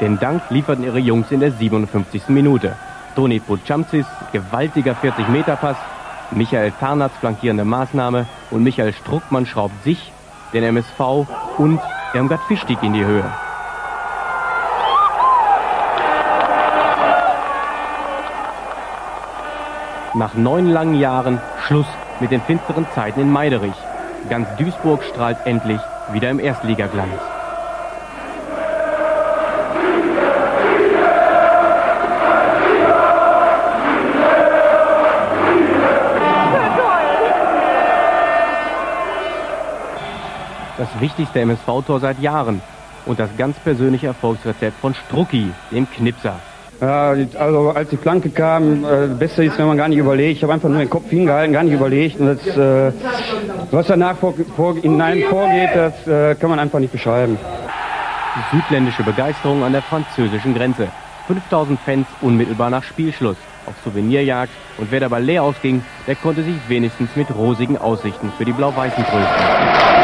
Den Dank lieferten ihre Jungs in der 57. Minute. Toni Pucamcis, gewaltiger 40-Meter-Pass, Michael Tarnatz flankierende Maßnahme und Michael Struckmann schraubt sich, den MSV und Irmgard Fischstieg in die Höhe. Nach neun langen Jahren Schluss mit den finsteren Zeiten in Meiderich. Ganz Duisburg strahlt endlich wieder im Erstligaglanz. Wichtigste MSV-Tor seit Jahren und das ganz persönliche Erfolgsrezept von Strucki, dem Knipser. Ja, also als die Flanke kam, äh, Beste ist, wenn man gar nicht überlegt. Ich habe einfach nur den Kopf hingehalten, gar nicht überlegt. Und das, äh, was danach vor, vor, hinein vorgeht, das äh, kann man einfach nicht beschreiben. Die südländische Begeisterung an der französischen Grenze. 5000 Fans unmittelbar nach Spielschluss auf Souvenirjagd und wer dabei leer ausging, der konnte sich wenigstens mit rosigen Aussichten für die Blau-Weißen trösten.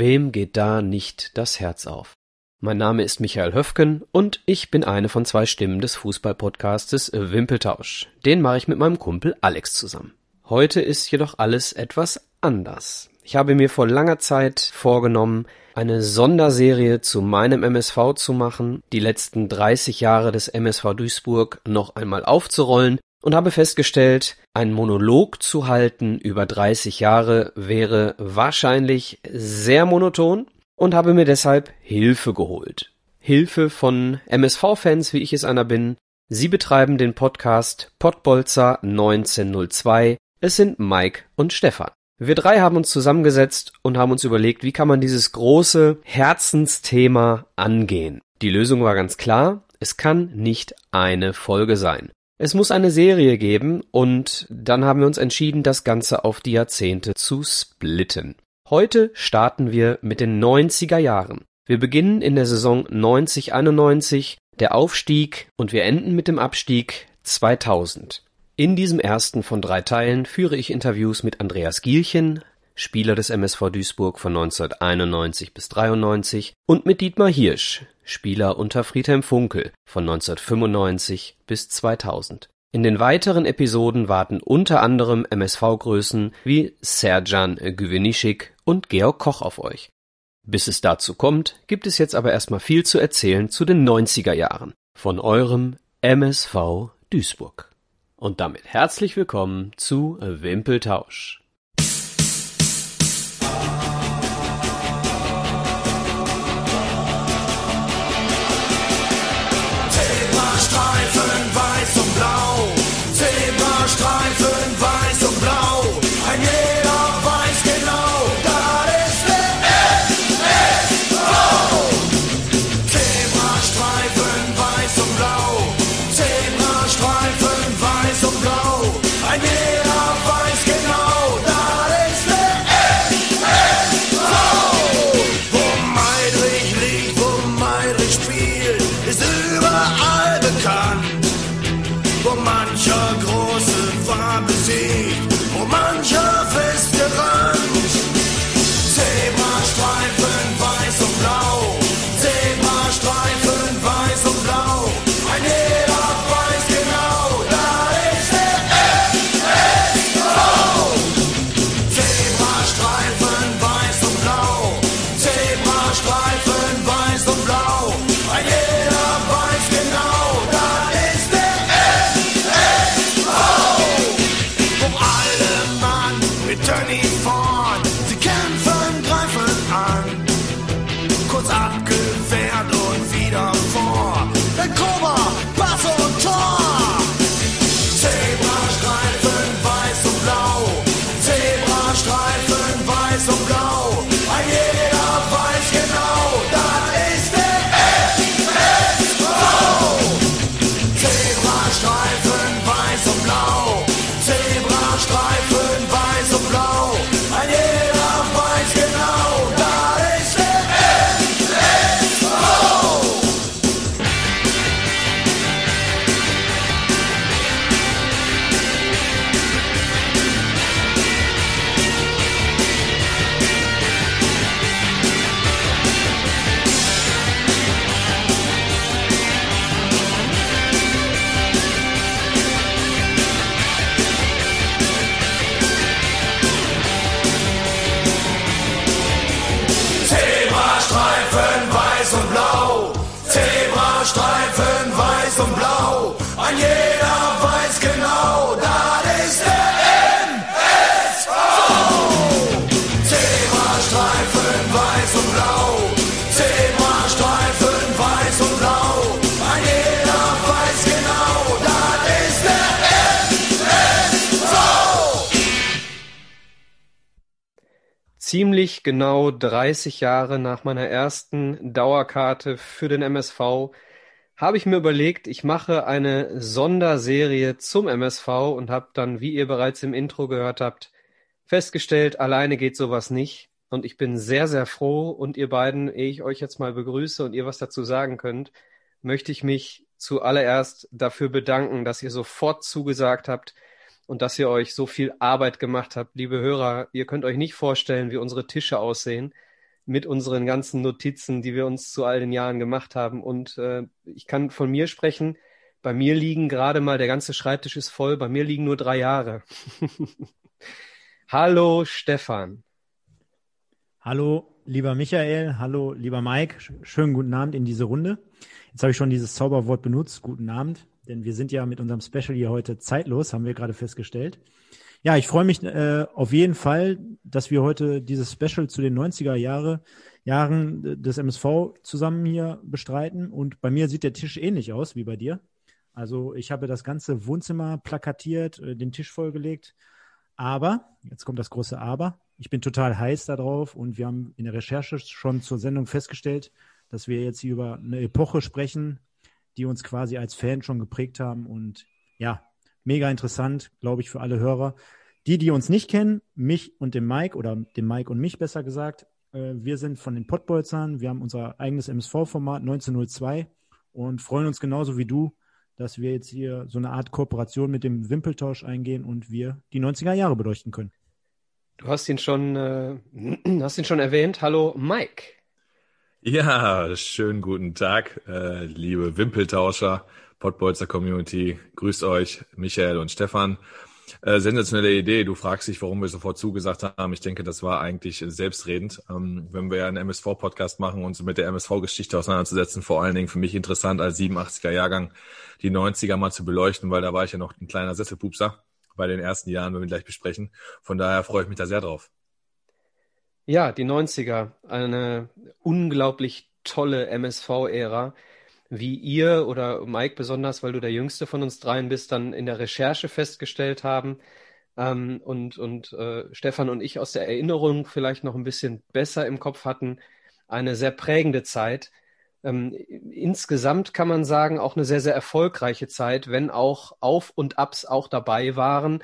Wem geht da nicht das Herz auf? Mein Name ist Michael Höfgen und ich bin eine von zwei Stimmen des Fußballpodcastes Wimpeltausch. Den mache ich mit meinem Kumpel Alex zusammen. Heute ist jedoch alles etwas anders. Ich habe mir vor langer Zeit vorgenommen, eine Sonderserie zu meinem MSV zu machen, die letzten 30 Jahre des MSV Duisburg noch einmal aufzurollen und habe festgestellt, ein Monolog zu halten über 30 Jahre wäre wahrscheinlich sehr monoton und habe mir deshalb Hilfe geholt. Hilfe von MSV-Fans, wie ich es einer bin. Sie betreiben den Podcast Pottbolzer 1902. Es sind Mike und Stefan. Wir drei haben uns zusammengesetzt und haben uns überlegt, wie kann man dieses große Herzensthema angehen. Die Lösung war ganz klar, es kann nicht eine Folge sein. Es muss eine Serie geben und dann haben wir uns entschieden, das Ganze auf die Jahrzehnte zu splitten. Heute starten wir mit den 90er Jahren. Wir beginnen in der Saison 90-91, der Aufstieg und wir enden mit dem Abstieg 2000. In diesem ersten von drei Teilen führe ich Interviews mit Andreas Gielchen, Spieler des MSV Duisburg von 1991 bis 93, und mit Dietmar Hirsch, Spieler unter Friedhelm Funkel von 1995 bis 2000. In den weiteren Episoden warten unter anderem MSV-Größen wie Serjan Güvenischik und Georg Koch auf euch. Bis es dazu kommt, gibt es jetzt aber erstmal viel zu erzählen zu den 90er Jahren von eurem MSV Duisburg. Und damit herzlich willkommen zu Wimpeltausch. Zebrastreifen weiß und blau. Zebrastreifen weiß ziemlich genau 30 Jahre nach meiner ersten Dauerkarte für den MSV habe ich mir überlegt, ich mache eine Sonderserie zum MSV und habe dann, wie ihr bereits im Intro gehört habt, festgestellt, alleine geht sowas nicht. Und ich bin sehr, sehr froh und ihr beiden, ehe ich euch jetzt mal begrüße und ihr was dazu sagen könnt, möchte ich mich zuallererst dafür bedanken, dass ihr sofort zugesagt habt und dass ihr euch so viel Arbeit gemacht habt. Liebe Hörer, ihr könnt euch nicht vorstellen, wie unsere Tische aussehen mit unseren ganzen Notizen, die wir uns zu all den Jahren gemacht haben. Und äh, ich kann von mir sprechen, bei mir liegen gerade mal, der ganze Schreibtisch ist voll, bei mir liegen nur drei Jahre. Hallo Stefan. Hallo lieber Michael, hallo lieber Mike, schönen guten Abend in diese Runde. Jetzt habe ich schon dieses Zauberwort benutzt, guten Abend, denn wir sind ja mit unserem Special hier heute zeitlos, haben wir gerade festgestellt. Ja, ich freue mich äh, auf jeden Fall, dass wir heute dieses Special zu den 90er Jahre, Jahren des MSV zusammen hier bestreiten. Und bei mir sieht der Tisch ähnlich aus wie bei dir. Also ich habe das ganze Wohnzimmer plakatiert, äh, den Tisch vollgelegt. Aber, jetzt kommt das große Aber, ich bin total heiß darauf und wir haben in der Recherche schon zur Sendung festgestellt, dass wir jetzt hier über eine Epoche sprechen, die uns quasi als Fan schon geprägt haben. Und ja, mega interessant, glaube ich, für alle Hörer. Die, die uns nicht kennen, mich und den Mike oder den Mike und mich besser gesagt, äh, wir sind von den Pottbolzern. Wir haben unser eigenes MSV-Format 1902 und freuen uns genauso wie du, dass wir jetzt hier so eine Art Kooperation mit dem Wimpeltausch eingehen und wir die 90er Jahre beleuchten können. Du hast ihn schon, äh, hast ihn schon erwähnt. Hallo Mike. Ja, schönen guten Tag, äh, liebe Wimpeltauscher. Pottbolzer Community. Grüßt euch, Michael und Stefan. Äh, sensationelle Idee. Du fragst dich, warum wir sofort zugesagt haben. Ich denke, das war eigentlich selbstredend. Ähm, wenn wir einen MSV-Podcast machen, uns mit der MSV-Geschichte auseinanderzusetzen, vor allen Dingen für mich interessant als 87er-Jahrgang die 90er mal zu beleuchten, weil da war ich ja noch ein kleiner Sesselpupser bei den ersten Jahren, wenn wir gleich besprechen. Von daher freue ich mich da sehr drauf. Ja, die 90er. Eine unglaublich tolle MSV-Ära wie ihr oder Mike besonders, weil du der Jüngste von uns dreien bist, dann in der Recherche festgestellt haben ähm, und, und äh, Stefan und ich aus der Erinnerung vielleicht noch ein bisschen besser im Kopf hatten, eine sehr prägende Zeit. Ähm, insgesamt kann man sagen, auch eine sehr, sehr erfolgreiche Zeit, wenn auch Auf und Abs auch dabei waren.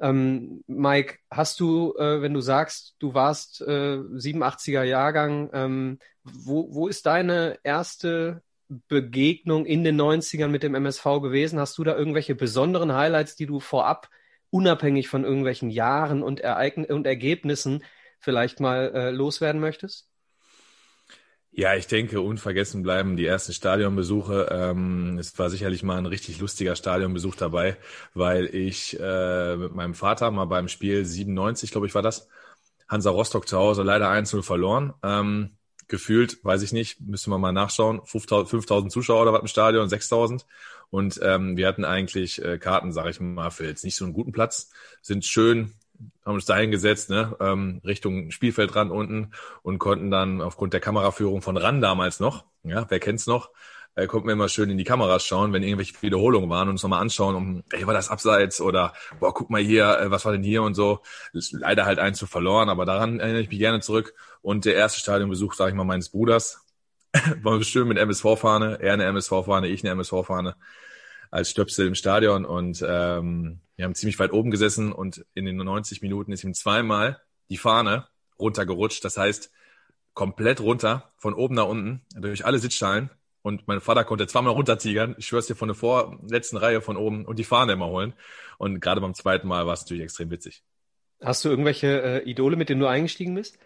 Ähm, Mike, hast du, äh, wenn du sagst, du warst äh, 87er Jahrgang, ähm, wo, wo ist deine erste Begegnung in den 90ern mit dem MSV gewesen? Hast du da irgendwelche besonderen Highlights, die du vorab, unabhängig von irgendwelchen Jahren und, Ereign und Ergebnissen, vielleicht mal äh, loswerden möchtest? Ja, ich denke, unvergessen bleiben die ersten Stadionbesuche. Ähm, es war sicherlich mal ein richtig lustiger Stadionbesuch dabei, weil ich äh, mit meinem Vater mal beim Spiel 97, glaube ich, war das, Hansa Rostock zu Hause leider 1-0 verloren. Ähm, gefühlt, weiß ich nicht, müssen wir mal nachschauen, 5000 Zuschauer oder was im Stadion, 6000. Und ähm, wir hatten eigentlich äh, Karten, sage ich mal, für jetzt nicht so einen guten Platz, sind schön, haben uns da hingesetzt, ne, ähm, Richtung Spielfeldrand unten und konnten dann aufgrund der Kameraführung von RAN damals noch, ja, wer kennt's noch, äh, konnten wir immer schön in die Kameras schauen, wenn irgendwelche Wiederholungen waren und uns nochmal anschauen, um, ey, war das abseits oder, boah, guck mal hier, äh, was war denn hier und so. Ist leider halt eins zu verloren, aber daran erinnere ich mich gerne zurück. Und der erste Stadionbesuch, sage ich mal, meines Bruders, war schön mit MSV-Fahne, er eine MSV-Fahne, ich eine MSV-Fahne als Stöpsel im Stadion und ähm, wir haben ziemlich weit oben gesessen und in den 90 Minuten ist ihm zweimal die Fahne runtergerutscht. Das heißt, komplett runter, von oben nach unten, durch alle Sitzschalen. Und mein Vater konnte zweimal runtertigern. Ich schwör's dir von der vorletzten Reihe von oben und die Fahne immer holen. Und gerade beim zweiten Mal war es natürlich extrem witzig. Hast du irgendwelche äh, Idole, mit denen du eingestiegen bist?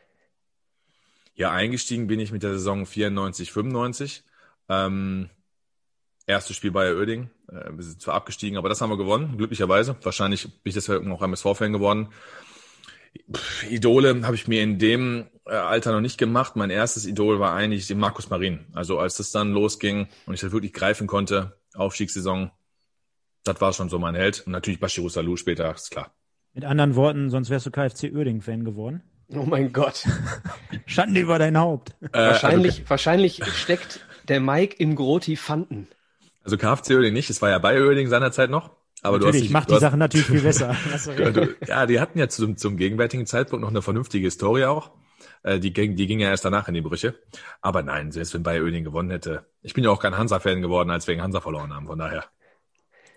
Ja, eingestiegen bin ich mit der Saison 94, 95. Ähm, erstes Spiel Bayer Oerding. Äh, wir sind zwar abgestiegen, aber das haben wir gewonnen, glücklicherweise. Wahrscheinlich bin ich deshalb auch MSV-Fan geworden. Pff, Idole habe ich mir in dem äh, Alter noch nicht gemacht. Mein erstes Idol war eigentlich den Markus Marin. Also als das dann losging und ich das wirklich greifen konnte, Aufstiegssaison, das war schon so mein Held. Und natürlich Bashiru Salou später, ist klar. Mit anderen Worten, sonst wärst du KFC Oerding-Fan geworden. Oh mein Gott. Schande über dein Haupt. Äh, wahrscheinlich, also, wahrscheinlich steckt der Mike in Groti Fanten. Also KFC Oerding nicht, es war ja bei Oerding seinerzeit noch. Aber natürlich, du hast dich, macht die Sachen natürlich viel besser. du, ja, die hatten ja zum, zum gegenwärtigen Zeitpunkt noch eine vernünftige Historie auch. Äh, die, ging, die ging ja erst danach in die Brüche. Aber nein, selbst wenn Bayer Oening gewonnen hätte. Ich bin ja auch kein Hansa-Fan geworden, als wir gegen Hansa verloren haben, von daher.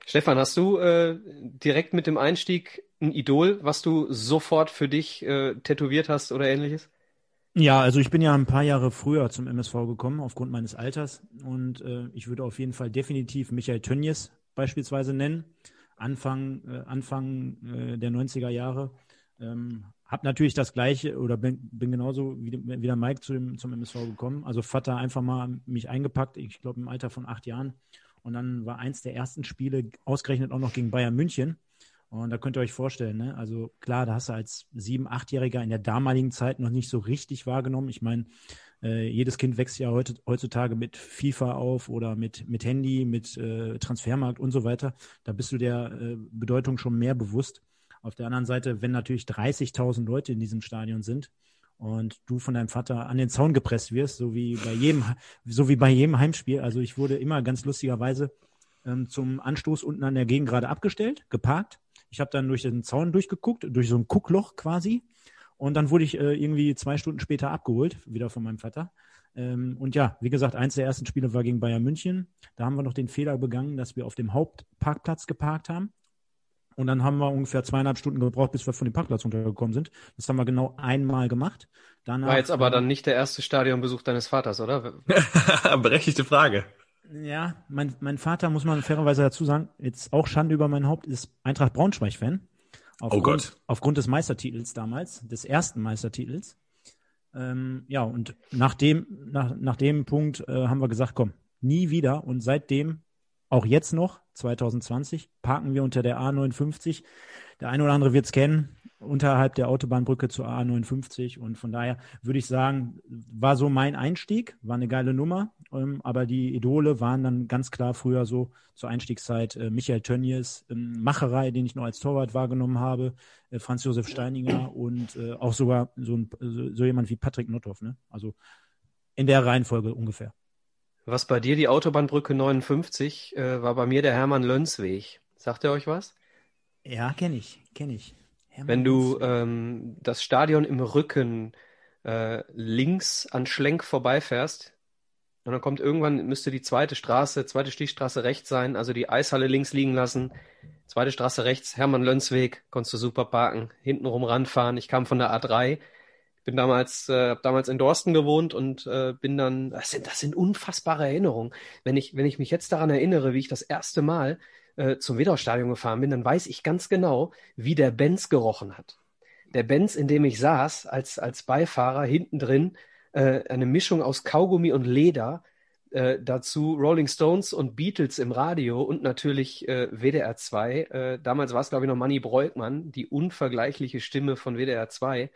Stefan, hast du äh, direkt mit dem Einstieg ein Idol, was du sofort für dich äh, tätowiert hast oder ähnliches? Ja, also ich bin ja ein paar Jahre früher zum MSV gekommen, aufgrund meines Alters. Und äh, ich würde auf jeden Fall definitiv Michael Tönnies beispielsweise nennen. Anfang, äh, Anfang äh, der 90er Jahre. Ähm, hab natürlich das gleiche oder bin, bin genauso wie, wie der Mike zu dem, zum MSV gekommen. Also Vater einfach mal mich eingepackt, ich glaube im Alter von acht Jahren. Und dann war eins der ersten Spiele ausgerechnet auch noch gegen Bayern München. Und da könnt ihr euch vorstellen, ne? also klar, da hast du als sieben, achtjähriger in der damaligen Zeit noch nicht so richtig wahrgenommen. Ich meine, äh, jedes Kind wächst ja heute, heutzutage mit FIFA auf oder mit, mit Handy, mit äh, Transfermarkt und so weiter. Da bist du der äh, Bedeutung schon mehr bewusst. Auf der anderen Seite, wenn natürlich 30.000 Leute in diesem Stadion sind und du von deinem Vater an den Zaun gepresst wirst, so wie bei jedem, so wie bei jedem Heimspiel. Also ich wurde immer ganz lustigerweise ähm, zum Anstoß unten an der Gegend gerade abgestellt, geparkt. Ich habe dann durch den Zaun durchgeguckt, durch so ein Guckloch quasi. Und dann wurde ich äh, irgendwie zwei Stunden später abgeholt, wieder von meinem Vater. Ähm, und ja, wie gesagt, eins der ersten Spiele war gegen Bayern München. Da haben wir noch den Fehler begangen, dass wir auf dem Hauptparkplatz geparkt haben. Und dann haben wir ungefähr zweieinhalb Stunden gebraucht, bis wir von dem Parkplatz runtergekommen sind. Das haben wir genau einmal gemacht. Danach, War jetzt aber dann nicht der erste Stadionbesuch deines Vaters, oder? Berechtigte Frage. Ja, mein, mein Vater, muss man fairerweise dazu sagen, jetzt auch Schande über mein Haupt, ist Eintracht Braunschweig-Fan. Oh Gott. Aufgrund des Meistertitels damals, des ersten Meistertitels. Ähm, ja, und nach dem, nach, nach dem Punkt äh, haben wir gesagt, komm, nie wieder. Und seitdem auch jetzt noch, 2020, parken wir unter der A59. Der eine oder andere wird es kennen, unterhalb der Autobahnbrücke zur A59. Und von daher würde ich sagen, war so mein Einstieg, war eine geile Nummer. Ähm, aber die Idole waren dann ganz klar früher so zur Einstiegszeit äh, Michael Tönnies, ähm, Macherei, den ich noch als Torwart wahrgenommen habe, äh, Franz Josef Steininger und äh, auch sogar so, ein, so, jemand wie Patrick Notthoff. Ne? Also in der Reihenfolge ungefähr. Was bei dir die Autobahnbrücke 59 äh, war bei mir der Hermann Lönsweg. Sagt er euch was? Ja, kenne ich, kenne ich. Hermann Wenn du ähm, das Stadion im Rücken äh, links an Schlenk vorbeifährst, und dann kommt irgendwann, müsste die zweite Straße, zweite Stichstraße rechts sein, also die Eishalle links liegen lassen, zweite Straße rechts, Hermann Lönsweg, konntest du super parken, hintenrum ranfahren. Ich kam von der A3, bin damals, äh, habe damals in Dorsten gewohnt und äh, bin dann, das sind, das sind unfassbare Erinnerungen. Wenn ich, wenn ich mich jetzt daran erinnere, wie ich das erste Mal äh, zum Wedau-Stadion gefahren bin, dann weiß ich ganz genau, wie der Benz gerochen hat. Der Benz, in dem ich saß, als, als Beifahrer hinten drin, äh, eine Mischung aus Kaugummi und Leder, äh, dazu Rolling Stones und Beatles im Radio und natürlich äh, WDR 2. Äh, damals war es, glaube ich, noch Manny Breukmann, die unvergleichliche Stimme von WDR 2.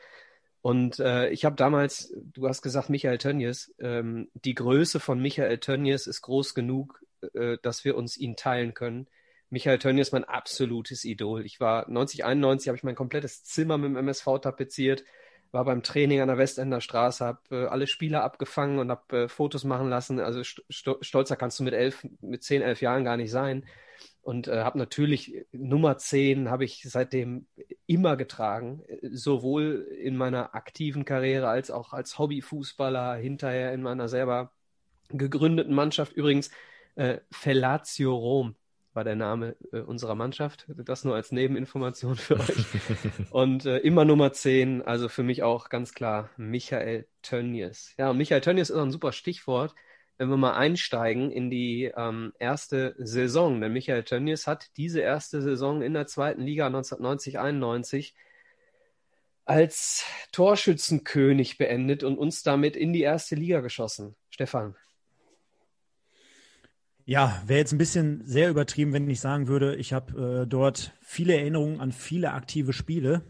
Und äh, ich habe damals, du hast gesagt, Michael Tönnies, ähm, die Größe von Michael Tönnies ist groß genug, äh, dass wir uns ihn teilen können. Michael Tönnies ist mein absolutes Idol. Ich war 1991, habe ich mein komplettes Zimmer mit dem MSV tapeziert, war beim Training an der Westender Straße, habe äh, alle Spieler abgefangen und habe äh, Fotos machen lassen. Also st stolzer kannst du mit elf, mit zehn, elf Jahren gar nicht sein und äh, habe natürlich Nummer 10 habe ich seitdem immer getragen, sowohl in meiner aktiven Karriere als auch als Hobbyfußballer, hinterher in meiner selber gegründeten Mannschaft. Übrigens, äh, Fellatio Rom war der Name äh, unserer Mannschaft. Das nur als Nebeninformation für euch. Und äh, immer Nummer 10, also für mich auch ganz klar Michael Tönnies. Ja, und Michael Tönnies ist auch ein super Stichwort wenn wir mal einsteigen in die ähm, erste Saison. Denn Michael Tönnies hat diese erste Saison in der zweiten Liga 1990-91 als Torschützenkönig beendet und uns damit in die erste Liga geschossen. Stefan. Ja, wäre jetzt ein bisschen sehr übertrieben, wenn ich sagen würde, ich habe äh, dort viele Erinnerungen an viele aktive Spiele.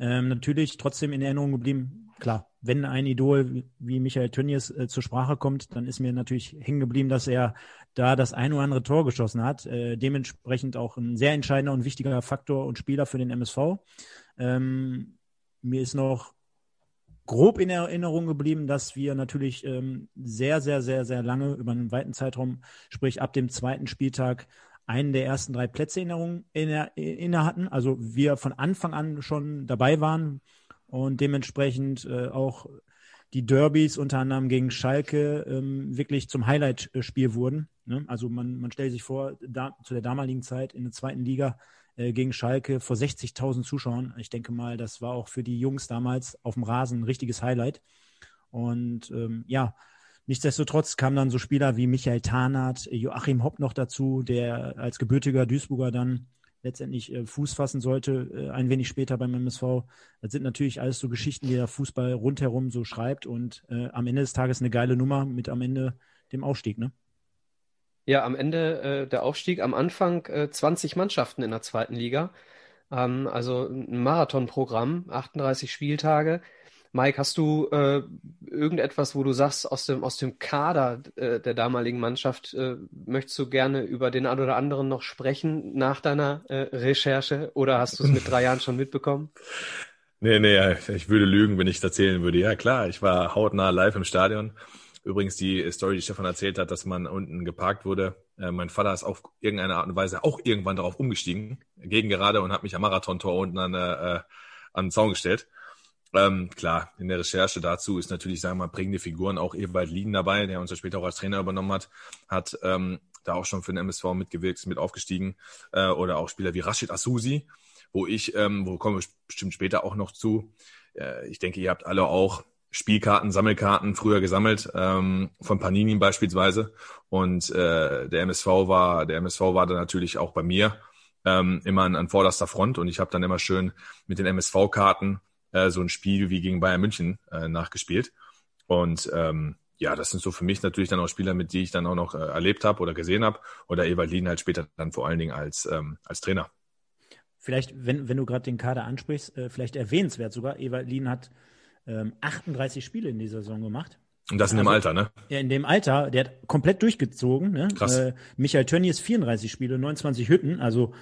Ähm, natürlich trotzdem in Erinnerung geblieben, klar, wenn ein Idol wie Michael Tönnies äh, zur Sprache kommt, dann ist mir natürlich hängen geblieben, dass er da das ein oder andere Tor geschossen hat. Äh, dementsprechend auch ein sehr entscheidender und wichtiger Faktor und Spieler für den MSV. Ähm, mir ist noch grob in Erinnerung geblieben, dass wir natürlich ähm, sehr, sehr, sehr, sehr lange über einen weiten Zeitraum, sprich ab dem zweiten Spieltag, einen der ersten drei Plätze in inne, inne hatten. Also wir von Anfang an schon dabei waren und dementsprechend äh, auch die Derbys unter anderem gegen Schalke ähm, wirklich zum Highlight-Spiel wurden. Ne? Also man, man stellt sich vor, da, zu der damaligen Zeit in der zweiten Liga äh, gegen Schalke vor 60.000 Zuschauern. Ich denke mal, das war auch für die Jungs damals auf dem Rasen ein richtiges Highlight. Und ähm, ja, nichtsdestotrotz kamen dann so Spieler wie Michael Tarnath, Joachim Hopp noch dazu, der als gebürtiger Duisburger dann letztendlich äh, Fuß fassen sollte, äh, ein wenig später beim MSV. Das sind natürlich alles so Geschichten, die der Fußball rundherum so schreibt und äh, am Ende des Tages eine geile Nummer mit am Ende dem Aufstieg, ne? Ja, am Ende äh, der Aufstieg, am Anfang äh, 20 Mannschaften in der zweiten Liga. Ähm, also ein Marathonprogramm, 38 Spieltage. Mike, hast du äh, irgendetwas, wo du sagst, aus dem, aus dem Kader äh, der damaligen Mannschaft, äh, möchtest du gerne über den einen oder anderen noch sprechen nach deiner äh, Recherche oder hast du es mit drei Jahren schon mitbekommen? Nee, nee, ich würde lügen, wenn ich es erzählen würde. Ja, klar, ich war hautnah live im Stadion. Übrigens die Story, die Stefan erzählt hat, dass man unten geparkt wurde. Äh, mein Vater ist auf irgendeine Art und Weise auch irgendwann darauf umgestiegen, gegen gerade und hat mich am Marathontor unten an, äh, an den Zaun gestellt. Ähm, klar, in der Recherche dazu ist natürlich, sagen wir mal, prägende Figuren, auch Ewald Lieden dabei, der uns ja später auch als Trainer übernommen hat, hat ähm, da auch schon für den MSV mitgewirkt, mit aufgestiegen. Äh, oder auch Spieler wie Rashid Asusi, wo ich, ähm, wo kommen wir bestimmt später auch noch zu. Äh, ich denke, ihr habt alle auch Spielkarten, Sammelkarten früher gesammelt, ähm, von Panini beispielsweise. Und äh, der MSV war, der MSV war da natürlich auch bei mir ähm, immer an, an vorderster Front und ich habe dann immer schön mit den MSV-Karten äh, so ein Spiel wie gegen Bayern München äh, nachgespielt. Und ähm, ja, das sind so für mich natürlich dann auch Spieler, mit die ich dann auch noch äh, erlebt habe oder gesehen habe. Oder Evalin halt später dann vor allen Dingen als, ähm, als Trainer. Vielleicht, wenn, wenn du gerade den Kader ansprichst, äh, vielleicht erwähnenswert sogar, Evalin hat ähm, 38 Spiele in dieser Saison gemacht. Und das in also, dem Alter, ne? Ja, in dem Alter, der hat komplett durchgezogen. Ne? Krass. Äh, Michael Tönnies 34 Spiele, 29 Hütten, also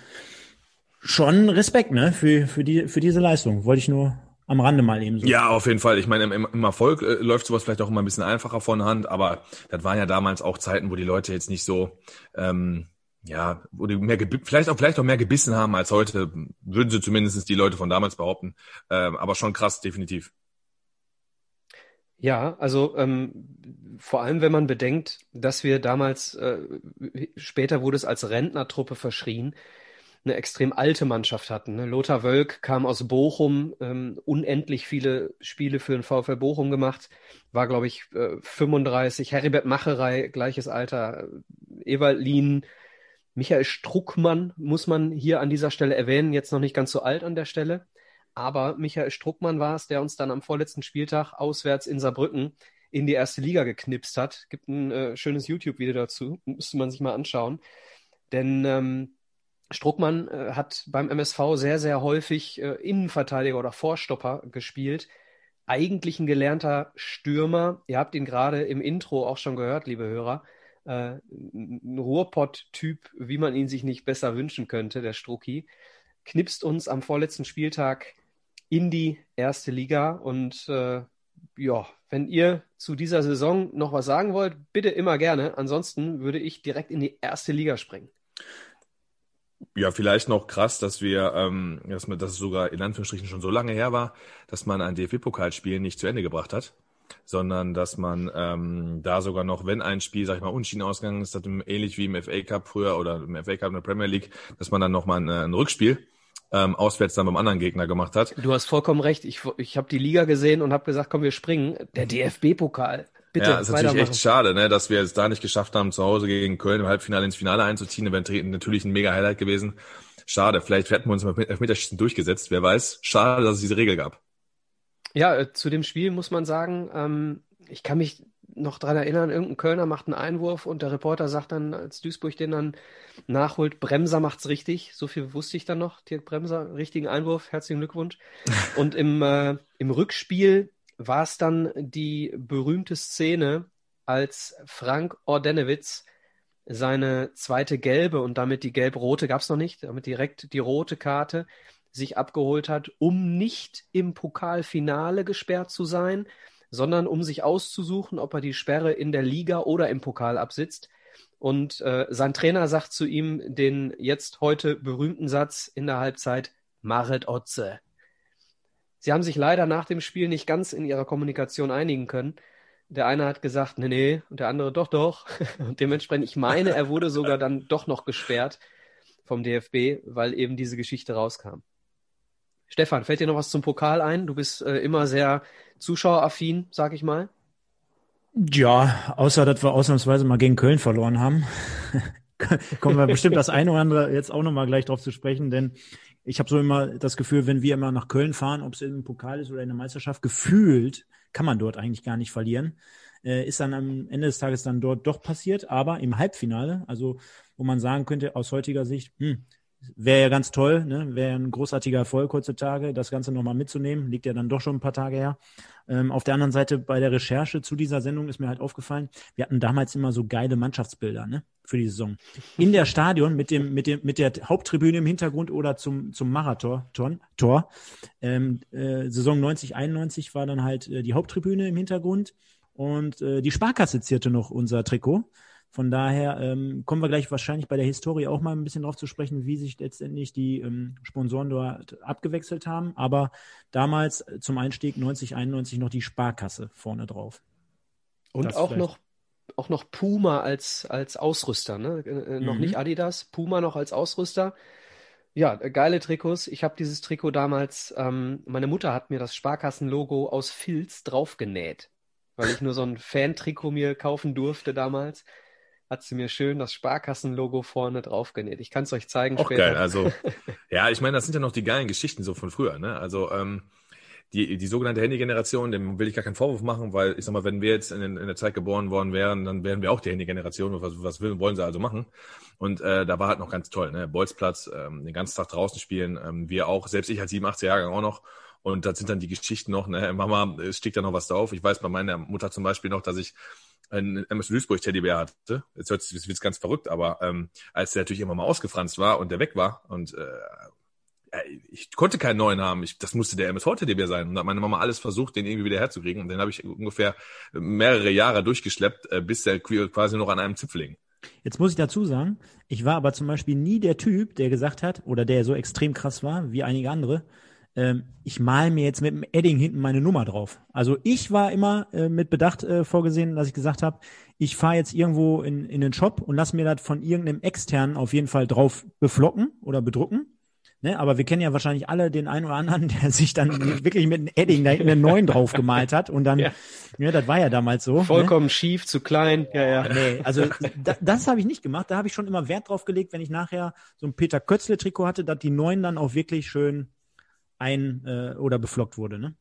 schon Respekt, ne, für, für, die, für diese Leistung. Wollte ich nur am Rande mal eben so. Ja, auf jeden Fall. Ich meine, im, im Erfolg äh, läuft sowas vielleicht auch immer ein bisschen einfacher von Hand, aber das waren ja damals auch Zeiten, wo die Leute jetzt nicht so, ähm, ja, wo die mehr vielleicht auch vielleicht auch mehr gebissen haben als heute, würden sie zumindest die Leute von damals behaupten. Ähm, aber schon krass, definitiv. Ja, also ähm, vor allem, wenn man bedenkt, dass wir damals, äh, später wurde es als Rentnertruppe verschrien, eine extrem alte Mannschaft hatten. Ne? Lothar Wölk kam aus Bochum, ähm, unendlich viele Spiele für den VfL Bochum gemacht, war, glaube ich, äh, 35. Heribert Macherei, gleiches Alter. Ewald Lien, Michael Struckmann muss man hier an dieser Stelle erwähnen, jetzt noch nicht ganz so alt an der Stelle. Aber Michael Struckmann war es, der uns dann am vorletzten Spieltag auswärts in Saarbrücken in die erste Liga geknipst hat. Gibt ein äh, schönes YouTube-Video dazu, müsste man sich mal anschauen. Denn ähm, Struckmann äh, hat beim MSV sehr, sehr häufig äh, Innenverteidiger oder Vorstopper gespielt. Eigentlich ein gelernter Stürmer. Ihr habt ihn gerade im Intro auch schon gehört, liebe Hörer. Äh, ein Ruhrpott-Typ, wie man ihn sich nicht besser wünschen könnte, der Strucki. Knipst uns am vorletzten Spieltag in die erste Liga. Und äh, ja, wenn ihr zu dieser Saison noch was sagen wollt, bitte immer gerne. Ansonsten würde ich direkt in die erste Liga springen. Ja, vielleicht noch krass, dass wir, ähm, dass, man, dass es sogar in Anführungsstrichen schon so lange her war, dass man ein DFB-Pokalspiel nicht zu Ende gebracht hat, sondern dass man ähm, da sogar noch, wenn ein Spiel, sag ich mal, unschieden ausgegangen ist, ähnlich wie im FA Cup früher oder im FA Cup in der Premier League, dass man dann nochmal ein, ein Rückspiel ähm, auswärts dann beim anderen Gegner gemacht hat. Du hast vollkommen recht. Ich, ich habe die Liga gesehen und habe gesagt, komm, wir springen. Der DFB-Pokal. Bitte, ja, ist natürlich echt schade, ne, dass wir es da nicht geschafft haben, zu Hause gegen Köln im Halbfinale ins Finale einzuziehen. Wäre natürlich ein mega Highlight gewesen. Schade, vielleicht hätten wir uns mit Elfmeterschießen durchgesetzt. Wer weiß. Schade, dass es diese Regel gab. Ja, äh, zu dem Spiel muss man sagen, ähm, ich kann mich noch dran erinnern, irgendein Kölner macht einen Einwurf und der Reporter sagt dann, als Duisburg den dann nachholt, Bremser macht's richtig. So viel wusste ich dann noch. Dirk Bremser, richtigen Einwurf, herzlichen Glückwunsch. und im, äh, im Rückspiel war es dann die berühmte Szene, als Frank Ordenewitz seine zweite gelbe und damit die gelb-rote gab es noch nicht, damit direkt die rote Karte sich abgeholt hat, um nicht im Pokalfinale gesperrt zu sein, sondern um sich auszusuchen, ob er die Sperre in der Liga oder im Pokal absitzt. Und äh, sein Trainer sagt zu ihm den jetzt heute berühmten Satz in der Halbzeit, Maret Otze. Sie haben sich leider nach dem Spiel nicht ganz in ihrer Kommunikation einigen können. Der eine hat gesagt, nee, nee, und der andere doch, doch. Und dementsprechend, ich meine, er wurde sogar dann doch noch gesperrt vom DFB, weil eben diese Geschichte rauskam. Stefan, fällt dir noch was zum Pokal ein? Du bist äh, immer sehr zuschaueraffin, sag ich mal. Ja, außer dass wir ausnahmsweise mal gegen Köln verloren haben. Kommen wir bestimmt das eine oder andere jetzt auch nochmal gleich drauf zu sprechen, denn ich habe so immer das Gefühl, wenn wir immer nach Köln fahren, ob es im Pokal ist oder in der Meisterschaft, gefühlt kann man dort eigentlich gar nicht verlieren. Äh, ist dann am Ende des Tages dann dort doch passiert, aber im Halbfinale, also wo man sagen könnte aus heutiger Sicht, hm, wäre ja ganz toll, ne? wäre ein großartiger Erfolg heutzutage, das Ganze nochmal mitzunehmen, liegt ja dann doch schon ein paar Tage her. Ähm, auf der anderen Seite bei der Recherche zu dieser Sendung ist mir halt aufgefallen, wir hatten damals immer so geile Mannschaftsbilder ne? für die Saison. In der Stadion mit dem mit dem mit der Haupttribüne im Hintergrund oder zum zum Marathon Tor. Ähm, äh, Saison 90 91 war dann halt äh, die Haupttribüne im Hintergrund und äh, die Sparkasse zierte noch unser Trikot. Von daher ähm, kommen wir gleich wahrscheinlich bei der Historie auch mal ein bisschen drauf zu sprechen, wie sich letztendlich die ähm, Sponsoren dort abgewechselt haben. Aber damals äh, zum Einstieg 90, 91 noch die Sparkasse vorne drauf. Und Das auch vielleicht. noch, auch noch Puma als, als Ausrüster, ne? Äh, äh, noch Mhm. nicht Adidas, Puma noch als Ausrüster. Ja, äh, geile Trikots. Ich habe dieses Trikot damals, ähm, meine Mutter hat mir das Sparkassen-Logo aus Filz draufgenäht, weil ich nur so ein Fan-Trikot mir kaufen durfte damals. Hat sie mir schön das Sparkassen-Logo vorne draufgenäht. Ich kann es euch zeigen Auch später. geil. Also, ja, ich meine, das sind ja noch die geilen Geschichten so von früher, ne? Also, ähm, die, die sogenannte Handy-Generation, dem will ich gar keinen Vorwurf machen, weil ich sag mal, wenn wir jetzt in, in der Zeit geboren worden wären, dann wären wir auch die Handy-Generation. Was, was will, wollen sie also machen? Und äh, da war halt noch ganz toll, ne? Bolzplatz, ähm, den ganzen Tag draußen spielen, ähm, wir auch, selbst ich als 87 Jahrgang auch noch. Und das sind dann die Geschichten noch, ne? Mama, es stieg da noch was drauf. Ich weiß bei meiner Mutter zum Beispiel noch, dass ich einen MS Duisburg Teddybär hatte. Jetzt hört sich jetzt ganz verrückt, aber ähm, als der natürlich immer mal ausgefranst war und der weg war und äh, ich konnte keinen neuen haben. Ich, das musste der MSV Teddybär sein. Und da hat meine Mama alles versucht, den irgendwie wieder herzukriegen. Und den habe ich ungefähr mehrere Jahre durchgeschleppt, äh, bis der quasi noch an einem Zipfel hing. Jetzt muss ich dazu sagen, ich war aber zum Beispiel nie der Typ, der gesagt hat, oder der so extrem krass war, wie einige andere, ähm, ich mal mir jetzt mit dem Edding hinten meine Nummer drauf. Also ich war immer äh, mit Bedacht äh, vorgesehen, dass ich gesagt habe, ich fahre jetzt irgendwo in, in den Shop und lass mir das von irgendeinem externen auf jeden Fall drauf beflocken oder bedrucken. Ne, aber wir kennen ja wahrscheinlich alle den einen oder anderen, der sich dann wirklich mit einem Edding da hinten einen neuen drauf gemalt hat und dann, ja. Ja. das war ja damals so. Ne? Vollkommen schief, zu klein. Ja, ja. Nee, also da, das habe ich nicht gemacht. Da habe ich schon immer Wert drauf gelegt, wenn ich nachher so ein Peter Kötzle-Trikot hatte, dass die neuen dann auch wirklich schön ein- äh, oder beflockt wurde. Ne?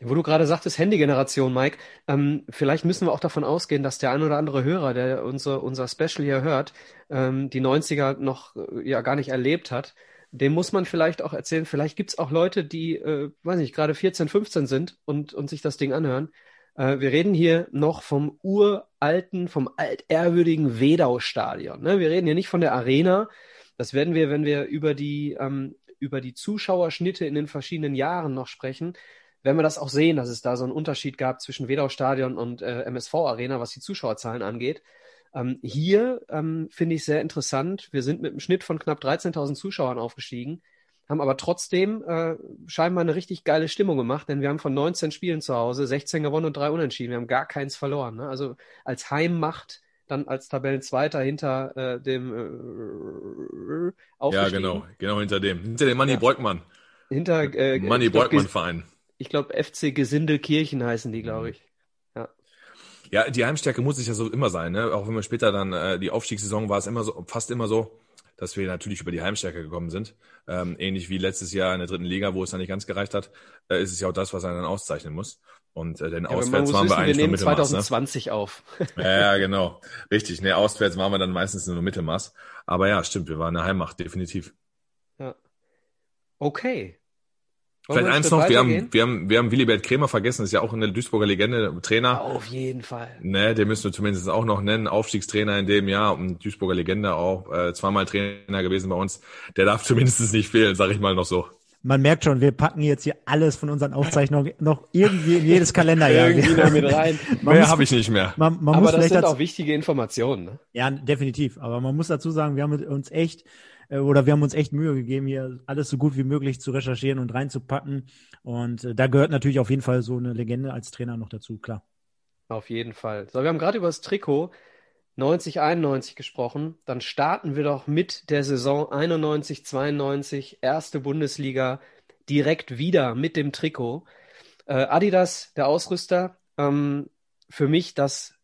Wo du gerade sagtest, Handy-Generation, Mike, ähm, vielleicht müssen wir auch davon ausgehen, dass der ein oder andere Hörer, der unser, unser Special hier hört, ähm, die 90er noch äh, ja gar nicht erlebt hat. Dem muss man vielleicht auch erzählen, vielleicht gibt's auch Leute, die, äh, weiß nicht, gerade 14, 15 sind und, und sich das Ding anhören. Äh, wir reden hier noch vom uralten, vom altehrwürdigen Wedau-Stadion. Ne? Wir reden hier nicht von der Arena. Das werden wir, wenn wir über die, ähm, über die Zuschauerschnitte in den verschiedenen Jahren noch sprechen, werden wir das auch sehen, dass es da so einen Unterschied gab zwischen Wedau-Stadion und äh, MSV-Arena, was die Zuschauerzahlen angeht. Ähm, hier ähm, finde ich sehr interessant. Wir sind mit einem Schnitt von knapp 13.000 Zuschauern aufgestiegen, haben aber trotzdem äh, scheinbar eine richtig geile Stimmung gemacht, denn wir haben von 19 Spielen zu Hause 16 gewonnen und drei unentschieden. Wir haben gar keins verloren. Ne? Also als Heimmacht dann als Tabellenzweiter hinter äh, dem äh, Ja, genau, genau hinter dem. Hinter dem Manni Ja. Breukmann. Hinter äh, Manni ich glaub, Breukmann Ges- Verein. ich glaube FC Gesindelkirchen heißen die, glaube ich. Ja, die Heimstärke muss es ja so immer sein, ne? Auch wenn wir später dann äh, die Aufstiegssaison war es immer so, fast immer so, dass wir natürlich über die Heimstärke gekommen sind. Ähm, ähnlich wie letztes Jahr in der dritten Liga, wo es dann nicht ganz gereicht hat, äh, ist es ja auch das, was er dann auszeichnen muss. Und äh, denn Ja, auswärts waren wir wissen, wir eigentlich nur nehmen Mittelmaß. Ne? 2020 auf. Ja, ja, genau. Richtig. Ne, auswärts waren wir dann meistens nur Mittelmaß. Aber ja, stimmt, wir waren eine Heimmacht, definitiv. Okay. Wollen Vielleicht eins noch, wir haben, wir haben, wir haben Willibert Krämer vergessen, ist ja auch eine Duisburger Legende, Trainer. Auf jeden Fall. Ne, den müssen wir zumindest auch noch nennen. Aufstiegstrainer in dem Jahr und Duisburger Legende auch, äh, zweimal Trainer gewesen bei uns. Der darf zumindest nicht fehlen, sag ich mal noch so. Man merkt schon, wir packen jetzt hier alles von unseren Aufzeichnungen noch irgendwie in jedes Kalenderjahr. Irgendwie noch mit rein. Man Mehr habe ich nicht mehr. Man, man Aber muss das vielleicht sind auch wichtige Informationen. Ne? Ja, definitiv. Aber man muss dazu sagen, wir haben uns echt äh, oder wir haben uns echt Mühe gegeben, hier alles so gut wie möglich zu recherchieren und reinzupacken. Und äh, da gehört natürlich auf jeden Fall so eine Legende als Trainer noch dazu, klar. Auf jeden Fall. So, wir haben gerade über das Trikot 90, 91 gesprochen. Dann starten wir doch mit der Saison 91, 92, erste Bundesliga, direkt wieder mit dem Trikot. Äh, Adidas, der Ausrüster, ähm, für mich das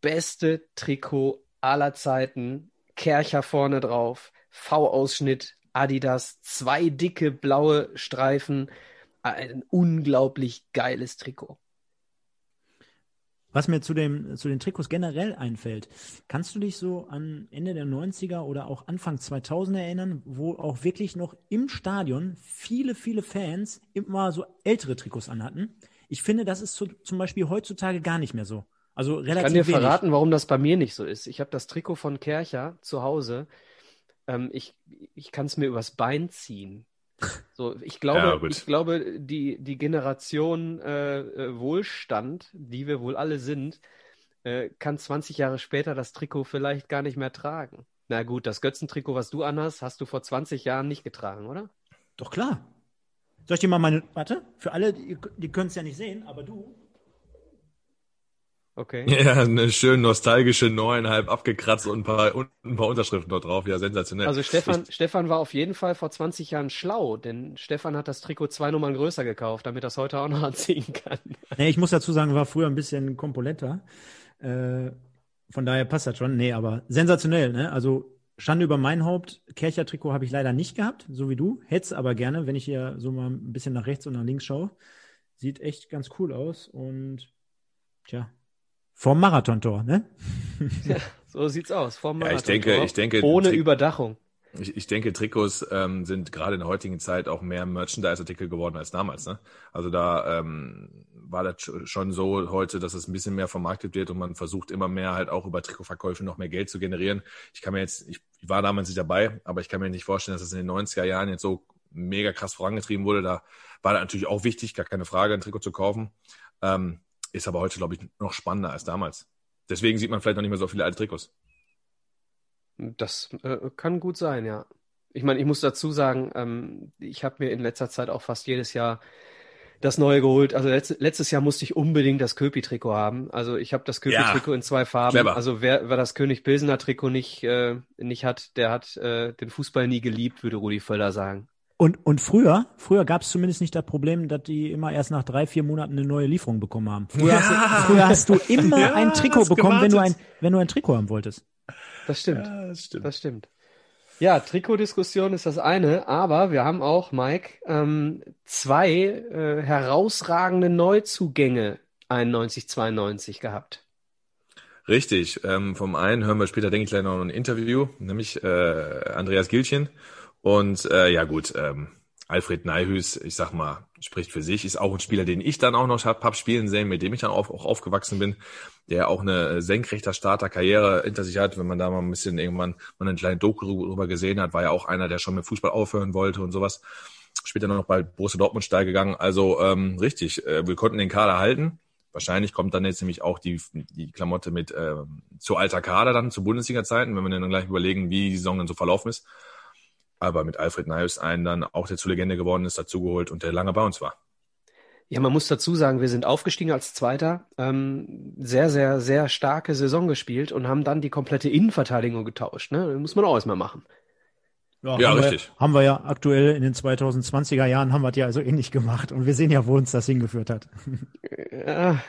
beste Trikot aller Zeiten. Kercher vorne drauf, V-Ausschnitt, Adidas, zwei dicke blaue Streifen. Ein unglaublich geiles Trikot. Was mir zu, dem, zu den Trikots generell einfällt, kannst du dich so an Ende der 90er oder auch Anfang 2000 erinnern, wo auch wirklich noch im Stadion viele, viele Fans immer so ältere Trikots anhatten? Ich finde, das ist so, zum Beispiel heutzutage gar nicht mehr so. Also relativ Ich kann dir wenig. verraten, warum das bei mir nicht so ist. Ich habe das Trikot von Kercher zu Hause. Ähm, ich ich kann es mir übers Bein ziehen. So, ich glaube, Ja, ich glaube, die, die Generation äh, äh, Wohlstand, die wir wohl alle sind, äh, kann 20 Jahre später das Trikot vielleicht gar nicht mehr tragen. Na gut, das Götzentrikot, was du anhast, hast du vor 20 Jahren nicht getragen, oder? Doch klar. Soll ich dir mal meine, warte, für alle, die, die können es ja nicht sehen, aber du, Okay. Ja, eine schön nostalgische neuneinhalb abgekratzt und ein paar, und ein paar Unterschriften dort drauf. Ja, sensationell. Also Stefan, Stefan war auf jeden Fall vor 20 Jahren schlau, denn Stefan hat das Trikot zwei Nummern größer gekauft, damit er es heute auch noch anziehen kann. Nee, ich muss dazu sagen, war früher ein bisschen kompolenter. Äh, von daher passt das schon. Nee, aber sensationell, ne? Also Schande über mein Haupt. Kercher-Trikot habe ich leider nicht gehabt, so wie du. Hätt's aber gerne, wenn ich hier so mal ein bisschen nach rechts und nach links schaue. Sieht echt ganz cool aus und tja, vorm Marathontor, ne? So sieht's aus. Vom Ja, ich denke- Marathontor. ich denke, ohne Tri- Überdachung. Ich, ich denke, Trikots ähm, sind gerade in der heutigen Zeit auch mehr Merchandise-Artikel geworden als damals. Ne? Also da ähm, war das sch- schon so heute, dass es ein bisschen mehr vermarktet wird und man versucht immer mehr halt auch über Trikotverkäufe noch mehr Geld zu generieren. Ich kann mir jetzt, ich, war damals nicht dabei, aber ich kann mir nicht vorstellen, dass es in den 90er Jahren jetzt so mega krass vorangetrieben wurde. Da war das natürlich auch wichtig, gar keine Frage, ein Trikot zu kaufen. Ähm, ist aber heute, glaube ich, noch spannender als damals. Deswegen sieht man vielleicht noch nicht mehr so viele alte Trikots. Das äh, kann gut sein, ja. Ich meine, ich muss dazu sagen, ähm, ich habe mir in letzter Zeit auch fast jedes Jahr das neue geholt. Also letzt, letztes Jahr musste ich unbedingt das Köpi-Trikot haben. Also ich habe das Köpi-Trikot in zwei Farben. clever. Also wer, wer das König Pilsener Trikot nicht äh, nicht hat, der hat äh, den Fußball nie geliebt, würde Rudi Völler sagen. Und, und früher, früher gab es zumindest nicht das Problem, dass die immer erst nach drei, vier Monaten eine neue Lieferung bekommen haben. Früher, Ja. hast, du, früher hast du immer Ja, ein Trikot bekommen, wenn du, ein, wenn du ein Trikot haben wolltest. Das stimmt. das stimmt. Das stimmt. Ja, Trikotdiskussion ist das eine, aber wir haben auch, Mike, ähm, zwei äh, herausragende Neuzugänge 91, 92 gehabt. Richtig. Ähm, vom einen hören wir später, denke ich, gleich noch ein Interview, nämlich äh, Andreas Gilchen. Und äh, ja gut, ähm, Alfred Neihüs, ich sag mal, spricht für sich, ist auch ein Spieler, den ich dann auch noch hab, hab spielen sehen, mit dem ich dann auch, auch aufgewachsen bin, der auch eine senkrechter Starter-Karriere hinter sich hat. Wenn man da mal ein bisschen irgendwann mal einen kleinen Doku drüber gesehen hat, war ja auch einer, der schon mit Fußball aufhören wollte und sowas. Später noch bei Borussia Dortmund steil gegangen. Also ähm, richtig, äh, wir konnten den Kader halten. Wahrscheinlich kommt dann jetzt nämlich auch die, die Klamotte mit ähm, zu alter Kader dann zu Bundesliga-Zeiten, wenn wir dann gleich überlegen, wie die Saison dann so verlaufen ist. Aber mit Alfred Neus einen dann auch, der zur Legende geworden ist, dazugeholt und der lange bei uns war. Ja, man muss dazu sagen, wir sind aufgestiegen als Zweiter, ähm, sehr, sehr, sehr starke Saison gespielt und haben dann die komplette Innenverteidigung getauscht. Ne? Das muss man auch erstmal machen. Ja, haben richtig. Wir, haben wir ja aktuell in den 2020er Jahren haben wir es ja also ähnlich gemacht und wir sehen ja, wo uns das hingeführt hat. Ja.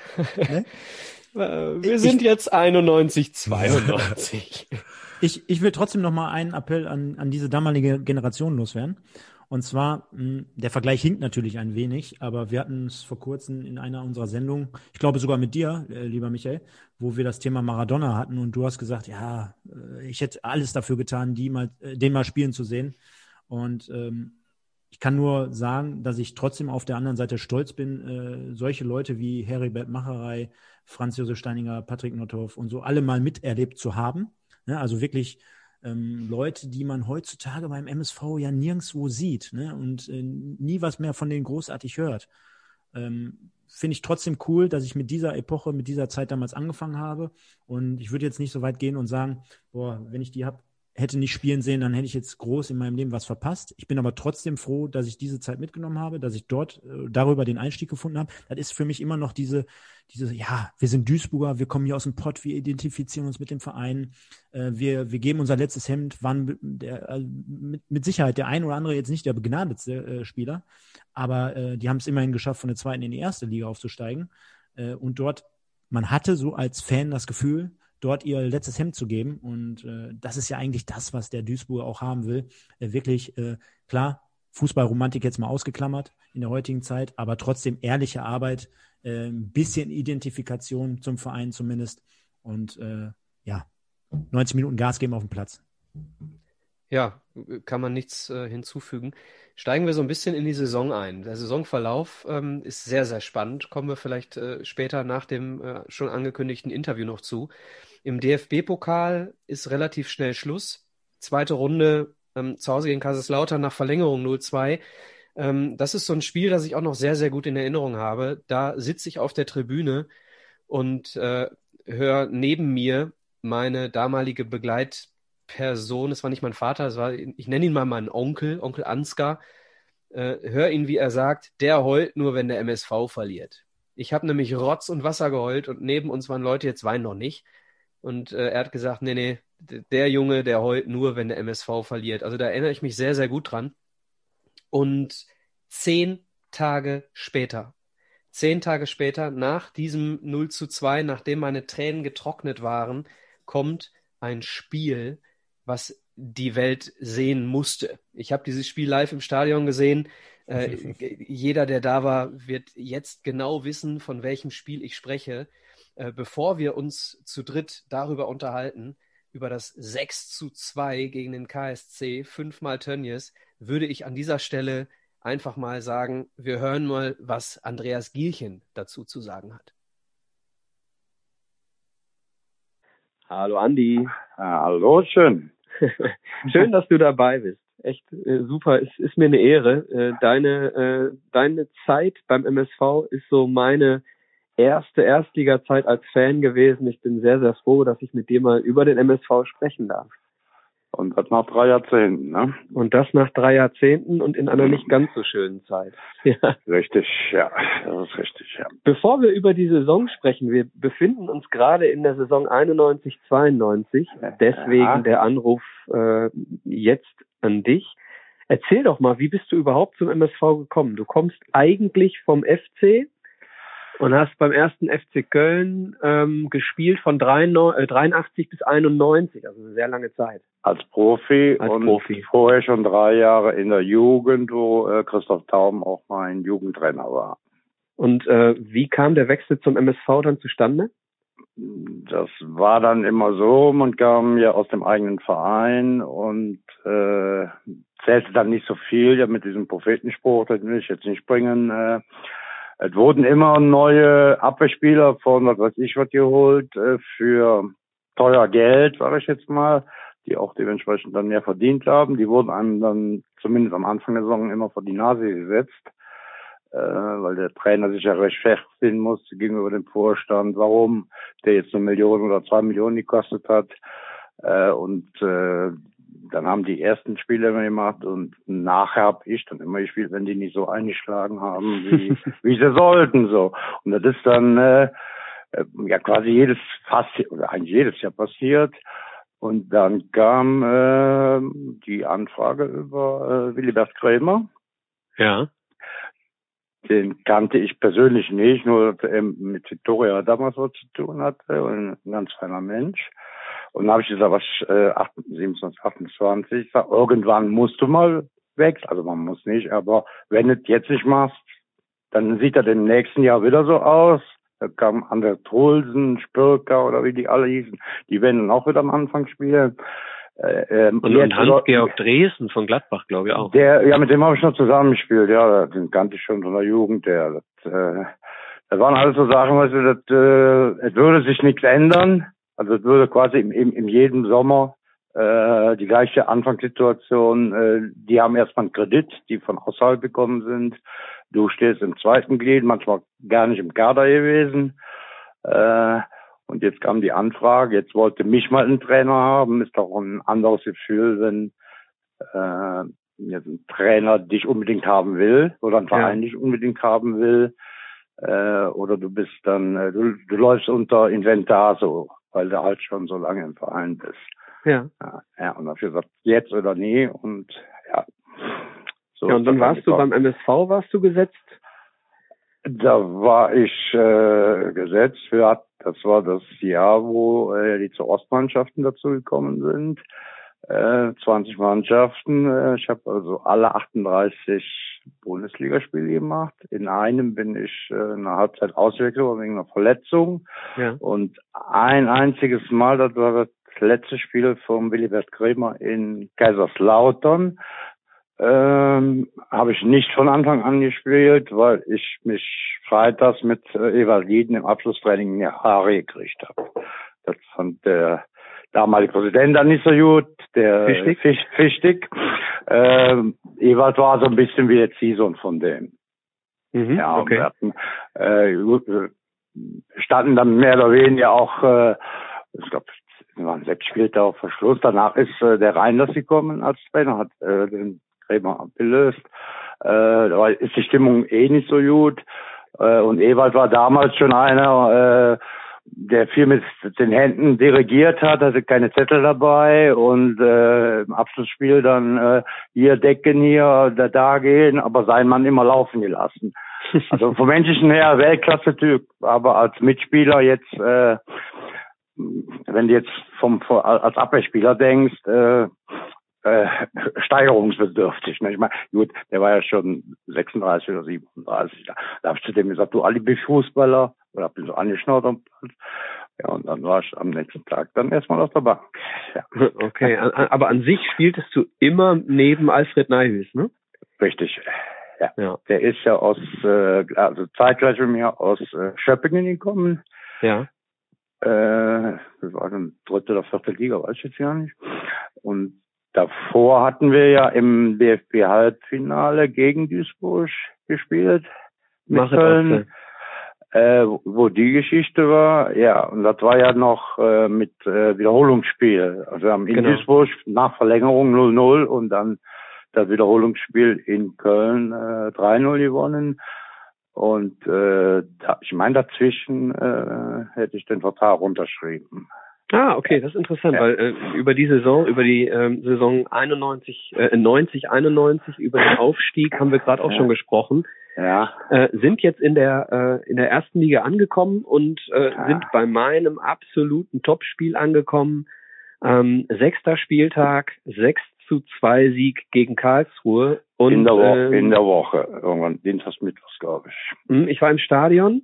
wir sind jetzt 91, 92. Ich, ich will trotzdem noch mal einen Appell an, an diese damalige Generation loswerden. Und zwar, mh, der Vergleich hinkt natürlich ein wenig, aber wir hatten es vor kurzem in einer unserer Sendungen, ich glaube sogar mit dir, äh, lieber Michael, wo wir das Thema Maradona hatten und du hast gesagt, ja, äh, ich hätte alles dafür getan, die mal, äh, den mal spielen zu sehen. Und ähm, ich kann nur sagen, dass ich trotzdem auf der anderen Seite stolz bin, äh, solche Leute wie Heribert Macherei, Franz Josef Steininger, Patrick Nothoff und so alle mal miterlebt zu haben. Ne? Also wirklich ähm, Leute, die man heutzutage beim MSV ja nirgendwo sieht ne? und äh, nie was mehr von denen großartig hört. Ähm, Finde ich trotzdem cool, dass ich mit dieser Epoche, mit dieser Zeit damals angefangen habe. Und ich würde jetzt nicht so weit gehen und sagen, boah, wenn ich die hab, hätte nicht spielen sehen, dann hätte ich jetzt groß in meinem Leben was verpasst. Ich bin aber trotzdem froh, dass ich diese Zeit mitgenommen habe, dass ich dort äh, darüber den Einstieg gefunden habe. Das ist für mich immer noch diese, diese, ja, wir sind Duisburger, wir kommen hier aus dem Pott, wir identifizieren uns mit dem Verein, äh, wir, wir geben unser letztes Hemd, waren der, äh, mit, mit Sicherheit der ein oder andere jetzt nicht der begnadetste äh, Spieler, aber äh, die haben es immerhin geschafft, von der zweiten in die erste Liga aufzusteigen. Äh, und dort, man hatte so als Fan das Gefühl, dort ihr letztes Hemd zu geben. Und äh, das ist ja eigentlich das, was der Duisburger auch haben will. Äh, wirklich, äh, klar, Fußballromantik jetzt mal ausgeklammert in der heutigen Zeit, aber trotzdem ehrliche Arbeit, äh, bisschen Identifikation zum Verein zumindest. Und äh, ja, 90 Minuten Gas geben auf dem Platz. Ja, kann man nichts äh, hinzufügen. Steigen wir so ein bisschen in die Saison ein. Der Saisonverlauf ähm, ist sehr, sehr spannend. Kommen wir vielleicht äh, später nach dem äh, schon angekündigten Interview noch zu. Im DFB-Pokal ist relativ schnell Schluss. Zweite Runde ähm, zu Hause gegen Kaiserslautern nach Verlängerung 0-2. Ähm, das ist so ein Spiel, das ich auch noch sehr, sehr gut in Erinnerung habe. Da sitze ich auf der Tribüne und äh, höre neben mir meine damalige Begleitperson, es war nicht mein Vater, es war, ich nenne ihn mal meinen Onkel, Onkel Ansgar, äh, hör ihn, wie er sagt, der heult nur, wenn der MSV verliert. Ich habe nämlich Rotz und Wasser geheult und neben uns waren Leute, jetzt weinen noch nicht. Und äh, er hat gesagt, nee, nee, der Junge, der heult nur, wenn der MSV verliert. Also da erinnere ich mich sehr, sehr gut dran. Und zehn Tage später, zehn Tage später, nach diesem 0 zu 2, nachdem meine Tränen getrocknet waren, kommt ein Spiel, was die Welt sehen musste. Ich habe dieses Spiel live im Stadion gesehen. Äh, jeder, der da war, wird jetzt genau wissen, von welchem Spiel ich spreche. Äh, bevor wir uns zu dritt darüber unterhalten, über das 6 zu 2 gegen den KSC, fünfmal Tönnies, würde ich an dieser Stelle einfach mal sagen, wir hören mal, was Andreas Gielchen dazu zu sagen hat. Hallo Andi. Hallo, schön. schön, dass du dabei bist. Echt äh, super. Es ist mir eine Ehre. Äh, deine, äh, deine Zeit beim MSV ist so meine erste Erstliga-Zeit als Fan gewesen. Ich bin sehr, sehr froh, dass ich mit dir mal über den MSV sprechen darf. Und das nach drei Jahrzehnten, ne? Und das nach drei Jahrzehnten und in einer nicht ganz so schönen Zeit. Ja. Richtig, ja, das ist richtig, ja. Bevor wir über die Saison sprechen, wir befinden uns gerade in der Saison 91, 92, deswegen ja. der Anruf äh, jetzt an dich. Erzähl doch mal, wie bist du überhaupt zum MSV gekommen? Du kommst eigentlich vom FC, und hast beim ersten FC Köln ähm, gespielt von 83, äh, 83 bis 91, also eine sehr lange Zeit. Als Profi Als und Profi. vorher schon drei Jahre in der Jugend, wo äh, Christoph Taum auch mein Jugendtrainer war. Und äh, wie kam der Wechsel zum MSV dann zustande? Das war dann immer so, man kam ja aus dem eigenen Verein und äh, zählte dann nicht so viel, ja mit diesem Prophetenspruch, das will ich jetzt nicht bringen, äh, es wurden immer neue Abwehrspieler von was weiß ich was geholt äh, für teuer Geld, sage ich jetzt mal, die auch dementsprechend dann mehr verdient haben. Die wurden einem dann zumindest am Anfang der Saison immer vor die Nase gesetzt, äh, weil der Trainer sich ja recht festziehen musste gegenüber dem Vorstand, warum der jetzt eine Million oder zwei Millionen gekostet hat. Äh, und äh, dann haben die ersten Spiele immer gemacht und nachher habe ich dann immer gespielt, wenn die nicht so eingeschlagen haben, wie, wie sie sollten. so. Und das ist dann äh, äh, ja quasi jedes, fast oder eigentlich jedes Jahr passiert. Und dann kam äh, die Anfrage über äh, Willibert Krämer. Ja. Den kannte ich persönlich nicht, nur dass er mit Victoria damals was zu tun hatte und ein ganz feiner Mensch. Und dann habe ich gesagt, was äh, 27, 28, sag, irgendwann musst du mal weg. Also man muss nicht, aber wenn du es jetzt nicht machst, dann sieht er im nächsten Jahr wieder so aus. Da kam Anders Trulsen, Spürker oder wie die alle hießen, die werden dann auch wieder am Anfang spielen. Äh, ähm, und, und Hans-Georg Dresden von Gladbach, glaube ich auch. Der, ja, mit dem habe ich noch zusammengespielt, ja, den kannte ich schon von der Jugend, der, das, äh, das waren alles so Sachen, weißt du, das, äh, es würde sich nichts ändern. Also es würde quasi im, im, im jedem Sommer äh, die gleiche Anfangssituation. Äh, die haben erstmal einen Kredit, die von außerhalb gekommen sind. Du stehst im zweiten Glied, manchmal gar nicht im Kader gewesen. Äh, Und jetzt kam die Anfrage, jetzt wollte mich mal ein Trainer haben. Ist doch ein anderes Gefühl, wenn äh, jetzt ein Trainer dich unbedingt haben will oder ein Verein Ja. dich unbedingt haben will. Äh, oder du bist dann, äh, du, du läufst unter Inventar so, weil du halt schon so lange im Verein bist. Ja. Ja, ja und dafür gesagt, jetzt oder nie und ja. So ja, und ist dann warst du beim MSV, warst du gesetzt? Da war ich äh, gesetzt für, das war das Jahr, wo äh, die zu Ostmannschaften dazu gekommen sind. Äh, 20 Mannschaften. Äh, ich habe also alle 38 Bundesligaspiele gemacht. In einem bin ich äh, eine Halbzeit ausgewechselt wegen einer Verletzung. Ja. Und ein einziges Mal, das war das letzte Spiel vom Willibert Kremer in Kaiserslautern, ähm, habe ich nicht von Anfang an gespielt, weil ich mich freitags mit äh, Ewald Lieden im Abschlusstraining in die Haare gekriegt habe. Das fand der damalige Präsident dann nicht so gut, der Fichtig? Fisch, Fichtig. Ähm, Ewald war so ein bisschen wie der Ziehsohn von dem. Mhm. Ja, okay. wir hatten, äh, gut, äh, standen dann mehr oder weniger auch, äh, ich glaube, es waren sechs Spieltage auf Verschluss. Danach ist äh, der Reiners gekommen als Trainer, hat äh, den Krämer abgelöst. Äh, da ist die Stimmung eh nicht so gut. Äh, und Ewald war damals schon einer, äh, der viel mit den Händen dirigiert hat, hatte keine Zettel dabei und äh, im Abschlussspiel dann äh, hier decken, hier, da, da gehen, aber sein Mann immer laufen gelassen. Also vom menschlichen her Weltklasse-Typ, aber als Mitspieler jetzt, äh, wenn du jetzt vom, vom als Abwehrspieler denkst, äh, äh, steigerungsbedürftig. Ne? Ich meine, gut, der war ja schon 36 oder 37. Da, da habe ich zu dem gesagt, du Alibi-Fußballer, oder hab ihn so am Platz. Ja, und dann war ich am nächsten Tag dann erstmal auf der Bank. Ja, Okay, aber an sich spieltest du immer neben Alfred Neihüs, ne? richtig. Ja. Ja. Der ist ja aus, äh, also zeitgleich mit mir aus äh, Schöppingen gekommen. Ja. Äh, das war dann dritte oder vierte Liga, weiß ich jetzt gar nicht. Und davor hatten wir ja im DFB-Halbfinale gegen Duisburg gespielt. Mit Köln. Äh, wo- wo die Geschichte war, ja, und das war ja noch äh, mit äh, Wiederholungsspiel. Also wir haben in Genau. Duisburg nach Verlängerung 0-0 und dann das Wiederholungsspiel in Köln äh, 3-0 gewonnen. Und äh, da, ich meine, dazwischen äh, hätte ich den Vertrag unterschrieben. Ah, okay, das ist interessant, Ja. weil äh, über die Saison, über die ähm, Saison 91, äh, 90, 91, über den Aufstieg haben wir gerade auch Ja. schon gesprochen. Ja, Äh, sind jetzt in der äh, in der ersten Liga angekommen und äh, Ja. sind bei meinem absoluten Topspiel angekommen. Ähm, sechster Spieltag, 6 zu 2 Sieg gegen Karlsruhe. Und in, der Woche, ähm, in der Woche, irgendwann Dienstags, Mittwochs, glaube ich. mh, ich war im Stadion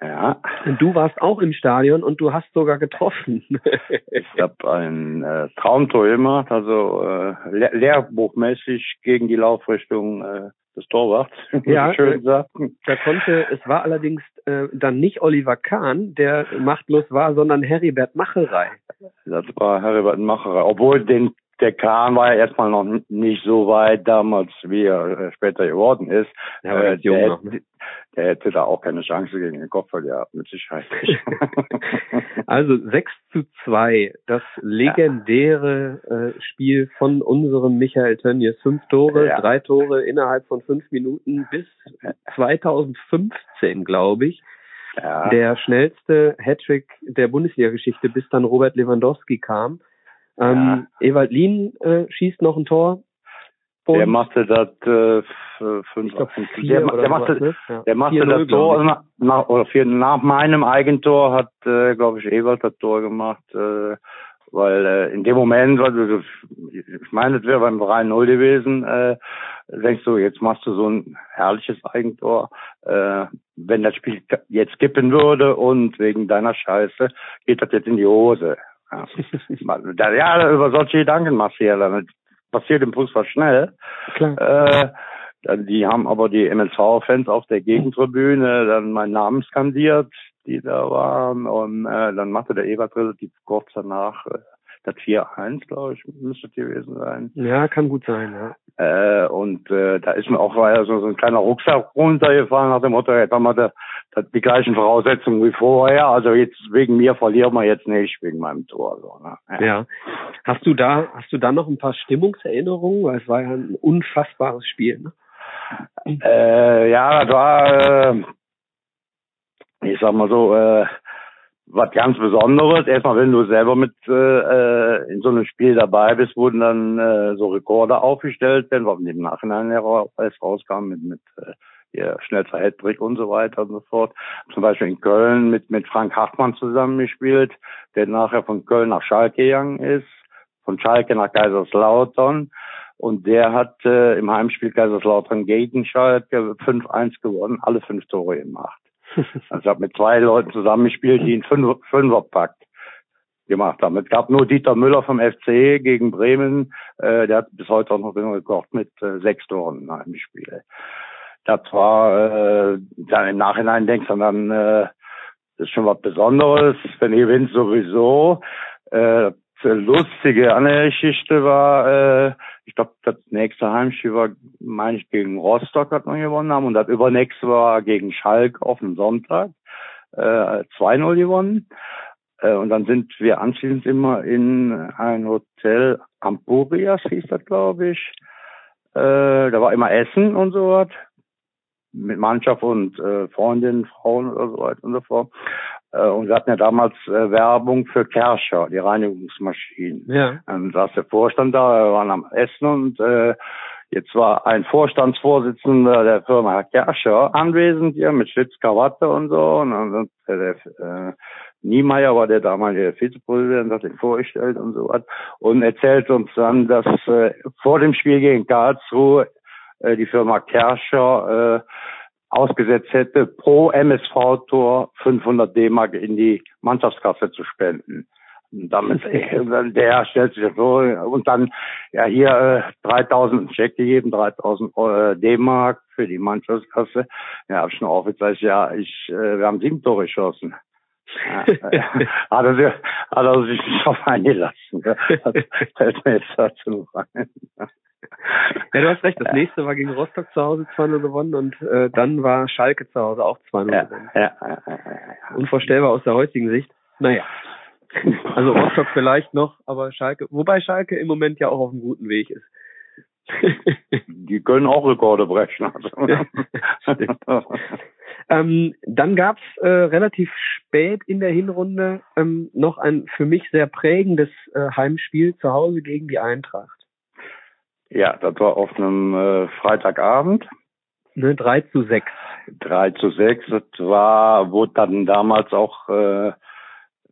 Ja, und du warst auch im Stadion und du hast sogar getroffen. ich habe ein äh, Traumtor gemacht, also äh, lehr lehrbuchmäßig gegen die Laufrichtung äh, des Torwarts, Ja, schön äh, sagt. Da konnte, es war allerdings äh, dann nicht Oliver Kahn, der machtlos war, sondern Heribert Macherei. Das war Herbert Macherer. Obwohl den, der Kahn war ja erstmal noch nicht so weit damals, wie er äh, später geworden ist. Ja, Äh, der, noch, ne? hätte- der hätte da auch keine Chance gegen den Kopf gehabt, mit Sicherheit. Also 6 zu 2, das legendäre äh, Spiel von unserem Michael Tönnies. Fünf Tore, Ja. drei Tore innerhalb von fünf Minuten bis 2015, glaube ich. ja. Der schnellste Hattrick der Bundesliga-Geschichte, bis dann Robert Lewandowski kam. Ähm, Ewald Lien äh, schießt noch ein Tor. Der Und- machte das äh, fünf, ich glaube fünf- vier der, oder der machte, ne? Ja. der machte 4-0, das Tor glaub nach, nach, oder vier, nach meinem Eigentor hat, äh, glaube ich, Ewald das Tor gemacht, äh, weil äh, in dem Moment, also, ich meine, es wäre beim 3-0 gewesen, äh, denkst du, jetzt machst du so ein herrliches Eigentor, äh, wenn das Spiel jetzt kippen würde und wegen deiner Scheiße geht das jetzt in die Hose. Ja, ja über solche Gedanken machst du ja dann. Passiert im Fußball schnell. Klar. Äh, die haben aber die MSV-Fans auf der Gegentribüne dann meinen Namen skandiert, die da waren. Und äh, dann machte der Ebert relativ kurz danach äh, das 4-1, glaube ich, müsste es gewesen sein. Ja, kann gut sein, ja. Äh, und äh, da ist mir auch war ja so, so ein kleiner Rucksack runtergefahren nach dem Motto, jetzt haben wir da, da die gleichen Voraussetzungen wie vorher, also jetzt wegen mir verlieren wir jetzt nicht, wegen meinem Tor. So, ne? Ja. Hast du da, hast du da noch ein paar Stimmungserinnerungen? Weil es war ja ein unfassbares Spiel, ne? Äh, ja, das war, äh, ich sag mal so, äh, was ganz Besonderes. Erstmal, wenn du selber mit äh, äh, in so einem Spiel dabei bist, wurden dann äh, so Rekorde aufgestellt, wenn wir im Nachhinein erst rauskam mit mit äh, ja, schnellster Hattrick und so weiter und so fort. Zum Beispiel in Köln mit mit Frank Hartmann zusammengespielt, der nachher von Köln nach Schalke gegangen ist, von Schalke nach Kaiserslautern. Und der hat äh, im Heimspiel Kaiserslautern gegen Schalke 5-1 gewonnen, alle fünf Tore gemacht. Also ich habe mit zwei Leuten zusammengespielt, die einen Fünfer, Fünferpakt gemacht haben. Es gab nur Dieter Müller vom FC gegen Bremen, äh, der hat bis heute auch noch Rekord mit äh, sechs Toren in einem Spiel. Das war äh, dann im Nachhinein denkst du dann, äh, das ist schon was Besonderes, wenn ihr gewinnt sowieso. Äh, lustige andere Geschichte war, äh, ich glaube, das nächste Heimspiel war, meine ich, gegen Rostock hat man gewonnen haben und das übernächste war gegen Schalk auf dem Sonntag, äh, 2-0 gewonnen. Äh, und dann sind wir anschließend immer in ein Hotel Ampurias, hieß das, glaube ich. Äh, da war immer Essen und so was mit Mannschaft und äh, Freundinnen, Frauen oder so weiter und so fort. Äh, und wir hatten ja damals äh, Werbung für Kerscher, die Reinigungsmaschinen. Ja. Dann saß der Vorstand da, wir waren am Essen und äh, jetzt war ein Vorstandsvorsitzender der Firma Herr Kerscher anwesend hier mit Schlitzkrawatte und so. Und dann der, der äh, Niemeyer war der damalige Vizepräsident, hat ihn vorgestellt und so was. Und erzählt uns dann, dass äh, vor dem Spiel gegen Karlsruhe äh, die Firma Kerscher äh, ausgesetzt hätte, pro MSV-Tor 500 D-Mark in die Mannschaftskasse zu spenden. Und damit, der stellt sich so, und dann, ja, hier äh, 3000 Check gegeben, 3000 äh, D-Mark für die Mannschaftskasse. Ja, hab ich schon aufgezeigt, ja, ich, äh, wir haben sieben Tore geschossen. Ja, äh, hat, er, sich- hat er sich nicht drauf eingelassen. Das fällt mir jetzt dazu ein. Ja, du hast recht. Das nächste war gegen Rostock zu Hause 2-0 gewonnen und äh, dann war Schalke zu Hause auch 2-0 Ja, gewonnen. ja. Unvorstellbar aus der heutigen Sicht. Naja. Also Rostock vielleicht noch, aber Schalke, wobei Schalke im Moment ja auch auf einem guten Weg ist. Die können auch Rekorde brechen. Stimmt. ähm, dann gab's äh, relativ spät in der Hinrunde ähm, noch ein für mich sehr prägendes äh, Heimspiel zu Hause gegen die Eintracht. Ja, das war auf einem äh, Freitagabend. Ne, 3 zu 6. 3 zu 6. Das war, wurde dann damals auch äh,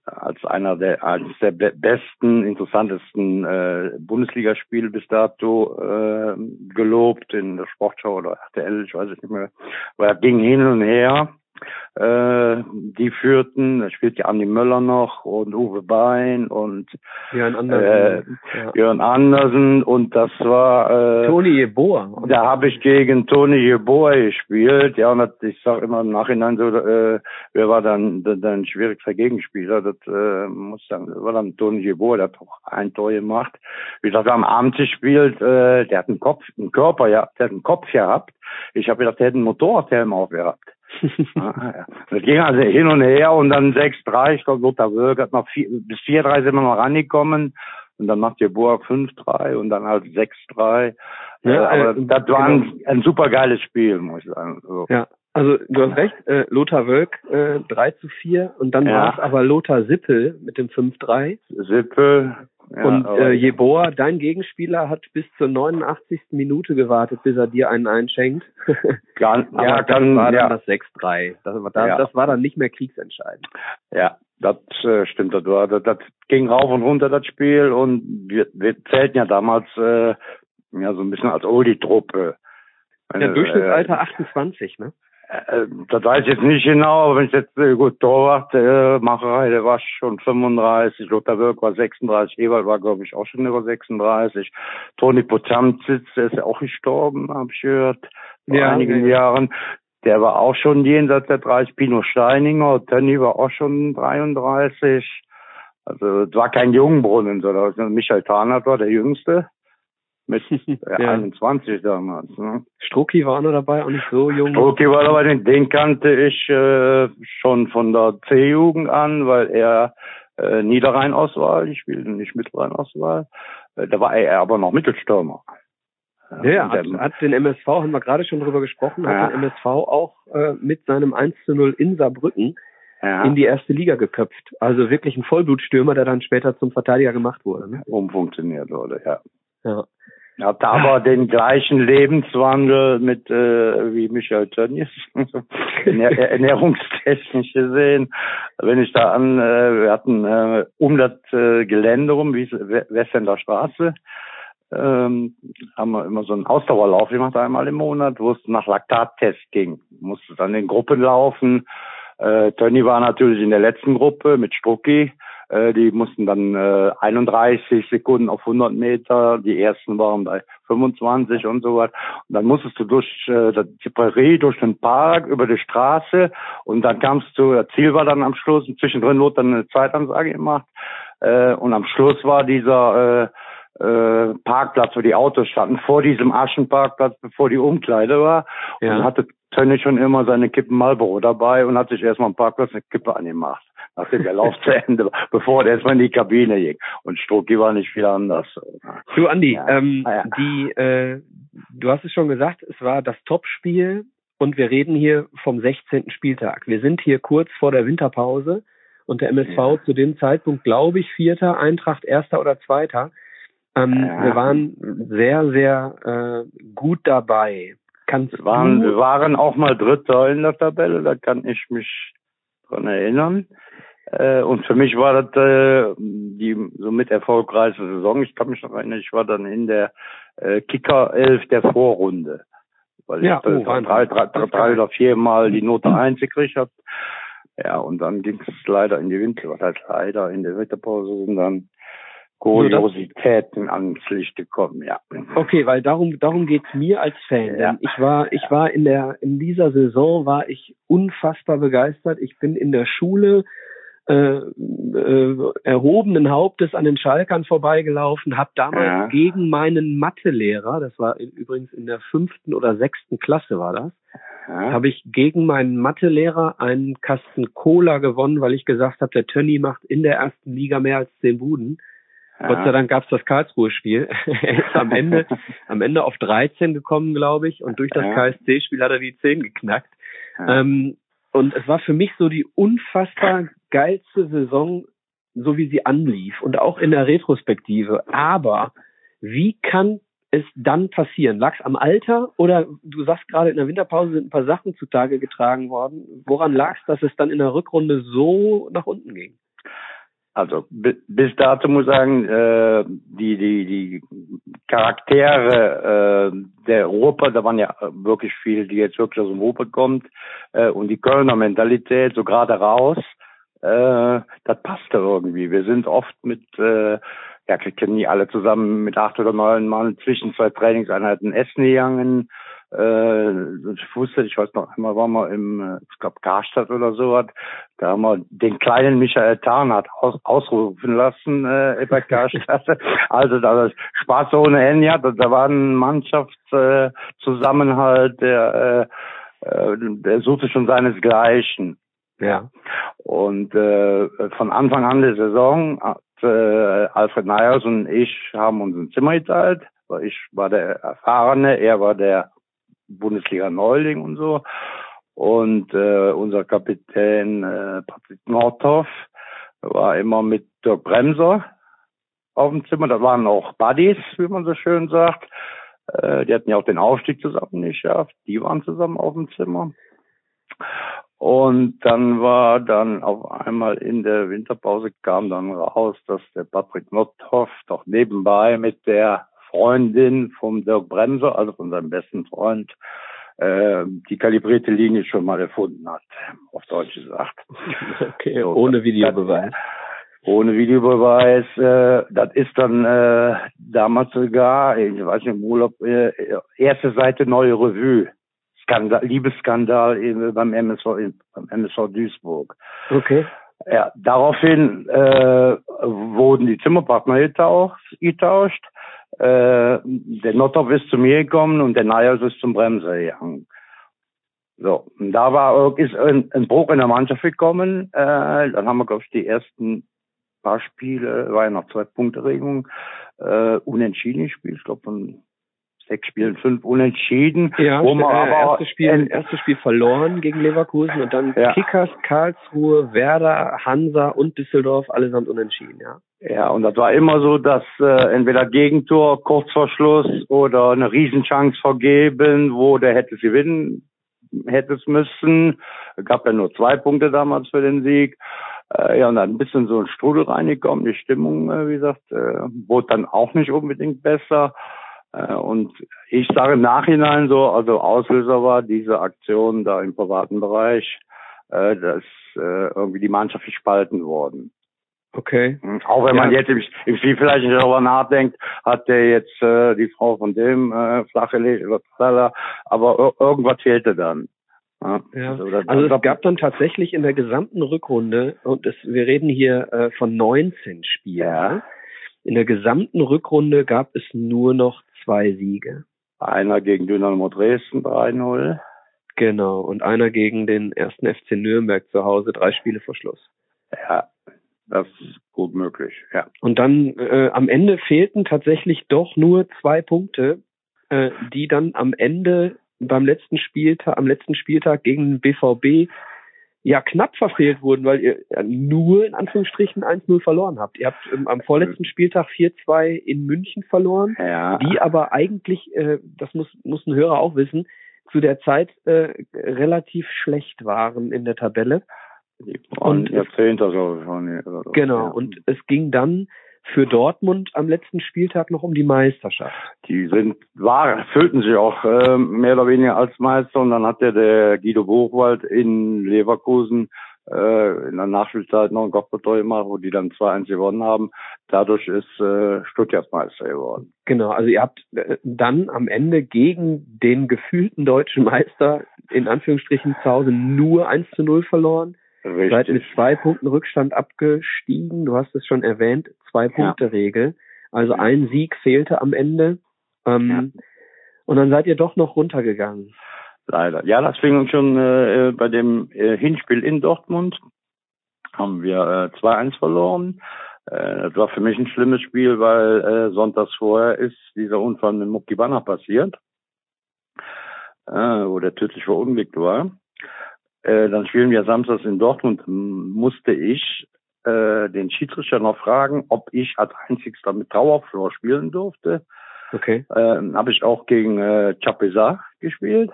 als einer der eines der be besten, interessantesten äh, Bundesligaspiele bis dato äh, gelobt in der Sportschau oder RTL, ich weiß es nicht mehr. Aber er ging hin und her. Äh, die führten, da spielt ja Andi Möller noch und Uwe Bein und Björn äh, Andersen. ja. Björn Andersen und das war äh, Toni Jeboa. da habe ich gegen Toni Jeboa gespielt. Ja, und das, ich sage immer im Nachhinein so, äh, wer war dann dann dann schwierigster Gegenspieler? Das äh, muss dann war dann Toni Jeboa, der hat auch ein Tor gemacht. Wie gesagt, am Abend gespielt, äh, der hat einen Kopf, einen Körper, ja, der hat einen Kopf gehabt. Ich habe gedacht, der hätte einen Motorradhelm aufgehabt. Ah, ja. Das ging also hin und her und dann 6-3, ich glaube Lothar Wölk hat noch vier, bis 4-3 sind wir noch rangekommen und dann macht Jeboa 5-3 und dann halt 6-3. Ja, Ja, aber äh, das war ein, ein super geiles Spiel, muss ich sagen. So. Ja, also du hast recht, äh, Lothar Wölk äh, 3 zu 4 und dann Ja. war es aber Lothar Sippel mit dem 5-3 Sippe. Ja, und äh, Jeboa, dein Gegenspieler, hat bis zur 89. Minute gewartet, bis er dir einen einschenkt. Gan- aber ja, das kann, war dann ja, das 6-3. Das, war- das, Ja. das war dann nicht mehr kriegsentscheidend. ja, das äh, stimmt. Das, war, das, das ging rauf und runter, das Spiel. Und wir, wir zählten ja damals äh, ja so ein bisschen als Oldie-Truppe. Der Äh, Durchschnittsalter 28, ne? Äh, das weiß ich jetzt nicht genau, aber wenn ich jetzt äh, gut Torwart äh, mache, der war schon 35, Lothar Wirk war 36, Ewald war glaube ich auch schon über 36, Toni Potamzitz, der ist ja auch gestorben, habe ich gehört, vor Ja, einigen ja. Jahren. Der war auch schon jenseits der 30, Pino Steininger, Tönny war auch schon 33. Also es war kein Jungbrunnen, sondern Michael Tarnert war der Jüngste mit Ja. 21 damals. Ne? Strucki war noch dabei, auch nicht so jung. Okay, war aber den, den kannte ich äh, schon von der C-Jugend an, weil er äh, Niederrhein-Auswahl, ich spiele nicht Mittelrhein-Auswahl, äh, da war er aber noch Mittelstürmer. Ja, ja, hat, hat den MSV, haben wir gerade schon drüber gesprochen, Ja. hat den MSV auch äh, mit seinem 1 zu 0 in Saarbrücken ja, in die erste Liga geköpft. Also wirklich ein Vollblutstürmer, der dann später zum Verteidiger gemacht wurde. Ne? umfunktioniert wurde, ja. Ja. Hatte aber den gleichen Lebenswandel mit äh, wie Michael Tönnies, Ernähr ernährungstechnisch gesehen. Wenn ich da an, äh, wir hatten äh, um das äh, Gelände rum, wie es- Westender Straße, ähm, haben wir immer so einen Ausdauerlauf gemacht, einmal im Monat, wo es nach Laktattest ging. Musste dann in Gruppen laufen. Äh, Tönny war natürlich in der letzten Gruppe mit Strucki. Äh, die mussten dann äh, 31 Sekunden auf 100 Meter. Die ersten waren bei 25 und so was. Und dann musstest du durch äh, die Prärie, durch den Park, über die Straße und dann kamst du, das Ziel war dann am Schluss, und zwischendrin wurde dann eine Zeitansage gemacht. Äh, und am Schluss war dieser äh, Parkplatz, wo die Autos standen, vor diesem Aschenparkplatz, bevor die Umkleide war. Und Ja. dann hatte Tönne schon immer seine Kippen Marlboro dabei und hat sich erstmal am Parkplatz eine Kippe angemacht. Nachdem der Lauf zu Ende war, bevor er erstmal in die Kabine ging. Und Strucki war nicht viel anders. Du Andi, Ja. ähm, Ah, ja. die, äh, du hast es schon gesagt, es war das Topspiel und wir reden hier vom 16. Spieltag. Wir sind hier kurz vor der Winterpause und der MSV zu dem Zeitpunkt, glaube ich, Vierter, Eintracht Erster oder Zweiter. Ähm, Ja. Wir waren sehr, sehr äh, gut dabei. Kannst Wir waren, wir waren auch mal Dritter in der Tabelle, da kann ich mich dran erinnern. Äh, und für mich war das äh, die somit erfolgreichste Saison. Ich kann mich noch erinnern, ich war dann in der äh, Kicker 11 der Vorrunde. Weil Ja, ich oh, drei, drei, drei, drei oder viermal die Note 1 gekriegt habe. Ja, und dann ging es leider in die Winter, was heißt leider, in der Winterpause sind dann Kuriositäten ans Licht gekommen, ja. Okay, weil darum darum geht's mir als Fan. Ja. Ich war ich war in der in dieser Saison war ich unfassbar begeistert. Ich bin in der Schule äh, äh, erhobenen Hauptes an den Schalkern vorbeigelaufen, habe damals Ja. gegen meinen Mathelehrer, das war übrigens in der fünften oder sechsten Klasse war das, ja. habe ich gegen meinen Mathelehrer einen Kasten Cola gewonnen, weil ich gesagt habe, der Tönny macht in der ersten Liga mehr als zehn Buden. Gott sei Dank gab's das Karlsruhe-Spiel. er ist am Ende, am Ende auf 13 gekommen, glaube ich, und durch das Ja. KSC-Spiel hat er die 10 geknackt. Ja. Ähm, und es war für mich so die unfassbar geilste Saison, so wie sie anlief und auch in der Retrospektive. Aber wie kann es dann passieren? Lag's am Alter oder du sagst gerade in der Winterpause sind ein paar Sachen zutage getragen worden. Woran lag's, dass es dann in der Rückrunde so nach unten ging? Also bi- bis dato muss ich sagen, äh, die die die Charaktere äh, der Ruhrpott, da waren ja wirklich viele, die jetzt wirklich aus dem Ruhrpott kommt äh, und die Kölner Mentalität so gerade raus, äh, das passte irgendwie. Wir sind oft mit äh, ja, wir kennen nie alle zusammen mit acht oder neun Mann zwischen zwei Trainingseinheiten essen gegangen. Äh, ich wusste, ich weiß noch, einmal waren wir im, äh, ich glaube, Karstadt oder sowas. Da haben wir den kleinen Michael Tarnert aus, ausrufen lassen äh, bei Karstadt. also da ist Spaß ohne Ende. Ja, da, da war ein Mannschaftszusammenhalt, äh, der, äh, äh, der suchte schon seinesgleichen. Ja. Und äh, von Anfang an der Saison hat äh, Alfred Neyers und ich haben uns ein Zimmer geteilt. Weil Ich war der Erfahrene, er war der Bundesliga-Neuling und so. Und äh, unser Kapitän äh, Patrick Nordhoff war immer mit Dirk Bremser auf dem Zimmer. Da waren auch Buddies, wie man so schön sagt. Äh, die hatten ja auch den Aufstieg zusammen nicht geschafft. Die waren zusammen auf dem Zimmer. Und dann war dann auf einmal in der Winterpause kam dann raus, dass der Patrick Nothoff doch nebenbei mit der Freundin vom Dirk Bremser, also von seinem besten Freund, äh, die kalibrierte Linie schon mal erfunden hat, auf Deutsch gesagt. Okay, So, ohne Videobeweis. Ohne Videobeweis. Äh, das ist dann äh, damals sogar, ich weiß nicht, im Urlaub, äh, erste Seite Neue Revue. Skandal, Liebesskandal beim MSV, beim MSV Duisburg. Okay. Ja, daraufhin äh, wurden die Zimmerpartner getauscht. getauscht. Äh, der Nottorf ist zu mir gekommen und der Neyers ist zum Bremser gegangen. So, und da war ist ein, ein Bruch in der Mannschaft gekommen. Äh, dann haben wir, glaube ich, die ersten paar Spiele, war ja noch zwei Punkte Regung, äh, unentschieden gespielt. Ich glaube, von sechs Spielen fünf unentschieden. Ja, wo man äh, aber erstes Spiel, erstes Spiel verloren gegen Leverkusen und dann Ja. Kickers, Karlsruhe, Werder, Hansa und Düsseldorf allesamt unentschieden, ja. Ja, und das war immer so, dass äh, entweder Gegentor, kurz vor Schluss oder eine Riesenchance vergeben, wo der hätte es gewinnen, hätte es müssen. Gab ja nur zwei Punkte damals für den Sieg. Äh, ja, und dann ein bisschen so ein Strudel reingekommen. Die Stimmung, äh, wie gesagt, äh, wurde dann auch nicht unbedingt besser. Äh, und ich sage im Nachhinein so, also Auslöser war diese Aktion da im privaten Bereich, äh, dass äh, irgendwie die Mannschaft gespalten worden. Okay. Mhm. Auch wenn man Ja. jetzt im, im Spiel vielleicht nicht darüber nachdenkt, hat der jetzt äh, die Frau von dem äh, flachgelegt oder tralala, aber ir irgendwas fehlte dann. Ja, Ja. das- Also das- es gab dann tatsächlich in der gesamten Rückrunde, und es, wir reden hier äh, von 19 Spielen, Ja. ne? in der gesamten Rückrunde gab es nur noch zwei Siege. einer gegen Dynamo Dresden 3-0. Genau, und einer gegen den ersten FC Nürnberg zu Hause, drei Spiele vor Schluss. Ja, das ist gut möglich. Ja. Und dann äh, am Ende fehlten tatsächlich doch nur zwei Punkte, äh, die dann am Ende beim letzten Spieltag, am letzten Spieltag gegen den BVB ja knapp verfehlt wurden, weil ihr nur in Anführungsstrichen 1-0 verloren habt. Ihr habt ähm, am vorletzten Spieltag 4-2 in München verloren, Ja. die aber eigentlich, äh, das muss, muss ein Hörer auch wissen, zu der Zeit äh, relativ schlecht waren in der Tabelle. Die waren und- Jahrzehnte so schon. oder so. Genau, Ja. und es ging dann für Dortmund am letzten Spieltag noch um die Meisterschaft. die sind, war, fühlten sich auch äh, mehr oder weniger als Meister und dann hat ja der Guido Buchwald in Leverkusen äh, in der Nachspielzeit noch ein Kopfballtor gemacht, wo die dann 2-1 gewonnen haben. Dadurch ist äh, Stuttgart Meister geworden. Genau, also ihr habt äh, dann am Ende gegen den gefühlten deutschen Meister in Anführungsstrichen zu Hause nur 1 zu 0 verloren. Seid mit zwei Punkten Rückstand abgestiegen. Du hast es schon erwähnt, zwei Punkte Regel. Also ein Sieg fehlte am Ende. Ähm, Und dann seid ihr doch noch runtergegangen. Leider. Ja, das fing uns schon äh, bei dem äh, Hinspiel in Dortmund. Haben wir äh, 2-1 verloren. Äh, das war für mich ein schlimmes Spiel, weil äh, sonntags vorher ist dieser Unfall mit Mucki Banner passiert, äh, wo der tödlich verunglückt war. Äh, dann spielen wir samstags in Dortmund. Musste ich äh, den Schiedsrichter noch fragen, ob ich als einzigster mit Trauerflor spielen durfte. Okay. Ähm, habe ich auch gegen äh, Chapezar gespielt.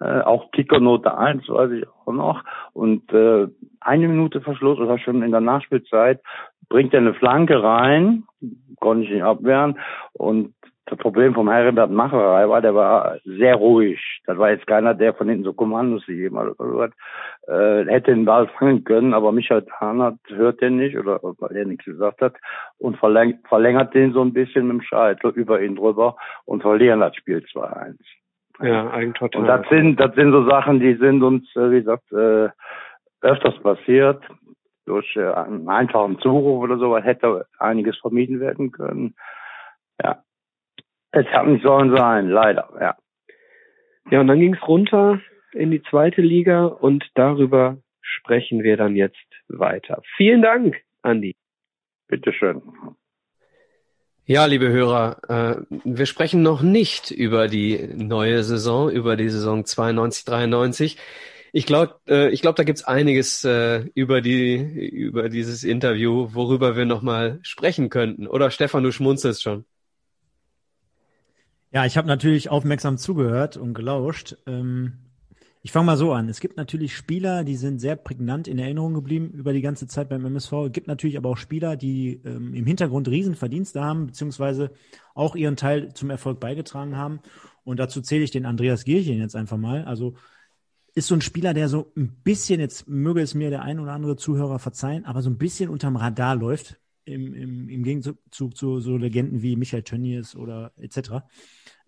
Äh, auch Kickernote 1, weiß ich auch noch. Und äh, eine Minute Verschluss oder schon in der Nachspielzeit bringt er eine Flanke rein, konnte ich nicht abwehren. Und das Problem vom Herbert Macherei war, der war sehr ruhig. Das war jetzt keiner, der von hinten so Kommandos gegeben hat. Äh, hätte den Ball fangen können, aber Michael Tarnert hört den nicht oder weil er nichts gesagt hat und verläng verlängert den so ein bisschen mit dem Scheitel über ihn drüber und verlieren das Spiel 2-1. Ja, Eigentor. Und das sind, das sind so Sachen, die sind uns, äh, wie gesagt, äh, öfters passiert. Durch äh, einen einfachen Zuruf oder so hätte einiges vermieden werden können. Ja. Es hat nicht sollen sein, leider, ja. Ja, und dann ging's runter in die zweite Liga und darüber sprechen wir dann jetzt weiter. Vielen Dank, Andi. Bitteschön. Ja, liebe Hörer, äh, wir sprechen noch nicht über die neue Saison, über die Saison 92, 93. Ich glaube, äh, ich glaube, da gibt's einiges äh, über die über dieses Interview, worüber wir noch mal sprechen könnten. Oder Stefan, du schmunzelst schon. Ja, ich habe natürlich aufmerksam zugehört und gelauscht. Ähm, ich fange mal so an. Es gibt natürlich Spieler, die sind sehr prägnant in Erinnerung geblieben über die ganze Zeit beim MSV. Es gibt natürlich aber auch Spieler, die ähm, im Hintergrund Riesenverdienste haben, beziehungsweise auch ihren Teil zum Erfolg beigetragen haben. Und dazu zähle ich den Andreas Gierchen jetzt einfach mal. Also ist so ein Spieler, der so ein bisschen, jetzt möge es mir der ein oder andere Zuhörer verzeihen, aber so ein bisschen unterm Radar läuft, im, im, im Gegenzug zu so Legenden wie Michael Tönnies oder etc.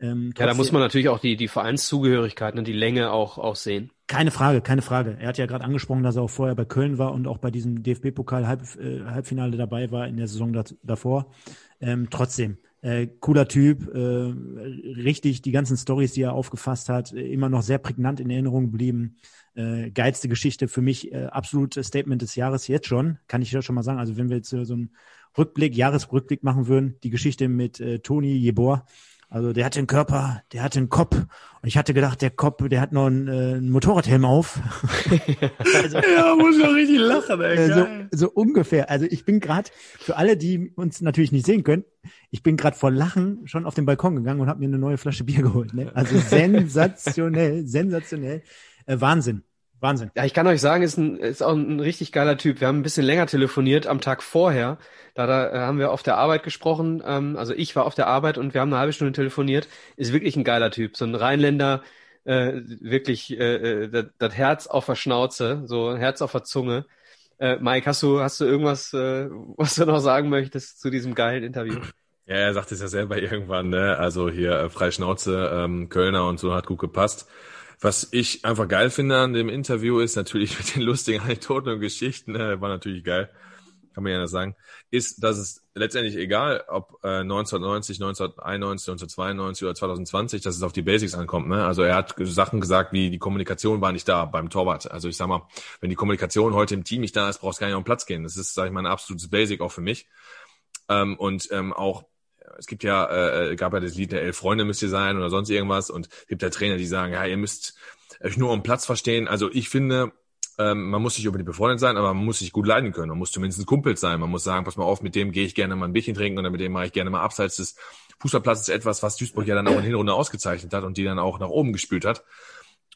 Ähm, Ja, da muss man natürlich auch die die Vereinszugehörigkeit und die Länge auch auch sehen. Keine Frage, keine Frage. Er hat ja gerade angesprochen, dass er auch vorher bei Köln war und auch bei diesem DFB-Pokal-Halbfinale äh, dabei war in der Saison da, davor. Ähm, trotzdem, äh, cooler Typ, äh, richtig die ganzen Stories, die er aufgefasst hat, immer noch sehr prägnant in Erinnerung geblieben. Äh, geilste Geschichte für mich, äh, absolute Statement des Jahres jetzt schon, kann ich ja schon mal sagen. Also wenn wir jetzt so einen Rückblick, Jahresrückblick machen würden, die Geschichte mit äh, Toni Jebor, also der hatte einen Körper, der hatte einen Kopf und ich hatte gedacht, der Kopf, der hat noch einen, äh, einen Motorradhelm auf. also, ja, muss ich auch richtig lachen, ey. Äh, so, so ungefähr. Also ich bin gerade, für alle, die uns natürlich nicht sehen können, ich bin gerade vor Lachen schon auf den Balkon gegangen und habe mir eine neue Flasche Bier geholt. Ne? Also sensationell, sensationell. Äh, Wahnsinn. Wahnsinn. Ja, ich kann euch sagen, ist, ein, ist auch ein richtig geiler Typ. Wir haben ein bisschen länger telefoniert am Tag vorher. Da, da äh, haben wir auf der Arbeit gesprochen. Ähm, also ich war auf der Arbeit und wir haben eine halbe Stunde telefoniert. Ist wirklich ein geiler Typ. So ein Rheinländer, äh, wirklich äh, äh das, das Herz auf der Schnauze, so ein Herz auf der Zunge. Äh, Mike, hast du, hast du irgendwas, äh, was du noch sagen möchtest zu diesem geilen Interview? Ja, er sagt es ja selber irgendwann, ne? Also hier äh, frei Schnauze, ähm, Kölner und so hat gut gepasst. Was ich einfach geil finde an dem Interview ist natürlich mit den lustigen Anekdoten und Geschichten, ne, war natürlich geil, kann man ja sagen, ist, dass es letztendlich egal, ob äh, 1990, 1991, 1992 oder 2020, dass es auf die Basics ankommt. Ne? Also er hat Sachen gesagt, wie die Kommunikation war nicht da beim Torwart. Also ich sag mal, wenn die Kommunikation heute im Team nicht da ist, brauchst du gar nicht auf den Platz gehen. Das ist, sag ich mal, ein absolutes Basic auch für mich. Ähm, und ähm, auch es gibt ja, äh, gab ja das Lied der Elf Freunde müsst ihr sein oder sonst irgendwas und es gibt ja Trainer, die sagen, ja, ihr müsst euch nur um Platz verstehen. Also ich finde, ähm, man muss sich über die befreundet sein, aber man muss sich gut leiden können. Man muss zumindest Kumpel sein. Man muss sagen, pass mal auf, mit dem gehe ich gerne mal ein Bierchen trinken oder mit dem mache ich gerne mal abseits des Fußballplatzes etwas, was Duisburg ja dann auch in der Hinrunde ausgezeichnet hat und die dann auch nach oben gespült hat.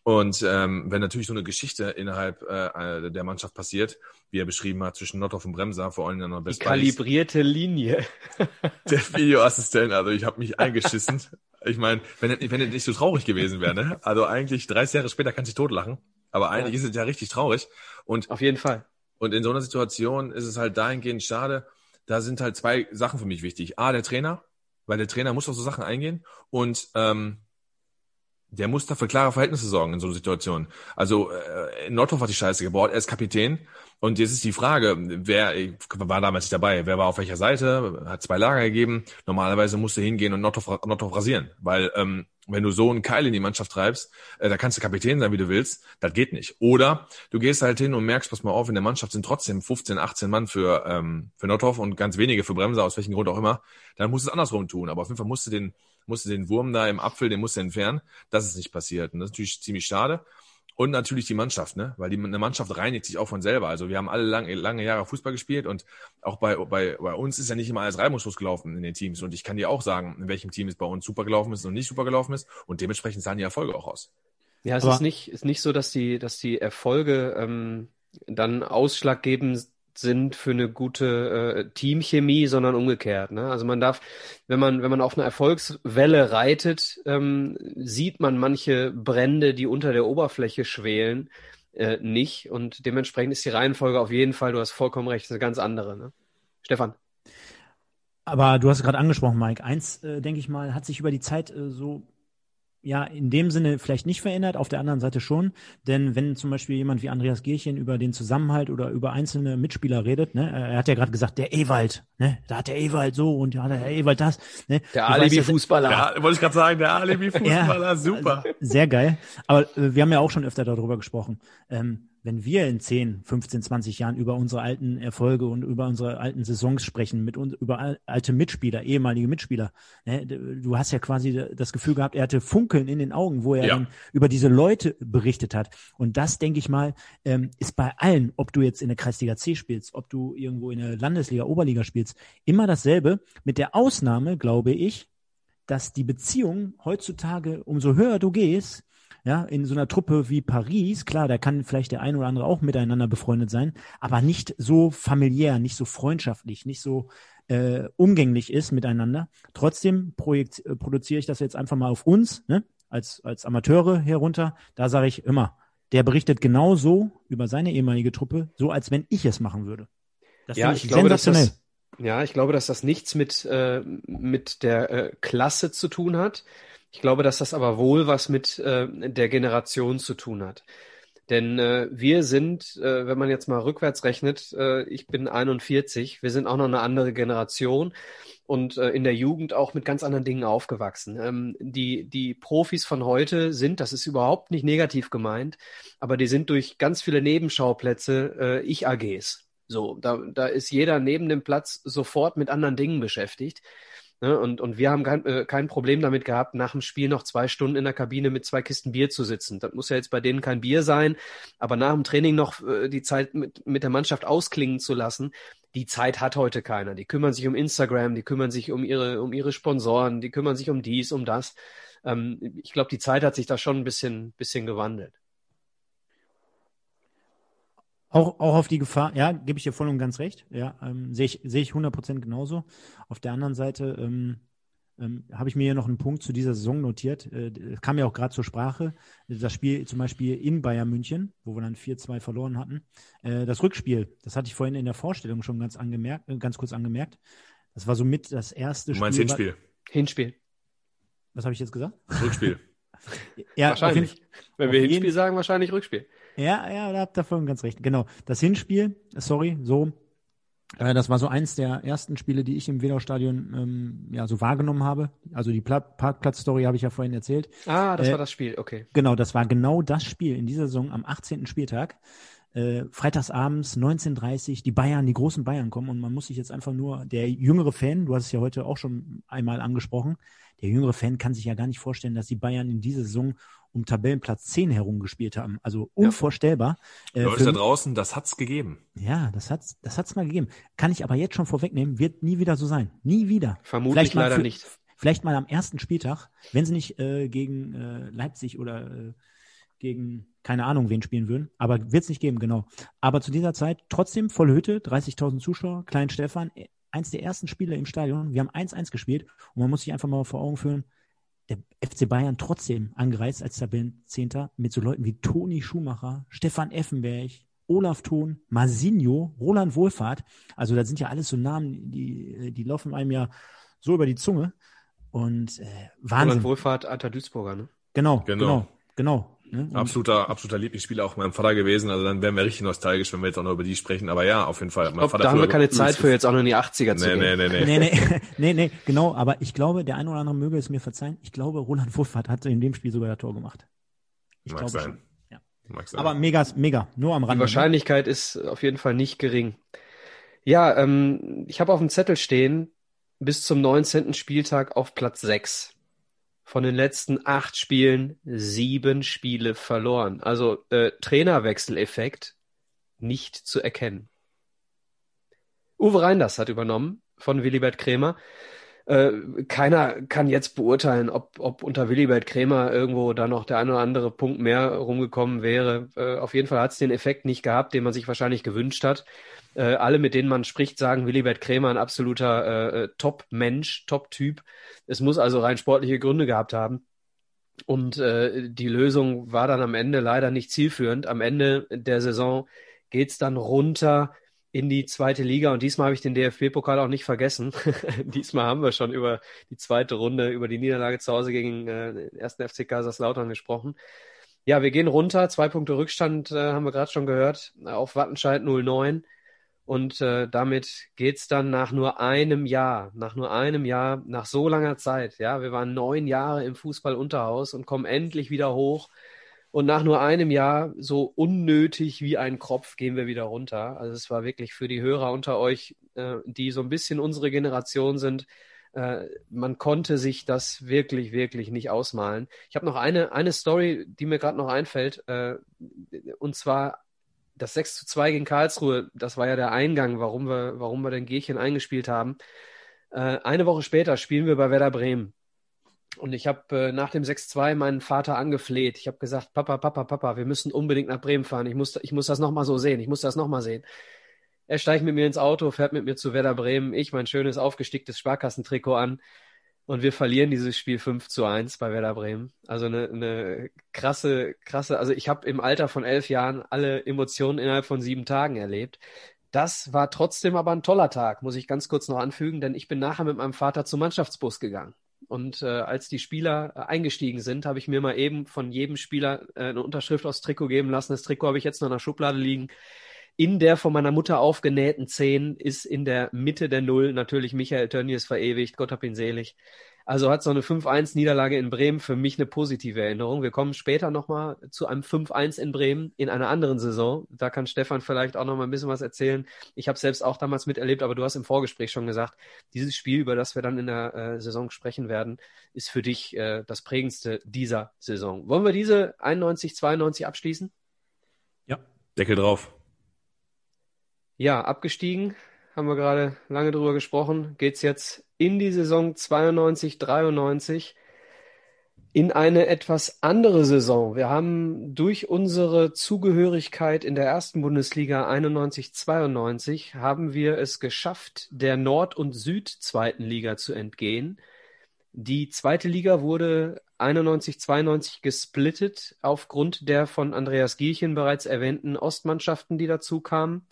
Und ähm, wenn natürlich so eine Geschichte innerhalb äh, der Mannschaft passiert, wie er beschrieben hat, zwischen Nothoff und Bremser, vor allem dann noch Best Die kalibrierte Linie. der Videoassistent, also ich habe mich eingeschissen. Ich meine, wenn, wenn er nicht so traurig gewesen wäre, ne? Also eigentlich 30 Jahre später kann sich totlachen. Aber eigentlich ja. ist es ja richtig traurig. Und auf jeden Fall. Und in so einer Situation ist es halt dahingehend schade. Da sind halt zwei Sachen für mich wichtig. A, der Trainer, weil der Trainer muss auf so Sachen eingehen. Und ähm, der muss da für klare Verhältnisse sorgen in so einer Situation. Also äh, Nordhoff hat die Scheiße gebaut, er ist Kapitän. Und jetzt ist die Frage, wer war damals nicht dabei, wer war auf welcher Seite, hat zwei Lager gegeben. Normalerweise musst du hingehen und Nordhoff, Nordhoff rasieren, weil ähm, wenn du so einen Keil in die Mannschaft treibst, äh, da kannst du Kapitän sein, wie du willst, das geht nicht. Oder du gehst halt hin und merkst, pass mal auf, in der Mannschaft sind trotzdem 15, 18 Mann für, ähm, für Nordhoff und ganz wenige für Bremser, aus welchem Grund auch immer, dann musst du es andersrum tun. Aber auf jeden Fall musst du den musste den Wurm da im Apfel, den musste entfernen. Das ist nicht passiert. Und das ist natürlich ziemlich schade. Und natürlich die Mannschaft, ne? Weil die eine Mannschaft reinigt sich auch von selber. Also wir haben alle lange, lange Jahre Fußball gespielt und auch bei, bei, bei uns ist ja nicht immer alles reibungslos gelaufen in den Teams. Und ich kann dir auch sagen, in welchem Team es bei uns super gelaufen ist und nicht super gelaufen ist. Und dementsprechend sahen die Erfolge auch aus. Ja, es Aber ist nicht, ist nicht so, dass die, dass die Erfolge ähm, dann ausschlaggebend sind für eine gute äh, Teamchemie, sondern umgekehrt. Ne? Also man darf, wenn man, wenn man auf einer Erfolgswelle reitet, ähm, sieht man manche Brände, die unter der Oberfläche schwelen, äh, nicht. Und dementsprechend ist die Reihenfolge auf jeden Fall, du hast vollkommen recht, eine ganz andere. Ne? Stefan. Aber du hast gerade angesprochen, Mike. Eins, äh, denke ich mal, hat sich über die Zeit äh, so ja, in dem Sinne vielleicht nicht verändert, auf der anderen Seite schon. Denn wenn zum Beispiel jemand wie Andreas Gierchen über den Zusammenhalt oder über einzelne Mitspieler redet, ne, er hat ja gerade gesagt, der Ewald, ne, da hat der Ewald so und ja, der Ewald das, ne. Der Alibi-Fußballer. Ja, wollte ich gerade sagen, der Alibi-Fußballer, ja, super. Sehr geil. Aber äh, wir haben ja auch schon öfter darüber gesprochen. Ähm, wenn wir in 10, 15, 20 Jahren über unsere alten Erfolge und über unsere alten Saisons sprechen, mit uns, über alte Mitspieler, ehemalige Mitspieler, ne, du hast ja quasi das Gefühl gehabt, er hatte Funkeln in den Augen, wo er ja. dann über diese Leute berichtet hat. Und das, denke ich mal, ähm, ist bei allen, ob du jetzt in der Kreisliga C spielst, ob du irgendwo in der Landesliga, Oberliga spielst, immer dasselbe, mit der Ausnahme, glaube ich, dass die Beziehung heutzutage, umso höher du gehst, ja, in so einer Truppe wie Paris, klar, da kann vielleicht der ein oder andere auch miteinander befreundet sein, aber nicht so familiär, nicht so freundschaftlich, nicht so äh, umgänglich ist miteinander. Trotzdem projekt, äh, produziere ich das jetzt einfach mal auf uns, ne, als, als Amateure herunter. Da sage ich immer, der berichtet genauso über seine ehemalige Truppe, so als wenn ich es machen würde. Das ja, ich, ich glaube, sensationell. Dass das, ja, ich glaube, dass das nichts mit, äh, mit der äh, Klasse zu tun hat, ich glaube, dass das aber wohl was mit äh, der Generation zu tun hat. Denn äh, wir sind, äh, wenn man jetzt mal rückwärts rechnet, äh, ich bin 41, wir sind auch noch eine andere Generation und äh, in der Jugend auch mit ganz anderen Dingen aufgewachsen. Ähm, die, die Profis von heute sind, das ist überhaupt nicht negativ gemeint, aber die sind durch ganz viele Nebenschauplätze äh, Ich-AGs. So, da, da ist jeder neben dem Platz sofort mit anderen Dingen beschäftigt. Ne? Und, und wir haben kein, äh, kein Problem damit gehabt, nach dem Spiel noch zwei Stunden in der Kabine mit zwei Kisten Bier zu sitzen. Das muss ja jetzt bei denen kein Bier sein, aber nach dem Training noch äh, die Zeit mit, mit der Mannschaft ausklingen zu lassen, die Zeit hat heute keiner. Die kümmern sich um Instagram, die kümmern sich um ihre, um ihre Sponsoren, die kümmern sich um dies, um das. Ähm, ich glaube, die Zeit hat sich da schon ein bisschen, bisschen gewandelt. Auch, auch auf die Gefahr, ja, gebe ich dir voll und ganz recht. Ja, ähm, sehe ich, sehe ich 100% genauso. Auf der anderen Seite ähm, ähm, habe ich mir hier noch einen Punkt zu dieser Saison notiert. Äh, kam ja auch gerade zur Sprache. Das Spiel zum Beispiel in Bayern München, wo wir dann 4-2 verloren hatten. Äh, das Rückspiel, das hatte ich vorhin in der Vorstellung schon ganz angemerkt, äh, ganz kurz angemerkt. Das war somit das erste Du meinst Spiel. Hinspiel? Hinspiel. Was habe ich jetzt gesagt? Rückspiel. Ja, wahrscheinlich. auf jeden- Wenn auf wir jeden- Hinspiel sagen, wahrscheinlich Rückspiel. Ja, ja, da habt ihr voll und ganz recht. Genau. Das Hinspiel, sorry, so, äh, das war so eins der ersten Spiele, die ich im Wedau-Stadion ähm, ja, so wahrgenommen habe. Also die Pla Parkplatz-Story habe ich ja vorhin erzählt. Ah, das Äh, war das Spiel, okay. Genau, das war genau das Spiel in dieser Saison am 18. Spieltag. Äh, freitagsabends 19.30 die Bayern, die großen Bayern kommen und man muss sich jetzt einfach nur, der jüngere Fan, du hast es ja heute auch schon einmal angesprochen, der jüngere Fan kann sich ja gar nicht vorstellen, dass die Bayern in dieser Saison um Tabellenplatz 10 herum gespielt haben. Also unvorstellbar. Äh, Leute da draußen, das hat's gegeben. ja, das hat's, das hat's mal gegeben. Kann ich aber jetzt schon vorwegnehmen, wird nie wieder so sein. Nie wieder. Vermutlich leider für- nicht. Vielleicht mal am ersten Spieltag, wenn sie nicht äh, gegen äh, Leipzig oder äh, gegen keine Ahnung wen spielen würden. Aber wird's nicht geben, genau. Aber zu dieser Zeit trotzdem volle Hütte, 30.000 Zuschauer, Klein Stefan, eins der ersten Spiele im Stadion. Wir haben 1-1 gespielt und man muss sich einfach mal vor Augen führen, der FC Bayern trotzdem angereist als Tabellenzehnter mit so Leuten wie Toni Schumacher, Stefan Effenberg, Olaf Thon, Masinho, Roland Wohlfahrt. Also das sind ja alles so Namen, die, die laufen einem ja so über die Zunge. Und äh, Wahnsinn. Roland Wohlfahrt, alter Duisburger, ne? Genau, Genau. genau, genau. Ne? Absoluter, absoluter Lieblingsspieler auch meinem Vater gewesen. Also dann wären wir richtig nostalgisch, wenn wir jetzt auch noch über die sprechen. Aber ja, auf jeden Fall. Mein glaub, Vater da haben wir keine Zeit für jetzt auch noch in die 80er zu Nee, gehen. nee, nee, nee. Nee, nee, nee, nee, genau. Aber ich glaube, der eine oder andere möge es mir verzeihen. Ich glaube, Roland Wohlfahrt hat in dem Spiel sogar das Tor gemacht. Ich Mag glaube sein. schon. Ja. Mag sein. Aber mega, mega. Nur am Die Rande. ne? Wahrscheinlichkeit ist auf jeden Fall nicht gering. Ja, ähm, ich habe auf dem Zettel stehen, bis zum 19. Spieltag auf Platz 6. Von den letzten acht Spielen sieben Spiele verloren. Also äh, Trainerwechseleffekt nicht zu erkennen. Uwe Reinders hat übernommen von Willibert Krämer. Äh, keiner kann jetzt beurteilen, ob, ob unter Willibert Krämer irgendwo da noch der ein oder andere Punkt mehr rumgekommen wäre. Äh, auf jeden Fall hat es den Effekt nicht gehabt, den man sich wahrscheinlich gewünscht hat. Äh, alle, mit denen man spricht, sagen, Willibert Krämer ein absoluter äh, Top-Mensch, Top-Typ. Es muss also rein sportliche Gründe gehabt haben. Und äh, die Lösung war dann am Ende leider nicht zielführend. Am Ende der Saison geht's dann runter in die zweite Liga und diesmal habe ich den DFB-Pokal auch nicht vergessen. diesmal haben wir schon über die zweite Runde, über die Niederlage zu Hause gegen äh, den ersten FC Kaiserslautern gesprochen. Ja, wir gehen runter, zwei Punkte Rückstand äh, haben wir gerade schon gehört, auf Wattenscheid 09 und äh, damit geht's dann nach nur einem Jahr, nach nur einem Jahr, nach so langer Zeit, ja, wir waren neun Jahre im Fußball-Unterhaus und kommen endlich wieder hoch und nach nur einem Jahr, so unnötig wie ein Kropf, gehen wir wieder runter. Also es war wirklich für die Hörer unter euch, äh, die so ein bisschen unsere Generation sind, äh, man konnte sich das wirklich, wirklich nicht ausmalen. Ich habe noch eine, eine Story, die mir gerade noch einfällt, äh, und zwar das 6 zu 2 gegen Karlsruhe, das war ja der Eingang, warum wir, warum wir den Gehchen eingespielt haben. Äh, eine Woche später spielen wir bei Werder Bremen. Und ich habe äh, nach dem 6-2 meinen Vater angefleht. Ich habe gesagt, Papa, Papa, Papa, wir müssen unbedingt nach Bremen fahren. Ich muss, ich muss das nochmal so sehen. Ich muss das nochmal sehen. Er steigt mit mir ins Auto, fährt mit mir zu Werder Bremen. Ich mein schönes aufgesticktes Sparkassentrikot an. Und wir verlieren dieses Spiel 5 zu 1 bei Werder Bremen. Also eine, eine krasse, krasse, also ich habe im Alter von elf Jahren alle Emotionen innerhalb von sieben Tagen erlebt. Das war trotzdem aber ein toller Tag, muss ich ganz kurz noch anfügen, denn ich bin nachher mit meinem Vater zum Mannschaftsbus gegangen. Und äh, als die Spieler äh, eingestiegen sind, habe ich mir mal eben von jedem Spieler äh, eine Unterschrift aufs Trikot geben lassen. Das Trikot habe ich jetzt noch in der Schublade liegen. In der von meiner Mutter aufgenähten 10 ist in der Mitte der Null natürlich Michael Tönnies verewigt. Gott hab ihn selig. Also hat so eine 5-1-Niederlage in Bremen für mich eine positive Erinnerung. Wir kommen später nochmal zu einem 5-1 in Bremen in einer anderen Saison. Da kann Stefan vielleicht auch nochmal ein bisschen was erzählen. Ich habe selbst auch damals miterlebt, aber du hast im Vorgespräch schon gesagt, dieses Spiel, über das wir dann in der äh, Saison sprechen werden, ist für dich äh, das prägendste dieser Saison. Wollen wir diese 91, 92 abschließen? Ja. Deckel drauf. Ja, abgestiegen haben wir gerade lange drüber gesprochen, geht's jetzt in die Saison 92, 93 in eine etwas andere Saison. Wir haben durch unsere Zugehörigkeit in der ersten Bundesliga 91, 92 haben wir es geschafft, der Nord- und Süd-zweiten Liga zu entgehen. Die zweite Liga wurde 91, 92 gesplittet aufgrund der von Andreas Gierchen bereits erwähnten Ostmannschaften, die dazu kamen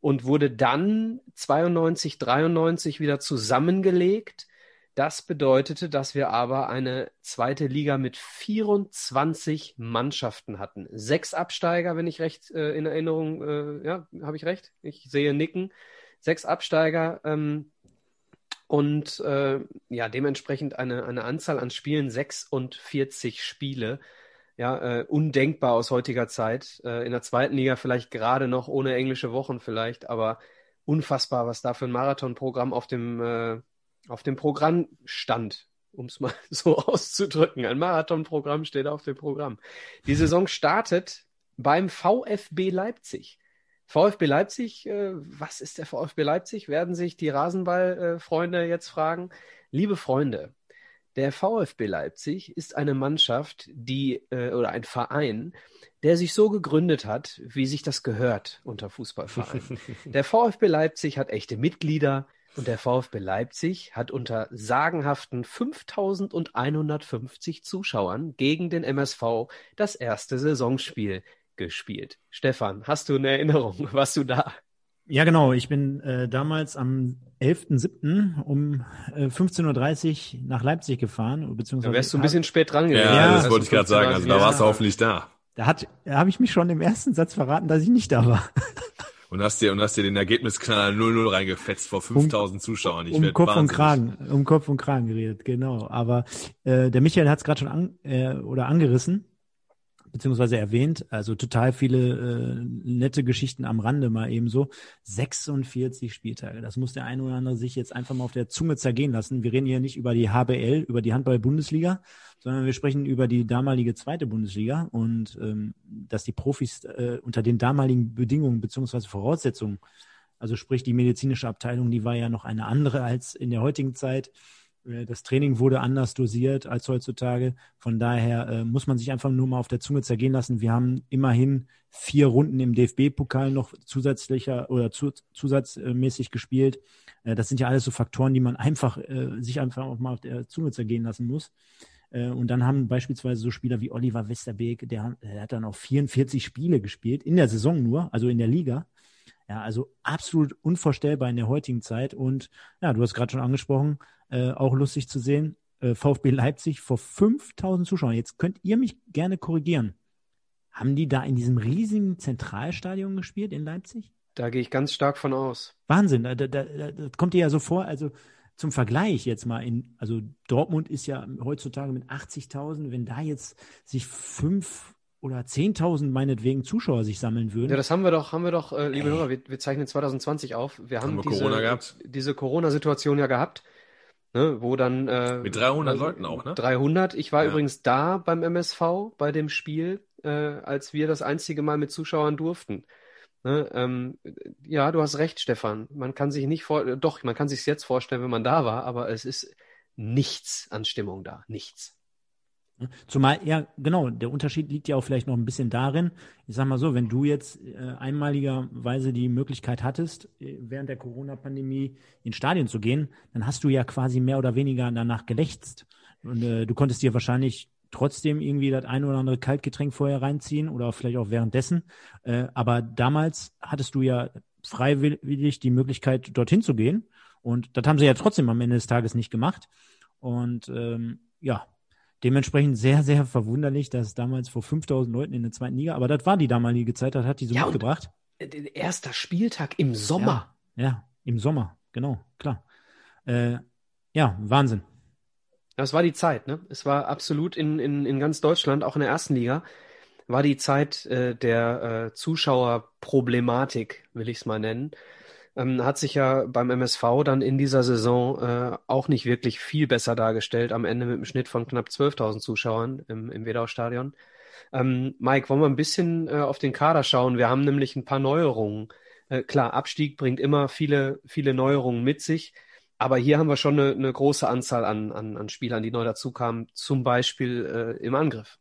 und wurde dann 92, 93 wieder zusammengelegt. Das bedeutete, dass wir aber eine zweite Liga mit 24 Mannschaften hatten. Sechs Absteiger, wenn ich recht äh, in Erinnerung, äh, ja, habe ich recht? Ich sehe Nicken. Sechs Absteiger ähm, und äh, ja, dementsprechend eine, eine Anzahl an Spielen, 46 Spiele ja, äh, undenkbar aus heutiger Zeit. Äh, in der zweiten Liga vielleicht gerade noch ohne englische Wochen vielleicht, aber unfassbar, was da für ein Marathonprogramm auf dem, äh, auf dem Programm stand, um es mal so auszudrücken. Ein Marathonprogramm steht auf dem Programm. Die Saison startet beim VfB Leipzig. VfB Leipzig, äh, was ist der VfB Leipzig? Werden sich die Rasenballfreunde jetzt fragen. Liebe Freunde, der VfB Leipzig ist eine Mannschaft, die äh, oder ein Verein, der sich so gegründet hat, wie sich das gehört unter Fußballvereinen. der VfB Leipzig hat echte Mitglieder und der VfB Leipzig hat unter sagenhaften 5150 Zuschauern gegen den MSV das erste Saisonspiel gespielt. Stefan, hast du eine Erinnerung? Warst du da? Ja, genau. Ich bin äh, damals am 11.07. um äh, 15.30 Uhr nach Leipzig gefahren. Beziehungsweise da wärst du ein bisschen spät dran gewesen. Ja, ja das wollte ich gerade sagen. Also da warst du hoffentlich da. Da hat, da habe ich mich schon im ersten Satz verraten, dass ich nicht da war. Und hast dir, und hast dir den Ergebnisknall 0-0 reingefetzt vor 5000 um, Zuschauern. Ich um Kopf wahnsinnig. und Kragen, um Kopf und Kragen geredet, genau. Aber äh, der Michael hat es gerade schon an, äh, oder angerissen beziehungsweise erwähnt. Also total viele äh, nette Geschichten am Rande mal eben so. 46 Spieltage. Das muss der eine oder andere sich jetzt einfach mal auf der Zunge zergehen lassen. Wir reden hier nicht über die HBL, über die Handball-Bundesliga, sondern wir sprechen über die damalige zweite Bundesliga und ähm, dass die Profis äh, unter den damaligen Bedingungen beziehungsweise Voraussetzungen, also sprich die medizinische Abteilung, die war ja noch eine andere als in der heutigen Zeit das Training wurde anders dosiert als heutzutage. Von daher äh, muss man sich einfach nur mal auf der Zunge zergehen lassen. Wir haben immerhin vier Runden im DFB-Pokal noch zusätzlicher oder zu, zusatzmäßig gespielt. Äh, das sind ja alles so Faktoren, die man einfach äh, sich einfach auch mal auf der Zunge zergehen lassen muss. Äh, und dann haben beispielsweise so Spieler wie Oliver Westerbeek, der, der hat dann auch 44 Spiele gespielt, in der Saison nur, also in der Liga. Ja, also absolut unvorstellbar in der heutigen Zeit. Und ja, du hast gerade schon angesprochen, äh, auch lustig zu sehen. Äh, VfB Leipzig vor 5000 Zuschauern. Jetzt könnt ihr mich gerne korrigieren. Haben die da in diesem riesigen Zentralstadion gespielt in Leipzig? Da gehe ich ganz stark von aus. Wahnsinn, da, da, da, das kommt dir ja so vor, also zum Vergleich jetzt mal in, also Dortmund ist ja heutzutage mit 80.000, wenn da jetzt sich fünf oder 10.000 meinetwegen Zuschauer sich sammeln würden. Ja, das haben wir doch, haben wir doch, äh, liebe Ey. Hörer, wir, wir zeichnen 2020 auf. Wir haben, haben wir diese, Corona diese Corona-Situation ja gehabt ne, wo dann äh, mit 300 also, Leuten auch, ne? 300. Ich war ja. übrigens da beim MSV bei dem Spiel, äh, als wir das einzige Mal mit Zuschauern durften. Ne, ähm, ja, du hast recht, Stefan. Man kann sich nicht vor, doch, man kann sich jetzt vorstellen, wenn man da war, aber es ist nichts an Stimmung da, nichts. Zumal, ja, genau, der Unterschied liegt ja auch vielleicht noch ein bisschen darin, ich sag mal so, wenn du jetzt äh, einmaligerweise die Möglichkeit hattest, äh, während der Corona-Pandemie in Stadien zu gehen, dann hast du ja quasi mehr oder weniger danach gelächzt. Und äh, du konntest dir wahrscheinlich trotzdem irgendwie das ein oder andere Kaltgetränk vorher reinziehen oder vielleicht auch währenddessen. Äh, aber damals hattest du ja freiwillig die Möglichkeit, dorthin zu gehen. Und das haben sie ja trotzdem am Ende des Tages nicht gemacht. Und ähm, ja, dementsprechend sehr, sehr verwunderlich, dass damals vor 5000 Leuten in der zweiten Liga, aber das war die damalige Zeit, das hat die so Ja, mitgebracht. Erster Spieltag im Sommer. Ja, ja, im Sommer, genau, klar. Äh, ja, Wahnsinn. Das war die Zeit, ne? Es war absolut in, in, in ganz Deutschland, auch in der ersten Liga, war die Zeit äh, der äh, Zuschauerproblematik, will ich es mal nennen. Ähm, hat sich ja beim MSV dann in dieser Saison äh, auch nicht wirklich viel besser dargestellt, am Ende mit einem Schnitt von knapp 12.000 Zuschauern im, im Wedau-Stadion. Ähm, Mike, wollen wir ein bisschen äh, auf den Kader schauen? Wir haben nämlich ein paar Neuerungen. Äh, klar, Abstieg bringt immer viele, viele Neuerungen mit sich. Aber hier haben wir schon eine, eine große Anzahl an, an, an Spielern, die neu dazukamen, zum Beispiel äh, im Angriff.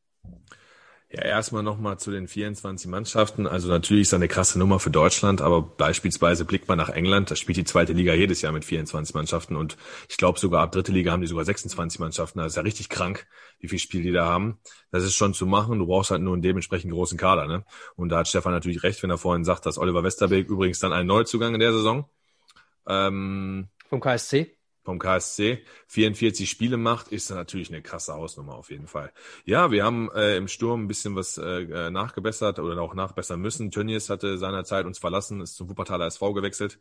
Ja, erstmal nochmal zu den 24 Mannschaften. Also natürlich ist das eine krasse Nummer für Deutschland, aber beispielsweise blickt man nach England, da spielt die zweite Liga jedes Jahr mit 24 Mannschaften und ich glaube sogar ab dritte Liga haben die sogar 26 Mannschaften. Das ist ja richtig krank, wie viel Spiel die da haben. Das ist schon zu machen. Du brauchst halt nur einen dementsprechend großen Kader. Ne? Und da hat Stefan natürlich recht, wenn er vorhin sagt, dass Oliver Westerbeek übrigens dann ein Neuzugang in der Saison. Ähm, Vom KSC? Vom KSC 44 Spiele macht, ist natürlich eine krasse Hausnummer auf jeden Fall. Ja, wir haben äh, im Sturm ein bisschen was äh, nachgebessert oder auch nachbessern müssen. Tönnies hatte seinerzeit uns verlassen, ist zum Wuppertaler SV gewechselt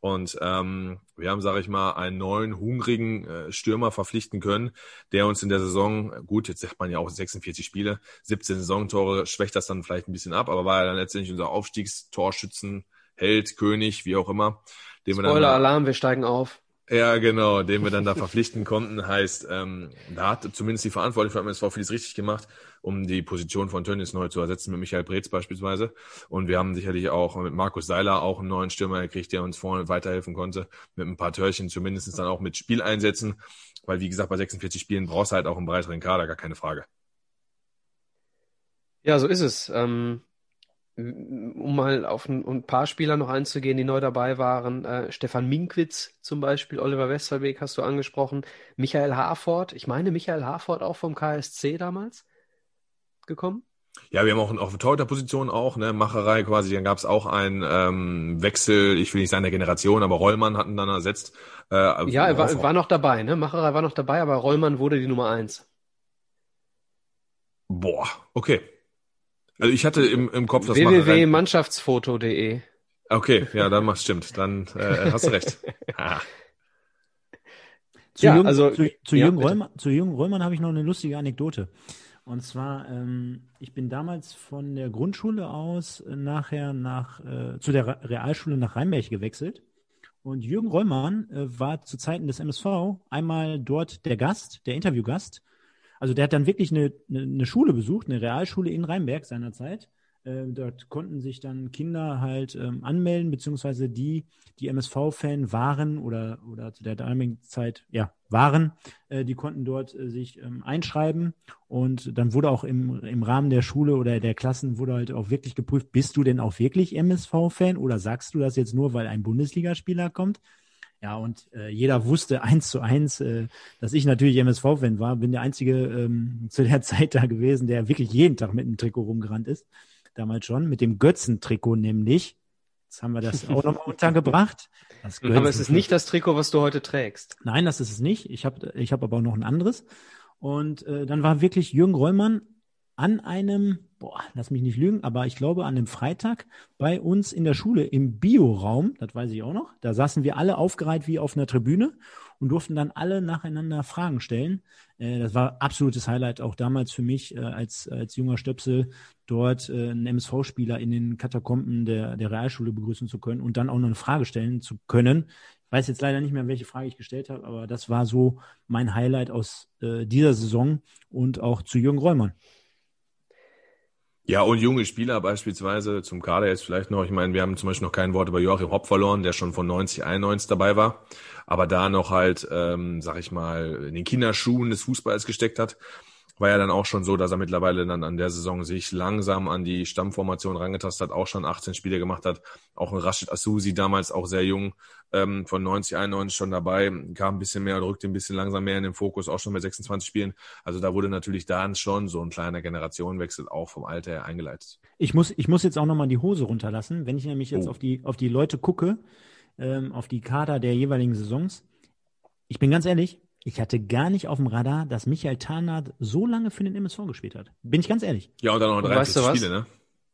und ähm, wir haben, sage ich mal, einen neuen, hungrigen äh, Stürmer verpflichten können, der uns in der Saison, gut, jetzt sagt man ja auch 46 Spiele, 17 Saisontore, schwächt das dann vielleicht ein bisschen ab, aber war ja dann letztendlich unser Aufstiegstorschützen, Held, König, wie auch immer. Spoiler-Alarm, wir steigen auf. Ja, genau, den wir dann da verpflichten konnten, heißt, ähm, da hat zumindest die Verantwortlichen vom MSV vieles richtig gemacht, um die Position von Tönnies neu zu ersetzen, mit Michael Breetz beispielsweise. Und wir haben sicherlich auch mit Markus Seiler auch einen neuen Stürmer gekriegt, der uns vorne weiterhelfen konnte, mit ein paar Törchen zumindest dann auch mit Spieleinsätzen, weil wie gesagt, bei 46 Spielen brauchst du halt auch einen breiteren Kader, gar keine Frage. Ja, so ist es. Ähm, um mal auf ein, ein paar Spieler noch einzugehen, die neu dabei waren. Äh, Stefan Minkwitz zum Beispiel, Oliver Westerbeek hast du angesprochen, Michael Harford. Ich meine, Michael Harford auch vom KSC damals gekommen. Ja, wir haben auch auf der Torhüterposition auch, ne, Macherei quasi, dann gab es auch einen ähm, Wechsel, ich will nicht sagen der Generation, aber Rollmann hatten dann ersetzt. Äh, Ja, er war, war noch dabei, ne? Macherei war noch dabei, aber Rollmann wurde die Nummer eins. Boah, okay. Also ich hatte im, im Kopf das www.mannschaftsfoto.de Okay, ja, dann macht stimmt. Dann äh, hast du recht. Ah. Zu Ja, Jürgen, also- zu, zu ja, Jürgen. Röllmann, zu Jürgen Röllmann habe ich noch eine lustige Anekdote. Und zwar, ähm, ich bin damals von der Grundschule aus äh, nachher nach, äh, zu der Re- Realschule nach Rheinberg gewechselt. Und Jürgen Röllmann äh, war zu Zeiten des MSV einmal dort der Gast, der Interviewgast. Also der hat dann wirklich eine, eine, Schule besucht, eine Realschule in Rheinberg seinerzeit. Äh, dort konnten sich dann Kinder halt ähm, anmelden, beziehungsweise die, die MSV-Fan waren oder, oder zu der damaligen Zeit, ja, waren, äh, die konnten dort äh, sich ähm, einschreiben und dann wurde auch im, im Rahmen der Schule oder der Klassen wurde halt auch wirklich geprüft, bist du denn auch wirklich MSV-Fan oder sagst du das jetzt nur, weil ein Bundesligaspieler kommt? Ja, und äh, jeder wusste eins zu eins, äh, dass ich natürlich MSV-Fan war. Bin der Einzige ähm, zu der Zeit da gewesen, der wirklich jeden Tag mit einem Trikot rumgerannt ist. Damals schon, mit dem Götzen-Trikot nämlich. Jetzt haben wir das auch nochmal untergebracht. Das Aber es ist nicht das Trikot, was du heute trägst. Nein, das ist es nicht. Ich habe ich hab aber auch noch ein anderes. Und äh, dann war wirklich Jürgen Rollmann an einem, boah, lass mich nicht lügen, aber ich glaube an einem Freitag bei uns in der Schule im Bioraum, das weiß ich auch noch. Da saßen wir alle aufgereiht wie auf einer Tribüne und durften dann alle nacheinander Fragen stellen. Äh, das war absolutes Highlight auch damals für mich äh, als, als junger Stöpsel, dort äh, einen MSV-Spieler in den Katakomben der, der Realschule begrüßen zu können und dann auch noch eine Frage stellen zu können. Ich weiß jetzt leider nicht mehr, welche Frage ich gestellt habe, aber das war so mein Highlight aus dieser Saison und auch zu Jürgen Räumann. Ja, und junge Spieler beispielsweise zum Kader jetzt vielleicht noch. Ich meine, wir haben zum Beispiel noch kein Wort über Joachim Hopp verloren, der schon von 90, 91 dabei war, aber da noch halt, ähm, sag ich mal, in den Kinderschuhen des Fußballs gesteckt hat. War ja dann auch schon so, dass er mittlerweile dann an der Saison sich langsam an die Stammformation rangetastet hat, auch schon 18 Spiele gemacht hat. Auch ein Rashid Asusi, damals auch sehr jung, ähm, von 90, 91 schon dabei, kam ein bisschen mehr, rückte ein bisschen langsam mehr in den Fokus, auch schon mit 26 Spielen. Also da wurde natürlich dann schon so ein kleiner Generationenwechsel auch vom Alter her eingeleitet. Ich muss, ich muss jetzt auch nochmal die Hose runterlassen, wenn ich nämlich jetzt Oh. auf die, auf die Leute gucke, ähm, auf die Kader der jeweiligen Saisons. Ich bin ganz ehrlich, Ich hatte gar nicht auf dem Radar, dass Michael Tarnath so lange für den MSV gespielt hat. Bin ich ganz ehrlich. Ja, und dann noch 43 weißt du was? Spiele, ne?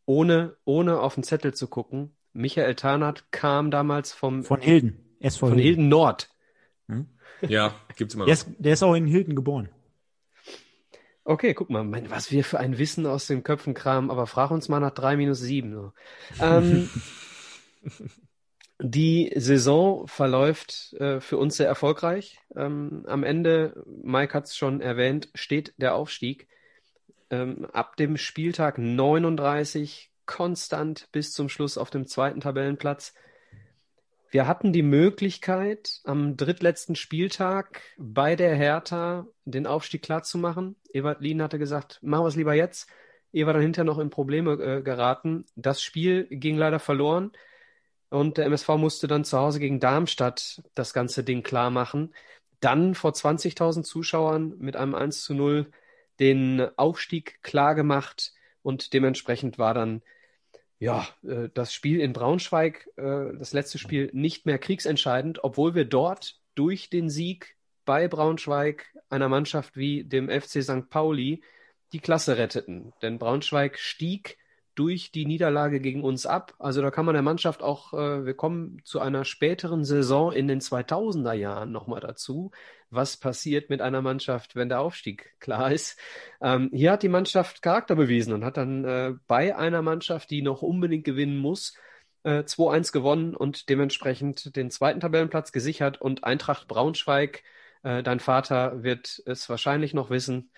Ohne, ohne auf den Zettel zu gucken, Michael Tarnath kam damals vom, Von Hilden. SV von Hilden Nord. Ja, gibt's immer Der noch. ist, der ist auch in Hilden geboren. Okay, guck mal, mein, was wir für ein Wissen aus den Köpfen kramen, aber frag uns mal nach drei minus sieben. So. Ähm, die Saison verläuft äh, für uns sehr erfolgreich. Ähm, am Ende, Mike hat es schon erwähnt, steht der Aufstieg. Ähm, ab dem Spieltag 39 konstant bis zum Schluss auf dem zweiten Tabellenplatz. Wir hatten die Möglichkeit, am drittletzten Spieltag bei der Hertha den Aufstieg klarzumachen. Ewald Lien hatte gesagt, machen wir es lieber jetzt. War dann hinterher noch in Probleme äh, geraten. Das Spiel ging leider verloren und der MSV musste dann zu Hause gegen Darmstadt das ganze Ding klar machen. Dann vor 20.000 Zuschauern mit einem 1 zu 0 den Aufstieg klar gemacht und dementsprechend war dann ja, äh, das Spiel in Braunschweig, äh, das letzte Spiel, nicht mehr kriegsentscheidend, obwohl wir dort durch den Sieg bei Braunschweig einer Mannschaft wie dem FC St. Pauli die Klasse retteten. Denn Braunschweig stieg durch die Niederlage gegen uns ab. Also da kann man der Mannschaft auch, äh, wir kommen zu einer späteren Saison in den 2000er Jahren nochmal dazu, was passiert mit einer Mannschaft, wenn der Aufstieg klar ist. Ähm, hier hat die Mannschaft Charakter bewiesen und hat dann äh, bei einer Mannschaft, die noch unbedingt gewinnen muss, äh, 2-1 gewonnen und dementsprechend den zweiten Tabellenplatz gesichert und Eintracht Braunschweig, äh, dein Vater wird es wahrscheinlich noch wissen,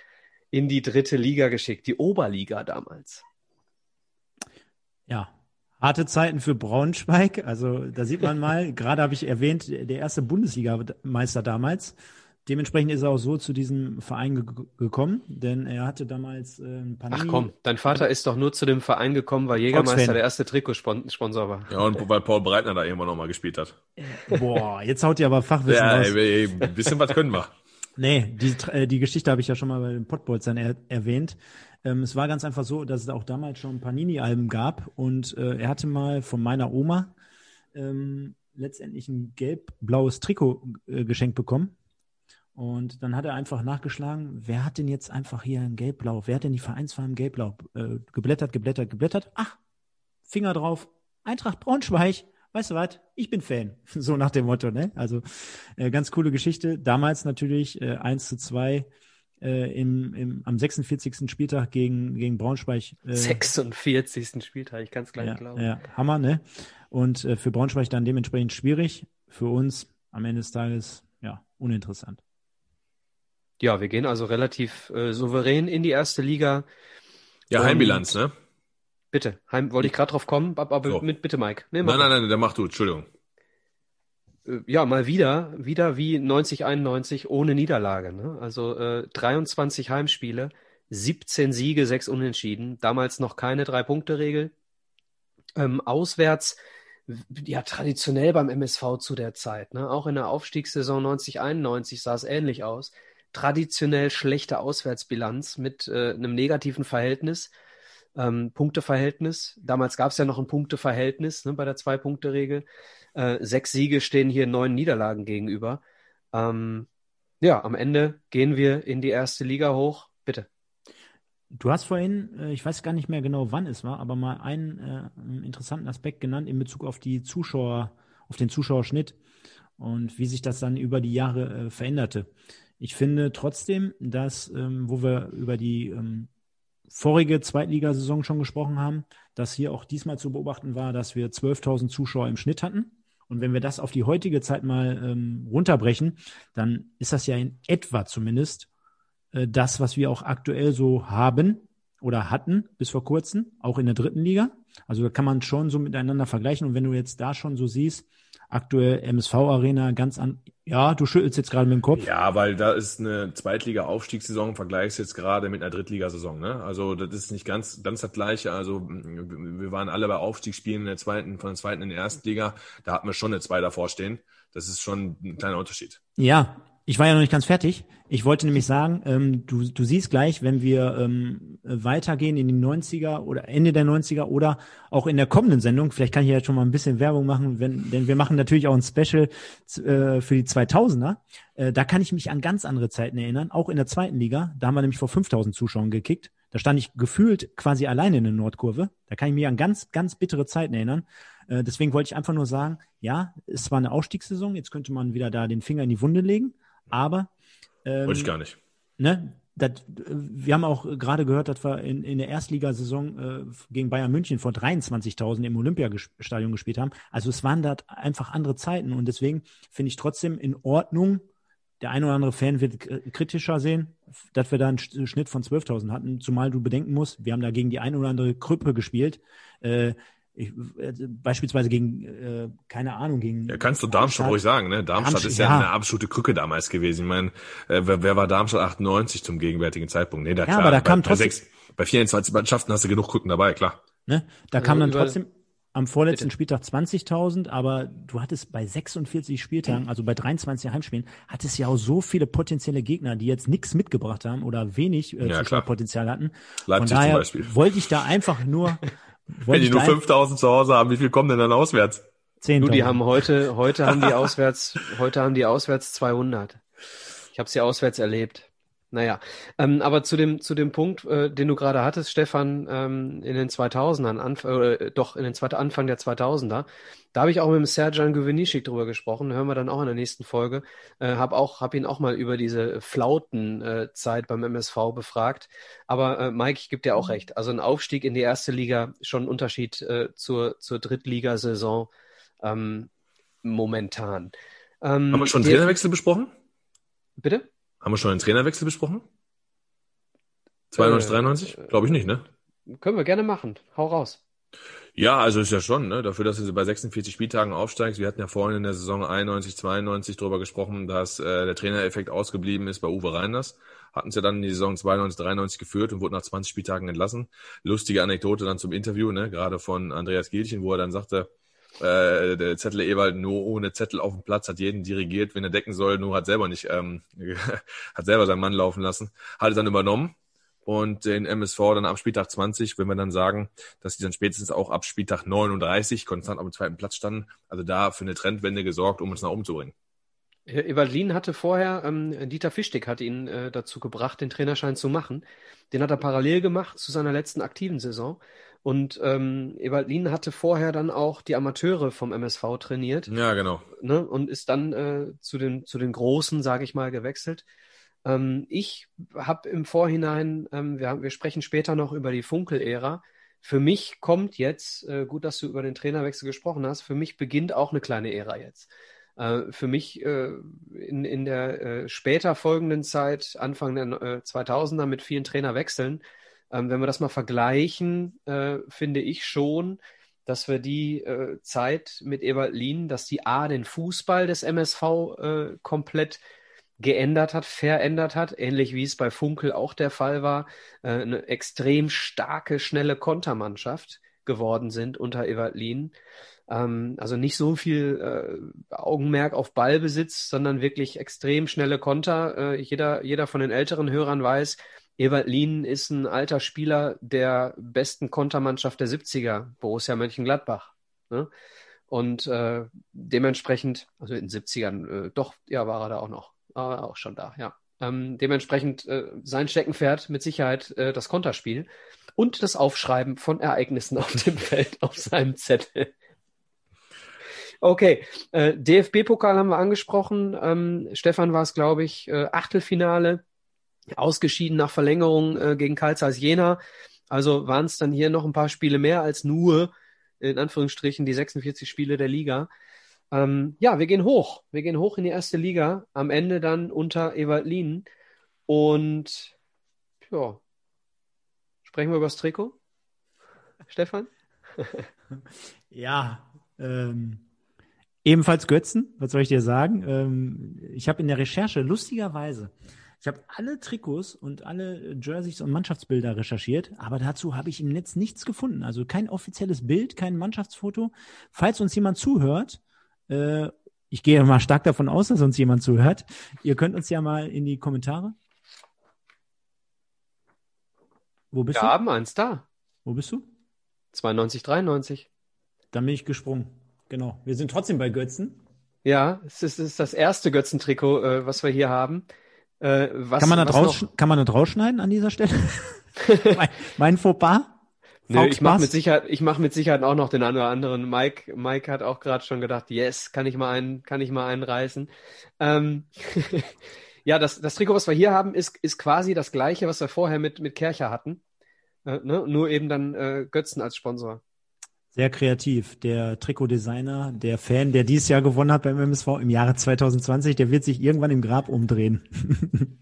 in die dritte Liga geschickt, die Oberliga damals. Ja, harte Zeiten für Braunschweig. Also da sieht man mal, gerade habe ich erwähnt, der erste Bundesligameister damals. Dementsprechend ist er auch so zu diesem Verein ge gekommen, denn er hatte damals äh, ein Panini. Ach komm, dein Vater ist doch nur zu dem Verein gekommen, weil Jägermeister der erste Trikotsponsor war. Ja, und weil Paul Breitner da irgendwann nochmal gespielt hat. Boah, jetzt haut ihr aber Fachwissen Ja, raus. ey, ein bisschen was können wir. Nee, die, äh, die Geschichte habe ich ja schon mal bei den Pottbolzern er erwähnt. Ähm, es war ganz einfach so, dass es auch damals schon Panini-Alben gab und äh, er hatte mal von meiner Oma ähm, letztendlich ein gelb-blaues Trikot äh, geschenkt bekommen. Und dann hat er einfach nachgeschlagen, wer hat denn jetzt einfach hier ein Gelb-Blau? Wer hat denn die Vereinsfarben Gelb-Blau? Äh, geblättert, geblättert, geblättert. Ach, Finger drauf. Eintracht Braunschweig. Weißt du was? Ich bin Fan. So nach dem Motto, ne? Also äh, ganz coole Geschichte. Damals natürlich äh, 1 zu 2 äh, im, im, am 46. Spieltag gegen, gegen Braunschweig. Äh, 46. Spieltag, ich kann es gleich ja, glauben. ja, Hammer, ne? Und äh, für Braunschweig dann dementsprechend schwierig. Für uns am Ende des Tages, ja, uninteressant. Ja, wir gehen also relativ äh, souverän in die erste Liga. Ja, Heimbilanz, ne? Bitte, Heim, wollte ich gerade drauf kommen, aber, aber So. mit bitte, Mike. Nee, mach Nein, nein, nein, der macht du, Entschuldigung. Äh, Ja, mal wieder, wieder wie 90, 91 ohne Niederlage. Ne? Also äh, 23 Heimspiele, 17 Siege, 6 Unentschieden. Damals noch keine Drei-Punkte-Regel. Ähm, auswärts, ja, traditionell beim MSV zu der Zeit. Ne? Auch in der Aufstiegssaison 90, 91 sah es ähnlich aus. Traditionell schlechte Auswärtsbilanz mit äh, einem negativen Verhältnis. Ähm, Punkteverhältnis. Damals gab es ja noch ein Punkteverhältnis ne, bei der Zwei-Punkte-Regel. Äh, sechs Siege stehen hier neun Niederlagen gegenüber. Ähm, ja, am Ende gehen wir in die erste Liga hoch. Bitte. Du hast vorhin, äh, ich weiß gar nicht mehr genau, wann es war, aber mal einen äh, interessanten Aspekt genannt in Bezug auf die Zuschauer, auf den Zuschauerschnitt und wie sich das dann über die Jahre äh, veränderte. Ich finde trotzdem, dass, ähm, wo wir über die ähm, vorige Zweitligasaison schon gesprochen haben, dass hier auch diesmal zu beobachten war, dass wir 12.000 Zuschauer im Schnitt hatten. Und wenn wir das auf die heutige Zeit mal ähm, runterbrechen, dann ist das ja in etwa zumindest äh, das, was wir auch aktuell so haben oder hatten bis vor kurzem, auch in der dritten Liga. Also da kann man schon so miteinander vergleichen. Und wenn du jetzt da schon so siehst, aktuell MSV Arena ganz an, ja, du schüttelst jetzt gerade mit dem Kopf. Ja, weil da ist eine Zweitliga-Aufstiegssaison, vergleichst jetzt gerade mit einer Drittligasaison, ne? Also das ist nicht ganz, ganz das Gleiche. Also wir waren alle bei Aufstiegsspielen in der zweiten, von der zweiten in der ersten Liga. Da hatten wir schon eine zwei davor stehen. Das ist schon ein kleiner Unterschied. Ja, ich war ja noch nicht ganz fertig. Ich wollte nämlich sagen, ähm, du, du siehst gleich, wenn wir ähm, weitergehen in die 90er oder Ende der 90er oder auch in der kommenden Sendung, vielleicht kann ich jetzt schon mal ein bisschen Werbung machen, wenn, denn wir machen natürlich auch ein Special äh, für die 2000er. Äh, da kann ich mich an ganz andere Zeiten erinnern, auch in der zweiten Liga. Da haben wir nämlich vor 5000 Zuschauern gekickt. Da stand ich gefühlt quasi alleine in der Nordkurve. Da kann ich mich an ganz, ganz bittere Zeiten erinnern. Äh, deswegen wollte ich einfach nur sagen, ja, es war eine Ausstiegssaison. Jetzt könnte man wieder da den Finger in die Wunde legen. Aber ähm, Wollte ich gar nicht. ne, das, wir haben auch gerade gehört, dass wir in, in der Erstligasaison äh, gegen Bayern München vor 23.000 im Olympiastadion gespielt haben. Also es waren da einfach andere Zeiten und deswegen finde ich trotzdem in Ordnung. Der ein oder andere Fan wird kritischer sehen, dass wir da einen Sch- Schnitt von 12.000 hatten, zumal du bedenken musst, wir haben da gegen die ein oder andere Krüppe gespielt. Äh, ich, äh, beispielsweise gegen, äh, keine Ahnung, gegen Ja, kannst du Darmstadt ruhig sagen, ne? Darmstadt Darmstadt, ist ja, ja. eine absolute Krücke damals gewesen. Ich meine, äh, wer, wer war Darmstadt 98 zum gegenwärtigen Zeitpunkt? Nee, da klar, aber da bei, kam bei, trotzdem- sechs, bei 24 Mannschaften hast du genug Krücken dabei, klar. Ne? Da Also kam dann über- trotzdem am vorletzten Bitte. Spieltag 20.000, aber du hattest bei 46 Spieltagen, also bei 23 Heimspielen, hattest ja auch so viele potenzielle Gegner, die jetzt nichts mitgebracht haben oder wenig äh, Ja, Zuschauerpotenzial hatten. Leipzig Von daher zum Beispiel. wollte ich da einfach nur, Wenn die ich nur da 5000 zu Hause haben, wie viel kommen denn dann auswärts? 10.000. Du, die haben heute, heute haben die auswärts, heute haben die auswärts 200. Ich habe sie auswärts erlebt. Naja, ähm, aber zu dem zu dem Punkt, äh, den du gerade hattest, Stefan, ähm, in den 2000ern, Anf äh, doch in den zwei, Anfang der 2000er, da habe ich auch mit dem Serjan Guvenischik drüber gesprochen, hören wir dann auch in der nächsten Folge, äh, habe auch hab ihn auch mal über diese Flautenzeit äh, beim MSV befragt. Aber äh, Mike, ich gebe dir auch recht, also ein Aufstieg in die erste Liga schon ein Unterschied äh, zur zur Drittligasaison ähm, momentan. Ähm, Haben wir schon der- Trainerwechsel besprochen? Bitte? Haben wir schon einen Trainerwechsel besprochen? 92, Äh, 93? Glaube ich nicht, ne? Können wir gerne machen. Hau raus. Ja, also ist ja schon, ne? Dafür, dass du bei 46 Spieltagen aufsteigst. Wir hatten ja vorhin in der Saison 91, 92 drüber gesprochen, dass äh, der Trainereffekt ausgeblieben ist bei Uwe Reiners. Hatten es ja dann in die Saison 92, 93 geführt und wurden nach 20 Spieltagen entlassen. Lustige Anekdote dann zum Interview, ne? Gerade von Andreas Gielchen, wo er dann sagte, äh, der Zettel Ewald nur ohne Zettel auf dem Platz hat jeden dirigiert, wenn er decken soll, nur hat selber nicht, ähm, hat selber seinen Mann laufen lassen, hat es dann übernommen und den MSV dann ab Spieltag 20, wenn wir dann sagen, dass die dann spätestens auch ab Spieltag 39 konstant auf dem zweiten Platz standen, also da für eine Trendwende gesorgt, um uns nach oben zu bringen. Evalin hatte vorher, ähm, Dieter Fischtig hat ihn äh, dazu gebracht, den Trainerschein zu machen. Den hat er parallel gemacht zu seiner letzten aktiven Saison. Und ähm, Evalin hatte vorher dann auch die Amateure vom MSV trainiert Ja, genau. ne, und ist dann äh, zu den, zu den Großen, sage ich mal, gewechselt. Ähm, ich habe im Vorhinein, ähm, wir, haben, wir sprechen später noch über die Funkel-Ära. Für mich kommt jetzt, äh, gut, dass du über den Trainerwechsel gesprochen hast, für mich beginnt auch eine kleine Ära jetzt. Äh, für mich äh, in, in der äh, später folgenden Zeit, Anfang der äh, 2000er mit vielen Trainerwechseln, ähm, wenn wir das mal vergleichen, äh, finde ich schon, dass wir die äh, Zeit mit Ewald Lien, dass die A, den Fußball des MSV äh, komplett geändert hat, verändert hat, ähnlich wie es bei Funkel auch der Fall war, äh, eine extrem starke, schnelle Kontermannschaft geworden sind unter Ewald Lien. Ähm, also nicht so viel äh, Augenmerk auf Ballbesitz, sondern wirklich extrem schnelle Konter. Äh, jeder, jeder von den älteren Hörern weiß, Ewald Lien ist ein alter Spieler der besten Kontermannschaft der 70er, Borussia Mönchengladbach. Ne? Und äh, dementsprechend, also in den 70ern, äh, doch, ja, war er da auch noch. War auch schon da, ja. Ähm, dementsprechend äh, sein Steckenpferd mit Sicherheit äh, das Konterspiel und das Aufschreiben von Ereignissen auf dem Feld auf seinem Zettel. Okay, äh, DFB-Pokal haben wir angesprochen. Ähm, Stefan war es, glaube ich, äh, Achtelfinale, ausgeschieden nach Verlängerung äh, gegen Karl Zeiss Jena. Also waren es dann hier noch ein paar Spiele mehr als nur, in Anführungsstrichen, die 46 Spiele der Liga. Ähm, ja, wir gehen hoch. Wir gehen hoch in die erste Liga. Am Ende dann unter Ewald Lien. Und ja, sprechen wir über das Trikot? Stefan? Ja, ähm, ebenfalls Götzen, was soll ich dir sagen? Ähm, ich habe in der Recherche lustigerweise, ich habe alle Trikots und alle Jerseys und Mannschaftsbilder recherchiert, aber dazu habe ich im Netz nichts gefunden. Also kein offizielles Bild, kein Mannschaftsfoto. Falls uns jemand zuhört äh, ich gehe mal stark davon aus, dass uns jemand zuhört. Ihr könnt uns ja mal in die Kommentare. Wo bist Wir du? haben eins da. Wo bist du? 92, 93. Dann bin ich gesprungen. Genau. Wir sind trotzdem bei Götzen. Ja, es ist, es ist das erste Götzentrikot, äh, was wir hier haben. Äh, was, kann man das was raus, noch- kann man das rausschneiden an dieser Stelle? mein, mein Fauxpas? Nö, ich mache mit Sicherheit, ich mache mit Sicherheit auch noch den einen oder anderen. Mike, Mike hat auch gerade schon gedacht, yes, kann ich mal einen, kann ich mal einen reißen. Ähm, ja, das, das Trikot, was wir hier haben, ist, ist quasi das gleiche, was wir vorher mit, mit Kercher hatten. Äh, ne? Nur eben dann äh, Götzen als Sponsor. Sehr kreativ. Der Trikotdesigner, der Fan, der dieses Jahr gewonnen hat beim MSV im Jahre 2020, der wird sich irgendwann im Grab umdrehen.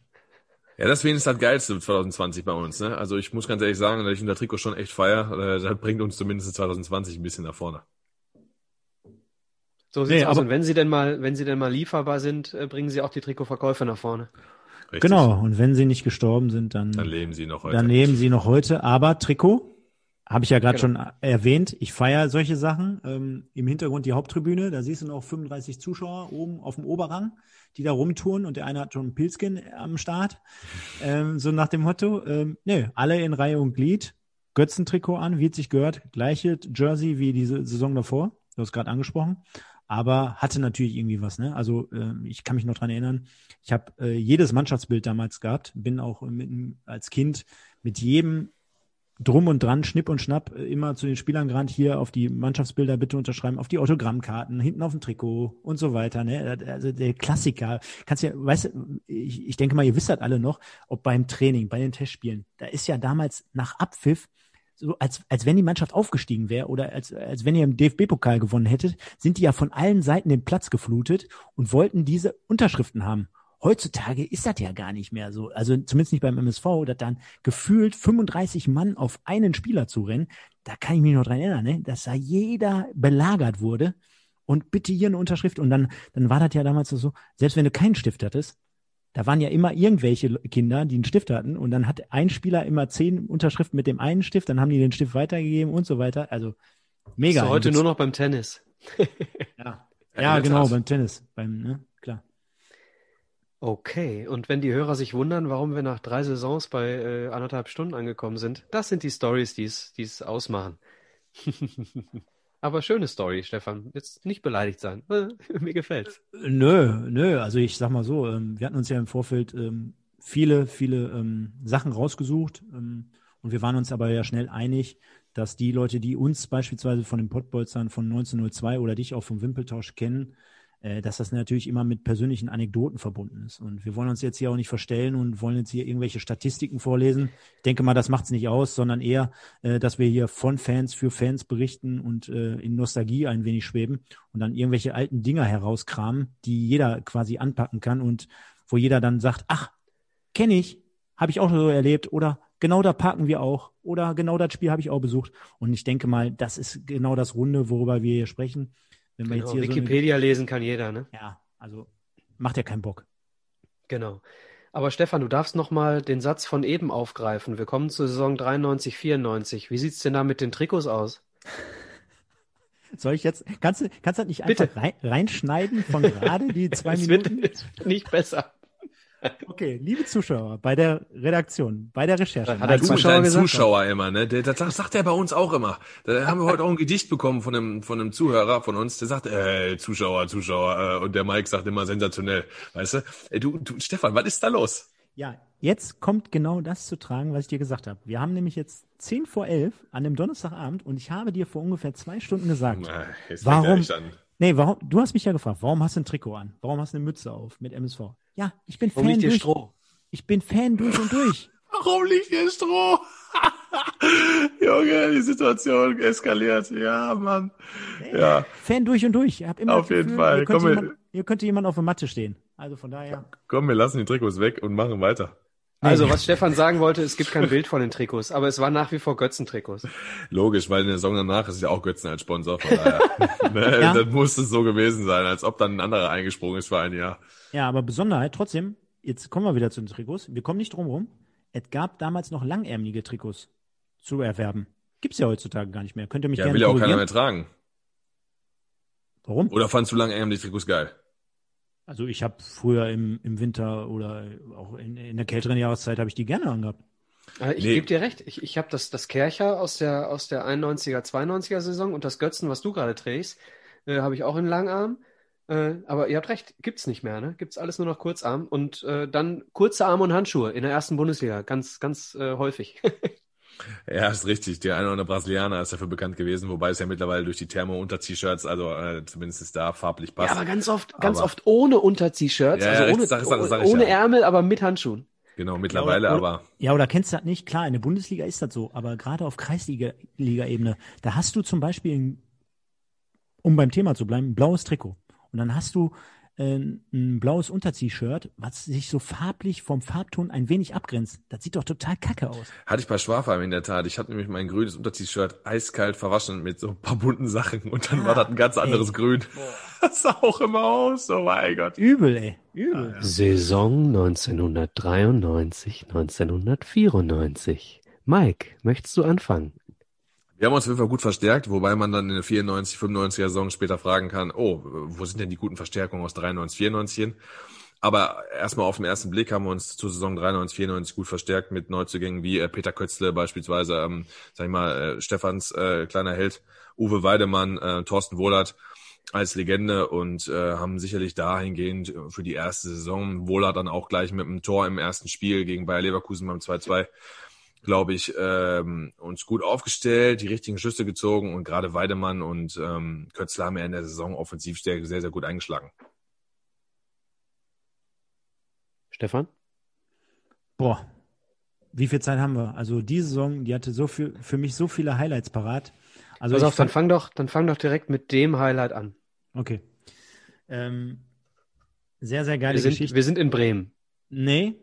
Ja, das wenigstens das Geilste 2020 bei uns. Ne? Also ich muss ganz ehrlich sagen, dass ich unser Trikot schon echt feier. Äh, Das bringt uns zumindest 2020 ein bisschen nach vorne. So sieht's Nee, aus. aber- Und wenn sie denn mal, wenn sie denn mal lieferbar sind, äh, bringen sie auch die Trikotverkäufe nach vorne. Richtig. Genau. Und wenn sie nicht gestorben sind, dann, Dann leben sie noch heute. dann leben sie noch heute. Aber Trikot, habe ich ja gerade Genau. schon erwähnt, ich feiere solche Sachen. Ähm, Im Hintergrund die Haupttribüne, da siehst du noch 35 Zuschauer oben auf dem Oberrang, die da rumtouren und der eine hat schon einen Pilzkin am Start. Ähm, so nach dem Motto, ähm, nö, alle in Reihe und Glied, Götzentrikot an, wie es sich gehört, gleiche Jersey wie diese Saison davor, du hast gerade angesprochen, aber hatte natürlich irgendwie was, ne? Also ähm, ich kann mich noch dran erinnern, ich habe äh, jedes Mannschaftsbild damals gehabt, bin auch mit, als Kind mit jedem drum und dran, Schnipp und Schnapp, äh, immer zu den Spielern gerannt, hier auf die Mannschaftsbilder bitte unterschreiben, auf die Autogrammkarten, hinten auf dem Trikot und so weiter. Ne? Also der Klassiker. Kannst ja, weißt du, ich, ich denke mal, ihr wisst das alle noch, ob beim Training, bei den Testspielen, da ist ja damals nach Abpfiff so als, als wenn die Mannschaft aufgestiegen wäre oder als, als wenn ihr im DFB-Pokal gewonnen hättet, sind die ja von allen Seiten den Platz geflutet und wollten diese Unterschriften haben. Heutzutage ist das ja gar nicht mehr so. Also zumindest nicht beim MSV, dass dann gefühlt 35 Mann auf einen Spieler zu rennen. Da kann ich mich noch dran erinnern, ne? dass da jeder belagert wurde und bitte hier eine Unterschrift. Und dann, dann war das ja damals so, selbst wenn du keinen Stift hattest, da waren ja immer irgendwelche Kinder, die einen Stift hatten und dann hat ein Spieler immer zehn Unterschriften mit dem einen Stift, dann haben die den Stift weitergegeben und so weiter. Also mega. Ist heute nur noch beim Tennis. ja, Ja, ja genau, beim Tennis, beim, ne. Okay, und wenn die Hörer sich wundern, warum wir nach drei Saisons bei äh, anderthalb Stunden angekommen sind, das sind die Stories, die es ausmachen. Aber schöne Story, Stefan. Jetzt nicht beleidigt sein. Äh, Mir gefällt's. Nö, nö, also ich sag mal so, ähm, wir hatten uns ja im Vorfeld ähm, viele, viele ähm, Sachen rausgesucht und wir waren uns aber ja schnell einig, dass die Leute, die uns beispielsweise von den Pottbolzern von 1902 oder dich auch vom Wimpeltausch kennen, äh, dass das natürlich immer mit persönlichen Anekdoten verbunden ist. Und wir wollen uns jetzt hier auch nicht verstellen und wollen jetzt hier irgendwelche Statistiken vorlesen. Ich denke mal, das macht's nicht aus, sondern eher, äh, dass wir hier von Fans für Fans berichten und äh, in Nostalgie ein wenig schweben und dann irgendwelche alten Dinger herauskramen, die jeder quasi anpacken kann und wo jeder dann sagt, ach, kenne ich, habe ich auch so erlebt oder genau da parken wir auch oder genau das Spiel habe ich auch besucht. Und ich denke mal, das ist genau das Runde, worüber wir hier sprechen. Wenn wir Genau, jetzt hier so eine, Wikipedia lesen kann jeder, ne? ja, also macht ja keinen Bock. Genau. Aber Stefan, du darfst noch mal den Satz von eben aufgreifen. Wir kommen zur Saison 93, 94. Wie sieht's denn da mit den Trikots aus? Soll ich jetzt, kannst du, kannst du das nicht Bitte. einfach rein, reinschneiden von gerade die zwei es wird, Minuten? es wird nicht besser. Okay, liebe Zuschauer, bei der Redaktion, bei der Recherche. Hat er Zuschauer gesagt? Zuschauer immer, ne? Der, das sagt er bei uns auch immer. Da haben wir heute auch ein Gedicht bekommen von einem, von einem Zuhörer von uns, der sagt, äh, Zuschauer, Zuschauer, äh, und der Mike sagt immer sensationell. Weißt du? Ey, du, du, Stefan, was ist da los? Ja, jetzt kommt genau das zu tragen, was ich dir gesagt habe. Wir haben nämlich jetzt 10 vor 11 an dem Donnerstagabend und ich habe dir vor ungefähr zwei Stunden gesagt, Na, warum. Nee, warum, du hast mich ja gefragt, warum hast du ein Trikot an? Warum hast du eine Mütze auf mit MSV? Ja, ich bin Warum Fan liegt hier durch, Stroh? ich bin Fan durch und durch. Warum liegt hier Stroh? Junge, die Situation eskaliert. Ja, Mann. Ja, Fan durch und durch. Ich hab immer Auf das jeden Gefühl, Fall. Hier könnte, Komm, jemand, hier könnte jemand auf der Matte stehen. Also von daher. komm, wir lassen die Trikots weg und machen weiter. Also, was Stefan sagen wollte, es gibt kein Bild von den Trikots, aber es war nach wie vor Götzen-Trikots. Logisch, weil in der Saison danach ist ja auch Götzen als Sponsor. Von daher. ne, Ja. Das muss es so gewesen sein, als ob dann ein anderer eingesprungen ist für ein Jahr. Ja, aber Besonderheit trotzdem, jetzt kommen wir wieder zu den Trikots. Wir kommen nicht drum rum. Es gab damals noch langärmelige Trikots zu erwerben. Gibt's ja heutzutage gar nicht mehr. Könnt ihr mich Ja, gerne will ja auch keiner mehr tragen. Warum? Oder fandst du langärmliche Trikots geil? Also ich habe früher im, im Winter oder auch in, in der kälteren Jahreszeit habe ich die gerne angehabt. Äh, Ich Nee. gebe dir recht. Ich, ich habe das, das Kercher aus der, aus der 91er, 92er Saison und das Götzen, was du gerade trägst, äh, habe ich auch in Langarm. Äh, aber ihr habt recht, gibt's nicht mehr, ne? Gibt's alles nur noch Kurzarm und äh, dann kurze Arme und Handschuhe in der ersten Bundesliga, ganz, ganz äh, häufig. Ja, ist richtig. Der eine oder andere Brasilianer ist dafür bekannt gewesen, wobei es ja mittlerweile durch die Thermo-Unter-T-Shirts, also äh, zumindest ist da farblich passt. Ja, aber ganz oft, ganz Aber- oft ohne Unter-T-Shirts, Ja, ja, also ohne, richtig, sag sag- sag ohne ja. Ärmel, aber mit Handschuhen. Genau, mittlerweile, Ja, oder- aber Ja, oder kennst du das nicht? Klar, in der Bundesliga ist das so, aber gerade auf Kreisliga-Ebene, da hast du zum Beispiel, ein, um beim Thema zu bleiben, ein blaues Trikot. Und dann hast du äh, ein blaues Unter-T-Shirt, was sich so farblich vom Farbton ein wenig abgrenzt. Das sieht doch total kacke aus. hatte ich bei Schwafheim in der Tat. Ich hatte nämlich mein grünes Unter-T-Shirt eiskalt verwaschen mit so ein paar bunten Sachen und dann war das ein ganz anderes Grün. Das sah auch immer aus, oh mein Gott. Übel, ey. Übel. Saison 1993, 1994. Mike, möchtest du anfangen? Wir haben uns auf jeden Fall gut verstärkt, wobei man dann in der 94, 95er Saison später fragen kann, oh, wo sind denn die guten Verstärkungen aus 93, 94 hin? Aber erstmal auf den ersten Blick haben wir uns zur Saison 93, 94 gut verstärkt mit Neuzugängen wie äh, Peter Kötzle beispielsweise, ähm, sag ich mal, äh, Stefans äh, kleiner Held, Uwe Weidemann, äh, Thorsten Wohlert als Legende und äh, haben sicherlich dahingehend für die erste Saison, Wohlert dann auch gleich mit einem Tor im ersten Spiel gegen Bayer Leverkusen beim 2-2, glaube ich, ähm, uns gut aufgestellt, die richtigen Schüsse gezogen und gerade Weidemann und ähm, Kötzler haben ja in der Saison Offensivstärke sehr, sehr gut eingeschlagen. Stefan? Boah. Wie viel Zeit haben wir? Also die Saison, die hatte so viel, für mich so viele Highlights parat. Also Pass auf, dann fang doch, dann fang doch direkt mit dem Highlight an. Okay. Ähm, sehr, sehr geile Wir sind, Geschichte. wir sind in Bremen. Nee.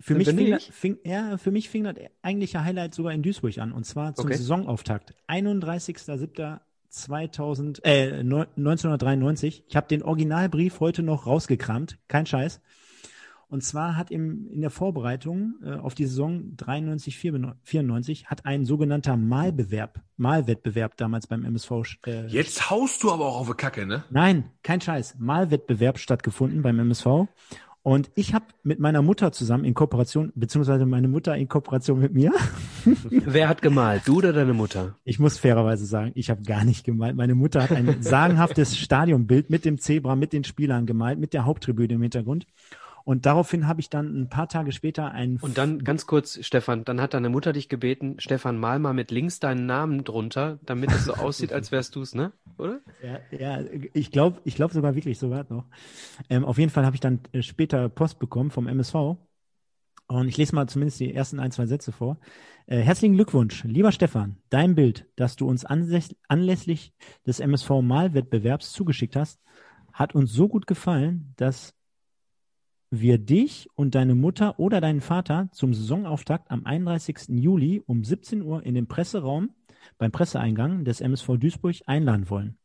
Für mich, fing fing, ja, für mich fing das eigentliche Highlight sogar in Duisburg an. Und zwar zum Okay. Saisonauftakt. 31.07.2000, äh, neun- 1993. Ich habe den Originalbrief heute noch rausgekramt. Kein Scheiß. Und zwar hat im, in der Vorbereitung äh, auf die Saison 93, 94 hat ein sogenannter Malbewerb, Malwettbewerb damals beim MSV äh, Jetzt haust du aber auch auf die Kacke, ne? Nein, kein Scheiß. Malwettbewerb stattgefunden beim MSV. Und ich habe mit meiner Mutter zusammen in Kooperation, beziehungsweise meine Mutter in Kooperation mit mir, Wer hat gemalt? Du oder deine Mutter? ich muss fairerweise sagen, ich habe gar nicht gemalt. Meine Mutter hat ein sagenhaftes Stadionbild mit dem Zebra, mit den Spielern gemalt, mit der Haupttribüne im Hintergrund. Und daraufhin habe ich dann ein paar Tage später ein Und dann ganz kurz, Stefan, dann hat deine Mutter dich gebeten, Stefan, mal mal mit links deinen Namen drunter, damit es so aussieht, als wärst du's, ne? Oder? Ja, ja ich glaube ich glaub sogar wirklich, so war es noch. Ähm, auf jeden Fall habe ich dann äh, später Post bekommen vom MSV. Und ich lese mal zumindest die ersten ein, zwei Sätze vor. Äh, herzlichen Glückwunsch, lieber Stefan. Dein Bild, das du uns anläss anlässlich des MSV-Malwettbewerbs zugeschickt hast, hat uns so gut gefallen, dass wir dich und deine Mutter oder deinen Vater zum Saisonauftakt am 31. Juli um 17 Uhr in den Presseraum beim Presseeingang des MSV Duisburg einladen wollen.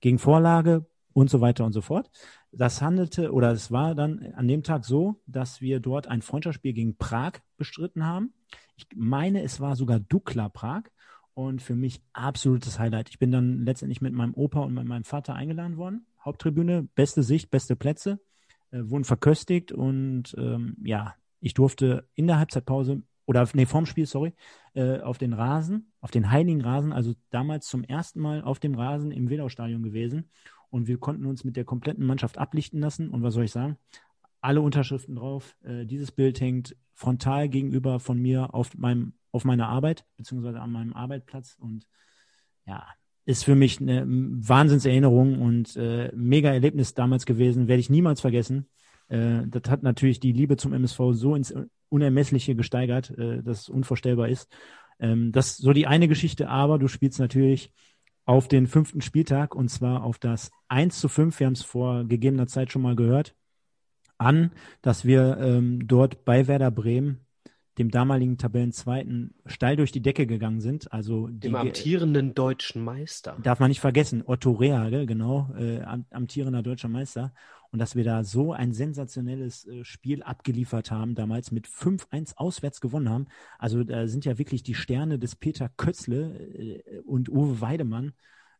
Gegen Vorlage und so weiter und so fort. Das handelte oder es war dann an dem Tag so, dass wir dort ein Freundschaftsspiel gegen Prag bestritten haben. Ich meine, es war sogar Dukla Prag und für mich absolutes Highlight. Ich bin dann letztendlich mit meinem Opa und mit meinem Vater eingeladen worden. Haupttribüne, beste Sicht, beste Plätze, äh, wurden verköstigt und ähm, ja, ich durfte in der Halbzeitpause oder nee, vorm Spiel, sorry, äh, auf den Rasen, auf den heiligen Rasen, also damals zum ersten Mal auf dem Rasen im Wedau-Stadion gewesen. Und wir konnten uns mit der kompletten Mannschaft ablichten lassen. Und was soll ich sagen? Alle Unterschriften drauf. Äh, dieses Bild hängt frontal gegenüber von mir auf meinem, auf meiner Arbeit, beziehungsweise an meinem Arbeitsplatz. Und ja, ist für mich eine Wahnsinnserinnerung und äh, mega Erlebnis damals gewesen, werde ich niemals vergessen. Äh, das hat natürlich die Liebe zum MSV so ins Unermessliche gesteigert, äh, dass es unvorstellbar ist. Ähm, das so die eine Geschichte, aber du spielst natürlich auf den fünften Spieltag und zwar auf das 1 zu 5, wir haben es vor gegebener Zeit schon mal gehört, an, dass wir ähm, dort bei Werder Bremen, dem damaligen Tabellenzweiten, steil durch die Decke gegangen sind. Also die, Dem amtierenden deutschen Meister. Darf man nicht vergessen, Otto Rehagel, genau, äh, am- amtierender deutscher Meister. Und dass wir da so ein sensationelles äh, Spiel abgeliefert haben, damals mit 5-1 auswärts gewonnen haben. Also da sind ja wirklich die Sterne des Peter Kötzle äh, und Uwe Weidemann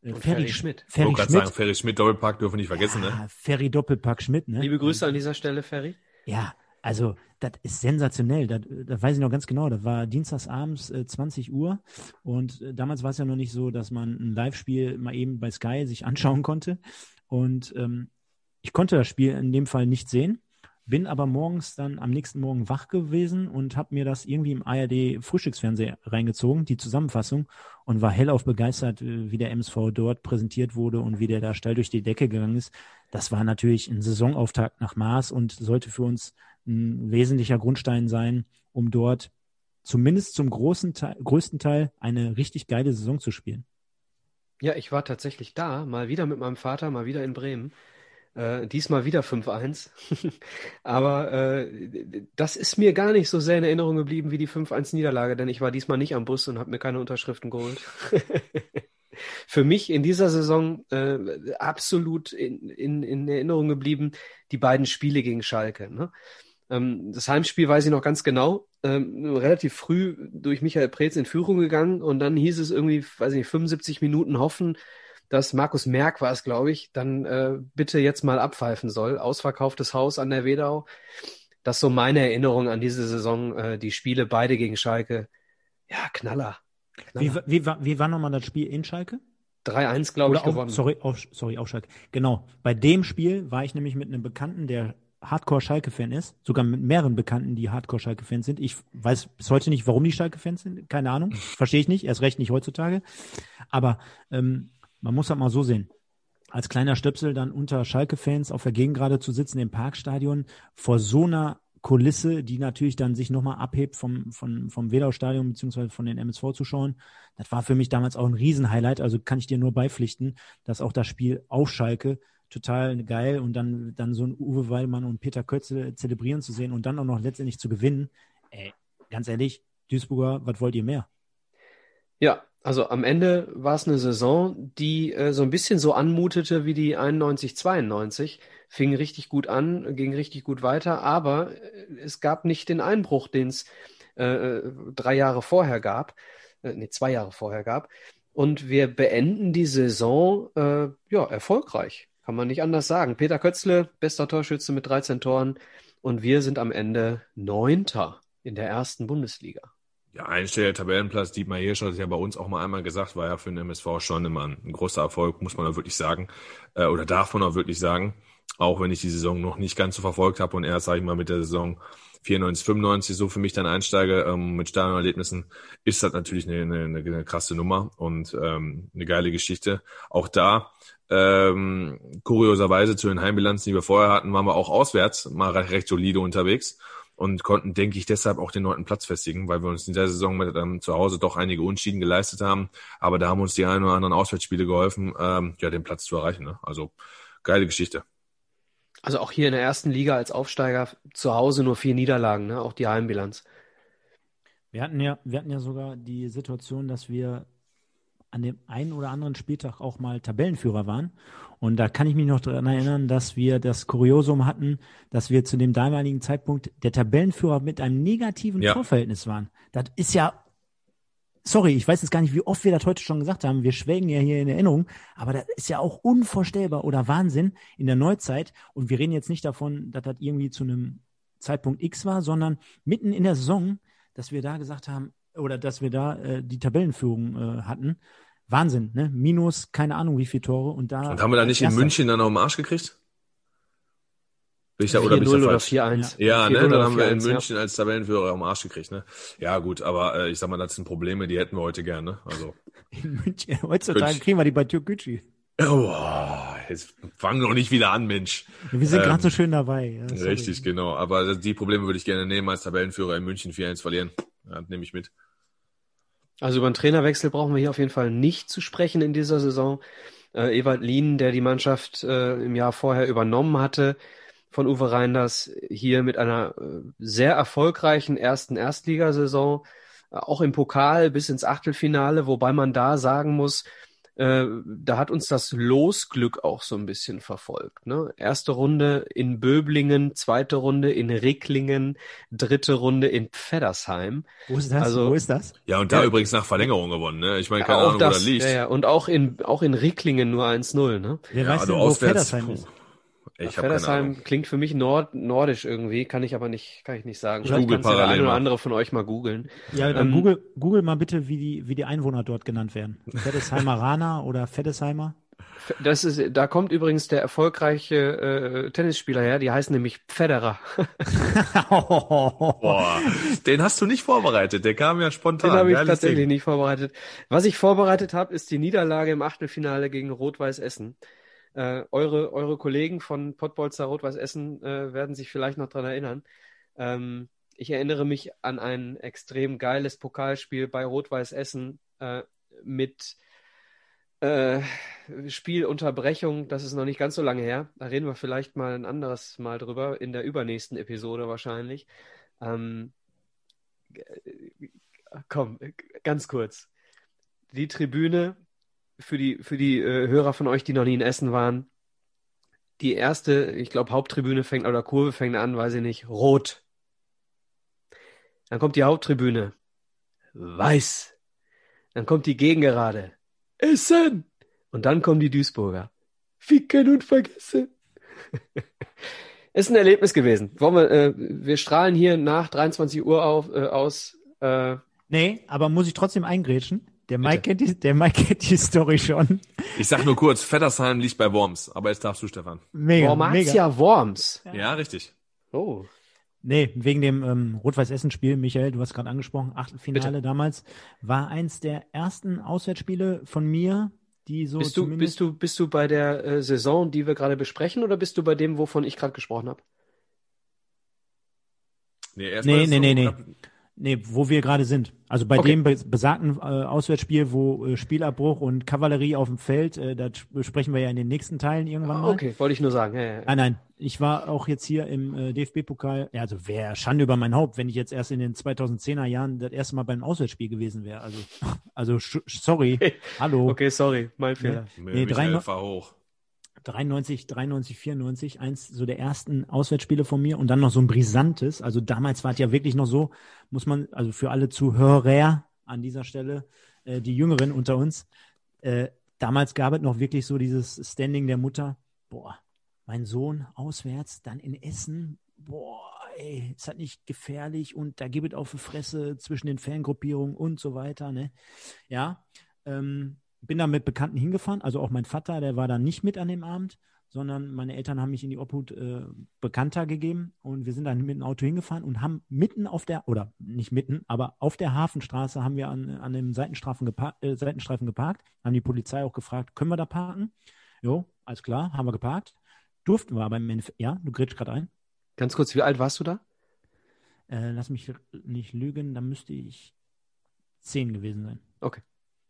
Äh, Und Ferry, Ferry Sch- Schmidt. Ich Ferry wollte gerade Schmidt. sagen, Ferry Schmidt Doppelpack dürfen wir nicht vergessen, ne? Ah, Ferry Doppelpack Schmidt, ne? Liebe Grüße an dieser Stelle, Ferry. Ja, also das ist sensationell. Das, weiß ich noch ganz genau. Das war dienstagsabends äh, 20 Uhr und äh, damals war es ja noch nicht so, dass man ein Live-Spiel mal eben bei Sky sich anschauen konnte. Und ähm, ich konnte das Spiel in dem Fall nicht sehen, bin aber morgens dann am nächsten Morgen wach gewesen und habe mir das irgendwie im ARD Frühstücksfernseher reingezogen, die Zusammenfassung, und war hellauf begeistert, äh, wie der MSV dort präsentiert wurde und wie der da steil durch die Decke gegangen ist. Das war natürlich ein Saisonauftakt nach Maß und sollte für uns ein wesentlicher Grundstein sein, um dort zumindest zum großen Teil, größten Teil eine richtig geile Saison zu spielen. Ja, ich war tatsächlich da, mal wieder mit meinem Vater, mal wieder in Bremen. Äh, diesmal wieder 5-1. Aber äh, das ist mir gar nicht so sehr in Erinnerung geblieben wie die 5-1-Niederlage, denn ich war diesmal nicht am Bus und habe mir keine Unterschriften geholt. Für mich in dieser Saison äh, absolut in, in, in Erinnerung geblieben die beiden Spiele gegen Schalke. Ne? Ähm, das Heimspiel weiß ich noch ganz genau. Ähm, relativ früh durch Michael Preetz in Führung gegangen und dann hieß es irgendwie, weiß ich nicht, 75 Minuten hoffen, dass Markus Merck war es, glaube ich, dann äh, bitte jetzt mal abpfeifen soll. Ausverkauftes Haus an der Wedau. Das ist so meine Erinnerung an diese Saison. Äh, die Spiele beide gegen Schalke. Ja, Knaller. Wie, Knaller. wie, war- wie war nochmal das Spiel in Schalke? 3-1, glaube ich, auch, gewonnen. sorry, auf, sorry, auf Schalke. Genau. Bei dem Spiel war ich nämlich mit einem Bekannten, der Hardcore-Schalke-Fan ist, sogar mit mehreren Bekannten, die Hardcore-Schalke-Fans sind. Ich weiß bis heute nicht, warum die Schalke-Fans sind. Keine Ahnung. Verstehe ich nicht. Erst recht nicht heutzutage. Aber ähm, man muss halt mal so sehen. Als kleiner Stöpsel dann unter Schalke-Fans auf der Gegengrade zu sitzen im Parkstadion vor so einer Kulisse, die natürlich dann sich nochmal abhebt vom, vom, vom Wedau-Stadion beziehungsweise von den MSV-Zuschauern. Das war für mich damals auch ein Riesenhighlight. Also kann ich dir nur beipflichten, dass auch das Spiel auf Schalke total geil und dann, dann so ein Uwe Weilmann und Peter Kötze zelebrieren zu sehen und dann auch noch letztendlich zu gewinnen. Ey, ganz ehrlich, Duisburger, was wollt ihr mehr? Ja, also am Ende war es eine Saison, die äh, so ein bisschen so anmutete wie die 91, 92. Fing richtig gut an, ging richtig gut weiter, aber äh, es gab nicht den Einbruch, den es äh, drei Jahre vorher gab, äh, nee, zwei Jahre vorher gab. Und wir beenden die Saison äh, ja erfolgreich, kann man nicht anders sagen. Peter Kötzle, bester Torschütze mit 13 Toren, und wir sind am Ende Neunter in der ersten Bundesliga. Ja, einstelliger Tabellenplatz, Dietmar Hirsch hat es ja bei uns auch mal einmal gesagt, war ja für den MSV schon immer ein, großer Erfolg, muss man auch wirklich sagen, äh, oder darf man auch wirklich sagen, auch wenn ich die Saison noch nicht ganz so verfolgt habe und erst, sage ich mal, mit der Saison 94, 95 so für mich dann einsteige ähm, mit Stadionerlebnissen, ist das natürlich eine, eine, eine krasse Nummer und ähm, eine geile Geschichte. Auch da, ähm, kurioserweise zu den Heimbilanzen, die wir vorher hatten, waren wir auch auswärts mal recht, recht solide unterwegs und konnten, denke ich, deshalb auch den neunten Platz festigen, weil wir uns in der Saison mit, ähm, zu Hause doch einige Unschieden geleistet haben. Aber da haben uns die ein oder anderen Auswärtsspiele geholfen, ähm, ja, den Platz zu erreichen. Ne? Also geile Geschichte. Also auch hier in der ersten Liga als Aufsteiger zu Hause nur vier Niederlagen, ne? Auch die Heimbilanz. Wir hatten ja, wir hatten ja sogar die Situation, dass wir an dem einen oder anderen Spieltag auch mal Tabellenführer waren. Und da kann ich mich noch daran erinnern, dass wir das Kuriosum hatten, dass wir zu dem damaligen Zeitpunkt der Tabellenführer mit einem negativen Ja. Torverhältnis waren. Das ist ja, sorry, ich weiß jetzt gar nicht, wie oft wir das heute schon gesagt haben. Wir schwelgen ja hier in Erinnerung, aber das ist ja auch unvorstellbar oder Wahnsinn in der Neuzeit. Und wir reden jetzt nicht davon, dass das irgendwie zu einem Zeitpunkt X war, sondern mitten in der Saison, dass wir da gesagt haben, oder dass wir da äh, die Tabellenführung äh, hatten. Wahnsinn, ne? Minus, keine Ahnung, wie viele Tore. Und da Und haben wir da nicht in. München dann noch im Arsch gekriegt? Bin ich da, oder bin ich 4-0 da oder falsch? 4-1. Ja, 4-0 ne, dann haben wir in 4-1, ja. München als Tabellenführer am Arsch gekriegt, ne? Ja, gut, aber äh, ich sag mal, das sind Probleme, die hätten wir heute gerne. Also, in München, heutzutage München. kriegen wir die bei Türkgücü. oh, jetzt fangen wir noch nicht wieder an, Mensch. Wir sind Ähm, gerade so schön dabei. Ja, sorry. Richtig, genau. Aber die Probleme würde ich gerne nehmen, als Tabellenführer in München 4-1 verlieren. Ja, nehme ich mit. Also über einen Trainerwechsel brauchen wir hier auf jeden Fall nicht zu sprechen in dieser Saison. Äh, Ewald Lien, der die Mannschaft äh, im Jahr vorher übernommen hatte von Uwe Reinders, hier mit einer äh, sehr erfolgreichen ersten Erstligasaison, äh, auch im Pokal bis ins Achtelfinale, wobei man da sagen muss, äh, da hat uns das Losglück auch so ein bisschen verfolgt. Ne? Erste Runde in Böblingen, zweite Runde in Ricklingen, dritte Runde in Pfeddersheim. Wo ist das? Also- Wo ist das? Ja, und da Ja. übrigens nach Verlängerung gewonnen, ne? Ich meine, keine auch Ahnung, wo das liegt. Ja, ja. Und auch in, auch in Ricklingen nur 1-0. Ne? Wer Ja, weiß also denn, wo auswärts, Feddersheim puh. ist? Ich habe keine Pfeddersheim Ahnung. klingt für mich nord nordisch irgendwie, kann ich aber nicht, kann ich nicht sagen. Ich google kann's ja der parallel eine oder mal. andere von euch mal googeln. Ja, dann Ähm, Google, Google mal bitte, wie die, wie die Einwohner dort genannt werden. Feddesheimeraner oder Feddesheimer? Das ist, da kommt übrigens der erfolgreiche äh, Tennisspieler her, die heißen nämlich Federer. Boah, den hast du nicht vorbereitet, der kam ja spontan. Den habe ich tatsächlich Ding. nicht vorbereitet. Was ich vorbereitet habe, ist die Niederlage im Achtelfinale gegen Rot-Weiß Essen. Äh, eure, eure Kollegen von Pottbolzer Rot-Weiß Essen äh, werden sich vielleicht noch dran erinnern. Ähm, ich erinnere mich an ein extrem geiles Pokalspiel bei Rot-Weiß Essen äh, mit äh, Spielunterbrechung. Das ist noch nicht ganz so lange her. Da reden wir vielleicht mal ein anderes Mal drüber, in der übernächsten Episode wahrscheinlich. Ähm, komm, ganz kurz. Die Tribüne für die, für die äh, Hörer von euch, die noch nie in Essen waren. Die erste, ich glaube, Haupttribüne fängt oder Kurve fängt an, weiß ich nicht, rot. Dann kommt die Haupttribüne, weiß. Dann kommt die Gegengerade, Essen. Und dann kommen die Duisburger, ficken und vergessen. Ist ein Erlebnis gewesen. Wir, äh, wir strahlen hier nach 23 Uhr auf, äh, aus. Äh, Nee, aber muss ich trotzdem eingrätschen? Der Mike, kennt die, der Mike kennt die Story schon. Ich sag nur kurz, Feddersheim liegt bei Worms, aber jetzt darfst du, Stefan. Mega, mega. Wormatia Worms. Ja, richtig. Oh. Nee, wegen dem ähm, Rot-Weiß-Essen-Spiel, Michael, du hast gerade angesprochen, Achtelfinale Bitte. damals, war eins der ersten Auswärtsspiele von mir, die so Bist du, bist du, bist du bei der äh, Saison, die wir gerade besprechen, oder bist du bei dem, wovon ich gerade gesprochen habe? Nee, erst Nee, nee, so nee, nee. Nee, wo wir gerade sind. Also bei Okay. dem be besagten äh, Auswärtsspiel, wo äh, Spielabbruch und Kavallerie auf dem Feld, äh, das besprechen wir ja in den nächsten Teilen irgendwann mal. Okay, wollte ich nur sagen. Ja, ja, ja. Nein, nein, ich war auch jetzt hier im äh, DFB-Pokal, ja, also wäre Schande über mein Haupt, wenn ich jetzt erst in den 2010er Jahren das erste Mal beim Auswärtsspiel gewesen wäre. Also, also sorry, hallo. Okay, sorry, mein Fehler. Nee, Michael, drei- fahr hoch. 93, 93, 94, eins so der ersten Auswärtsspiele von mir und dann noch so ein brisantes. Also damals war es ja wirklich noch so, muss man, also für alle Zuhörer an dieser Stelle, äh, die Jüngeren unter uns, äh, damals gab es noch wirklich so dieses Standing der Mutter, boah, mein Sohn auswärts, dann in Essen, boah, ey, ist das nicht gefährlich und da gibt es auf die Fresse zwischen den Fangruppierungen und so weiter, ne? Ja, ähm, bin da mit Bekannten hingefahren, also auch mein Vater, der war da nicht mit an dem Abend, sondern meine Eltern haben mich in die Obhut äh, Bekannter gegeben und wir sind dann mit dem Auto hingefahren und haben mitten auf der, oder nicht mitten, aber auf der Hafenstraße haben wir an, an dem Seitenstreifen, geparkt, äh, Seitenstreifen geparkt, haben die Polizei auch gefragt, können wir da parken? Jo, alles klar, haben wir geparkt. Durften wir aber im Endeffekt, ja, du grätsch gerade ein. Ganz kurz, wie alt warst du da? Äh, lass mich nicht lügen, da müsste ich zehn gewesen sein. Okay.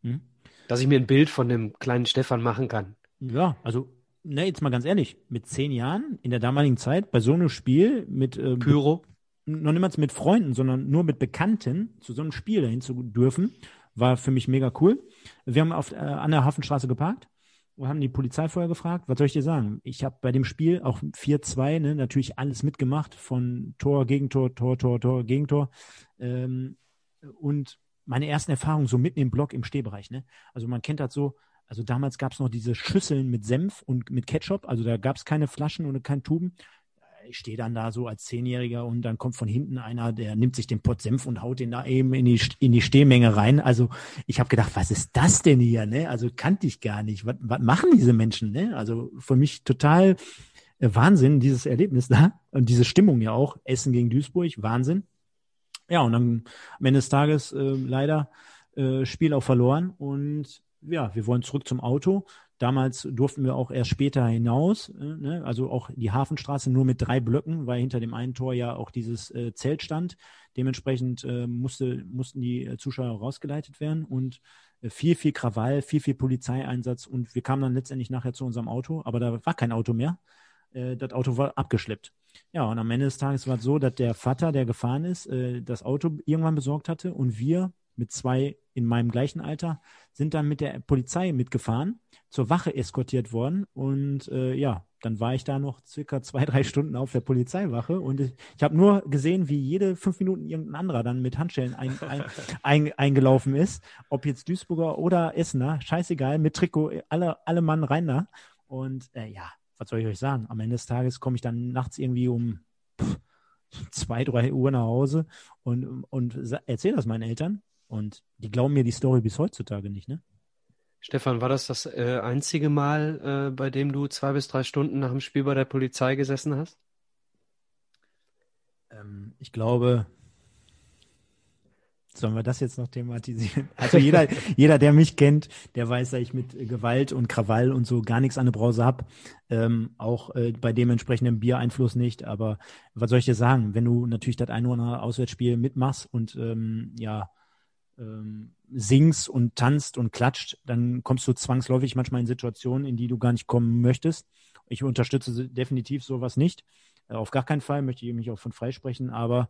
Hm? Dass ich mir ein Bild von dem kleinen Stefan machen kann. Ja, also, ne, jetzt mal ganz ehrlich, mit zehn Jahren in der damaligen Zeit bei so einem Spiel mit äh, Pyro. noch niemals mit Freunden, sondern nur mit Bekannten zu so einem Spiel dahin zu dürfen, war für mich mega cool. Wir haben auf, äh, an der Hafenstraße geparkt und haben die Polizei vorher gefragt, was soll ich dir sagen? Ich habe bei dem Spiel auch 4-2 ne, natürlich alles mitgemacht, von Tor, Gegentor, Tor, Tor, Tor, Gegentor. Ähm, und meine ersten Erfahrungen so mitten im Block im Stehbereich. Ne? Also man kennt das so, also damals gab es noch diese Schüsseln mit Senf und mit Ketchup, also da gab es keine Flaschen und keine Tuben ich stehe dann da so als Zehnjähriger und dann kommt von hinten einer, der nimmt sich den Pott Senf und haut den da eben in die, in die Stehmenge rein. Also ich habe gedacht, was ist das denn hier? Ne? Also kannte ich gar nicht. Was, was machen diese Menschen? Ne? Also für mich total äh, Wahnsinn, dieses Erlebnis da und diese Stimmung ja auch. Essen gegen Duisburg, Wahnsinn. Ja, und dann am Ende des Tages äh, leider äh, Spiel auch verloren und ja, wir wollen zurück zum Auto. Damals durften wir auch erst später hinaus, äh, ne? also auch die Hafenstraße nur mit drei Blöcken, weil hinter dem einen Tor ja auch dieses äh, Zelt stand. Dementsprechend äh, musste, mussten die äh, Zuschauer rausgeleitet werden und äh, viel, viel Krawall, viel, viel Polizeieinsatz und wir kamen dann letztendlich nachher zu unserem Auto, aber da war kein Auto mehr. Äh, das Auto war abgeschleppt. Ja, und am Ende des Tages war es so, dass der Vater, der gefahren ist, äh, das Auto irgendwann besorgt hatte und wir mit zwei in meinem gleichen Alter, sind dann mit der Polizei mitgefahren, zur Wache eskortiert worden und äh, ja, dann war ich da noch circa zwei, drei Stunden auf der Polizeiwache und ich, ich habe nur gesehen, wie jede fünf Minuten irgendein anderer dann mit Handschellen ein, ein, ein, eingelaufen ist, ob jetzt Duisburger oder Essener, scheißegal, mit Trikot, alle, alle Mann rein da und äh, ja, was soll ich euch sagen, am Ende des Tages komme ich dann nachts irgendwie um pff, zwei, drei Uhr nach Hause und, und erzähle das meinen Eltern und die glauben mir die Story bis heutzutage nicht, ne? Stefan, war das das äh, einzige Mal, äh, bei dem du zwei bis drei Stunden nach dem Spiel bei der Polizei gesessen hast? Ähm, ich glaube, sollen wir das jetzt noch thematisieren? Also jeder, jeder, der mich kennt, der weiß, dass ich mit Gewalt und Krawall und so gar nichts an der Brause hab. Ähm, auch äh, bei dementsprechendem Biereinfluss nicht. Aber was soll ich dir sagen? Wenn du natürlich das ein oder andere Auswärtsspiel mitmachst und ähm, ja, ähm, singst und tanzt und klatscht, dann kommst du zwangsläufig manchmal in Situationen, in die du gar nicht kommen möchtest. Ich unterstütze definitiv sowas nicht. Äh, auf gar keinen Fall möchte ich mich auch von freisprechen, aber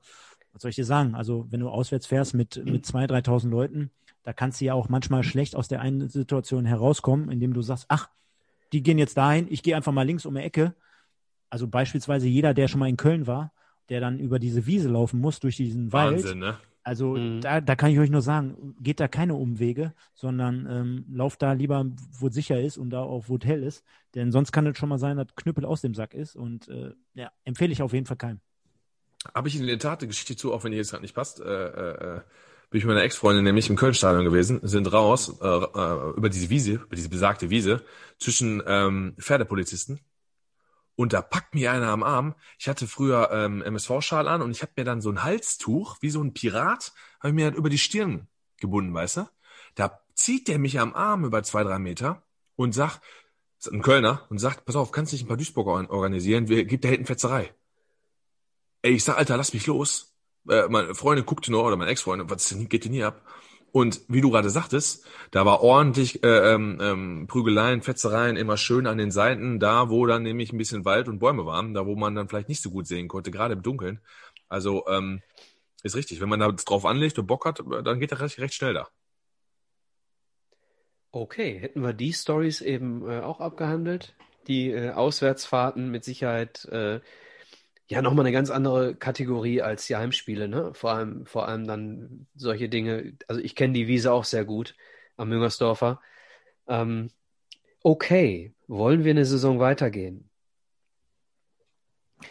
was soll ich dir sagen? Also, wenn du auswärts fährst mit, mit 2.000, 3.000 Leuten, da kannst du ja auch manchmal schlecht aus der einen Situation herauskommen, indem du sagst, ach, die gehen jetzt dahin, ich gehe einfach mal links um die Ecke. Also beispielsweise jeder, der schon mal in Köln war, der dann über diese Wiese laufen muss, durch diesen Wahnsinn, Wald. ne? Also Mhm. da, da kann ich euch nur sagen, geht da keine Umwege, sondern ähm, lauft da lieber, wo es sicher ist und da auch, wo es hell ist. Denn sonst kann es schon mal sein, dass Knüppel aus dem Sack ist. Und äh, ja, empfehle ich auf jeden Fall keinem. Habe ich in der Tat eine Geschichte zu, auch wenn die jetzt gerade nicht passt. Äh, äh, äh, bin ich mit meiner Ex-Freundin nämlich im Köln-Stadion gewesen, sind raus äh, äh, über diese Wiese, über diese besagte Wiese, zwischen ähm, Pferdepolizisten. Und da packt mir einer am Arm. Ich hatte früher ähm, MSV-Schal an und ich habe mir dann so ein Halstuch, wie so ein Pirat, habe ich mir halt über die Stirn gebunden, weißt du? Da zieht der mich am Arm über zwei, drei Meter und sagt, ein Kölner, und sagt, pass auf, kannst du nicht ein paar Duisburger or- organisieren? Wir, gibt da hinten Fetzerei. Ey, ich sag, Alter, lass mich los. Äh, meine Freundin guckte nur, oder meine Ex-Freundin, was geht denn hier ab? Und wie du gerade sagtest, da war ordentlich äh, ähm, ähm, Prügeleien, Fetzereien, immer schön an den Seiten, da wo dann nämlich ein bisschen Wald und Bäume waren, da wo man dann vielleicht nicht so gut sehen konnte, gerade im Dunkeln. Also ähm, ist richtig, wenn man da drauf anlegt und Bock hat, dann geht er recht, recht schnell da. Okay, hätten wir die Stories eben äh, auch abgehandelt. Die äh, Auswärtsfahrten mit Sicherheit äh, ja nochmal eine ganz andere Kategorie als die Heimspiele, ne? Vor allem, vor allem dann solche Dinge. Also ich kenne die Wiese auch sehr gut am Müngersdorfer. Ähm, okay, wollen wir eine Saison weitergehen?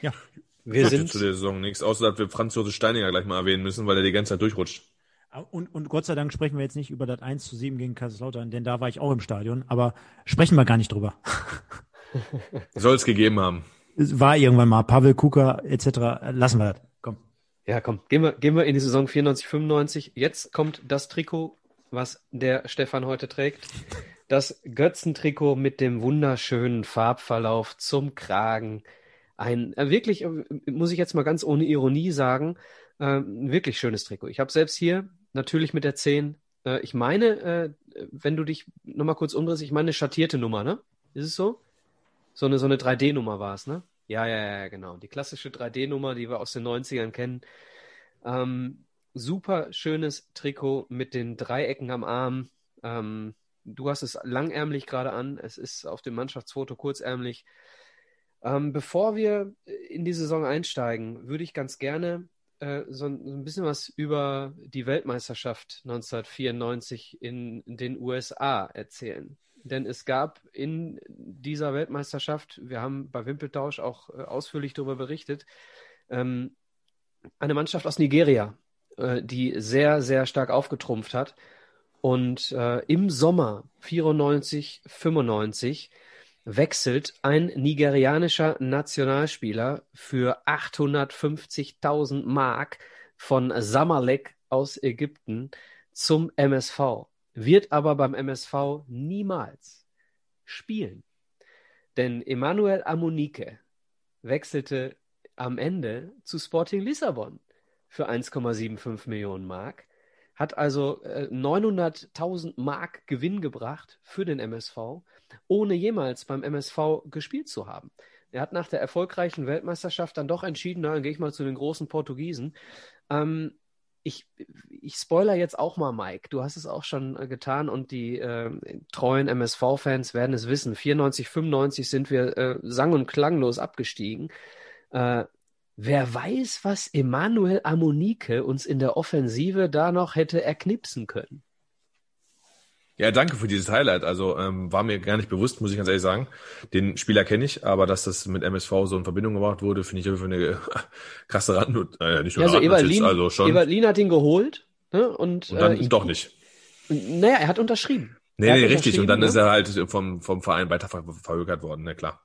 Ja. Wir sind zu der Saison nichts, außer dass wir Franz Josef Steininger gleich mal erwähnen müssen, weil er die ganze Zeit durchrutscht. Und, und Gott sei Dank sprechen wir jetzt nicht über das 1 zu 7 gegen Kaiserslautern, denn da war ich auch im Stadion, aber sprechen wir gar nicht drüber. Soll es gegeben haben. War irgendwann mal Pavel Kuka etc. Lassen wir das. Komm. Ja, komm, gehen wir, gehen wir in die Saison 94, 95. Jetzt kommt das Trikot, was der Stefan heute trägt. Das Götzentrikot mit dem wunderschönen Farbverlauf zum Kragen. Ein äh, wirklich, äh, muss ich jetzt mal ganz ohne Ironie sagen, äh, ein wirklich schönes Trikot. Ich habe selbst hier natürlich mit der 10, äh, ich meine, äh, wenn du dich nochmal kurz umdrehst, ich meine eine schattierte Nummer, ne? Ist es so? So eine, so eine 3D-Nummer war es, ne? Ja, ja, ja, genau. Die klassische 3D-Nummer, die wir aus den 90ern kennen. Ähm, super schönes Trikot mit den Dreiecken am Arm. Ähm, du hast es langärmlich gerade an. Es ist auf dem Mannschaftsfoto kurzärmlich. Ähm, bevor wir in die Saison einsteigen, würde ich ganz gerne äh, so, ein, so ein bisschen was über die Weltmeisterschaft 1994 in den USA erzählen. Denn es gab in dieser Weltmeisterschaft, wir haben bei Wimpeltausch auch äh, ausführlich darüber berichtet, ähm, eine Mannschaft aus Nigeria, äh, die sehr, sehr stark aufgetrumpft hat. Und äh, im Sommer 94, 95 wechselt ein nigerianischer Nationalspieler für 850.000 Mark von Samalek aus Ägypten zum MSV, wird aber beim MSV niemals spielen. Denn Emmanuel Amunike wechselte am Ende zu Sporting Lissabon für 1,75 Millionen Mark, hat also äh, 900.000 Mark Gewinn gebracht für den MSV, ohne jemals beim MSV gespielt zu haben. Er hat nach der erfolgreichen Weltmeisterschaft dann doch entschieden, na, dann gehe ich mal zu den großen Portugiesen. Ähm, ich, ich spoiler jetzt auch mal, Mike. Du hast es auch schon äh, getan und die äh, treuen MSV-Fans werden es wissen. 94, 95 sind wir äh, sang- und klanglos abgestiegen. Äh, wer weiß, was Emanuel Amonike uns in der Offensive da noch hätte erknipsen können. Ja, danke für dieses Highlight. Also ähm, war mir gar nicht bewusst, muss ich ganz ehrlich sagen. Den Spieler kenne ich, aber dass das mit MSV so in Verbindung gebracht wurde, finde ich irgendwie eine krasse Rand, äh, nicht nur Ja, also Eberlin, also schon. Eberlin hat ihn geholt ne? und, und dann äh, doch nicht. Naja, er hat unterschrieben. Nee, nee, richtig. Und dann unterschrieben, ist er halt vom, vom Verein weiter ver verhökert worden, ne, klar.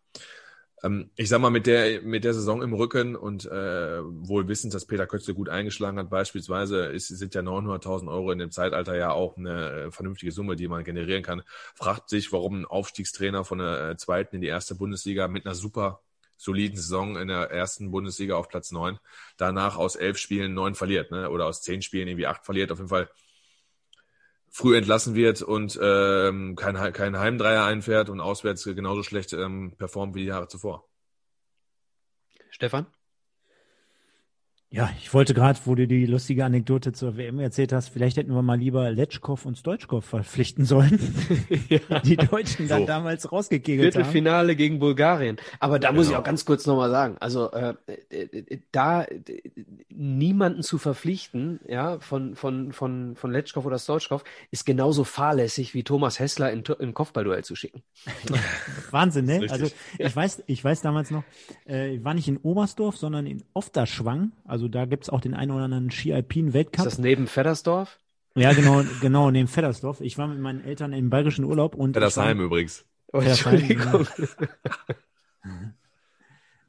Ähm, ich sag mal, mit der, mit der Saison im Rücken und äh, wohl wissend, dass Peter Kötze gut eingeschlagen hat, beispielsweise, ist, sind ja 900.000 Euro in dem Zeitalter ja auch eine äh, vernünftige Summe, die man generieren kann. Fragt sich, warum ein Aufstiegstrainer von der äh, zweiten in die erste Bundesliga mit einer super soliden Saison in der ersten Bundesliga auf Platz neun danach aus elf Spielen neun verliert, ne? oder aus zehn Spielen irgendwie acht verliert. Auf jeden Fall früh entlassen wird und ähm, kein, kein Heimdreier einfährt und auswärts genauso schlecht ähm, performt wie die Jahre zuvor. Stefan? Ja, ich wollte gerade, wo du die lustige Anekdote zur WM erzählt hast, vielleicht hätten wir mal lieber Letschkow und Stoichkov verpflichten sollen, ja. die Deutschen dann So. damals rausgekegelt haben. Viertelfinale gegen Bulgarien. Aber da muss ich Genau. auch ganz kurz nochmal sagen, also äh, äh, äh, da niemanden zu verpflichten, ja, von, von, von, von Letschkow oder Stoichkov, ist genauso fahrlässig wie Thomas Hessler in, in Kopfballduell zu schicken. Wahnsinn, ne? Also ich weiß, ich weiß damals noch, äh, ich war nicht in Oberstdorf, sondern in Ofterschwang. Also da gibt's auch den einen oder anderen Ski-Alpin Ist das neben Feddersdorf? Ja, genau, genau, neben Feddersdorf. Ich war mit meinen Eltern im bayerischen Urlaub und Ja, das ich war, Heim übrigens. Oh, Ja, Entschuldigung.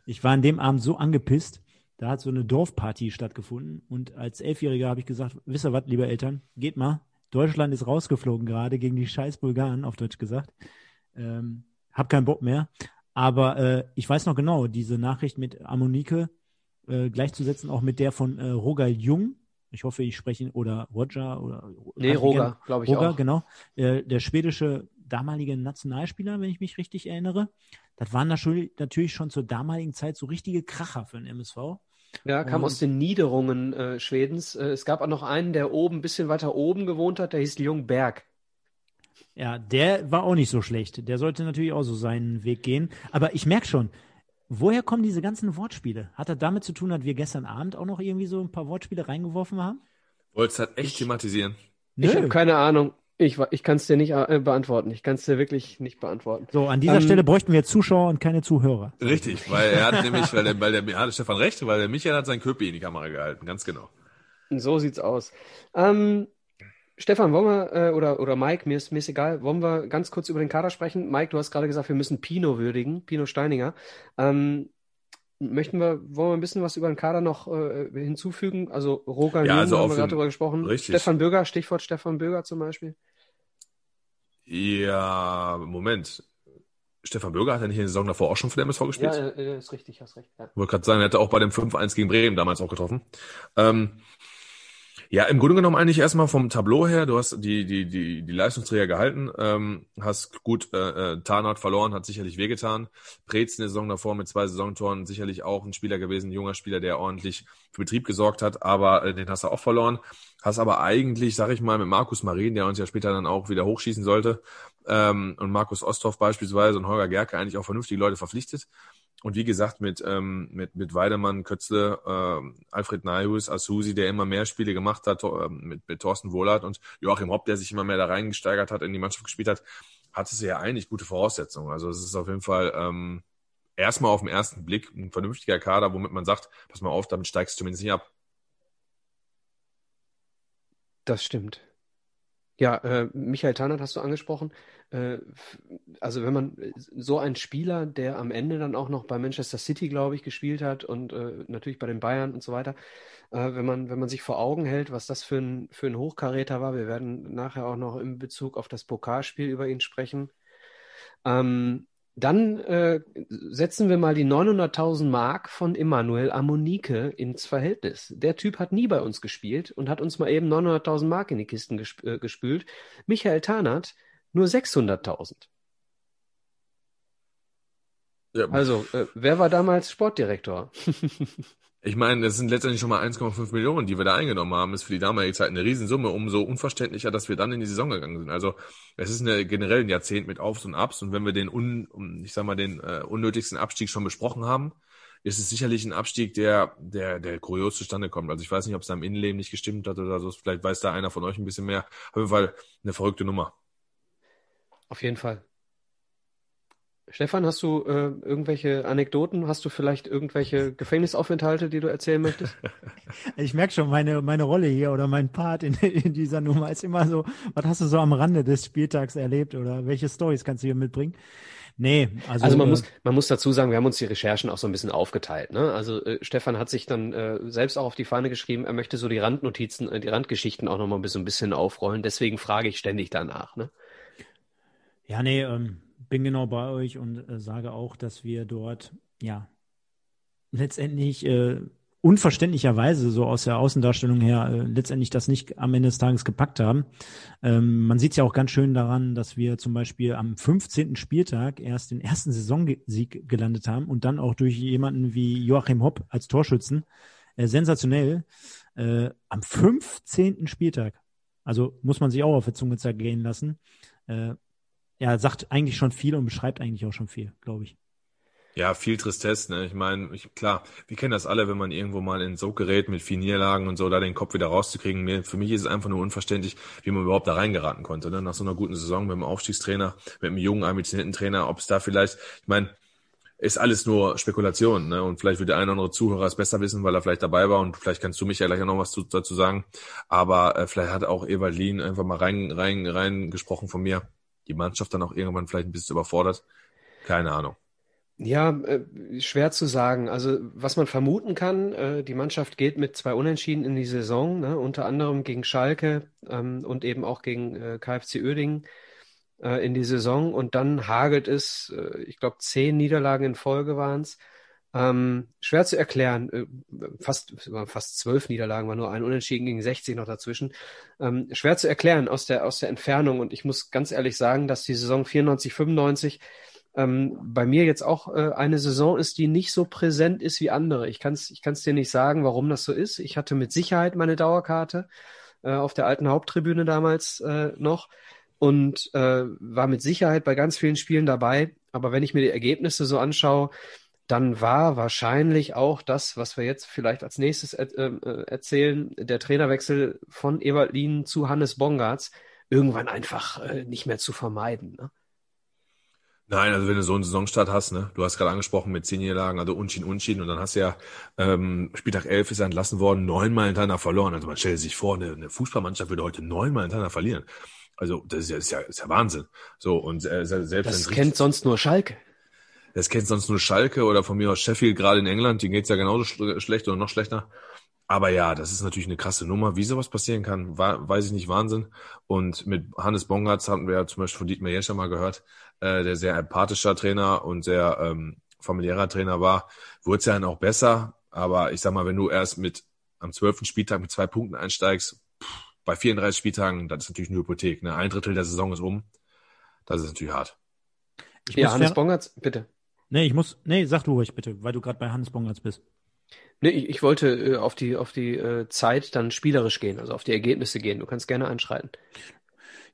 ich war an dem Abend so angepisst, da hat so eine Dorfparty stattgefunden und als Elfjähriger habe ich gesagt, wisst ihr was, liebe Eltern, geht mal, Deutschland ist rausgeflogen gerade gegen die scheiß Bulgaren, auf Deutsch gesagt. Ähm, hab keinen Bock mehr. Aber äh, ich weiß noch genau, diese Nachricht mit Ammonike äh, gleichzusetzen, auch mit der von äh, Roger Jung. Ich hoffe, ich spreche ihn, oder Roger oder Nee, Roger, glaube ich Roger, auch. genau. Äh, der schwedische damalige Nationalspieler, wenn ich mich richtig erinnere. Das waren natürlich schon zur damaligen Zeit so richtige Kracher für den MSV. Ja, kam Und- aus den Niederungen äh, Schwedens. Äh, es gab auch noch einen, der oben, ein bisschen weiter oben gewohnt hat, der hieß Ljungberg. Ja, der war auch nicht so schlecht. Der sollte natürlich auch so seinen Weg gehen. Aber ich merke schon, woher kommen diese ganzen Wortspiele? Hat das damit zu tun, dass wir gestern Abend auch noch irgendwie so ein paar Wortspiele reingeworfen haben? Wolltest du das echt thematisieren? Ich Nö. habe keine Ahnung. Ich, ich kann es dir nicht äh, beantworten. Ich kann es dir wirklich nicht beantworten. So, an dieser Ähm, Stelle bräuchten wir Zuschauer und keine Zuhörer. Richtig, weil er hat nämlich, weil der, weil der, hatte Stefan recht, weil der Michael hat sein Köpi in die Kamera gehalten, ganz genau. So sieht's aus. Ähm, Stefan, wollen wir, äh, oder, oder Mike, mir ist, mir ist egal, wollen wir ganz kurz über den Kader sprechen? Mike, du hast gerade gesagt, wir müssen Pino würdigen, Pino Steininger. Ähm, möchten wir, wollen wir ein bisschen was über den Kader noch äh, hinzufügen? Also Roger Ja, also haben wir gerade drüber gesprochen. richtig. Stefan Bürger, Stichwort Stefan Bürger zum Beispiel. Ja, Moment. Stefan Bürger hat ja nicht in der Saison davor auch schon für den MSV gespielt? Ja, äh, ist richtig, hast recht. Ja. Ich wollte gerade sagen, er hatte auch bei dem 5-1 gegen Bremen damals auch getroffen. Ähm, ja, im Grunde genommen eigentlich erstmal vom Tableau her, du hast die, die, die, die Leistungsträger gehalten, ähm, hast gut, äh, äh, Tarnat verloren, hat sicherlich wehgetan. Preetz in der Saison davor mit zwei Saisontoren sicherlich auch ein Spieler gewesen, ein junger Spieler, der ordentlich für Betrieb gesorgt hat, aber äh, den hast du auch verloren. Hast aber eigentlich, sag ich mal, mit Markus Marin, der uns ja später dann auch wieder hochschießen sollte, ähm, und Markus Osthoff beispielsweise und Holger Gerke eigentlich auch vernünftige Leute verpflichtet. Und wie gesagt, mit, ähm, mit, mit Weidemann, Kötzle, ähm, Alfred Nahus, Asusi, der immer mehr Spiele gemacht hat, ähm, mit, mit Thorsten Wohlert und Joachim Hopp, der sich immer mehr da reingesteigert hat, in die Mannschaft gespielt hat, hattest du ja eigentlich gute Voraussetzungen. Also es ist auf jeden Fall ähm, erstmal auf den ersten Blick ein vernünftiger Kader, womit man sagt, pass mal auf, damit steigst du zumindest nicht ab. Das stimmt. Ja, äh, Michael Tarnert hast du angesprochen. Äh, also wenn man äh, so ein Spieler, der am Ende dann auch noch bei Manchester City, glaube ich, gespielt hat und äh, natürlich bei den Bayern und so weiter, äh, wenn man, wenn man sich vor Augen hält, was das für ein, für ein Hochkaräter war, wir werden nachher auch noch in Bezug auf das Pokalspiel über ihn sprechen. Ähm, dann äh, setzen wir mal die 900.000 Mark von Emanuel Amonike ins Verhältnis. Der Typ hat nie bei uns gespielt und hat uns mal eben 900.000 Mark in die Kisten gesp äh, gespült. Michael Tarnat nur 600.000. Ja, Also, äh, wer war damals Sportdirektor? Ich meine, das sind letztendlich schon mal 1,5 Millionen, die wir da eingenommen haben. Ist für die damalige Zeit eine Riesensumme. Umso unverständlicher, dass wir dann in die Saison gegangen sind. Also es ist eine, generell ein Jahrzehnt mit Aufs und Abs. Und wenn wir den, un, ich sag mal, den äh, unnötigsten Abstieg schon besprochen haben, ist es sicherlich ein Abstieg, der, der, der kurios zustande kommt. Also ich weiß nicht, ob es da im Innenleben nicht gestimmt hat oder so. Vielleicht weiß da einer von euch ein bisschen mehr. Auf jeden Fall eine verrückte Nummer. Auf jeden Fall. Stefan, hast du äh, irgendwelche Anekdoten? Hast du vielleicht irgendwelche Gefängnisaufenthalte, die du erzählen möchtest? Ich merke schon, meine, meine Rolle hier oder mein Part in, in dieser Nummer ist immer so, was hast du so am Rande des Spieltags erlebt oder welche Stories kannst du hier mitbringen? Nee, also, Also man äh, muss, man muss dazu sagen, wir haben uns die Recherchen auch so ein bisschen aufgeteilt. Ne? Also äh, Stefan hat sich dann äh, selbst auch auf die Fahne geschrieben, er möchte so die Randnotizen, äh, die Randgeschichten auch nochmal so ein bisschen aufrollen. Deswegen frage ich ständig danach. Ne? Ja, nee, ähm, bin genau bei euch und äh, sage auch, dass wir dort, ja, letztendlich äh, unverständlicherweise so aus der Außendarstellung her äh, letztendlich das nicht am Ende des Tages gepackt haben. Ähm, man sieht es ja auch ganz schön daran, dass wir zum Beispiel am 15. Spieltag erst den ersten Saisonsieg gelandet haben und dann auch durch jemanden wie Joachim Hopp als Torschützen. Äh, sensationell. Äh, am 15. Spieltag. Also muss man sich auch auf der Zunge zergehen lassen. Ja, sagt eigentlich schon viel und beschreibt eigentlich auch schon viel, glaube ich. Ja, viel Tristesse, ne? Ich meine, ich, klar, wir kennen das alle, wenn man irgendwo mal in so gerät mit vielen Niederlagen und so, da den Kopf wieder rauszukriegen. Mir, für mich ist es einfach nur unverständlich, wie man überhaupt da reingeraten konnte, ne? Nach so einer guten Saison mit dem Aufstiegstrainer, mit einem jungen, ambitionierten Trainer, ob es da vielleicht, ich meine, ist alles nur Spekulation, ne? Und vielleicht wird der eine oder andere Zuhörer es besser wissen, weil er vielleicht dabei war und vielleicht kannst du mich ja gleich noch was zu, dazu sagen. Aber äh, vielleicht hat auch Ewald Lien einfach mal rein, rein, rein gesprochen von mir. Die Mannschaft dann auch irgendwann vielleicht ein bisschen überfordert. Keine Ahnung. Ja, äh, schwer zu sagen. Also was man vermuten kann, äh, die Mannschaft geht mit zwei Unentschieden in die Saison, ne? unter anderem gegen Schalke ähm, und eben auch gegen äh, KfC Uerdingen äh, in die Saison und dann hagelt es, ich glaube zehn Niederlagen in Folge waren es. Ähm, schwer zu erklären, äh, fast, fast zwölf Niederlagen, war nur ein Unentschieden gegen 60 noch dazwischen. Ähm, schwer zu erklären aus der, aus der Entfernung und ich muss ganz ehrlich sagen, dass die Saison 94, 95 ähm, bei mir jetzt auch äh, eine Saison ist, die nicht so präsent ist wie andere. Ich kann es ich kann's dir nicht sagen, warum das so ist. Ich hatte mit Sicherheit meine Dauerkarte äh, auf der alten Haupttribüne damals äh, noch und äh, war mit Sicherheit bei ganz vielen Spielen dabei. Aber wenn ich mir die Ergebnisse so anschaue, dann war wahrscheinlich auch das, was wir jetzt vielleicht als nächstes er äh, erzählen, der Trainerwechsel von Lien zu Hannes Bongartz irgendwann einfach äh, nicht mehr zu vermeiden. Ne? Nein, also wenn du so einen Saisonstart hast, ne, du hast gerade angesprochen mit zehn Niederlagen, also Unschieden, Unschieden, und dann hast du ja, ähm, Spieltag 11 ist er entlassen worden, neunmal hintereinander verloren. Also man stellt sich vor, eine, eine Fußballmannschaft würde heute neunmal hintereinander verlieren. Also das ist ja, ist ja, ist ja Wahnsinn. So, und äh, selbst Das kennt sonst nur Schalke. Das kennt sonst nur Schalke oder von mir aus Sheffield, gerade in England, die geht's ja genauso schl schlecht oder noch schlechter. Aber ja, das ist natürlich eine krasse Nummer. Wie sowas passieren kann, weiß ich nicht, Wahnsinn. Und mit Hannes Bongartz hatten wir ja zum Beispiel von Dietmar Jescher mal gehört, äh, der sehr empathischer Trainer und sehr ähm, familiärer Trainer war, wurde es ja dann auch besser. Aber ich sag mal, wenn du erst mit am zwölften Spieltag mit zwei Punkten einsteigst, pff, bei 34 Spieltagen, das ist natürlich eine Hypothek. Ne? Ein Drittel der Saison ist um. Das ist natürlich hart. Ich Ja, Hannes Bongartz, bitte. Nee, ich muss, nee, sag du ruhig bitte, weil du gerade bei Hannes Bongartz bist. Nee, ich, ich wollte äh, auf die, auf die äh, Zeit dann spielerisch gehen, also auf die Ergebnisse gehen. Du kannst gerne einschreiten.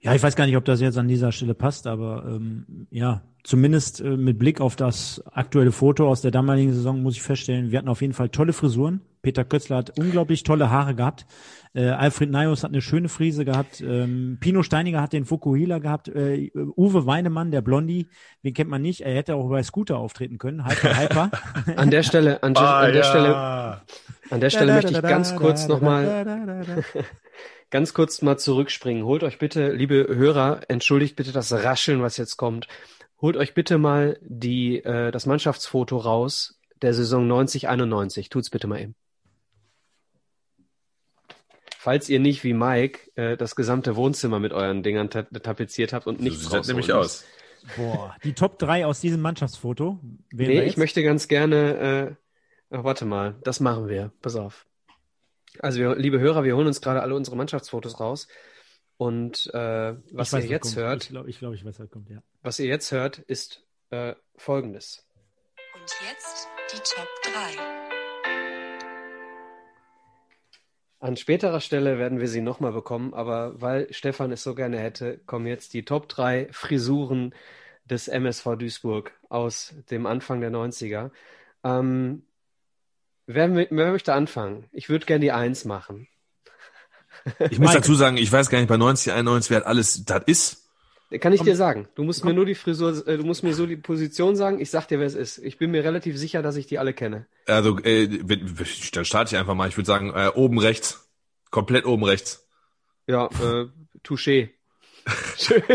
Ja, ich weiß gar nicht, ob das jetzt an dieser Stelle passt, aber ähm, ja, zumindest äh, mit Blick auf das aktuelle Foto aus der damaligen Saison muss ich feststellen, wir hatten auf jeden Fall tolle Frisuren. Peter Kötzler hat unglaublich tolle Haare gehabt. Äh, Alfred Najos hat eine schöne Frise gehabt. Ähm, Pino Steiniger hat den Fukuhila gehabt. Äh, Uwe Weinemann, der Blondie, den kennt man nicht. Er hätte auch bei Scooter auftreten können. Hyper, hyper. An der Stelle, an, Ah, an der ja. Stelle, an der Stelle möchte ich ganz kurz nochmal, mal. ganz kurz mal zurückspringen. Holt euch bitte, liebe Hörer, entschuldigt bitte das Rascheln, was jetzt kommt. Holt euch bitte mal die, äh, das Mannschaftsfoto raus der Saison 90-91. Tut's bitte mal eben. Falls ihr nicht wie Mike äh, das gesamte Wohnzimmer mit euren Dingern ta tapeziert habt und So nichts sieht das rausholen nämlich aus. Boah, die Top 3 aus diesem Mannschaftsfoto. Nee, ich möchte ganz gerne, äh, ach, warte mal, das machen wir. Pass auf. Also, wir, liebe Hörer, wir holen uns gerade alle unsere Mannschaftsfotos raus. Und äh, was weiß, ihr jetzt kommt. hört, Ich glaube, ich, glaub, ich weiß, was kommt, ja. was ihr jetzt hört, ist äh, folgendes. Und jetzt die Top 3. An späterer Stelle werden wir sie nochmal bekommen, aber weil Stefan es so gerne hätte, kommen jetzt die Top 3 Frisuren des MSV Duisburg aus dem Anfang der 90er. Ähm, wer, wer möchte anfangen? Ich würde gerne die Eins machen. Ich muss dazu sagen, ich weiß gar nicht bei 90, 91, wer alles das ist. Kann ich dir sagen. Du musst mir nur die Frisur, äh, du musst mir so die Position sagen. Ich sag dir, wer es ist. Ich bin mir relativ sicher, dass ich die alle kenne. Also, äh, dann starte ich einfach mal. Ich würde sagen, äh, oben rechts. Komplett oben rechts. Ja, äh, Touché.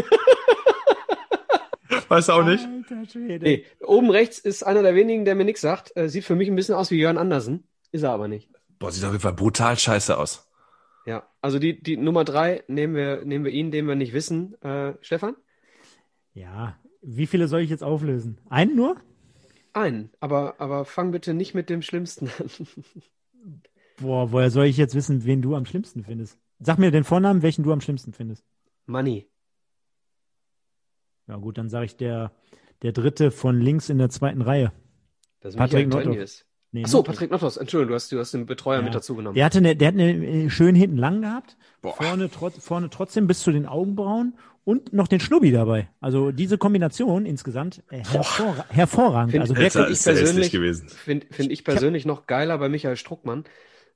Weißt du auch nicht? Alter Schwede. Nee, oben rechts ist einer der wenigen, der mir nichts sagt. Äh, sieht für mich ein bisschen aus wie Jörn Andersen. Ist er aber nicht. Boah, sieht auf jeden Fall brutal scheiße aus. Ja, also die, die Nummer drei nehmen wir, nehmen wir ihn, den wir nicht wissen. Äh, Stefan? Ja, wie viele soll ich jetzt auflösen? Einen nur? Einen. Aber, aber fang bitte nicht mit dem Schlimmsten an. Boah, woher soll ich jetzt wissen, wen du am schlimmsten findest? Sag mir den Vornamen, welchen du am schlimmsten findest. Money. Ja gut, dann sage ich der, der dritte von links in der zweiten Reihe. Das ist Patrick. Tönnies. Nee, Achso. Patrick Nottos. Entschuldigung, du hast, du hast den Betreuer Ja. mit dazu genommen. Der hatte eine, der hat eine schön hinten lang gehabt, Boah. vorne, trot, vorne trotzdem bis zu den Augenbrauen und noch den Schnubbi dabei. Also diese Kombination insgesamt äh, hervor, hervorragend. Find- also wirklich, Alter, ich der persönlich gewesen. Finde find ich persönlich noch geiler bei Michael Struckmann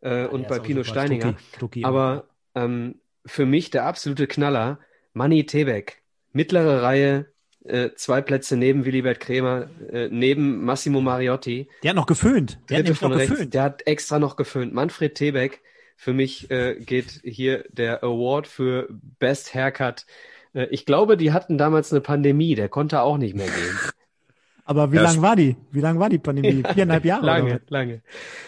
äh, und der bei Pino super, Steininger. Stucki, Stucki. Aber ähm, für mich der absolute Knaller, Manni Tebeck. Mittlere Reihe, äh, zwei Plätze neben Willibert Krämer, äh, neben Massimo Mariotti. der hat noch geföhnt. Der hat Dritte von noch rechts, geföhnt. der hat extra noch geföhnt. Manfred Tebeck, für mich äh, geht hier der Award für Best Haircut. Äh, ich glaube, die hatten damals eine Pandemie, der konnte auch nicht mehr gehen. Aber wie Ja, lang war die? Wie lang war die Pandemie? Viereinhalb Jahre? oder lange, was? lange.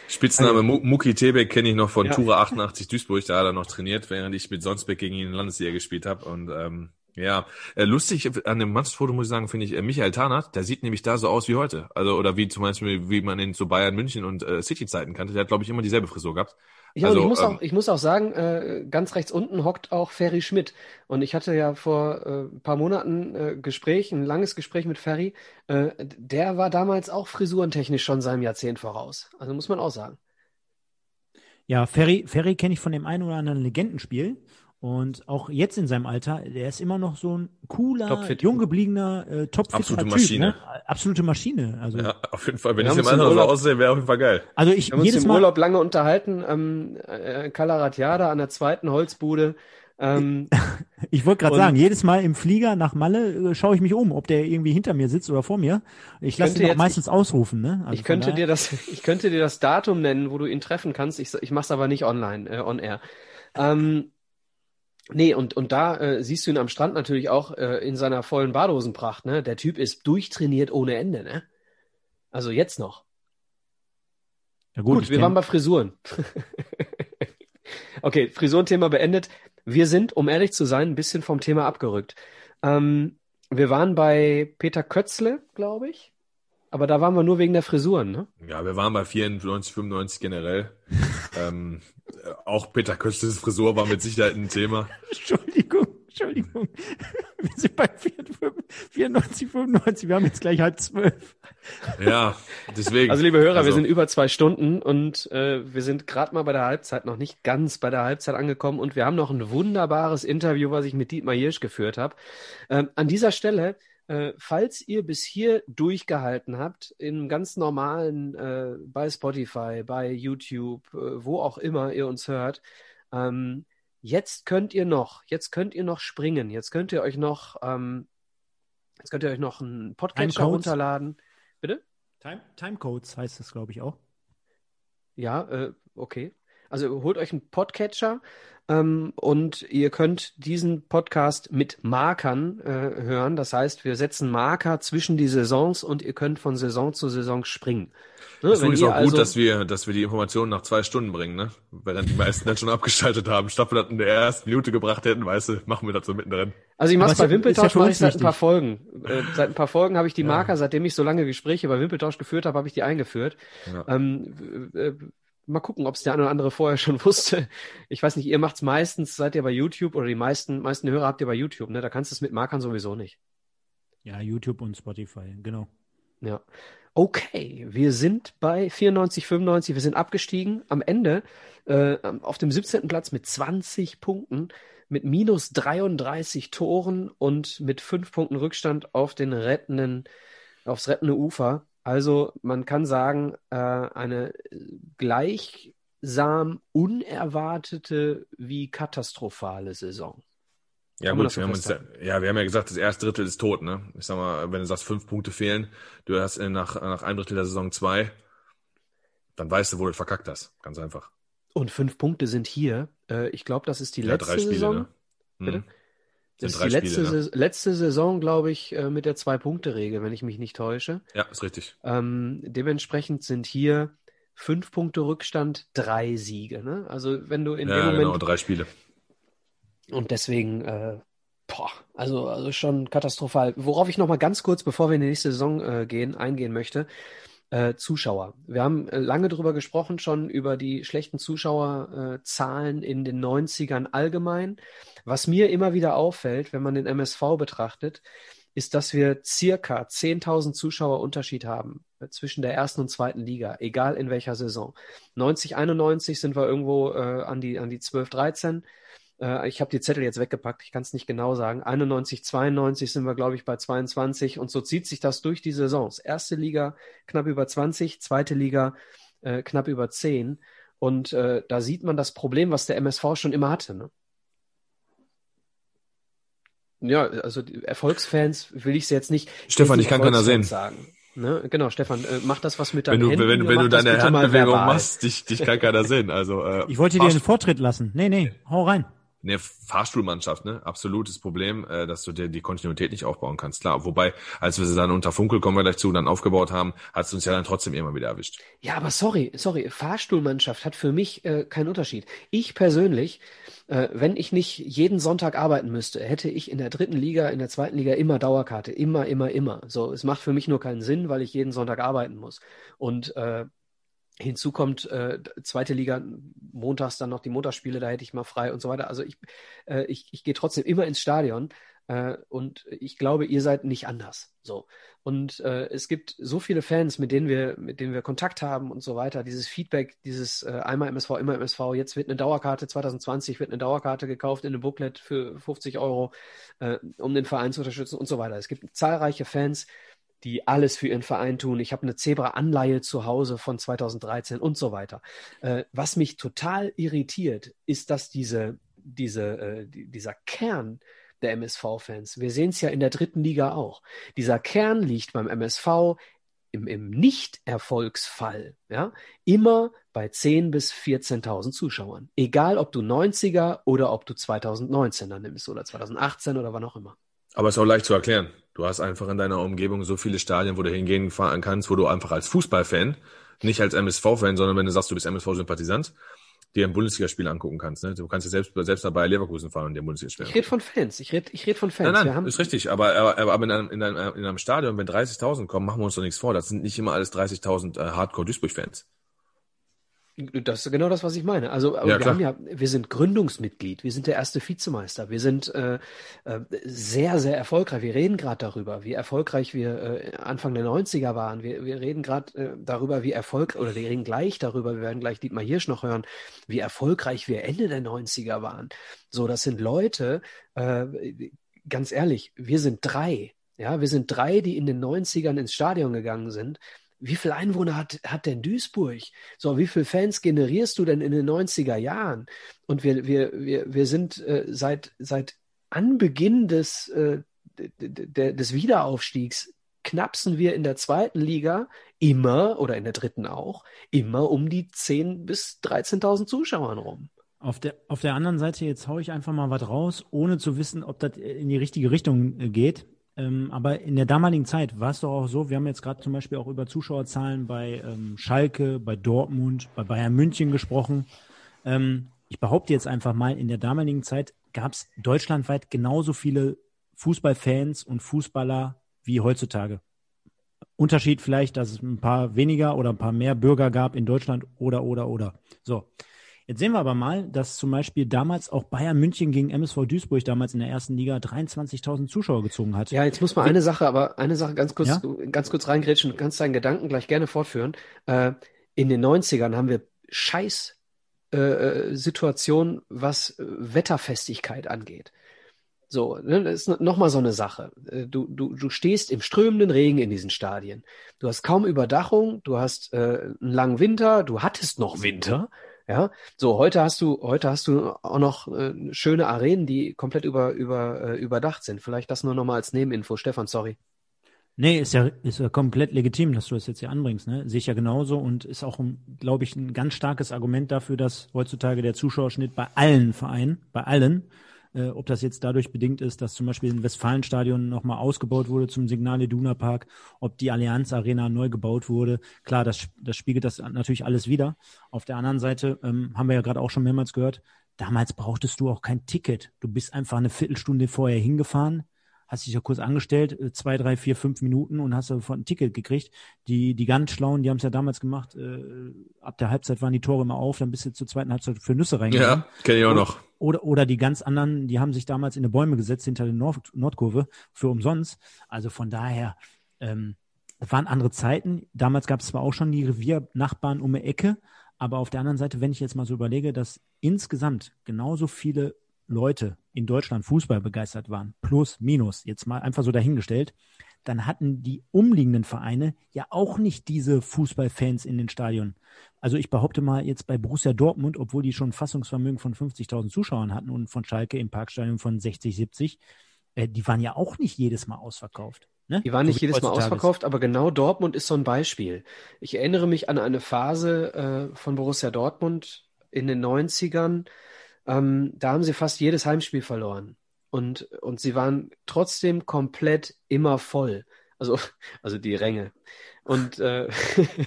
Spitzname Mu- Muki Tebeck kenne ich noch von Ja. Tura 88 Duisburg, da hat er noch trainiert, während ich mit Sonsbeck gegen ihn in Landesliga gespielt habe. Und ähm, ja, äh, lustig an dem Mannschaftsfoto muss ich sagen, finde ich, äh, Michael Tarnath, der sieht nämlich da so aus wie heute. Also, oder wie zum Beispiel, wie man ihn zu Bayern München und äh, City-Zeiten kannte. Der hat, glaube ich, immer dieselbe Frisur gehabt. Ja, und Also, ich muss, ähm, auch, ich muss auch sagen, äh, ganz rechts unten hockt auch Ferry Schmidt. Und ich hatte ja vor äh, ein paar Monaten äh, Gespräch, ein langes Gespräch mit Ferry. Äh, der war damals auch frisurentechnisch schon seinem Jahrzehnt voraus. Also muss man auch sagen. Ja, Ferry, Ferry kenne ich von dem einen oder anderen Legendenspiel. Und auch jetzt in seinem Alter, der ist immer noch so ein cooler, Topfit. jung gebliebener, äh, topfitterer Absolute Typ. Maschine. Ne? Absolute Maschine. Also, Ja, auf jeden Fall. Wenn ich uns im anderen so aussehe, wäre auf jeden Fall geil. also ich Wir haben uns jedes im Mal, Urlaub lange unterhalten, ähm, äh, Calaratiada an der zweiten Holzbude. Ähm, ich wollte gerade sagen, jedes Mal im Flieger nach Malle äh, schaue ich mich um, ob der irgendwie hinter mir sitzt oder vor mir. Ich lasse ihn auch jetzt- meistens ausrufen. Ne? Also ich könnte dir das, ich könnte dir das Datum nennen, wo du ihn treffen kannst. Ich, ich mach's aber nicht online, äh, on air. Ähm, nee, und, und da äh, siehst du ihn am Strand natürlich auch äh, in seiner vollen Badehosenpracht, ne? Der Typ ist durchtrainiert ohne Ende, ne? Also jetzt noch. Ja, Gut, ich wir waren bei Frisuren. okay, Frisurenthema beendet. Wir sind, um ehrlich zu sein, ein bisschen vom Thema abgerückt. Ähm, wir waren bei Peter Kötzle, glaube ich. Aber da waren wir nur wegen der Frisuren, ne? Ja, wir waren bei 94, 95 generell. ähm, äh, auch Peter Köstles Frisur war mit Sicherheit ein Thema. Entschuldigung, Entschuldigung. Wir sind bei 94, 95, wir haben jetzt gleich halb zwölf. Ja, deswegen. Also liebe Hörer, Also- wir sind über zwei Stunden und äh, wir sind gerade mal bei der Halbzeit, noch nicht ganz bei der Halbzeit angekommen und wir haben noch ein wunderbares Interview, was ich mit Dietmar Hirsch geführt habe. Ähm, an dieser Stelle, äh, falls ihr bis hier durchgehalten habt, in ganz normalen, äh, bei Spotify, bei YouTube, äh, wo auch immer ihr uns hört, ähm, jetzt könnt ihr noch, jetzt könnt ihr noch springen, jetzt könnt ihr euch noch, ähm, jetzt könnt ihr euch noch einen Podcatcher Timecodes? runterladen. Bitte? Time, Timecodes heißt das, glaube ich, auch. Ja, äh, okay. Also holt euch einen Podcatcher ähm, und ihr könnt diesen Podcast mit Markern äh, hören. Das heißt, wir setzen Marker zwischen die Saisons und ihr könnt von Saison zu Saison springen. Ne, Es ist auch gut, also- dass wir, dass wir die Informationen nach zwei Stunden bringen, ne? Weil dann die meisten dann schon abgeschaltet haben. Statt wir das in der ersten Minute gebracht hätten, weißt du, machen wir das so mittendrin. Also ich mache es bei ja- ja Wimpeltausch für mache ich seit ein paar Folgen. Äh, seit ein paar Folgen habe ich die Marker, seitdem ich so lange Gespräche bei Wimpeltausch geführt habe, habe ich die eingeführt. Ja. Ähm, äh, mal gucken, ob es der eine oder andere vorher schon wusste. Ich weiß nicht, ihr macht's meistens, seid ihr bei YouTube oder die meisten, meisten Hörer habt ihr bei YouTube, ne? Da kannst du es mit Markern sowieso nicht. Ja, YouTube und Spotify, genau. Ja. okay, wir sind bei 94, 95, wir sind abgestiegen. Am Ende äh, auf dem 17. Platz mit 20 Punkten, mit minus 33 Toren und mit 5 Punkten Rückstand auf den rettenden, aufs rettende Ufer. Also man kann sagen, äh, eine gleichsam unerwartete wie katastrophale Saison. Ja Kann gut, wir haben uns, ja, wir haben ja gesagt, das erste Drittel ist tot, ne? Ich sag mal, wenn du sagst, fünf Punkte fehlen, du hast äh, nach, nach einem Drittel der Saison zwei, dann weißt du, wo du verkackt hast. Ganz einfach. Und fünf Punkte sind hier. Äh, ich glaube, das ist die Ja, letzte drei Spiele, Saison. ne? Hm. Bitte? Das ist die letzte, Spiele, ne? Sa- letzte Saison, glaube ich, äh, mit der Zwei-Punkte-Regel, wenn ich mich nicht täusche. Ja, ist richtig. Ähm, dementsprechend sind hier fünf Punkte Rückstand, drei Siege. Ne? Also wenn du in Ja, dem Moment genau, drei Spiele. und deswegen, äh, boah, also, also schon katastrophal. Worauf ich noch mal ganz kurz, bevor wir in die nächste Saison äh, gehen, eingehen möchte, äh, Zuschauer. Wir haben äh, lange drüber gesprochen, schon über die schlechten Zuschauerzahlen Zahlen in den 90ern allgemein. Was mir immer wieder auffällt, wenn man den MSV betrachtet, ist, dass wir circa 10.000 Zuschauer Unterschied haben äh, zwischen der ersten und zweiten Liga, egal in welcher Saison. 90, 91 sind wir irgendwo äh, an die, an die 12, 13. Äh, ich habe die Zettel jetzt weggepackt, ich kann es nicht genau sagen. 91, 92 sind wir, glaube ich, bei 22 und so zieht sich das durch die Saisons. Erste Liga knapp über 20, zweite Liga äh, knapp über 10. Und äh, da sieht man das Problem, was der MSV schon immer hatte. Ne? Ja, also die Erfolgsfans will ich es jetzt nicht. Stefan, ich kann keiner sehen. Sagen. Ne? Genau, Stefan, äh, mach das was mit Wenn deinen du, Händen. wenn, wenn mach du deine Handbewegung machst, dich, dich kann keiner sehen. Also, äh, Ich wollte dir den Vortritt lassen. Nee, nee, hau rein. Ne, Fahrstuhlmannschaft, ne? Absolutes Problem, äh, dass du dir die Kontinuität nicht aufbauen kannst. Klar, wobei, als wir sie dann unter Funkel, kommen wir gleich zu, dann aufgebaut haben, hat es uns ja dann trotzdem immer wieder erwischt. Ja, aber sorry, sorry, Fahrstuhlmannschaft hat für mich äh, keinen Unterschied. Ich persönlich, äh, wenn ich nicht jeden Sonntag arbeiten müsste, hätte ich in der dritten Liga, in der zweiten Liga immer Dauerkarte. Immer, immer, immer. So, es macht für mich nur keinen Sinn, weil ich jeden Sonntag arbeiten muss. Und äh, Hinzu kommt äh, zweite Liga, montags dann noch die Montagsspiele, da hätte ich mal frei und so weiter. Also ich, äh, ich, ich gehe trotzdem immer ins Stadion äh, und ich glaube, ihr seid nicht anders. So. Und äh, es gibt so viele Fans, mit denen wir, mit denen wir Kontakt haben und so weiter. Dieses Feedback, dieses äh, einmal MSV, immer MSV, jetzt wird eine Dauerkarte, 2020 wird eine Dauerkarte gekauft in einem Booklet für 50 Euro, äh, um den Verein zu unterstützen und so weiter. Es gibt zahlreiche Fans, die alles für ihren Verein tun. Ich habe eine Zebra-Anleihe zu Hause von 2013 und so weiter. Äh, was mich total irritiert, ist, dass diese, diese, äh, die, dieser Kern der MSV-Fans, wir sehen es ja in der dritten Liga auch, dieser Kern liegt beim MSV im, im Nicht-Erfolgsfall ja, immer bei 10.000 bis 14.000 Zuschauern. Egal, ob du 90er oder ob du 2019er nimmst oder 2018 oder wann auch immer. Aber ist auch leicht zu erklären. Du hast einfach in deiner Umgebung so viele Stadien, wo du hingehen fahren kannst, wo du einfach als Fußballfan, nicht als MSV-Fan, sondern wenn du sagst, du bist MSV-Sympathisant, dir ein Bundesligaspiel angucken kannst. Ne? Du kannst ja selbst, selbst dabei Leverkusen fahren und dir ein Bundesligaspiel Ich rede von Fans. Ich rede ich red von Fans. Nein, nein, ist richtig. Aber, aber, aber in, einem, in, einem, in einem Stadion, wenn 30.000 kommen, machen wir uns doch nichts vor. Das sind nicht immer alles 30.000 äh, Hardcore-Duisburg-Fans. Das ist genau das, was ich meine. Also, Ja, wir klar. haben ja, wir sind Gründungsmitglied, wir sind der erste Vizemeister, wir sind äh, äh, sehr, sehr erfolgreich. Wir reden gerade darüber, wie erfolgreich wir äh, Anfang der 90er waren. Wir, wir reden gerade äh, darüber, wie erfolgreich, oder wir reden gleich darüber, wir werden gleich Dietmar Hirsch noch hören, wie erfolgreich wir Ende der 90er waren. So, das sind Leute, äh, ganz ehrlich, wir sind drei. Ja, wir sind drei, die in den 90ern ins Stadion gegangen sind. Wie viel Einwohner hat, hat denn Duisburg? So, wie viele Fans generierst du denn in den 90er Jahren? Und wir, wir, wir, wir sind äh, seit, seit Anbeginn des, äh, des Wiederaufstiegs knapsen wir in der zweiten Liga immer, oder in der dritten auch, immer um die 10.000 bis 13.000 Zuschauern rum. Auf der, auf der anderen Seite, jetzt hau ich einfach mal was raus, ohne zu wissen, ob das in die richtige Richtung äh, geht. Ähm, aber in der damaligen Zeit war es doch auch so, wir haben jetzt gerade zum Beispiel auch über Zuschauerzahlen bei ähm, Schalke, bei Dortmund, bei Bayern München gesprochen. Ähm, ich behaupte jetzt einfach mal, in der damaligen Zeit gab es deutschlandweit genauso viele Fußballfans und Fußballer wie heutzutage. Unterschied vielleicht, dass es ein paar weniger oder ein paar mehr Bürger gab in Deutschland oder, oder, oder. So. Jetzt sehen wir aber mal, dass zum Beispiel damals auch Bayern München gegen MSV Duisburg damals in der ersten Liga 23.000 Zuschauer gezogen hat. Ja, jetzt muss man eine Sache, aber eine Sache ganz kurz, ja? ganz kurz reingrätschen. Du kannst deinen Gedanken gleich gerne fortführen. Äh, in den 90ern haben wir scheiß äh, äh Situation, was Wetterfestigkeit angeht. So, ne, das ist nochmal so eine Sache. Äh, du, du, du stehst im strömenden Regen in diesen Stadien. Du hast kaum Überdachung, du hast äh, einen langen Winter, du hattest noch Winter. Ja, so heute hast du heute hast du auch noch äh, schöne Arenen, die komplett über über äh, überdacht sind. Vielleicht das nur nochmal als Nebeninfo. Stefan, sorry. Nee, ist ja, ist ja komplett legitim, dass du das jetzt hier anbringst, ne? Sehe ich ja genauso und ist auch, glaube ich, ein ganz starkes Argument dafür, dass heutzutage der Zuschauerschnitt bei allen Vereinen, bei allen, äh, ob das jetzt dadurch bedingt ist, dass zum Beispiel ein Westfalenstadion nochmal ausgebaut wurde zum Signal Iduna Park, ob die Allianz Arena neu gebaut wurde. Klar, das, das spiegelt das natürlich alles wieder. Auf der anderen Seite ähm, haben wir ja gerade auch schon mehrmals gehört, damals brauchtest du auch kein Ticket. Du bist einfach eine Viertelstunde vorher hingefahren, hast dich ja kurz angestellt, äh, zwei, drei, vier, fünf Minuten und hast sofort ein Ticket gekriegt. Die, die ganz Schlauen, die haben es ja damals gemacht, äh, ab der Halbzeit waren die Tore immer auf, dann bist du zur zweiten Halbzeit für Nüsse reingegangen. Ja, kenne ich auch noch. Oder, oder die ganz anderen, die haben sich damals in die Bäume gesetzt hinter der Nord Nordkurve für umsonst. Also von daher, ähm, waren andere Zeiten. Damals gab es zwar auch schon die Reviernachbarn um die Ecke, aber auf der anderen Seite, wenn ich jetzt mal so überlege, dass insgesamt genauso viele Leute in Deutschland Fußball begeistert waren, plus, minus, jetzt mal einfach so dahingestellt, dann hatten die umliegenden Vereine ja auch nicht diese Fußballfans in den Stadion. Also ich behaupte mal jetzt bei Borussia Dortmund, obwohl die schon Fassungsvermögen von 50.000 Zuschauern hatten und von Schalke im Parkstadion von 60, 70, äh, die waren ja auch nicht jedes Mal ausverkauft. Ne? Die waren nicht jedes Mal ausverkauft, aber genau Dortmund ist so ein Beispiel. Ich erinnere mich an eine Phase äh, von Borussia Dortmund in den 90ern, ähm, da haben sie fast jedes Heimspiel verloren. Und, und sie waren trotzdem komplett immer voll. Also, also die Ränge. Und, äh,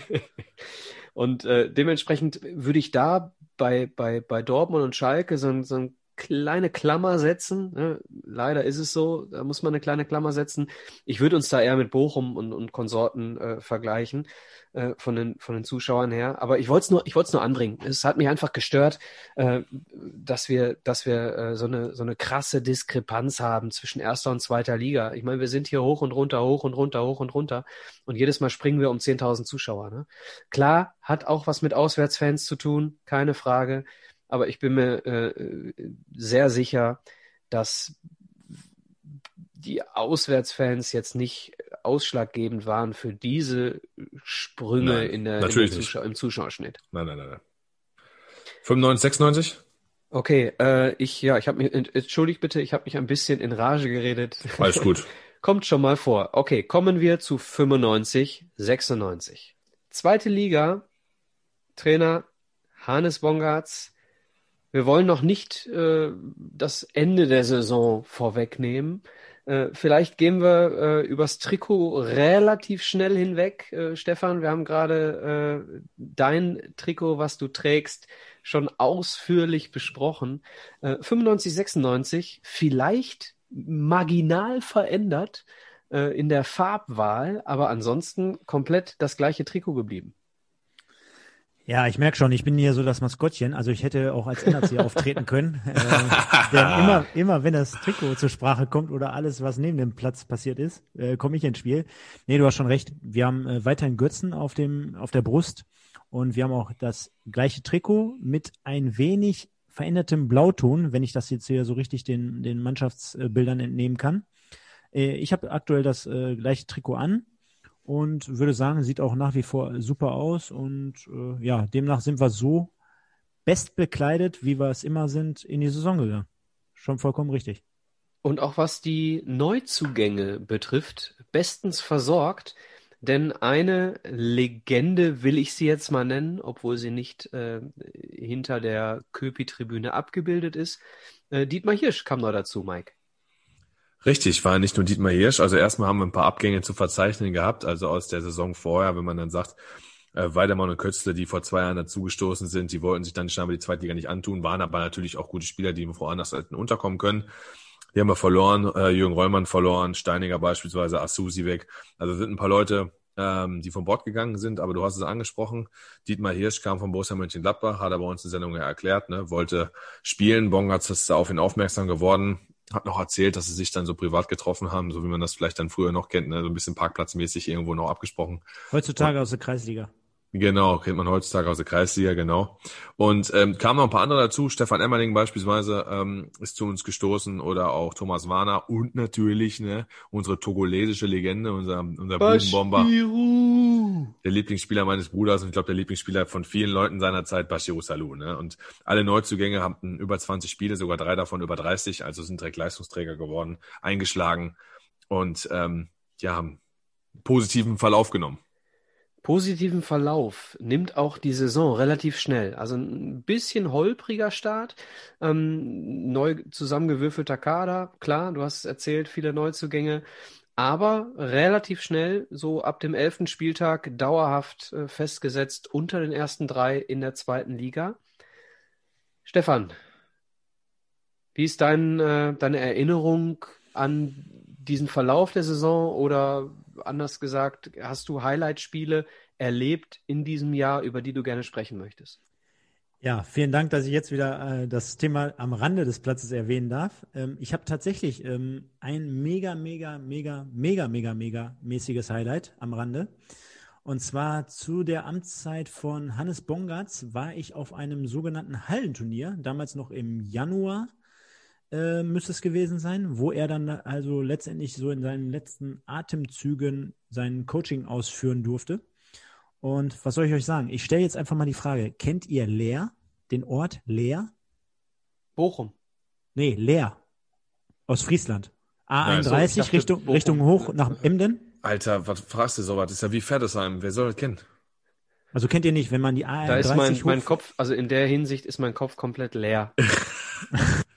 und äh, dementsprechend würde ich da bei, bei, bei Dortmund und Schalke so, so ein kleine Klammer setzen. Ne? Leider ist es so, da muss man eine kleine Klammer setzen. Ich würde uns da eher mit Bochum und, und Konsorten äh, vergleichen äh, von, den, von den Zuschauern her. Aber ich wollte es nur, ich nur anbringen. Es hat mich einfach gestört, äh, dass wir, dass wir äh, so eine so eine krasse Diskrepanz haben zwischen erster und zweiter Liga. Ich meine, wir sind hier hoch und runter, hoch und runter, hoch und runter und jedes Mal springen wir um 10.000 Zuschauer. Ne? Klar, hat auch was mit Auswärtsfans zu tun, keine Frage. Aber ich bin mir äh, sehr sicher, dass die Auswärtsfans jetzt nicht ausschlaggebend waren für diese Sprünge nein, in der, in Zuschau im Zuschauerschnitt. Nein, nein, nein, nein. 95, 96? Okay, äh, ich ja, ich habe mich entschuldigt bitte, ich habe mich ein bisschen in Rage geredet. Alles gut. Kommt schon mal vor. Okay, kommen wir zu 95, 96. Zweite Liga, Trainer Hannes Bongartz wir wollen noch nicht äh, das Ende der Saison vorwegnehmen. Äh, vielleicht gehen wir äh, übers Trikot relativ schnell hinweg. Äh, Stefan, wir haben gerade äh, dein Trikot, was du trägst, schon ausführlich besprochen. Äh, 95, 96, vielleicht marginal verändert äh, in der Farbwahl, aber ansonsten komplett das gleiche Trikot geblieben. Ja, ich merke schon, ich bin hier so das Maskottchen. Also ich hätte auch als NRC auftreten können. Äh, denn immer, immer wenn das Trikot zur Sprache kommt oder alles, was neben dem Platz passiert ist, äh, komme ich ins Spiel. Nee, du hast schon recht. Wir haben äh, weiterhin Götzen auf dem, auf der Brust und wir haben auch das gleiche Trikot mit ein wenig verändertem Blauton, wenn ich das jetzt hier so richtig den, den Mannschaftsbildern entnehmen kann. Äh, ich habe aktuell das äh, gleiche Trikot an und würde sagen, sieht auch nach wie vor super aus. Und äh, ja, demnach sind wir so bestbekleidet, wie wir es immer sind, in die Saison gegangen. Schon vollkommen richtig. Und auch was die Neuzugänge betrifft, bestens versorgt. Denn eine Legende will ich sie jetzt mal nennen, obwohl sie nicht äh, hinter der Köpi-Tribüne abgebildet ist. Äh, Dietmar Hirsch kam noch dazu, Mike. Richtig, war nicht nur Dietmar Hirsch. Also erstmal haben wir ein paar Abgänge zu verzeichnen gehabt, also aus der Saison vorher, wenn man dann sagt, äh, Weidemann und Kötzle, die vor zwei Jahren dazugestoßen sind, die wollten sich dann scheinbar die Zweitliga nicht antun, waren aber natürlich auch gute Spieler, die woanders hätten unterkommen können. Die haben wir verloren, äh, Jürgen Rollmann verloren, Steiniger beispielsweise, Asusi weg. Also sind ein paar Leute ähm, die von Bord gegangen sind. Aber du hast es angesprochen. Dietmar Hirsch kam von Borussia Mönchengladbach, hat er bei uns in Sendung ja erklärt, ne, wollte spielen. Bongatz ist auf ihn aufmerksam geworden, hat noch erzählt, dass sie sich dann so privat getroffen haben, so wie man das vielleicht dann früher noch kennt, ne, so ein bisschen parkplatzmäßig irgendwo noch abgesprochen. Heutzutage aus der Kreisliga. Genau, kennt man heutzutage aus der Kreisliga, genau. Und ähm, kamen noch ein paar andere dazu. Stefan Emmerling beispielsweise ähm, ist zu uns gestoßen oder auch Thomas Warner und natürlich ne, unsere togolesische Legende, unser, unser Bubenbomber, der Lieblingsspieler meines Bruders und ich glaube der Lieblingsspieler von vielen Leuten seiner Zeit, Bashiru Salou. Ne? Und alle Neuzugänge haben über 20 Spiele, sogar drei davon über 30, also sind direkt Leistungsträger geworden, eingeschlagen und ähm, ja, haben positiven Verlauf genommen positiven Verlauf nimmt auch die Saison relativ schnell. Also ein bisschen holpriger Start, ähm, neu zusammengewürfelter Kader, klar, du hast es erzählt, viele Neuzugänge, aber relativ schnell, so ab dem elften Spieltag, dauerhaft äh, festgesetzt unter den ersten drei in der zweiten Liga. Stefan, wie ist dein, äh, deine Erinnerung an diesen Verlauf der Saison oder anders gesagt, hast du Highlight-Spiele erlebt in diesem Jahr, über die du gerne sprechen möchtest? Ja, vielen Dank, dass ich jetzt wieder äh, das Thema am Rande des Platzes erwähnen darf. Ähm, ich habe tatsächlich ähm, ein mega, mega, mega, mega, mega, mega mäßiges Highlight am Rande. Und zwar zu der Amtszeit von Hannes Bongatz war ich auf einem sogenannten Hallenturnier, damals noch im Januar äh, müsste es gewesen sein, wo er dann also letztendlich so in seinen letzten Atemzügen sein Coaching ausführen durfte. Und was soll ich euch sagen? Ich stelle jetzt einfach mal die Frage, kennt ihr Leer, den Ort Leer? Bochum. Nee, Leer. Aus Friesland. A31 Ja, so, dachte, Richtung, Bochum. Richtung hoch nach Emden. Alter, was fragst du sowas? Das ist ja wie Pferdesheim. Wer soll das kennen? Also kennt ihr nicht, wenn man die A31 Da ist mein, mein Kopf, also in der Hinsicht ist mein Kopf komplett leer.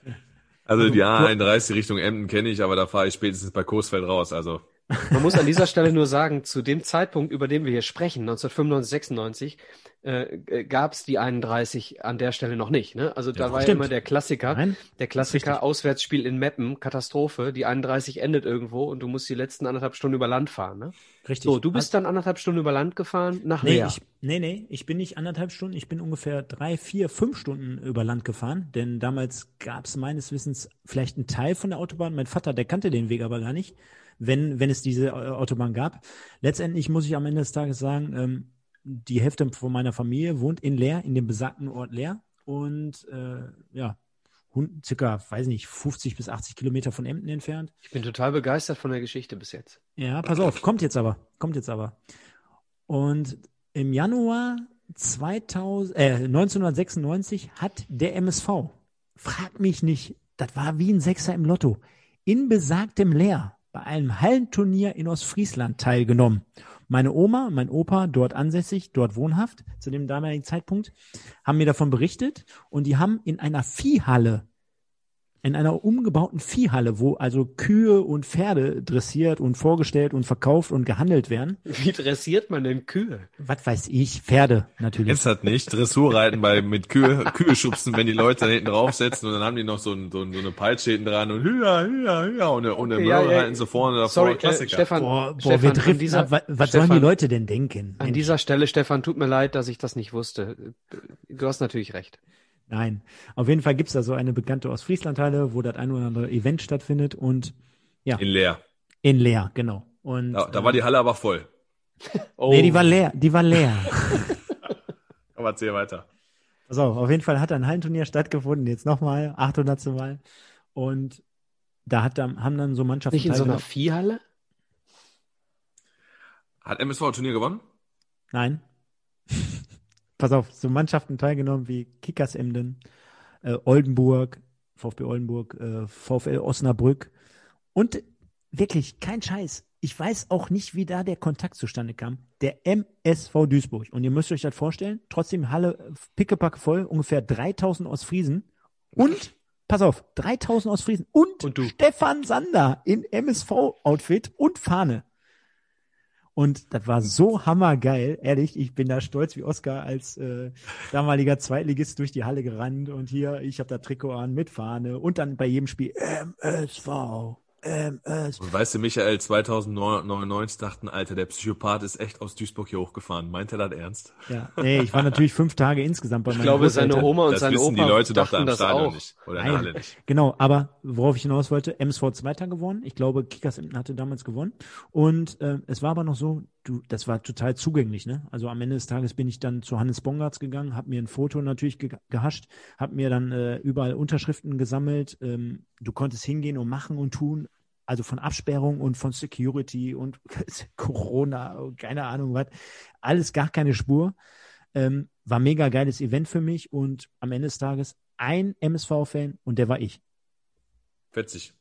Also die A31 Richtung Emden kenne ich, aber da fahre ich spätestens bei Coesfeld raus. Also Man muss an dieser Stelle nur sagen, zu dem Zeitpunkt, über den wir hier sprechen, 1995, 96, äh, gab es die 31 an der Stelle noch nicht. Ne? Also da war ja stimmt. immer der Klassiker, Nein, der. Klassiker Auswärtsspiel in Meppen, Katastrophe, die 31 endet irgendwo und du musst die letzten anderthalb Stunden über Land fahren. Ne? Richtig. So, du bist dann anderthalb Stunden über Land gefahren nach Nee, Leer. ich, nee, nee, ich bin nicht anderthalb Stunden, ich bin ungefähr drei, vier, fünf Stunden über Land gefahren, denn damals gab es meines Wissens vielleicht einen Teil von der Autobahn. Mein Vater, der kannte den Weg aber gar nicht, wenn, wenn es diese Autobahn gab. Letztendlich muss ich am Ende des Tages sagen, ähm, die Hälfte von meiner Familie wohnt in Leer, in dem besagten Ort Leer und äh, ja, circa, weiß nicht, 50 bis 80 Kilometer von Emden entfernt. Ich bin total begeistert von der Geschichte bis jetzt. Ja, pass auf, kommt jetzt aber, kommt jetzt aber. Und im Januar 2000, äh, 1996 hat der MSV, frag mich nicht, das war wie ein Sechser im Lotto, in besagtem Leer bei einem Hallenturnier in Ostfriesland teilgenommen. Meine Oma mein Opa, dort ansässig, dort wohnhaft, zu dem damaligen Zeitpunkt, haben mir davon berichtet und die haben in einer Viehhalle in einer umgebauten Viehhalle, wo also Kühe und Pferde dressiert und vorgestellt und verkauft und gehandelt werden. Wie dressiert man denn Kühe? Was weiß ich, Pferde natürlich. kennst das nicht? Dressurreiten bei mit Kühe, Kühe schubsen, wenn die Leute da hinten draufsetzen und dann haben die noch so, ein, so, ein, so eine Peitsche hinten dran und hüa, hüa, hüa und eine, und eine ja, ja. halten sie vorne davor. Sorry, äh, Klassiker. Stefan, Boah, boah Stefan, wir driften dieser, ab. Was, was sollen die Stefan, Leute denn denken? An dieser Stelle, Stefan, tut mir leid, dass ich das nicht wusste. Du hast natürlich recht. Nein. Auf jeden Fall gibt's da so eine bekannte Ostfrieslandhalle, wo das ein oder andere Event stattfindet und ja, In Leer. in Leer, genau. Und Da, da war die Halle aber voll. Oh, nee, die war leer, die war leer. Aber erzähl weiter. So, auf jeden Fall hat ein Hallenturnier stattgefunden, jetzt nochmal, 800. Mal. Und da hat dann, haben dann so Mannschaften nicht in so einer. Viehhalle? Hat MSV ein Turnier gewonnen? Nein. Pass auf, so Mannschaften teilgenommen wie Kickers Emden, äh, Oldenburg, VfB Oldenburg, äh, VfL Osnabrück und wirklich kein Scheiß. Ich weiß auch nicht, wie da der Kontakt zustande kam. Der MSV Duisburg. Und ihr müsst euch das vorstellen, trotzdem Halle äh, pickepack voll, ungefähr 3000 Ostfriesen und Pass auf, 3000 Ostfriesen und, Und du. Stefan Sander in MSV-Outfit und Fahne. Und das war so hammergeil, ehrlich. Ich bin da stolz wie Oscar als äh, damaliger Zweitligist durch die Halle gerannt und hier, ich habe da Trikot an mit Fahne und dann bei jedem Spiel MSV, ähm, äh, Und weißt du, Michael, 2099 dachten, Alter, der Psychopath ist echt aus Duisburg hier hochgefahren. Meint er das ernst? ja, nee, ich war natürlich fünf Tage insgesamt bei Ich meinen glaube, seine. Oma und das sein wissen Opa die Leute doch da dachten im das Stadion auch. nicht. Oder in der Nein. Halle nicht. Genau, aber worauf ich hinaus wollte, MSV Zweiter gewonnen. Ich glaube, Kickers hatte damals gewonnen. Und äh, es war aber noch so, du, das war total zugänglich. Ne? Also am Ende des Tages bin ich dann zu Hannes Bongartz gegangen, habe mir ein Foto natürlich ge gehascht, habe mir dann äh, überall Unterschriften gesammelt. Ähm, du konntest hingehen und machen und tun. Also von Absperrung und von Security und Corona und keine Ahnung was. Alles gar keine Spur. Ähm, war mega geiles Event für mich und am Ende des Tages ein MSV-Fan und der war ich. Fetzig.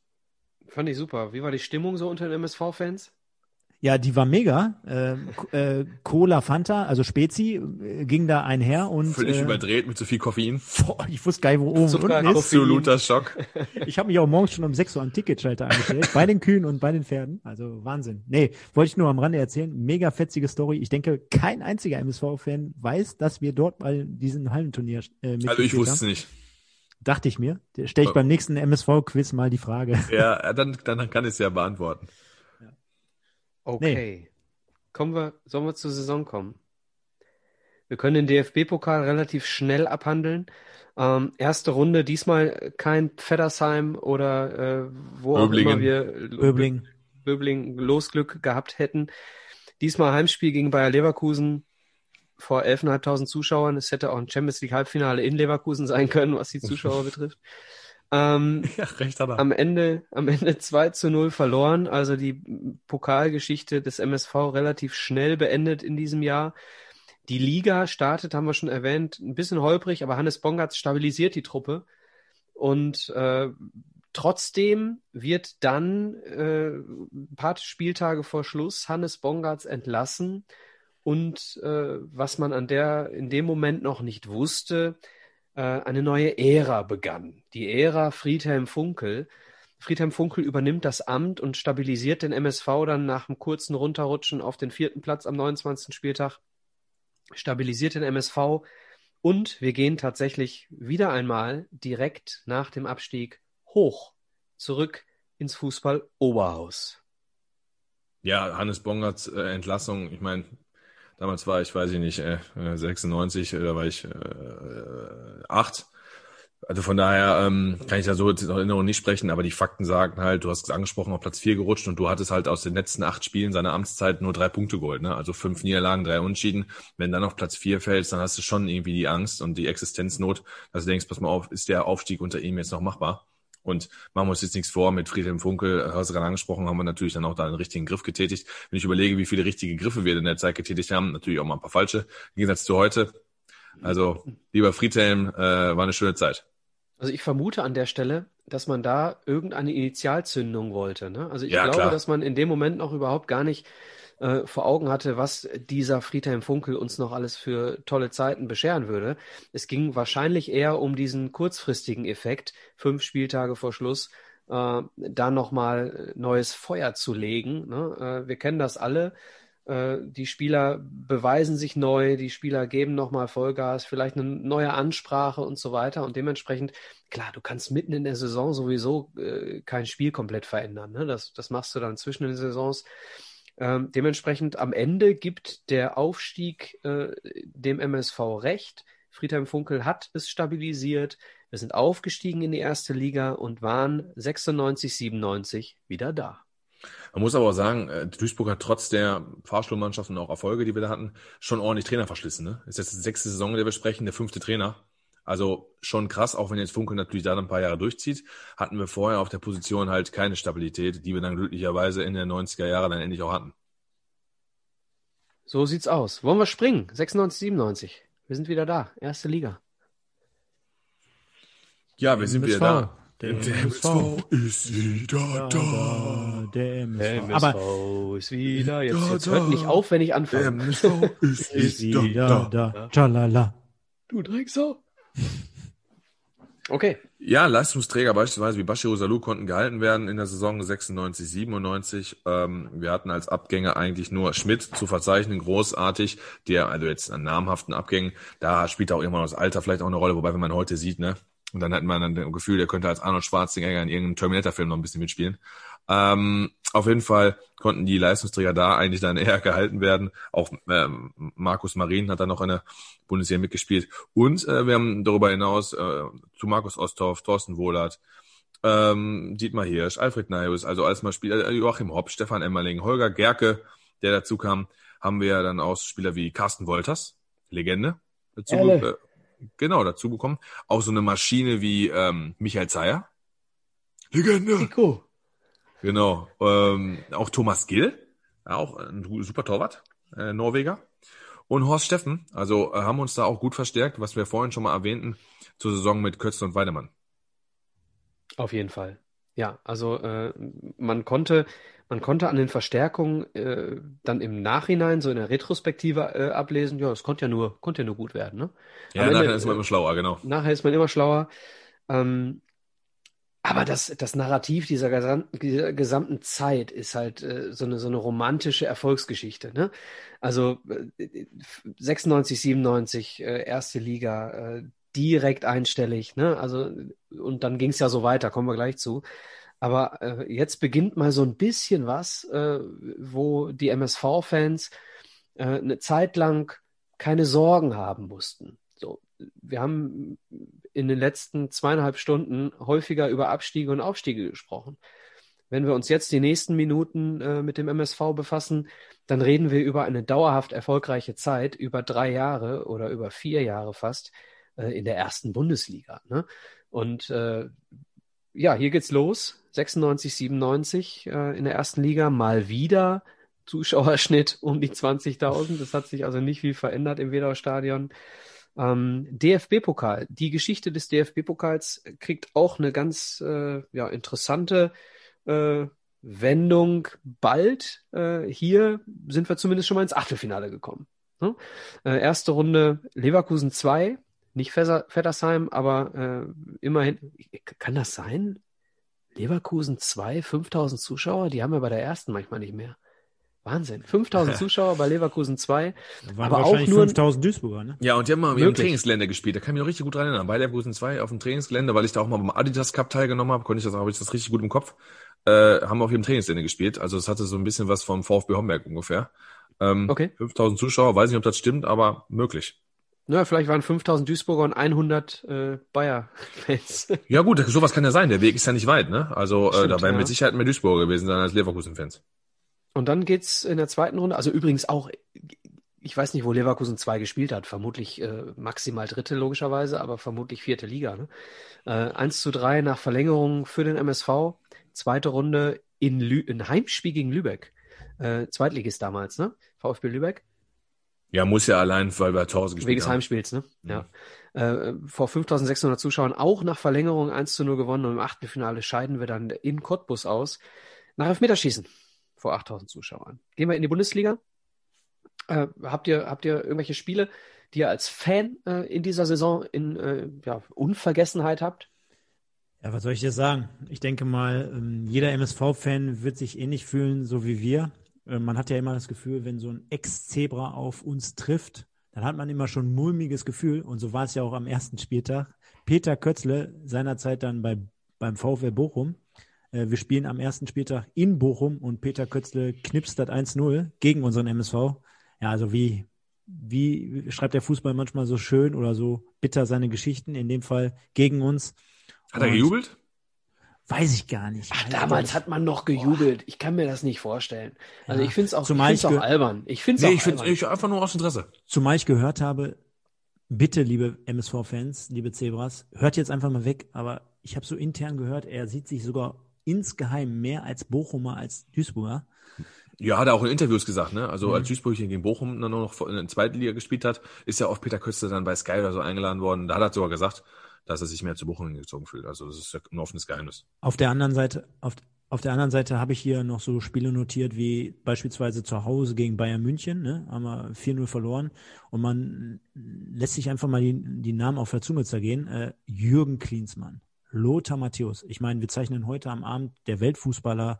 Fand ich super. Wie war die Stimmung so unter den MSV-Fans? Ja, die war mega. Ähm, äh, Cola Fanta, also Spezi, äh, ging da einher und Völlig äh, überdreht mit zu viel Koffein. boah, ich wusste gar nicht, wo oben und Zucker, unten ist. Absoluter Schock. Ich habe mich auch morgens schon um 6 Uhr am Ticketschalter angestellt, bei den Kühen und bei den Pferden. Also Wahnsinn. Nee, wollte ich nur am Rande erzählen. Mega fetzige Story. Ich denke, kein einziger MSV-Fan weiß, dass wir dort bei diesem Hallenturnier äh, Also ich wusste es nicht. Dachte ich mir. Stelle ich beim nächsten MSV-Quiz mal die Frage. Ja, dann, dann kann ich es ja beantworten. Okay. Kommen wir, sollen wir zur Saison kommen? Wir können den DFB-Pokal relativ schnell abhandeln. Ähm, erste Runde, diesmal kein Feddersheim oder äh, wo auch Böblingen. immer wir Böbling. Böbling Losglück gehabt hätten. Diesmal Heimspiel gegen Bayer Leverkusen vor 11.500 Zuschauern. Es hätte auch ein Champions League Halbfinale in Leverkusen sein können, was die Zuschauer betrifft. Ähm, Ja, recht hat er. am Ende, am Ende 2 zu 0 verloren, also die Pokalgeschichte des MSV relativ schnell beendet in diesem Jahr. Die Liga startet, haben wir schon erwähnt, ein bisschen holprig, aber Hannes Bongartz stabilisiert die Truppe. Und äh, trotzdem wird dann äh, ein paar Spieltage vor Schluss Hannes Bongartz entlassen. Und äh, was man an der, in dem Moment noch nicht wusste, äh, eine neue Ära begann. Die Ära Friedhelm Funkel. Friedhelm Funkel übernimmt das Amt und stabilisiert den MSV dann nach einem kurzen Runterrutschen auf den vierten Platz am 29. Spieltag. Stabilisiert den MSV und wir gehen tatsächlich wieder einmal direkt nach dem Abstieg hoch zurück ins Fußball-Oberhaus. Ja, Hannes Bongerts äh, Entlassung, ich meine, damals war ich, weiß ich nicht, äh, äh, 96, äh, da war ich äh, äh, acht. Also von daher ähm, kann ich da so jetzt in Erinnerung nicht sprechen, aber die Fakten sagen halt, du hast es angesprochen, auf Platz vier gerutscht und du hattest halt aus den letzten acht Spielen seiner Amtszeit nur drei Punkte geholt, ne? Also fünf Niederlagen, drei Unschieden. Wenn dann auf Platz vier fällst, dann hast du schon irgendwie die Angst und die Existenznot, dass du denkst, pass mal auf, ist der Aufstieg unter ihm jetzt noch machbar? Und machen wir uns jetzt nichts vor, mit Friedhelm Funkel, hast du gerade angesprochen, haben wir natürlich dann auch da einen richtigen Griff getätigt. Wenn ich überlege, wie viele richtige Griffe wir in der Zeit getätigt haben, natürlich auch mal ein paar falsche, im Gegensatz zu heute. Also, lieber Friedhelm, äh, war eine schöne Zeit. Also ich vermute an der Stelle, dass man da irgendeine Initialzündung wollte. Ne? Also ich Ja, glaube, klar. dass man in dem Moment noch überhaupt gar nicht äh, vor Augen hatte, was dieser Friedhelm Funkel uns noch alles für tolle Zeiten bescheren würde. Es ging wahrscheinlich eher um diesen kurzfristigen Effekt, fünf Spieltage vor Schluss, äh, da nochmal neues Feuer zu legen. Ne? Äh, wir kennen das alle. Äh, die Spieler beweisen sich neu, die Spieler geben nochmal Vollgas, vielleicht eine neue Ansprache und so weiter. Und dementsprechend, klar, du kannst mitten in der Saison sowieso äh, kein Spiel komplett verändern. Ne? Das, das machst du dann zwischen den Saisons. Ähm, dementsprechend am Ende gibt der Aufstieg äh, dem MSV recht. Friedhelm Funkel hat es stabilisiert. Wir sind aufgestiegen in die erste Liga und waren 96, 97 wieder da. Man muss aber auch sagen, äh, Duisburg hat trotz der Fahrstuhlmannschaft und auch Erfolge, die wir da hatten, schon ordentlich Trainer verschlissen. Ne? Ist jetzt die sechste Saison, in der wir sprechen, der fünfte Trainer. Also schon krass, auch wenn jetzt Funkel natürlich da ein paar Jahre durchzieht, hatten wir vorher auf der Position halt keine Stabilität, die wir dann glücklicherweise in den 90er Jahren dann endlich auch hatten. So sieht's aus. Wollen wir springen? 96, 97. Wir sind wieder da. Erste Liga. Ja, wir sind MSV. wieder da. Der MSV ist wieder da. Der MSV. MSV Aber ist wieder. Jetzt, da, jetzt hört nicht auf, wenn ich Der anfange. MSV ist ist wieder da. Tschalala. Du Drecksau. Okay. Ja, Leistungsträger beispielsweise wie Bashir Salou konnten gehalten werden in der Saison 96, 97. Ähm, wir hatten als Abgänge eigentlich nur Schmidt zu verzeichnen, großartig, der, also jetzt an namhaften Abgängen, da spielt auch irgendwann das Alter vielleicht auch eine Rolle, wobei wenn man heute sieht, ne, und dann hat man dann das Gefühl, der könnte als Arnold Schwarzenegger in irgendeinem Terminator-Film noch ein bisschen mitspielen. Ähm, auf jeden Fall konnten die Leistungsträger da eigentlich dann eher gehalten werden. Auch ähm, Markus Marin hat dann noch in der Bundesliga mitgespielt. Und äh, wir haben darüber hinaus äh, zu Markus Osthoff, Thorsten Wohlert, ähm, Dietmar Hirsch, Alfred Naius, also als mal Spieler, äh, Joachim Hopp, Stefan Emmerling, Holger Gerke, der dazu kam, haben wir dann auch Spieler wie Carsten Wolters, Legende, dazu, äh, genau, dazu bekommen. Auch so eine Maschine wie ähm, Michael Zeyer. Legende. Nico. Genau. Ähm, auch Thomas Gill, auch ein super Torwart, äh, Norweger. Und Horst Steffen, also äh, haben uns da auch gut verstärkt, was wir vorhin schon mal erwähnten, zur Saison mit Kötzl und Weidemann. Auf jeden Fall. Ja, also äh, man konnte, man konnte an den Verstärkungen äh, dann im Nachhinein, so in der Retrospektive äh, ablesen, ja, es konnte ja nur, konnte ja nur gut werden. Ne? Ja, Am Ende, nachher ist man immer schlauer, genau. Nachher ist man immer schlauer. Ähm, aber das, das Narrativ dieser gesamten, dieser gesamten Zeit ist halt äh, so, eine, so eine romantische Erfolgsgeschichte. Ne? Also äh, 96, 97, äh, erste Liga, äh, direkt einstellig. Ne? Also, und dann ging es ja so weiter, kommen wir gleich zu. Aber äh, jetzt beginnt mal so ein bisschen was, äh, wo die MSV-Fans äh, eine Zeit lang keine Sorgen haben mussten. So, wir haben in den letzten zweieinhalb Stunden häufiger über Abstiege und Aufstiege gesprochen. Wenn wir uns jetzt die nächsten Minuten äh, mit dem MSV befassen, dann reden wir über eine dauerhaft erfolgreiche Zeit, über drei Jahre oder über vier Jahre fast äh, in der ersten Bundesliga. Ne? Und äh, ja, hier geht's los. 96, 97 äh, in der ersten Liga mal wieder Zuschauerschnitt um die 20.000. Das hat sich also nicht viel verändert im Wedau Stadion. Ähm, DFB-Pokal. Die Geschichte des DFB-Pokals kriegt auch eine ganz äh, ja, interessante äh, Wendung bald. Äh, hier sind wir zumindest schon mal ins Achtelfinale gekommen. Ne? Äh, erste Runde Leverkusen 2, nicht Vettersheim, aber äh, immerhin. Kann das sein? Leverkusen 2, 5000 Zuschauer? Die haben wir bei der ersten manchmal nicht mehr. Wahnsinn. 5000 Zuschauer bei Leverkusen 2. Waren aber auch nur 5000 Duisburger, ne? Ja, und die haben mal im. Trainingsgelände gespielt. Da kann ich mich noch richtig gut dran erinnern. Bei Leverkusen 2 auf dem Trainingsgelände, weil ich da auch mal beim Adidas Cup teilgenommen habe, konnte ich das, habe ich das richtig gut im Kopf. Äh, haben wir auf ihrem Trainingsgelände gespielt. Also es hatte so ein bisschen was vom VfB Homberg ungefähr. Ähm, Okay. 5000 Zuschauer, weiß nicht, ob das stimmt, aber möglich. Ja, vielleicht waren 5000 Duisburger und 100 äh, Bayer-Fans. Ja gut, sowas kann ja sein. Der Weg ist ja nicht weit, ne? Also äh, Stimmt, da werden ja. mit Sicherheit mehr Duisburger gewesen sein als Leverkusen-Fans. Und dann geht's in der zweiten Runde, also übrigens auch, ich weiß nicht, wo Leverkusen 2 gespielt hat, vermutlich äh, maximal dritte logischerweise, aber vermutlich vierte Liga. Ne? Äh, 1 zu 3 nach Verlängerung für den MSV, zweite Runde in, Lü in Heimspiel gegen Lübeck. Äh, Zweitligist damals, ne? VfB Lübeck. Ja, muss ja allein, weil wir zu Hause Wegen gespielt des. Heimspiels, ne? Ja. Äh, vor 5600 Zuschauern auch nach Verlängerung 1 zu 0 gewonnen und im Achtelfinale scheiden wir dann in Cottbus aus. Nach Elfmeterschießen vor 8000 Zuschauern. Gehen wir in die Bundesliga. Äh, habt ihr, habt ihr irgendwelche Spiele, die ihr als Fan äh, in dieser Saison in äh, ja, Unvergessenheit habt? Ja, was soll ich dir sagen? Ich denke mal, ähm, jeder MSV-Fan wird sich ähnlich fühlen, so wie wir. Äh, Man hat ja immer das Gefühl, wenn so ein Ex-Zebra auf uns trifft, dann hat man immer schon ein mulmiges Gefühl. Und so war es ja auch am ersten Spieltag. Peter Kötzle, seinerzeit dann bei, beim VfL Bochum. Äh, Wir spielen am ersten Spieltag in Bochum und Peter Kötzle knipst das 1-0 gegen unseren MSV. Ja, also wie, wie schreibt der Fußball manchmal so schön oder so bitter seine Geschichten, in dem Fall gegen uns. Hat er Und gejubelt? Weiß ich gar nicht. Ach, damals hat man noch gejubelt. Ich kann mir das nicht vorstellen. Also Ja. ich finde es auch, ich Zumal ich auch albern. Ich finde es Nee, auch ich albern. ich einfach nur aus Interesse. Zumal ich gehört habe, bitte, liebe MSV-Fans, liebe Zebras, hört jetzt einfach mal weg, aber ich habe so intern gehört, er sieht sich sogar insgeheim mehr als Bochumer als Duisburger. Ja, hat er auch in Interviews gesagt, ne? Also Mhm. als Duisburg gegen Bochum dann noch in der zweiten Liga gespielt hat, ist ja oft Peter Köster dann bei Sky oder so eingeladen worden. Da hat er sogar gesagt, dass er sich mehr zu Bochum hingezogen fühlt. Also das ist ja ein offenes Geheimnis. Auf der anderen Seite, auf, auf der anderen Seite habe ich hier noch so Spiele notiert wie beispielsweise zu Hause gegen Bayern München, ne? Haben wir 4-0 verloren. Und man lässt sich einfach mal die, die Namen auf der Zunge zergehen. Äh, Jürgen Klinsmann, Lothar Matthäus. Ich meine, wir zeichnen heute am Abend der Weltfußballer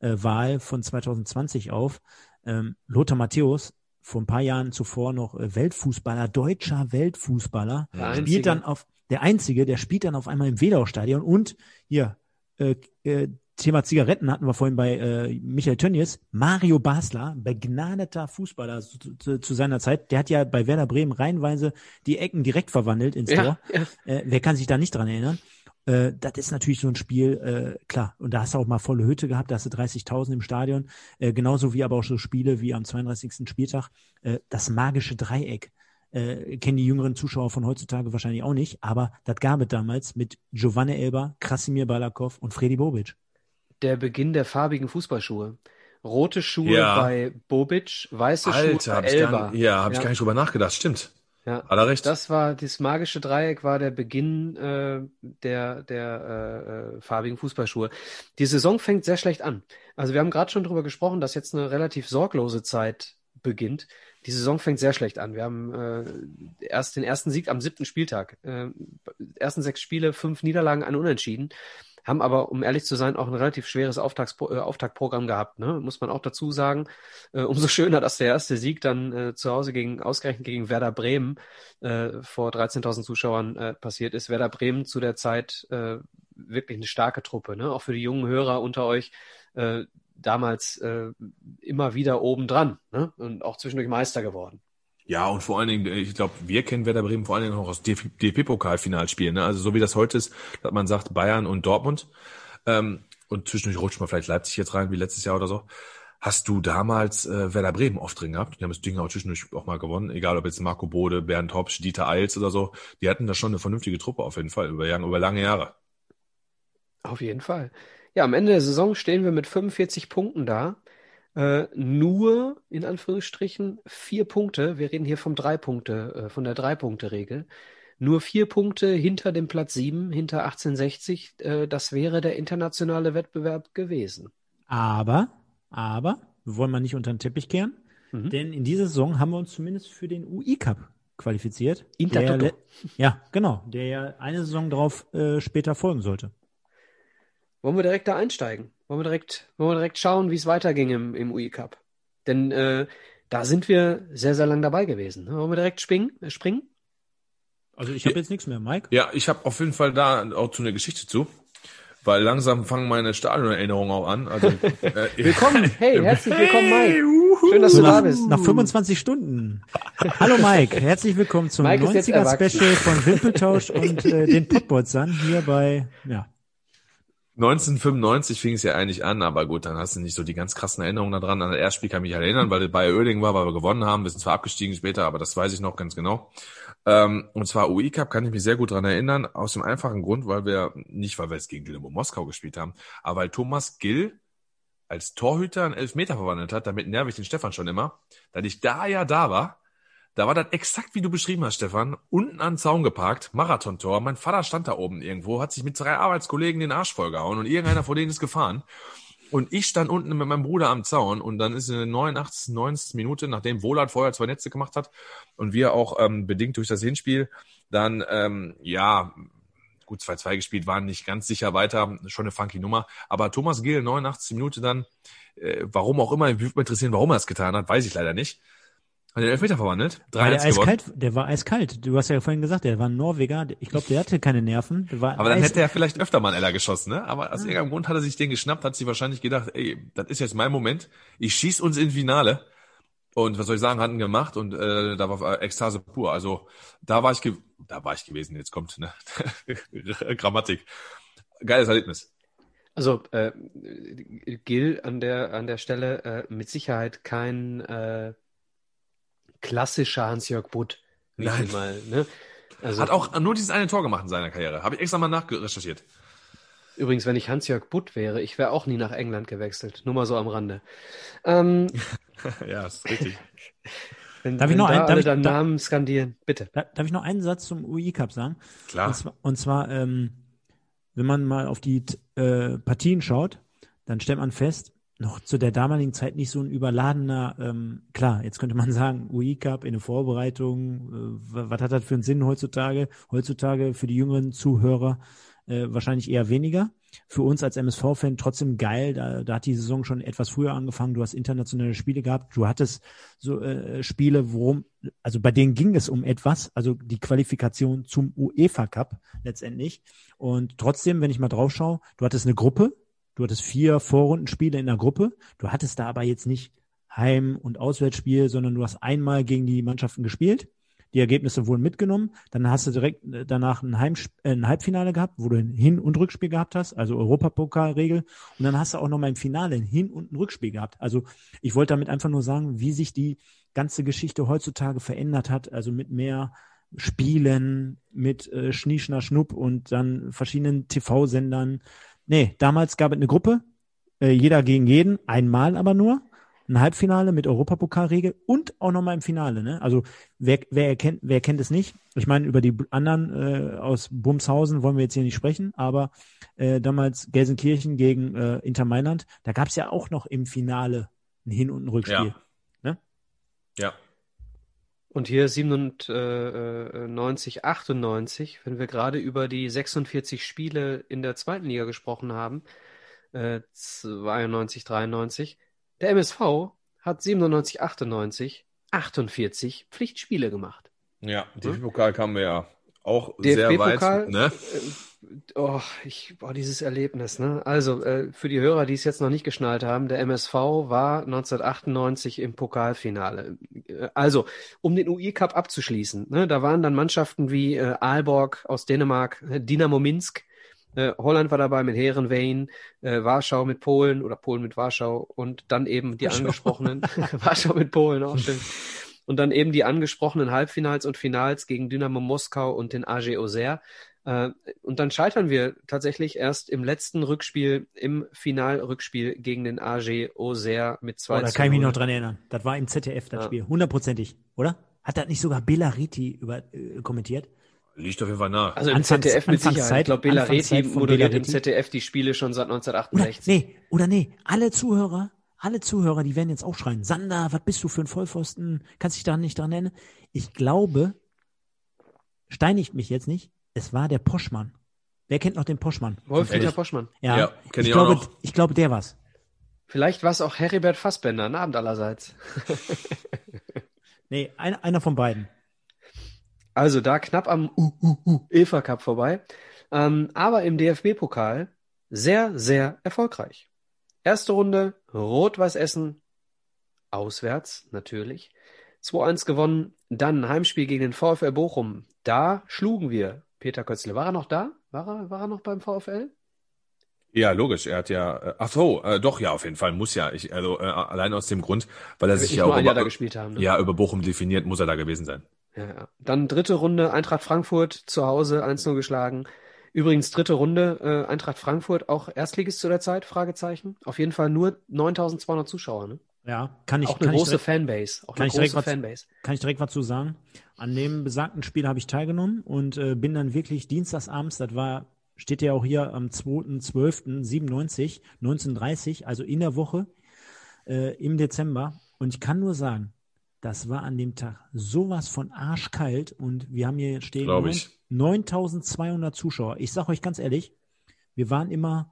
äh, von 2020 auf. Ähm, Lothar Matthäus, vor ein paar Jahren zuvor noch äh, Weltfußballer, deutscher Weltfußballer, Der Einzige. spielt dann auf, der Einzige, der spielt dann auf einmal im Wedau-Stadion und hier, äh, äh, Thema Zigaretten hatten wir vorhin bei äh, Michael Tönnies. Mario Basler, begnadeter Fußballer zu, zu, zu seiner Zeit, der hat ja bei Werder Bremen reihenweise die Ecken direkt verwandelt ins Ja, Tor. ja. Äh, wer kann sich da nicht dran erinnern? Äh, das ist natürlich so ein Spiel, äh, klar. Und da hast du auch mal volle Hütte gehabt, da hast du 30.000 im Stadion. Äh, genauso wie aber auch so Spiele wie am 32. Spieltag. Äh, das magische Dreieck. Äh, kennen die jüngeren Zuschauer von heutzutage wahrscheinlich auch nicht, aber das gab es damals mit Giovanni Elber, Krasimir Balakow und Freddy Bobic. Der Beginn der farbigen Fußballschuhe. Rote Schuhe Ja. bei Bobic, weiße Schuhe Alter, bei hab ich gar, Elba. nicht- ja, habe ich gar nicht drüber nachgedacht. Stimmt. Ja. Hat er recht. Das war, das magische Dreieck war der Beginn äh, der, der äh, äh, farbigen Fußballschuhe. Die Saison fängt sehr schlecht an. Also wir haben gerade schon drüber gesprochen, dass jetzt eine relativ sorglose Zeit beginnt. Die Saison fängt sehr schlecht an. Wir haben äh, erst den ersten Sieg am siebten Spieltag. Äh, ersten sechs Spiele, fünf Niederlagen, ein Unentschieden. Haben aber, um ehrlich zu sein, auch ein relativ schweres Auftaktspro äh, Auftaktprogramm gehabt, ne? muss man auch dazu sagen. Äh, umso schöner, dass der erste Sieg dann äh, zu Hause gegen, ausgerechnet gegen Werder Bremen äh, vor 13.000 Zuschauern äh, passiert ist. Werder Bremen zu der Zeit äh, wirklich eine starke Truppe, ne? auch für die jungen Hörer unter euch. Äh, damals äh, immer wieder oben dran ne? und auch zwischendurch Meister geworden. Ja, und vor allen Dingen, ich glaube, wir kennen Werder Bremen vor allen Dingen auch aus DFB-Pokalfinalspielen. Ne? Also so wie das heute ist, dass man sagt Bayern und Dortmund. Ähm, und zwischendurch rutscht man vielleicht Leipzig jetzt rein, wie letztes Jahr oder so. Hast du damals äh, Werder Bremen oft drin gehabt? Die haben das Ding auch zwischendurch auch mal gewonnen. Egal, ob jetzt Marco Bode, Bernd Hopsch, Dieter Eils oder so. Die hatten da schon eine vernünftige Truppe auf jeden Fall, über, über lange Jahre. Auf jeden Fall. Ja, am Ende der Saison stehen wir mit 45 Punkten da. Äh, nur, in Anführungsstrichen, vier Punkte. Wir reden hier vom drei Punkte, äh, von der Drei-Punkte-Regel. Nur vier Punkte hinter dem Platz sieben, hinter 1860. Äh, das wäre der internationale Wettbewerb gewesen. Aber, aber, wir wollen mal nicht unter den Teppich kehren, Mhm. denn in dieser Saison haben wir uns zumindest für den UI-Cup qualifiziert. Intertoto. Der le- Ja, genau, der ja eine Saison darauf äh, später folgen sollte. Wollen wir direkt da einsteigen? Wollen wir direkt, wollen wir direkt schauen, wie es weiterging im, im UI Cup? Denn äh, da sind wir sehr, sehr lang dabei gewesen. ne? Wollen wir direkt springen? Äh, springen? Also ich habe jetzt nichts mehr, Mike. Ja, ich habe auf jeden Fall da auch zu einer Geschichte zu. Weil langsam fangen meine Stadionerinnerungen auch an. Also, äh, Willkommen, hey, herzlich willkommen, Mike. Schön, dass du da nach, bist. nach 25 Stunden. Hallo Mike, herzlich willkommen zum Mike ist jetzt 90er erwachsen. Special von Wimpeltausch und äh, den Podbotsern hier bei, ja, 1995 fing es ja eigentlich an, aber gut, dann hast du nicht so die ganz krassen Erinnerungen daran. An das erste Spiel kann ich mich halt erinnern, weil bei Oerding war, weil wir gewonnen haben. Wir sind zwar abgestiegen später, aber das weiß ich noch ganz genau. Ähm, und zwar UI Cup kann ich mich sehr gut dran erinnern, aus dem einfachen Grund, weil wir, nicht weil wir jetzt gegen Dynamo Moskau gespielt haben, aber weil Thomas Gill als Torhüter einen Elfmeter verwandelt hat, damit nerv ich den Stefan schon immer, da ich da ja da war, da war das exakt wie du beschrieben hast, Stefan. Unten an den Zaun geparkt, Marathontor. Mein Vater stand da oben irgendwo, hat sich mit drei Arbeitskollegen den Arsch vollgehauen und irgendeiner von denen ist gefahren. Und ich stand unten mit meinem Bruder am Zaun und dann ist in der 89. 90. Minute, nachdem Wohlert vorher zwei Netze gemacht hat und wir auch ähm, bedingt durch das Hinspiel dann, ähm, ja, gut 2-2 gespielt, waren nicht ganz sicher weiter, schon eine funky Nummer. Aber Thomas Gill, 89. Minute dann, äh, warum auch immer, mich interessieren, warum er es getan hat, weiß ich leider nicht. Hat den Elfmeter verwandelt, war der 3 gewonnen. eiskalt, der war eiskalt. Du hast ja vorhin gesagt, der war ein Norweger. Ich glaube, der hatte keine Nerven. Der war Aber dann eis- hätte er vielleicht öfter mal einen Eller geschossen, ne? Aber aus irgendeinem Grund hat er sich den geschnappt, hat sich wahrscheinlich gedacht, ey, das ist jetzt mein Moment. Ich schieß uns ins Finale. Und was soll ich sagen, hatten gemacht und äh, da war Ekstase pur. Also da war ich ge da war ich gewesen. Jetzt kommt ne Grammatik. Geiles Erlebnis. Also äh, Gil an der an der Stelle äh, mit Sicherheit kein äh, klassischer Hans-Jörg Butt, ich Nein. mal. Ne? Also Hat auch nur dieses eine Tor gemacht in seiner Karriere. Habe ich extra mal nachrecherchiert. übrigens, wenn ich Hans-Jörg Butt wäre, ich wäre auch nie nach England gewechselt. Nur mal so am Rande. Ähm, ja, ist richtig. wenn, Darf ich wenn noch da ein- darf alle ich- dann darf- Namen skandieren, bitte. Da- Darf ich noch einen Satz zum UI-Cup sagen? Klar. Und zwar, und zwar ähm, wenn man mal auf die äh, Partien schaut, dann stellt man fest, noch zu der damaligen Zeit nicht so ein überladener, ähm, klar, jetzt könnte man sagen, UI-Cup in der Vorbereitung, äh, wa- was hat das für einen Sinn heutzutage? Heutzutage für die jüngeren Zuhörer äh, wahrscheinlich eher weniger. Für uns als MSV-Fan trotzdem geil, da, da hat die Saison schon etwas früher angefangen, du hast internationale Spiele gehabt, du hattest so äh, Spiele, worum, also bei denen ging es um etwas, also die Qualifikation zum UEFA Cup letztendlich. Und trotzdem, wenn ich mal drauf schaue, du hattest eine Gruppe, Du hattest vier Vorrundenspiele in der Gruppe. Du hattest da aber jetzt nicht Heim- und Auswärtsspiel, sondern du hast einmal gegen die Mannschaften gespielt. Die Ergebnisse wurden mitgenommen. Dann hast du direkt äh, danach ein, Heim, äh, ein Halbfinale gehabt, wo du ein Hin- und Rückspiel gehabt hast, also Europapokalregel. Und dann hast du auch noch mal im Finale ein Hin- und ein Rückspiel gehabt. Also ich wollte damit einfach nur sagen, wie sich die ganze Geschichte heutzutage verändert hat. Also mit mehr Spielen, mit äh, Schnieschner Schnupp und dann verschiedenen TV-Sendern. Nee, damals gab es eine Gruppe, äh, jeder gegen jeden, einmal aber nur ein Halbfinale mit Europapokalregel und auch nochmal im Finale. Ne? Also wer, wer, erkennt, wer kennt es nicht? Ich meine, über die anderen äh, aus Bumshausen wollen wir jetzt hier nicht sprechen, aber äh, damals Gelsenkirchen gegen äh, Inter Mailand, da gab es ja auch noch im Finale ein Hin- und ein Rückspiel. Ja. Ne? Ja. Und hier 97, 98, wenn wir gerade über die 46 Spiele in der zweiten Liga gesprochen haben, äh, 92, 93, der MSV hat 97, 98 48 Pflichtspiele gemacht. Ja, DFB-Pokal kamen wir ja auch sehr DFB-Pokal, weit. Ne? Oh, ich, boah, dieses Erlebnis, ne? Also, äh, für die Hörer, die es jetzt noch nicht geschnallt haben, der MSV war 1998 im Pokalfinale. Äh, Also, um den UI-Cup abzuschließen, ne? Da waren dann Mannschaften wie äh, Aalborg aus Dänemark, äh, Dynamo Minsk, äh, Holland war dabei mit Heerenveen, äh, Warschau mit Polen oder Polen mit Warschau und dann eben die Warschau. angesprochenen Warschau mit Polen auch stimmt. Und dann eben die angesprochenen Halbfinals und Finals gegen Dynamo Moskau und den AG Auxerre. Äh, und dann scheitern wir tatsächlich erst im letzten Rückspiel, im Finalrückspiel gegen den AG Auxerre mit 2 Oh, da kann ich mich 0. noch dran erinnern. Das war im ZDF, das Ja. Spiel. Hundertprozentig, oder? Hat das nicht sogar Belariti über, äh, kommentiert? Liegt auf jeden Fall nach. Also im Anfangs- ZDF mit Sicherheit. Anfangszeit- Ich glaube, von moderiert im. ZDF die Spiele schon seit Oder, 1968. nee, oder nee, alle Zuhörer, alle Zuhörer, die werden jetzt auch schreien, Sander, was bist du für ein Vollpfosten? Kannst dich da nicht dran erinnern? Ich glaube, steinigt mich jetzt nicht, es war der Poschmann. Wer kennt noch den Poschmann? Wolf-Dieter? Poschmann. Ja, Ja, kenn ich, ich auch glaube, noch. ich glaube, der war's. Vielleicht war es auch Heribert Fassbender, ein Abend allerseits. Nee, ein, einer von beiden. Also da knapp am uh, uh, uh, EFA Cup vorbei. Ähm, aber im DFB-Pokal sehr, sehr erfolgreich. Erste Runde Rot-Weiß Essen, auswärts natürlich. 2-1 gewonnen, dann ein Heimspiel gegen den VfL Bochum. Da schlugen wir Peter Kötzle. War er noch da? War er, war er noch beim VfL? Ja, logisch. Er hat ja, äh, ach so, äh, doch, ja, auf jeden Fall muss ja. Ich, also äh, allein aus dem Grund, weil er sich ja auch über, haben. Ne? ja über Bochum definiert, muss er da gewesen sein. Ja, ja. Dann dritte Runde Eintracht Frankfurt zu Hause 1-0 geschlagen. Übrigens dritte Runde äh, Eintracht Frankfurt auch Erstligist zu der Zeit? Fragezeichen. Auf jeden Fall nur 9.200 Zuschauer. Ne? Ja, kann ich, auch eine kann große direkt- Fanbase. Auch kann eine ich direkt große was- Fanbase. kann ich direkt was zu sagen. An dem besagten Spiel habe ich teilgenommen und äh, bin dann wirklich dienstagsabends, das war, steht ja auch hier am 2.12.97, 1930, also in der Woche äh, im Dezember. Und ich kann nur sagen, das war an dem Tag sowas von arschkalt und wir haben hier stehen Glaub ich. 9200 Zuschauer. Ich sage euch ganz ehrlich, wir waren immer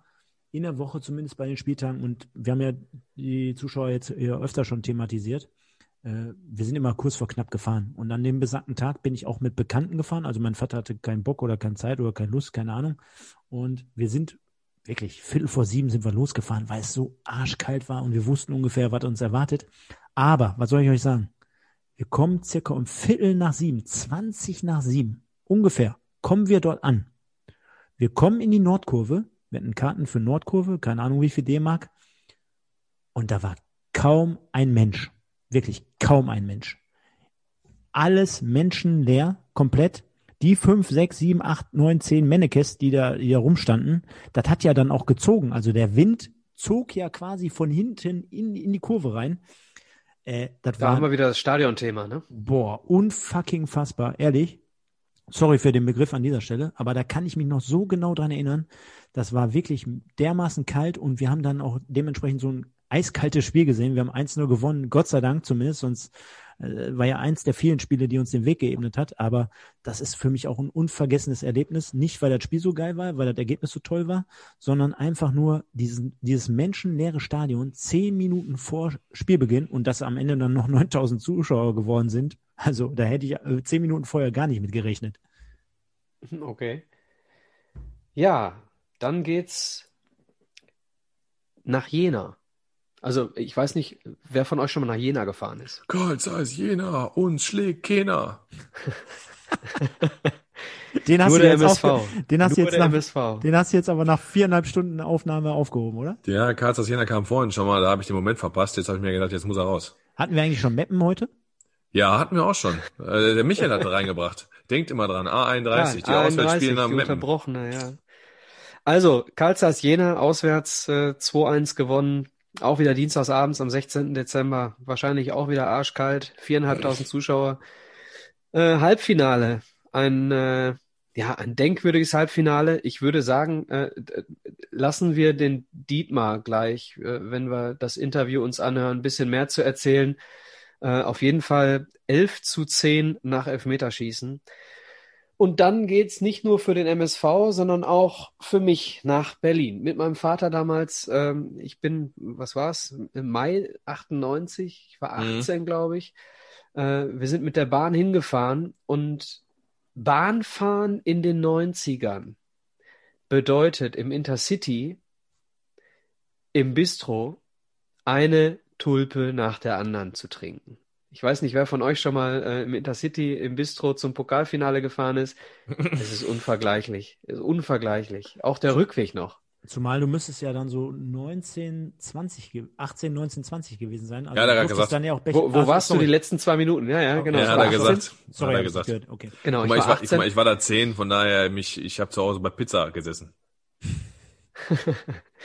in der Woche zumindest bei den Spieltagen und wir haben ja die Zuschauer jetzt öfter schon thematisiert. Äh, wir sind immer kurz vor knapp gefahren. Und an dem besagten Tag bin ich auch mit Bekannten gefahren. Also mein Vater hatte keinen Bock oder keine Zeit oder keine Lust, keine Ahnung. Und wir sind wirklich Viertel vor sieben sind wir losgefahren, weil es so arschkalt war und wir wussten ungefähr, was uns erwartet. Aber, was soll ich euch sagen? Wir kommen circa um Viertel nach sieben, 20 nach sieben, ungefähr, kommen wir dort an. Wir kommen in die Nordkurve, wir hatten Karten für Nordkurve, keine Ahnung wie viel D-Mark. Und da war kaum ein Mensch. Wirklich kaum ein Mensch. Alles menschenleer, komplett. Die fünf, sechs, sieben, acht, neun, zehn Mannekes, die da, die da rumstanden, das hat ja dann auch gezogen. Also der Wind zog ja quasi von hinten in, in die Kurve rein. Äh, das Da war, haben wir wieder das Stadionthema, ne? Boah, unfucking fassbar, ehrlich. Sorry für den Begriff an dieser Stelle, aber da kann ich mich noch so genau dran erinnern. Das war wirklich dermaßen kalt und wir haben dann auch dementsprechend so ein eiskaltes Spiel gesehen. Wir haben 1-0 gewonnen, Gott sei Dank zumindest, sonst war ja eins der vielen Spiele, die uns den Weg geebnet hat. Aber das ist für mich auch ein unvergessenes Erlebnis. Nicht, weil das Spiel so geil war, weil das Ergebnis so toll war, sondern einfach nur diesen, dieses menschenleere Stadion zehn Minuten vor Spielbeginn und dass am Ende dann noch 9000 Zuschauer geworden sind. Also da hätte ich äh, zehn Minuten vorher gar nicht mit gerechnet. Okay. Ja, dann geht's nach Jena. Also ich weiß nicht, wer von euch schon mal nach Jena gefahren ist. Karl Zeiss Jena, uns schlägt keiner. Den hast Nur du der jetzt MSV. den hast du Nur jetzt nach, MSV. den hast du jetzt aber nach viereinhalb Stunden Aufnahme aufgehoben, oder? Ja, Karl Zeiss Jena kam vorhin schon mal, da habe ich den Moment verpasst. Jetzt habe ich mir gedacht, jetzt muss er raus. Hatten wir eigentlich schon Meppen heute? Ja, hatten wir auch schon. Äh, der Michael hat reingebracht. Denkt immer dran, A31, die Ah, Auswärtsspiele 31, nach die Meppen. Unterbrochene, ja. Also, Karl Zeiss Jena, auswärts äh, 2-1 gewonnen. Auch wieder dienstagsabends am 16. Dezember. Wahrscheinlich auch wieder arschkalt. Viereinhalbtausend Zuschauer. Äh, Halbfinale. Ein, äh, ja, ein denkwürdiges Halbfinale. Ich würde sagen, äh, lassen wir den Dietmar gleich, äh, wenn wir das Interview uns anhören, ein bisschen mehr zu erzählen. Äh, auf jeden Fall 11 zu 10 nach Elfmeterschießen. Und dann geht's nicht nur für den MSV, sondern auch für mich nach Berlin. Mit meinem Vater damals, ähm, ich bin, was war's, im Mai 98, ich war Mhm. 18, glaube ich. Äh, wir sind mit der Bahn hingefahren und Bahnfahren in den 90ern bedeutet im Intercity, im Bistro, eine Tulpe nach der anderen zu trinken. Ich weiß nicht, wer von euch schon mal äh, im Intercity im Bistro zum Pokalfinale gefahren ist. Es ist unvergleichlich. Es ist unvergleichlich. Auch der Rückweg noch. Zumal du müsstest ja dann so 19, 20, ge- 18, 19, 20 gewesen sein. Also Ja, hat er du gesagt. Dann ja auch Bech- Wo, wo Ach, warst du sorry. die letzten zwei Minuten? Ja, ja, genau. Ja, Ich hat war er 18. gesagt. Sorry, hat er ich gesagt. gehört. Okay. Genau, ich mal, war ich war, ich, 18. guck mal, ich war da 10, von daher, mich, ich habe zu Hause bei Pizza gesessen.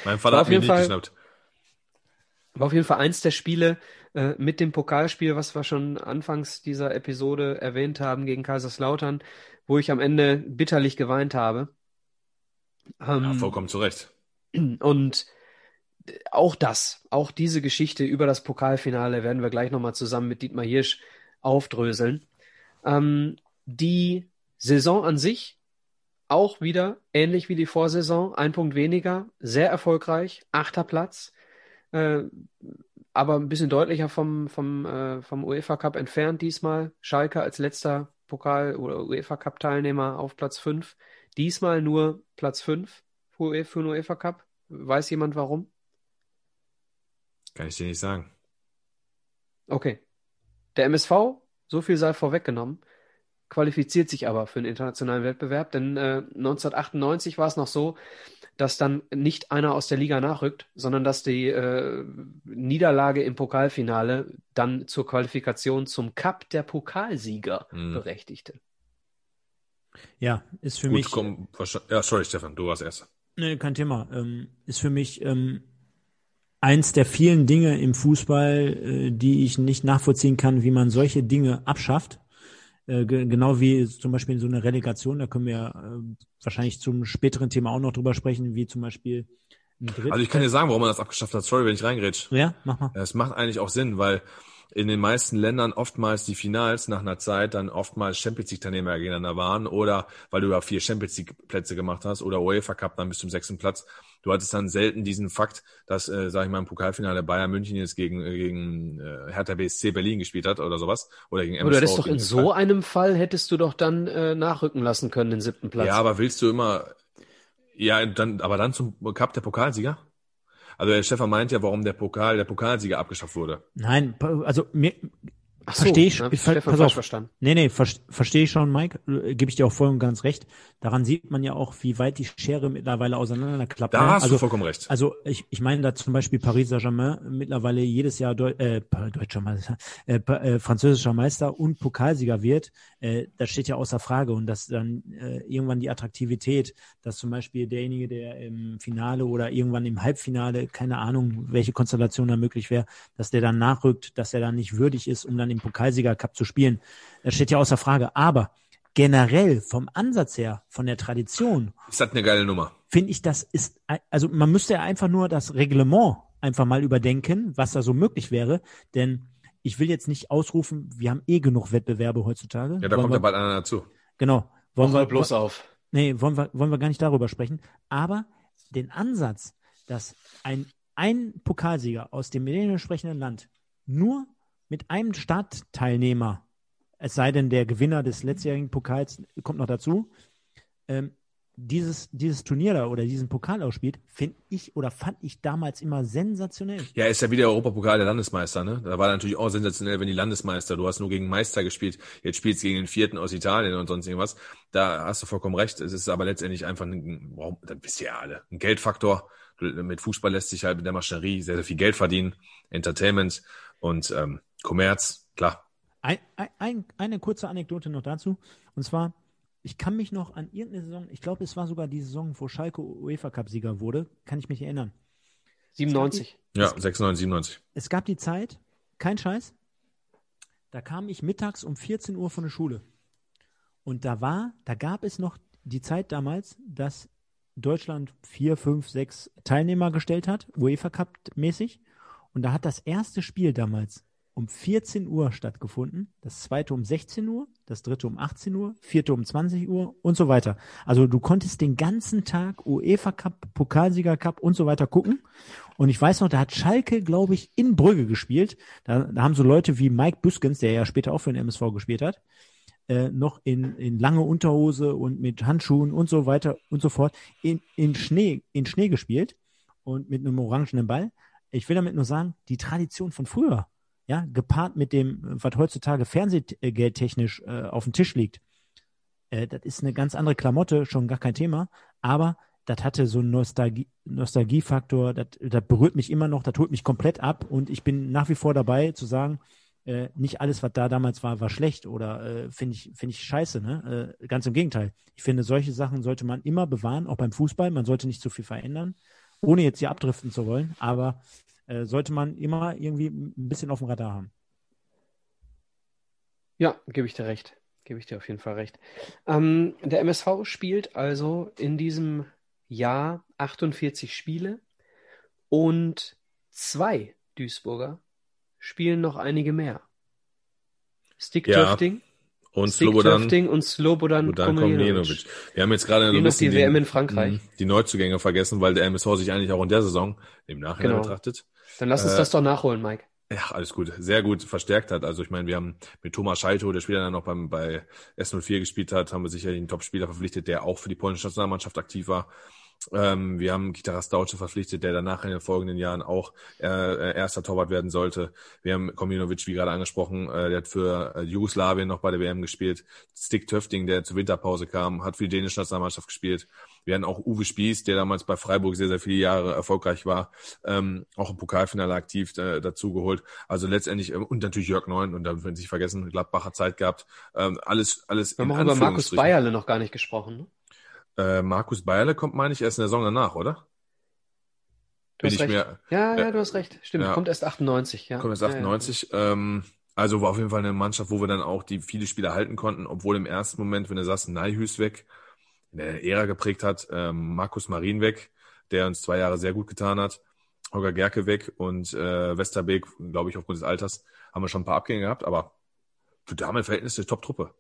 Mein Vater hat auf mich jeden nicht Fall- geschnappt. War auf jeden Fall eins der Spiele äh, mit dem Pokalspiel, was wir schon anfangs dieser Episode erwähnt haben gegen Kaiserslautern, wo ich am Ende bitterlich geweint habe. Ja, Ähm, vollkommen zu Recht. Und auch das, auch diese Geschichte über das Pokalfinale werden wir gleich nochmal zusammen mit Dietmar Hirsch aufdröseln. Ähm, die Saison an sich auch wieder ähnlich wie die Vorsaison, ein Punkt weniger, sehr erfolgreich, achter Platz, äh, aber ein bisschen deutlicher vom, vom, äh, vom UEFA Cup entfernt diesmal. Schalke als letzter Pokal- oder UEFA Cup Teilnehmer auf Platz 5. Diesmal nur Platz 5 für für den UEFA Cup. Weiß jemand warum? Kann ich dir nicht sagen. Okay. Der MSV, so viel sei vorweggenommen, qualifiziert sich aber für den internationalen Wettbewerb, denn äh, 1998 war es noch so, dass dann nicht einer aus der Liga nachrückt, sondern dass die äh, Niederlage im Pokalfinale dann zur Qualifikation zum Cup der Pokalsieger Mhm. berechtigte. Ja, ist für Gut, mich. komm, ja, sorry, Stefan, du warst erst. Nee, kein Thema. Ähm, ist für mich ähm, eins der vielen Dinge im Fußball, äh, die ich nicht nachvollziehen kann, wie man solche Dinge abschafft. Äh, ge genau wie zum Beispiel so eine Relegation, da können wir äh, wahrscheinlich zum späteren Thema auch noch drüber sprechen, wie zum Beispiel ein Dritt Also ich kann dir sagen, warum man das abgeschafft hat. Sorry, wenn ich reingrätsch. Ja, mach mal. Es macht eigentlich auch Sinn, weil in den meisten Ländern oftmals die Finals nach einer Zeit dann oftmals Champions League Teilnehmer gegeneinander waren oder weil du ja vier Champions League Plätze gemacht hast oder UEFA Cup dann bis zum sechsten Platz. Du hattest dann selten diesen Fakt, dass, äh, sag ich mal, im Pokalfinale Bayern München jetzt gegen, äh, gegen äh, Hertha BSC Berlin gespielt hat oder sowas. Oder gegen MSV. hättest doch in so einem Fall hättest du doch dann äh, nachrücken lassen können, den siebten Platz. Ja, aber willst du immer, ja, dann, aber dann zum Cup der Pokalsieger? Also der Stefan meint ja, warum der Pokal, der Pokalsieger abgeschafft wurde. Nein, also mir Ach so, verstehe ich, ich ver- pass auf. verstanden. Nee, nee, ver verstehe ich schon, Mike. Äh, Gebe ich dir auch voll und ganz recht. Daran sieht man ja auch, wie weit die Schere mittlerweile auseinanderklappt. Da ne? hast also, du vollkommen recht. Also ich, ich meine da zum Beispiel Paris Saint-Germain mittlerweile jedes Jahr Deu äh, deutscher Meister, äh, äh, französischer Meister und Pokalsieger wird. Äh, das steht ja außer Frage und dass dann äh, irgendwann die Attraktivität, dass zum Beispiel derjenige, der im Finale oder irgendwann im Halbfinale, keine Ahnung, welche Konstellation da möglich wäre, dass der dann nachrückt, dass er dann nicht würdig ist, um dann im Pokalsieger Cup zu spielen. Das steht ja außer Frage. Aber generell vom Ansatz her, von der Tradition, Ist das eine geile Nummer? finde ich, das ist, also man müsste ja einfach nur das Reglement einfach mal überdenken, was da so möglich wäre, denn ich will jetzt nicht ausrufen, wir haben eh genug Wettbewerbe heutzutage. Ja, da Wollen kommt wir, ja bald einer dazu. Genau. Wollen Mach wir bloß auf. Nee, wollen wir, wollen wir gar nicht darüber sprechen. Aber den Ansatz, dass ein, ein Pokalsieger aus dem entsprechenden Land nur mit einem Startteilnehmer, es sei denn der Gewinner des letztjährigen Pokals kommt noch dazu, ähm, dieses, dieses Turnier da oder diesen Pokal ausspielt, finde ich oder fand ich damals immer sensationell. Ja, ist ja wieder Europapokal der Landesmeister, ne? Da war natürlich auch sensationell, wenn die Landesmeister, du hast nur gegen Meister gespielt, jetzt spielst du gegen den vierten aus Italien und sonst irgendwas. Da hast du vollkommen recht. Es ist aber letztendlich einfach ein, warum, das wisst ihr ja alle, ein Geldfaktor. Mit Fußball lässt sich halt mit der Maschinerie sehr, sehr viel Geld verdienen. Entertainment und ähm, Kommerz, klar. Ein, ein, eine kurze Anekdote noch dazu. Und zwar, ich kann mich noch an irgendeine Saison, ich glaube, es war sogar die Saison, wo Schalke UEFA Cup-Sieger wurde, kann ich mich erinnern. 97. Ja, 96, 97. Es gab die Zeit, kein Scheiß, da kam ich mittags um 14 Uhr von der Schule. Und da war, da gab es noch die Zeit damals, dass Deutschland vier, fünf, sechs Teilnehmer gestellt hat, UEFA Cup mäßig. Und da hat das erste Spiel damals um 14 Uhr stattgefunden, das zweite um 16 Uhr, das dritte um 18 Uhr, vierte um 20 Uhr und so weiter. Also du konntest den ganzen Tag UEFA Cup, Pokalsieger Cup und so weiter gucken. Und ich weiß noch, da hat Schalke, glaube ich, in Brügge gespielt. Da, da haben so Leute wie Mike Büskens, der ja später auch für den MSV gespielt hat, äh, noch in, in lange Unterhose und mit Handschuhen und so weiter und so fort in, in Schnee, in Schnee gespielt und mit einem orangenen Ball. Ich will damit nur sagen, die Tradition von früher, ja, gepaart mit dem, was heutzutage fernsehgeldtechnisch äh, auf dem Tisch liegt, äh, das ist eine ganz andere Klamotte, schon gar kein Thema, aber das hatte so einen Nostalgie, Nostalgiefaktor, das, berührt mich immer noch, das holt mich komplett ab und ich bin nach wie vor dabei zu sagen, äh, nicht alles, was da damals war, war schlecht oder äh, finde ich, finde ich scheiße, ne? Äh, ganz im Gegenteil. Ich finde, solche Sachen sollte man immer bewahren, auch beim Fußball. Man sollte nicht zu viel verändern, ohne jetzt hier abdriften zu wollen, aber äh, sollte man immer irgendwie ein bisschen auf dem Radar haben. Ja, gebe ich dir recht. Gebe ich dir auf jeden Fall recht. Ähm, der MSV spielt also in diesem Jahr 48 Spiele und zwei Duisburger spielen noch einige mehr. Stick Ja. Drifting, Und Stick Slobodan, und Slobodan Komljenovic. Wir haben jetzt gerade noch die WM in Frankreich. Mhm, die Neuzugänge vergessen, weil der MSV sich eigentlich auch in der Saison im Nachhinein Genau. betrachtet. Dann lass uns Äh, das doch nachholen, Mike. Ja, alles gut. Sehr gut verstärkt hat. Also ich meine, wir haben mit Thomas Scheito, der später dann noch beim, bei S04 gespielt hat, haben wir sicherlich einen Top-Spieler verpflichtet, der auch für die polnische Nationalmannschaft aktiv war. Ähm, wir haben Kita Rastauce verpflichtet, der danach in den folgenden Jahren auch äh, äh, erster Torwart werden sollte. Wir haben Kominovic, wie gerade angesprochen, äh, der hat für äh, Jugoslawien noch bei der WM gespielt. Stick Töfting, der zur Winterpause kam, hat für die dänische Nationalmannschaft gespielt. Wir hatten auch Uwe Spieß, der damals bei Freiburg sehr, sehr viele Jahre erfolgreich war, ähm, auch im Pokalfinale aktiv äh, dazu geholt. Also letztendlich, ähm, und natürlich Jörg Neun, und da wenn sich vergessen, Gladbacher Zeit gehabt. Ähm, alles, alles Wir haben auch über Markus. Bayerle noch gar nicht gesprochen. Ne? Äh, Markus Bayerle kommt, meine ich, erst in der Saison danach, oder? Du Bin hast ich recht. mir, ja, ja, äh, du hast recht. Stimmt, ja. kommt erst 98. Ja. kommt erst Ja, ja. 98. Ähm, also war auf jeden Fall eine Mannschaft, wo wir dann auch die viele Spieler halten konnten, obwohl im ersten Moment, wenn du sagst, Neihüs weg, eine Ära geprägt hat, ähm, Markus Marin weg, der uns zwei Jahre sehr gut getan hat, Holger Gerke weg und äh, Westerbeek, glaube ich, aufgrund des Alters, haben wir schon ein paar Abgänge gehabt, aber für damalige Verhältnisse Top-Truppe.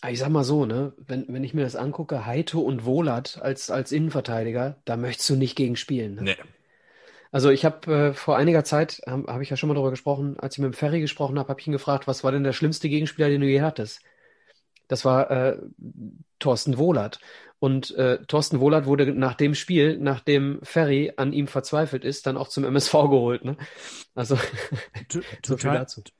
Ah, Ich sag mal so, ne, wenn, wenn ich mir das angucke, Heito und Wohlert als, als Innenverteidiger, da möchtest du nicht gegen spielen. Ne? Nee. Also ich habe äh, vor einiger Zeit, habe hab ich ja schon mal darüber gesprochen, als ich mit dem Ferry gesprochen habe, habe ich ihn gefragt, was war denn der schlimmste Gegenspieler, den du je hattest? Das war äh, Thorsten Wohlert. Und äh, Thorsten Wohlert wurde nach dem Spiel, nachdem Ferry an ihm verzweifelt ist, dann auch zum MSV geholt. Ne? Also so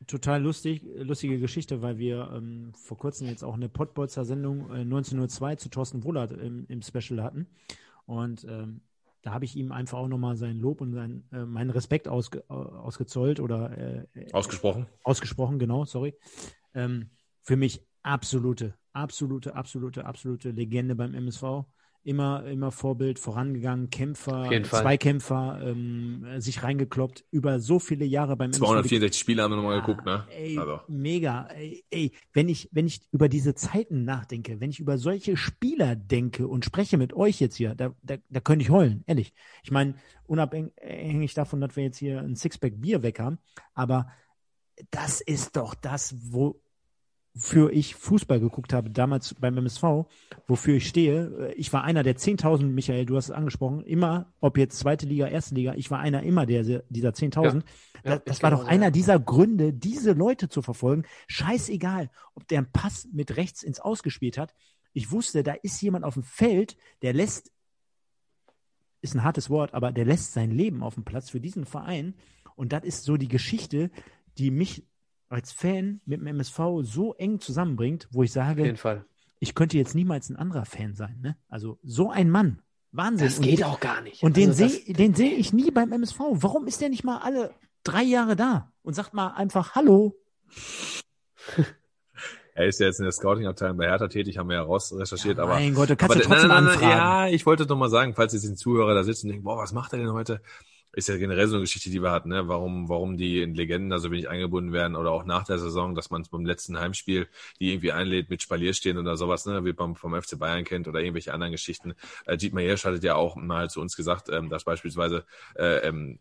Total, lustig, lustige Geschichte, weil wir ähm, vor kurzem jetzt auch eine Pottbolzer-Sendung äh, 1902 zu Thorsten Wohlert im, im Special hatten. Und ähm, da habe ich ihm einfach auch nochmal sein Lob und sein, äh, meinen Respekt ausge, äh, ausgezollt oder äh, Ausgesprochen. ausgesprochen, genau, sorry. Ähm, für mich absolute, absolute, absolute, absolute Legende beim MSV. Immer, immer Vorbild, vorangegangen, Kämpfer. Zweikämpfer, ähm, sich reingekloppt, über so viele Jahre beim MSV. 264 Spiele haben wir nochmal Ah, geguckt, ne? Ey, Also. mega. Ey, ey, wenn ich, wenn ich über diese Zeiten nachdenke, wenn ich über solche Spieler denke und spreche mit euch jetzt hier, da, da, da könnte ich heulen, ehrlich. Ich meine, unabhängig davon, dass wir jetzt hier ein Sixpack Bier weg haben, aber das ist doch das, wofür ich Fußball geguckt habe, damals beim MSV, wofür ich stehe. Ich war einer der 10.000, Michael, du hast es angesprochen, immer, ob jetzt zweite Liga, erste Liga, ich war einer immer der, dieser 10.000. Ja, das, das war doch einer dieser Gründe, diese Leute zu verfolgen. Scheißegal, ob der einen Pass mit rechts ins Ausgespielt hat. Ich wusste, da ist jemand auf dem Feld, der lässt, ist ein hartes Wort, aber der lässt sein Leben auf dem Platz für diesen Verein. Und das ist so die Geschichte, die mich als Fan mit dem MSV so eng zusammenbringt, wo ich sage, jeden Fall. ich könnte jetzt niemals ein anderer Fan sein. Ne? Also so ein Mann. Wahnsinn. Das Und geht den- auch gar nicht. Und den Also das- sehe den seh ich nie beim MSV. Warum ist der nicht mal alle drei Jahre da und sagt mal einfach Hallo? Er ist ja jetzt in der Scouting-Abteilung bei Hertha tätig, haben wir ja raus recherchiert, aber. mein Gott, du kannst aber ja trotzdem nein, nein, nein, anfragen. Ja, ich wollte doch mal sagen, falls jetzt die Zuhörer da sitzen und denken, boah, was macht er denn heute? Ist ja generell so eine Geschichte, die wir hatten, ne? Warum, warum die in Legenden da so wenig eingebunden werden oder auch nach der Saison, dass man beim letzten Heimspiel, die irgendwie einlädt mit Spalier stehen oder sowas, ne? Wie man vom FC Bayern kennt oder irgendwelche anderen Geschichten. Äh, Dietmar Hirsch hatte ja auch mal zu uns gesagt, ähm, dass beispielsweise äh, ähm,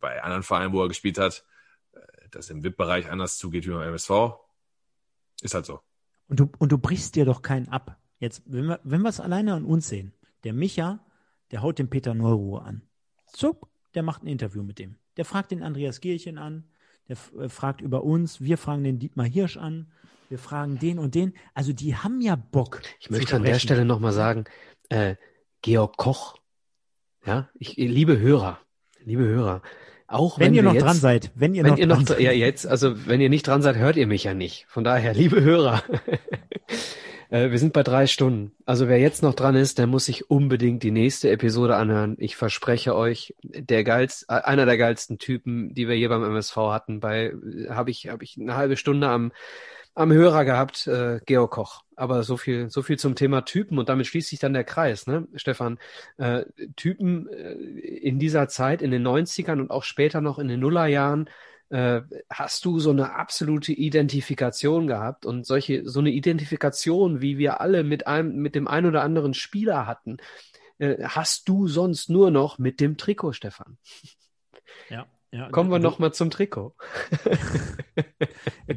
bei anderen Vereinen, wo er gespielt hat, äh, dass im VIP-Bereich anders zugeht wie beim MSV. Ist halt so. Und du, und du brichst dir doch keinen ab. Jetzt, wenn wir, wenn wir es alleine an uns sehen, der Micha, der haut den Peter Neuruhr an. Zuck, der macht ein Interview mit dem. Der fragt den Andreas Gierchen an, der äh, fragt über uns, wir fragen den Dietmar Hirsch an, wir fragen den und den. Also die haben ja Bock. Ich möchte an der Stelle nochmal sagen, äh, Georg Koch, ja, ich, liebe Hörer, liebe Hörer, auch Wenn wenn, ihr noch jetzt, dran seid, wenn ihr wenn noch ihr dran noch, seid. ja jetzt, also wenn ihr nicht dran seid, hört ihr mich ja nicht. Von daher, liebe Hörer, äh, wir sind bei drei Stunden. Also wer jetzt noch dran ist, der muss sich unbedingt die nächste Episode anhören. Ich verspreche euch, der geilst, äh, einer der geilsten Typen, die wir hier beim MSV hatten. Bei habe ich habe ich eine halbe Stunde am am Hörer gehabt, äh, Georg Koch. Aber so viel, so viel zum Thema Typen und damit schließt sich dann der Kreis, ne, Stefan? Äh, Typen äh, in dieser Zeit, in den 90ern und auch später noch in den Nullerjahren, äh, hast du so eine absolute Identifikation gehabt und solche, so eine Identifikation, wie wir alle mit einem, mit dem ein oder anderen Spieler hatten, äh, hast du sonst nur noch mit dem Trikot, Stefan. Ja, Kommen wir du- noch mal zum Trikot.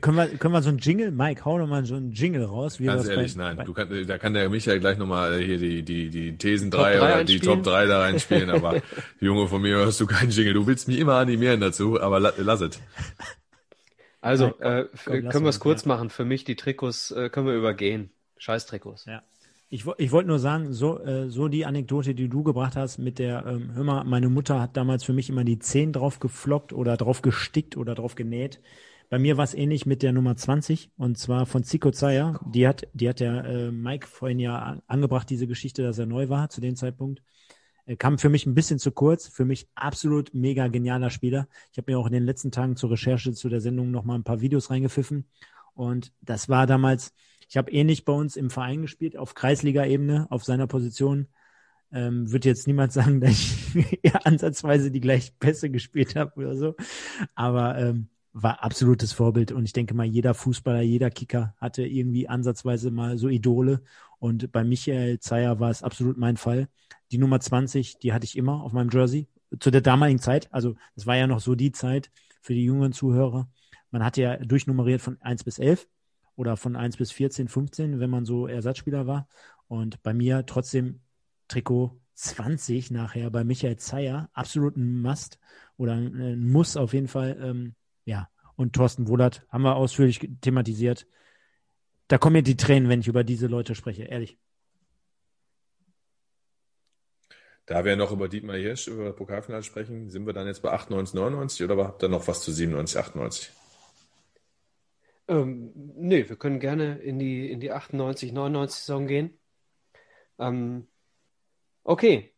Können wir, können wir so ein Jingle, Mike, hau doch mal so ein Jingle raus. Wie Ganz ehrlich, bei, nein. Bei, Du kann, da kann der Michael gleich nochmal hier die, die, die Thesen Top 3 drei oder die einspielen. Top 3 da reinspielen, aber Junge, von mir hörst du keinen Jingle. Du willst mich immer animieren dazu, aber la, lass es. Also, Nein, äh, f- komm, können wir es kurz ja. machen. Für mich die Trikots äh, können wir übergehen. Scheiß Trikots. Ja. Ich, ich wollte nur sagen, so, äh, so die Anekdote, die du gebracht hast mit der, ähm, hör mal, meine Mutter hat damals für mich immer die 10 drauf geflockt oder drauf gestickt oder drauf genäht. Bei mir war es ähnlich mit der Nummer 20 und zwar von Zico Zaya. Die hat, die hat der äh, Mike vorhin ja an, angebracht, diese Geschichte, dass er neu war zu dem Zeitpunkt. Äh, kam für mich ein bisschen zu kurz. Für mich absolut mega genialer Spieler. Ich habe mir auch in den letzten Tagen zur Recherche zu der Sendung noch mal ein paar Videos reingepfiffen. Und das war damals, ich habe ähnlich bei uns im Verein gespielt, auf Kreisliga-Ebene, auf seiner Position. Ähm, Würde jetzt niemand sagen, dass ich eher ansatzweise die gleichen Pässe gespielt habe oder so. Aber ähm, war absolutes Vorbild. Und ich denke mal, jeder Fußballer, jeder Kicker hatte irgendwie ansatzweise mal so Idole. Und bei Michael Zeyer war es absolut mein Fall. Die Nummer 20, die hatte ich immer auf meinem Jersey. Zu der damaligen Zeit, also es war ja noch so die Zeit für die jüngeren Zuhörer. Man hatte ja durchnummeriert von 1 bis 11 oder von 1 bis 14, 15, wenn man so Ersatzspieler war. Und bei mir trotzdem Trikot 20 nachher bei Michael Zeyer, absolut ein Must oder ein, ein Muss auf jeden Fall. Ähm, ja, und Thorsten Wohlert haben wir ausführlich thematisiert. Da kommen mir die Tränen, wenn ich über diese Leute spreche, ehrlich. Da wir noch über Dietmar Hirsch, über Pokalfinale sprechen, sind wir dann jetzt bei 98, 99 oder habt ihr noch was zu 97, 98? Ähm, nee, wir können gerne in die, in die 98, 99 Saison gehen. Ähm, okay.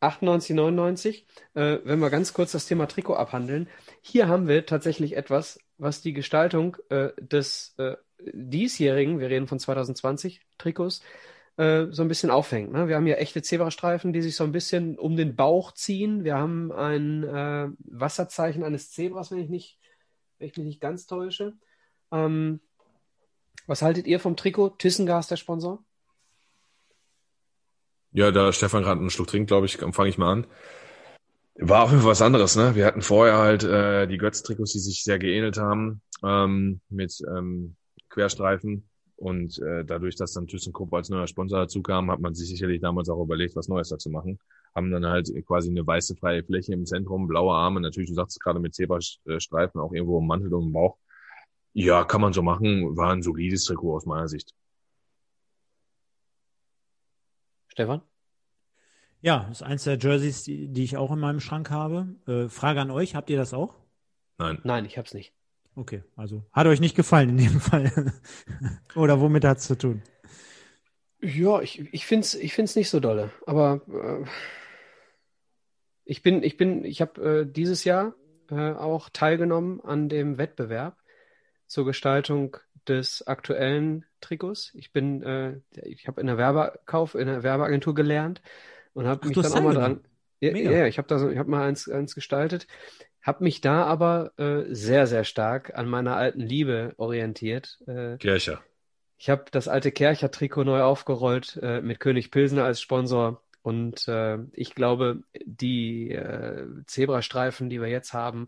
98, 99. Äh, wenn wir ganz kurz das Thema Trikot abhandeln. Hier haben wir tatsächlich etwas, was die Gestaltung äh, des äh, diesjährigen, wir reden von 2020, Trikots, äh, so ein bisschen aufhängt. Ne? Wir haben hier echte Zebrastreifen, die sich so ein bisschen um den Bauch ziehen. Wir haben ein äh, Wasserzeichen eines Zebras, wenn ich nicht, wenn ich mich nicht ganz täusche. Ähm, was haltet ihr vom Trikot? Thyssengas, der Sponsor? Ja, da Stefan gerade einen Schluck trinkt, glaube ich, fange ich mal an. War auf jeden Fall was anderes, ne? Wir hatten vorher halt äh, die Götz-Trikots, die sich sehr geähnelt haben, ähm, mit ähm, Querstreifen. Und äh, dadurch, dass dann ThyssenKrupp als neuer Sponsor dazu kam, hat man sich sicherlich damals auch überlegt, was Neues dazu machen. Haben dann halt quasi eine weiße freie Fläche im Zentrum, blaue Arme, natürlich, du sagst es gerade mit Zebrastreifen, auch irgendwo im Mantel und im Bauch. Ja, kann man so machen. War ein solides Trikot aus meiner Sicht. Stefan? Ja, ist eins der Jerseys, die, die ich auch in meinem Schrank habe. Äh, Frage an euch, habt ihr das auch? Nein. Nein, ich hab's nicht. Okay, also hat euch nicht gefallen in dem Fall. Oder womit hat's zu tun? Ja, ich, ich find's, ich find's nicht so dolle. Aber äh, ich bin, ich bin, ich habe äh, dieses Jahr äh, auch teilgenommen an dem Wettbewerb zur Gestaltung des aktuellen Trikots. Ich bin, äh, ich habe in der Werbekauf, in der Werbeagentur gelernt und habe mich du dann auch mal dran. Ja, ja, ich habe da so, ich habe mal eins, eins gestaltet, habe mich da aber äh, sehr, sehr stark an meiner alten Liebe orientiert. Äh, Kircher. ich habe das alte Kercher-Trikot neu aufgerollt äh, mit König Pilsner als Sponsor. Und äh, ich glaube, die äh, Zebrastreifen, die wir jetzt haben,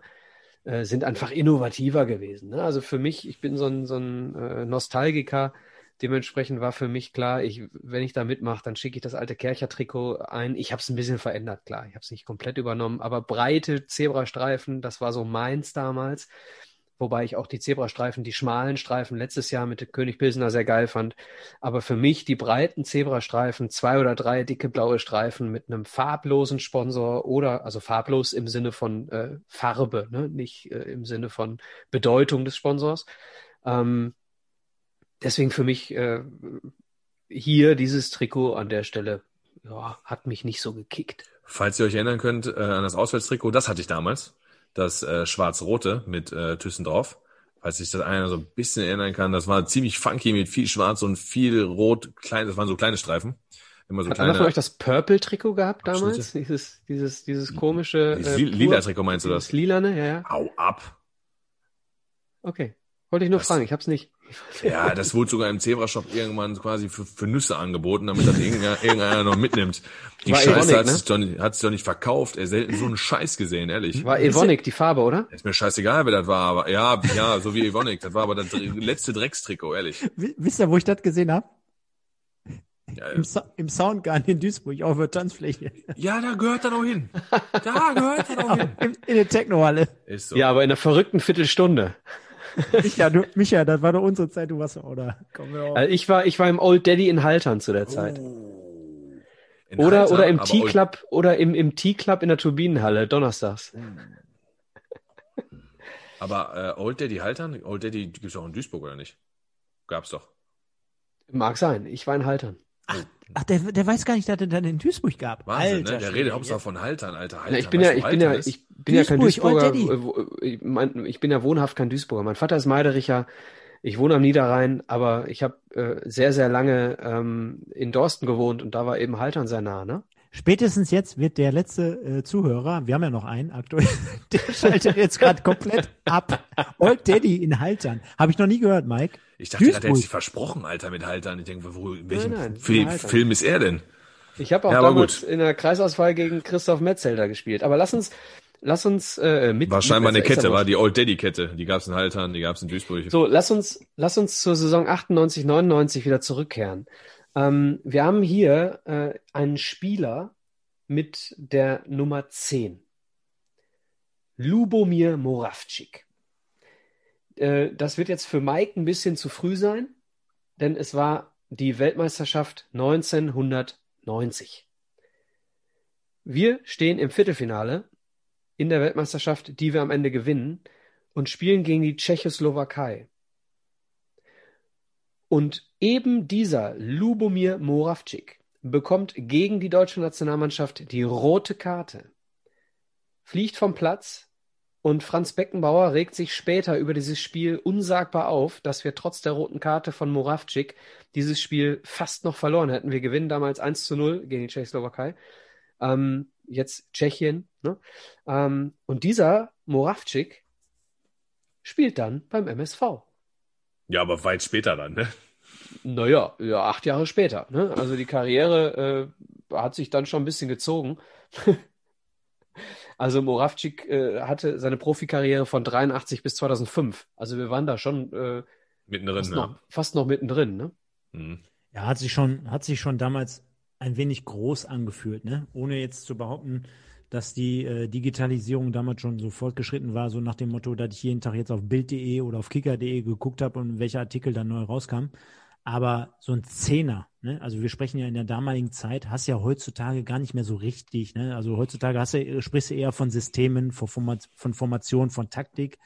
äh, sind einfach innovativer gewesen. Ne? Also für mich, ich bin so ein, so ein äh, Nostalgiker. Dementsprechend war für mich klar, ich, wenn ich da mitmache, dann schicke ich das alte Kercher-Trikot ein. Ich habe es ein bisschen verändert, klar. Ich habe es nicht komplett übernommen, aber breite Zebrastreifen, das war so meins damals. Wobei ich auch die Zebrastreifen, die schmalen Streifen letztes Jahr mit König Pilsener sehr geil fand. Aber für mich die breiten Zebrastreifen, zwei oder drei dicke blaue Streifen mit einem farblosen Sponsor oder, also farblos im Sinne von äh, Farbe, ne? nicht äh, im Sinne von Bedeutung des Sponsors. Ähm, deswegen für mich äh, hier dieses Trikot an der Stelle ja, hat mich nicht so gekickt. Falls ihr euch erinnern könnt äh, an das Auswärtstrikot, das hatte ich damals. Das äh, schwarz-rote mit äh, Thyssen drauf. Falls sich das einer so ein bisschen erinnern kann, das war ziemlich funky mit viel schwarz und viel rot. Klein, das waren so kleine Streifen. Immer so Hat einer von euch das Purple-Trikot gehabt damals? Abschnitte? Dieses, dieses, dieses komische. Dieses äh, Li- pur- lila Trikot meinst du das? Lilane, ja, ja. Au ab. Okay. Wollte ich nur Das- fragen, ich hab's nicht. Ja, das wurde sogar im Zebra-Shop irgendwann quasi für, für Nüsse angeboten, damit das irgendeiner, irgendeiner noch mitnimmt. Die War Scheiße Evonik, hat ne? sich doch nicht, hat sich doch nicht verkauft. Er selten so einen Scheiß gesehen, ehrlich. War Evonik die Farbe, oder? Ist mir scheißegal, wer das war, aber ja, ja, so wie Evonik. Das war aber das letzte Dreckstrikot, ehrlich. W- Wisst ihr, wo ich das gesehen habe? Ja, Im, Sa im Soundgarn in Duisburg auf der Tanzfläche. ja, da gehört er doch hin. Da gehört er doch hin. Im, in der Technohalle. Ist so. Ja, aber in einer verrückten Viertelstunde. Micha, du, Micha, das war doch unsere Zeit, du warst oder? Komm. Also ich war, ich war im Old Daddy in Haltern zu der Zeit. In Oder, Haltern, oder im aber T-Club, oder im, im T-Club in der Turbinenhalle, donnerstags. Aber äh, Old Daddy Haltern, Old Daddy gibt's auch in Duisburg, oder nicht? Gab's doch. Mag sein, ich war in Haltern. Ach, der, der weiß gar nicht, dass es dann in Duisburg gab. Wahnsinn, Alter, ne? Der redet Hauptsache jetzt- von Haltern, Alter. Haltern. Na, ich bin ja, ich bin ja, ich bin ja kein Duisburg, Duisburger, ich, mein, ich bin ja wohnhaft kein Duisburger. Mein Vater ist Meidericher, ich wohne am Niederrhein, aber ich habe äh, sehr, sehr lange ähm, in Dorsten gewohnt und da war eben Haltern sehr nah, ne? Spätestens jetzt wird der letzte äh, Zuhörer, wir haben ja noch einen aktuell, der schaltet jetzt gerade komplett ab. Old Daddy in Haltern. Habe ich noch nie gehört, Mike. Ich dachte gerade, er Duisburg. hätte sich versprochen, Alter, mit Haltern. Ich denke, wo, in welchem nein, Film. Film ist er denn? Ich habe auch Ja, damals gut. in der Kreisauswahl gegen Christoph Metzelder gespielt. Aber lass uns, lass uns äh, mit. War scheinbar eine Kette, war die Old Daddy Kette. Die gab's in Haltern, die gab's in Duisburg. So, lass uns, lass uns zur Saison 98, 99 wieder zurückkehren. Ähm, wir haben hier äh, einen Spieler mit der Nummer 10. Lubomir Moravcik. Äh, das wird jetzt für Mike ein bisschen zu früh sein, denn es war die Weltmeisterschaft 1990. Wir stehen im Viertelfinale in der Weltmeisterschaft, die wir am Ende gewinnen und spielen gegen die Tschechoslowakei. Und eben dieser Lubomir Moravcik bekommt gegen die deutsche Nationalmannschaft die rote Karte, fliegt vom Platz und Franz Beckenbauer regt sich später über dieses Spiel unsagbar auf, dass wir trotz der roten Karte von Moravcik dieses Spiel fast noch verloren hätten. Wir gewinnen damals 1 zu 0 gegen die Tschechoslowakei. Ähm, jetzt Tschechien. Ne? Ähm, und dieser Moravcik spielt dann beim MSV. Ja, aber weit später dann, ne? Naja, ja, acht Jahre später. Ne? Also die Karriere äh, hat sich dann schon ein bisschen gezogen. Also Moravcik äh, hatte seine Profikarriere von 83 bis 2005. Also wir waren da schon äh, Mittendrin, fast, ja. noch, fast noch mittendrin. Ne? Mhm. Ja, hat sich schon, hat sich schon damals ein wenig groß angefühlt, ne? Ohne jetzt zu behaupten, dass die äh, Digitalisierung damals schon so fortgeschritten war, so nach dem Motto, dass ich jeden Tag jetzt auf Bild.de oder auf Kicker.de geguckt habe und welcher Artikel dann neu rauskam. Aber so ein Zehner, ne? also wir sprechen ja in der damaligen Zeit, hast ja heutzutage gar nicht mehr so richtig. Ne? Also heutzutage hast du, sprichst du eher von Systemen, von, Format, von Formation, von Taktik.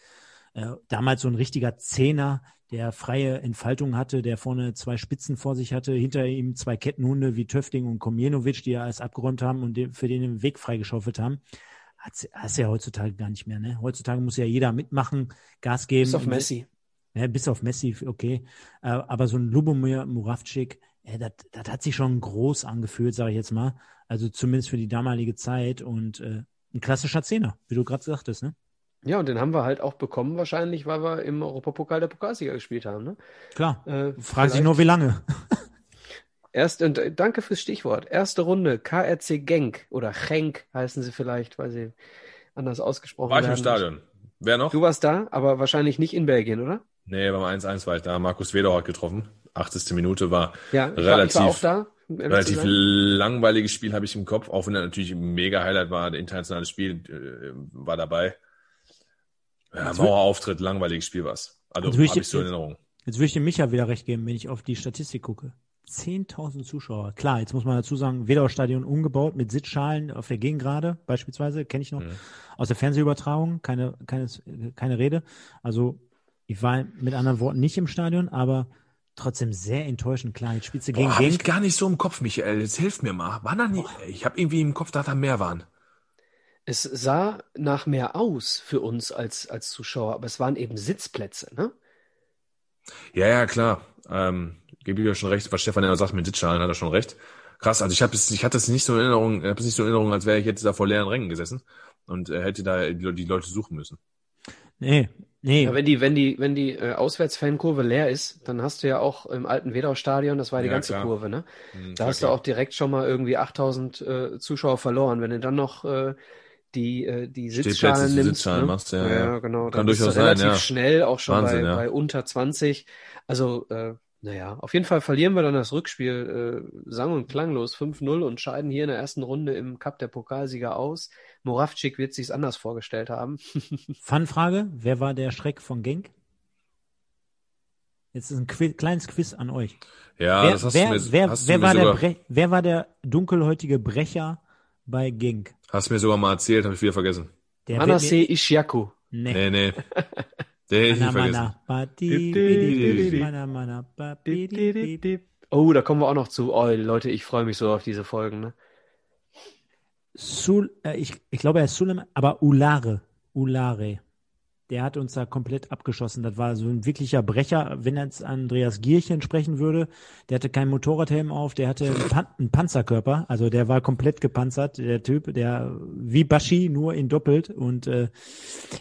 Äh, damals so ein richtiger Zehner, der freie Entfaltung hatte, der vorne zwei Spitzen vor sich hatte, hinter ihm zwei Kettenhunde wie Töfting und Komjenovic, die ja alles abgeräumt haben und den, für den den Weg freigeschaufelt haben. Hat's, hast ja heutzutage gar nicht mehr. Ne? Heutzutage muss ja jeder mitmachen, Gas geben. Bis auf Messi. Ja, bis auf Messi, okay. Äh, aber so ein Lubomir Muravcik, ja, das das hat sich schon groß angefühlt, sage ich jetzt mal. Also zumindest für die damalige Zeit und äh, ein klassischer Zehner, wie du gerade sagtest, ne? Ja, und den haben wir halt auch bekommen, wahrscheinlich, weil wir im Europapokal der Pokalsieger gespielt haben. Ne? Klar. Äh, Frag sich vielleicht- nur, wie lange. Erst, und äh, danke fürs Stichwort. Erste Runde, KRC Genk oder Genk heißen sie vielleicht, weil sie anders ausgesprochen War ich im werden. Stadion. Wer noch? Du warst da, aber wahrscheinlich nicht in Belgien, oder? Nee, beim 1-1 war ich da. Markus Weder hat getroffen. 80. Minute war Ja, war, ich relativ, war auch da. relativ langweiliges Spiel habe ich im Kopf, auch wenn er natürlich ein mega Highlight war. Der internationale Spiel äh, war dabei. Ja, Mauerauftritt, langweiliges Spiel war's. Also habe ich so in Erinnerung. Jetzt würde ich dem Micha wieder recht geben, wenn ich auf die Statistik gucke. 10.000 Zuschauer. Klar, jetzt muss man dazu sagen, Wedau-Stadion umgebaut mit Sitzschalen auf der Gegengrade beispielsweise, kenne ich noch. Mhm. Aus der Fernsehübertragung, keine, keine, keine Rede. Also ich war mit anderen Worten nicht im Stadion, aber trotzdem sehr enttäuschend. Klar, jetzt spielst du gegen Boah, habe ich gar nicht so im Kopf, Michael. Jetzt hilf mir mal. War da nie, ich habe irgendwie im Kopf, dass da mehr waren. Es sah nach mehr aus für uns als, als Zuschauer, aber es waren eben Sitzplätze, ne? Ja, ja, klar. Ähm, gebe ich ja schon recht, was Stefan ja sagt mit Sitzschalen, hat er schon recht. Krass, also ich habe es, ich hatte es nicht so in Erinnerung, ich habe es nicht so in Erinnerung, als wäre ich jetzt da vor leeren Rängen gesessen und äh, hätte da die, die Leute suchen müssen. Nee, nee. Ja, wenn die, wenn die, wenn die äh, Auswärtsfankurve leer ist, dann hast du ja auch im alten Wedau-Stadion, das war die Ja, ganze klar. Kurve, ne? Hm, Da klar, hast du auch direkt schon mal irgendwie 8000 äh, Zuschauer verloren. Wenn du dann noch äh, die, äh, die Sitzschalen nimmst, Sitzschalen ne? machst, ja, ja, ja. genau. Kann dann bist du durchaus sein, relativ ja. schnell, auch schon Wahnsinn, bei, ja. bei unter 20. Also, äh, naja, auf jeden Fall verlieren wir dann das Rückspiel äh, sang- und klanglos 5-0 und scheiden hier in der ersten Runde im Cup der Pokalsieger aus. Moravcik wird sich's anders vorgestellt haben. Fun-Frage, wer war der Schreck von Genk? Jetzt ist ein Quiz, kleines Quiz an euch. Ja, wer, das hast wer, du mir, wer, hast wer, du mir war der Bre wer war der dunkelhäutige Brecher bei Genk? hast mir sogar mal erzählt, habe ich wieder vergessen. Der Anase Ishiaku. Nee. Nee, nee. Den hätte ich vergessen. Oh, da kommen wir auch noch zu. Oh, Leute, ich freue mich so auf diese Folgen. Ne? Sul, äh, ich, ich glaube, er ist Suleiman, aber Ulare. Ulare. Der hat uns da komplett abgeschossen. Das war so ein wirklicher Brecher. Wenn jetzt Andreas Gierchen sprechen würde, der hatte keinen Motorradhelm auf, der hatte einen, Pan einen Panzerkörper. Also der war komplett gepanzert, der Typ, der wie Baschi, nur in doppelt. Und äh,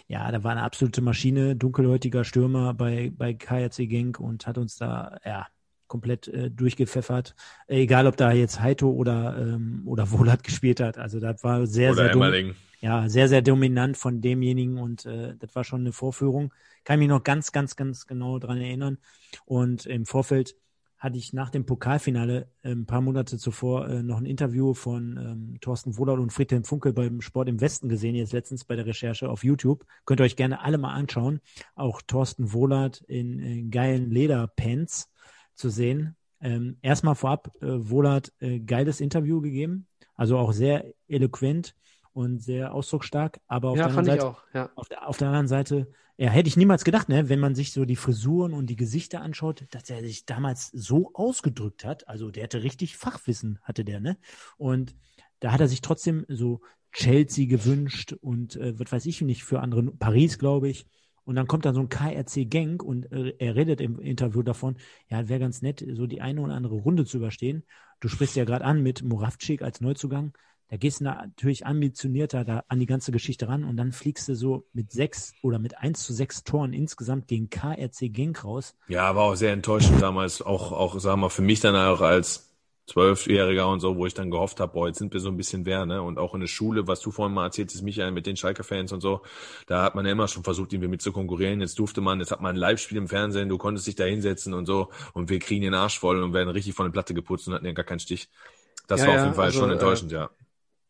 ja, da war eine absolute Maschine, dunkelhäutiger Stürmer bei, bei KRC Genk und hat uns da, ja, komplett äh, durchgepfeffert. Äh, Egal, ob da jetzt Heito oder, ähm, oder Wohlat gespielt hat. Also das war sehr, Oder sehr dumm. Ja, sehr, sehr dominant von demjenigen und äh, das war schon eine Vorführung. Kann mich noch ganz, ganz, ganz genau dran erinnern. Und im Vorfeld hatte ich nach dem Pokalfinale äh, ein paar Monate zuvor äh, noch ein Interview von ähm, Thorsten Wohlert und Friedhelm Funkel beim Sport im Westen gesehen, jetzt letztens bei der Recherche auf YouTube. Könnt ihr euch gerne alle mal anschauen. Auch Thorsten Wohlert in, in geilen Lederpants zu sehen. Ähm, erstmal vorab, äh, Wohlert äh, geiles Interview gegeben, also auch sehr eloquent und sehr ausdrucksstark, aber auf Ja, der fand anderen ich Seite, auch. Ja. auf der, auf der anderen Seite, ja, hätte ich niemals gedacht, ne, wenn man sich so die Frisuren und die Gesichter anschaut, dass er sich damals so ausgedrückt hat. Also der hatte richtig Fachwissen, hatte der, ne? Und da hat er sich trotzdem so Chelsea gewünscht und äh, was weiß ich nicht für andere, Paris, glaube ich. Und dann kommt dann so ein KRC Genk und äh, er redet im Interview davon, ja, wäre ganz nett, so die eine oder andere Runde zu überstehen. Du sprichst ja gerade an mit Moravcik als Neuzugang. Da gehst du natürlich ambitionierter da an die ganze Geschichte ran und dann fliegst du so mit sechs oder mit eins zu sechs Toren insgesamt gegen KRC Genk raus. Ja, war auch sehr enttäuschend damals, auch, auch, sagen wir mal, für mich dann auch als Zwölfjähriger und so, wo ich dann gehofft habe, boah, jetzt sind wir so ein bisschen wer, ne? Und auch in der Schule, was du vorhin mal erzählt hast, Michael, mit den Schalke-Fans und so, da hat man ja immer schon versucht, irgendwie mit zu konkurrieren. Jetzt durfte man, jetzt hat man ein Live-Spiel im Fernsehen, du konntest dich da hinsetzen und so und wir kriegen den Arsch voll und werden richtig von der Platte geputzt und hatten ja gar keinen Stich. Das Ja, war auf ja, jeden Fall also, schon äh, enttäuschend, ja.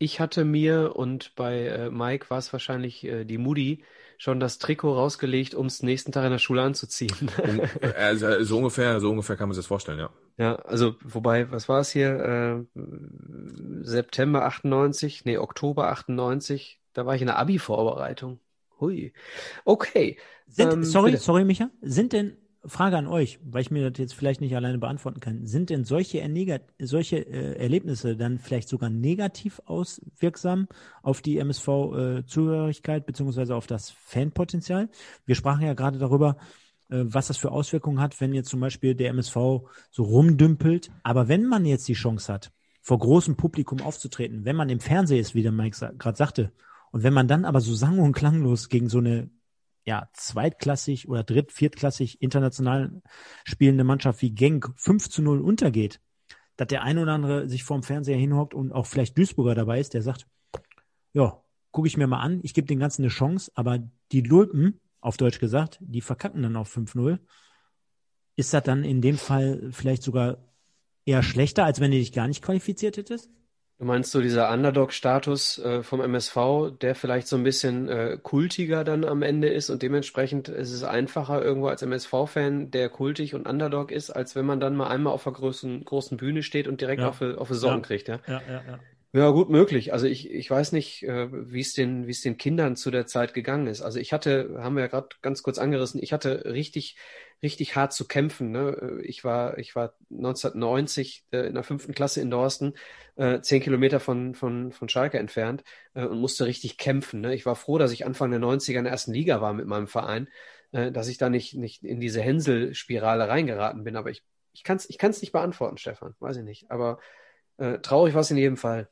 Ich hatte mir und bei äh, Mike war es wahrscheinlich äh, die Moody schon das Trikot rausgelegt, um es nächsten Tag in der Schule anzuziehen. also, so ungefähr, so ungefähr kann man sich das vorstellen, ja. Ja, also wobei, was war es hier? Äh, September 98, nee, Oktober 98, da war ich in der Abi-Vorbereitung. Hui. Okay. Sind, ähm, sorry, bitte. sorry, Micha. Sind denn, Frage an euch, weil ich mir das jetzt vielleicht nicht alleine beantworten kann, sind denn solche, solche äh, Erlebnisse dann vielleicht sogar negativ auswirksam auf die MSV-Zugehörigkeit beziehungsweise auf das Fanpotenzial? Wir sprachen ja gerade darüber, äh, was das für Auswirkungen hat, wenn jetzt zum Beispiel der MSV so rumdümpelt. Aber wenn man jetzt die Chance hat, vor großem Publikum aufzutreten, wenn man im Fernsehen ist, wie der Mike sa gerade sagte, und wenn man dann aber so sang- und klanglos gegen so eine ja, zweitklassig oder dritt-, viertklassig international spielende Mannschaft wie Genk 5 zu 0 untergeht, dass der ein oder andere sich vorm Fernseher hinhockt und auch vielleicht Duisburger dabei ist, der sagt, ja, gucke ich mir mal an, ich gebe den Ganzen eine Chance, aber die Lulpen, auf Deutsch gesagt, die verkacken dann auf 5-0. Ist das dann in dem Fall vielleicht sogar eher schlechter, als wenn du dich gar nicht qualifiziert hättest? Du meinst so dieser Underdog-Status äh, vom MSV, der vielleicht so ein bisschen äh, kultiger dann am Ende ist und dementsprechend ist es einfacher irgendwo als MSV-Fan, der kultig und Underdog ist, als wenn man dann mal einmal auf der großen, großen Bühne steht und direkt Ja. auf, auf die Socken Ja. kriegt, ja? Ja, ja, ja. Ja, gut möglich. Also ich, ich weiß nicht, äh, wie es den, wie es den Kindern zu der Zeit gegangen ist. Also ich hatte, haben wir ja gerade ganz kurz angerissen, ich hatte richtig, richtig hart zu kämpfen. Ne? Ich war, ich war 1990 äh, in der fünften Klasse in Dorsten, äh, zehn Kilometer von, von, von Schalke entfernt äh, und musste richtig kämpfen. Ne? Ich war froh, dass ich Anfang der 90er in der ersten Liga war mit meinem Verein, äh, dass ich da nicht, nicht in diese Hänselspirale reingeraten bin. Aber ich, ich kann es ich kann's nicht beantworten, Stefan. Weiß ich nicht. Aber äh, traurig war es in jedem Fall.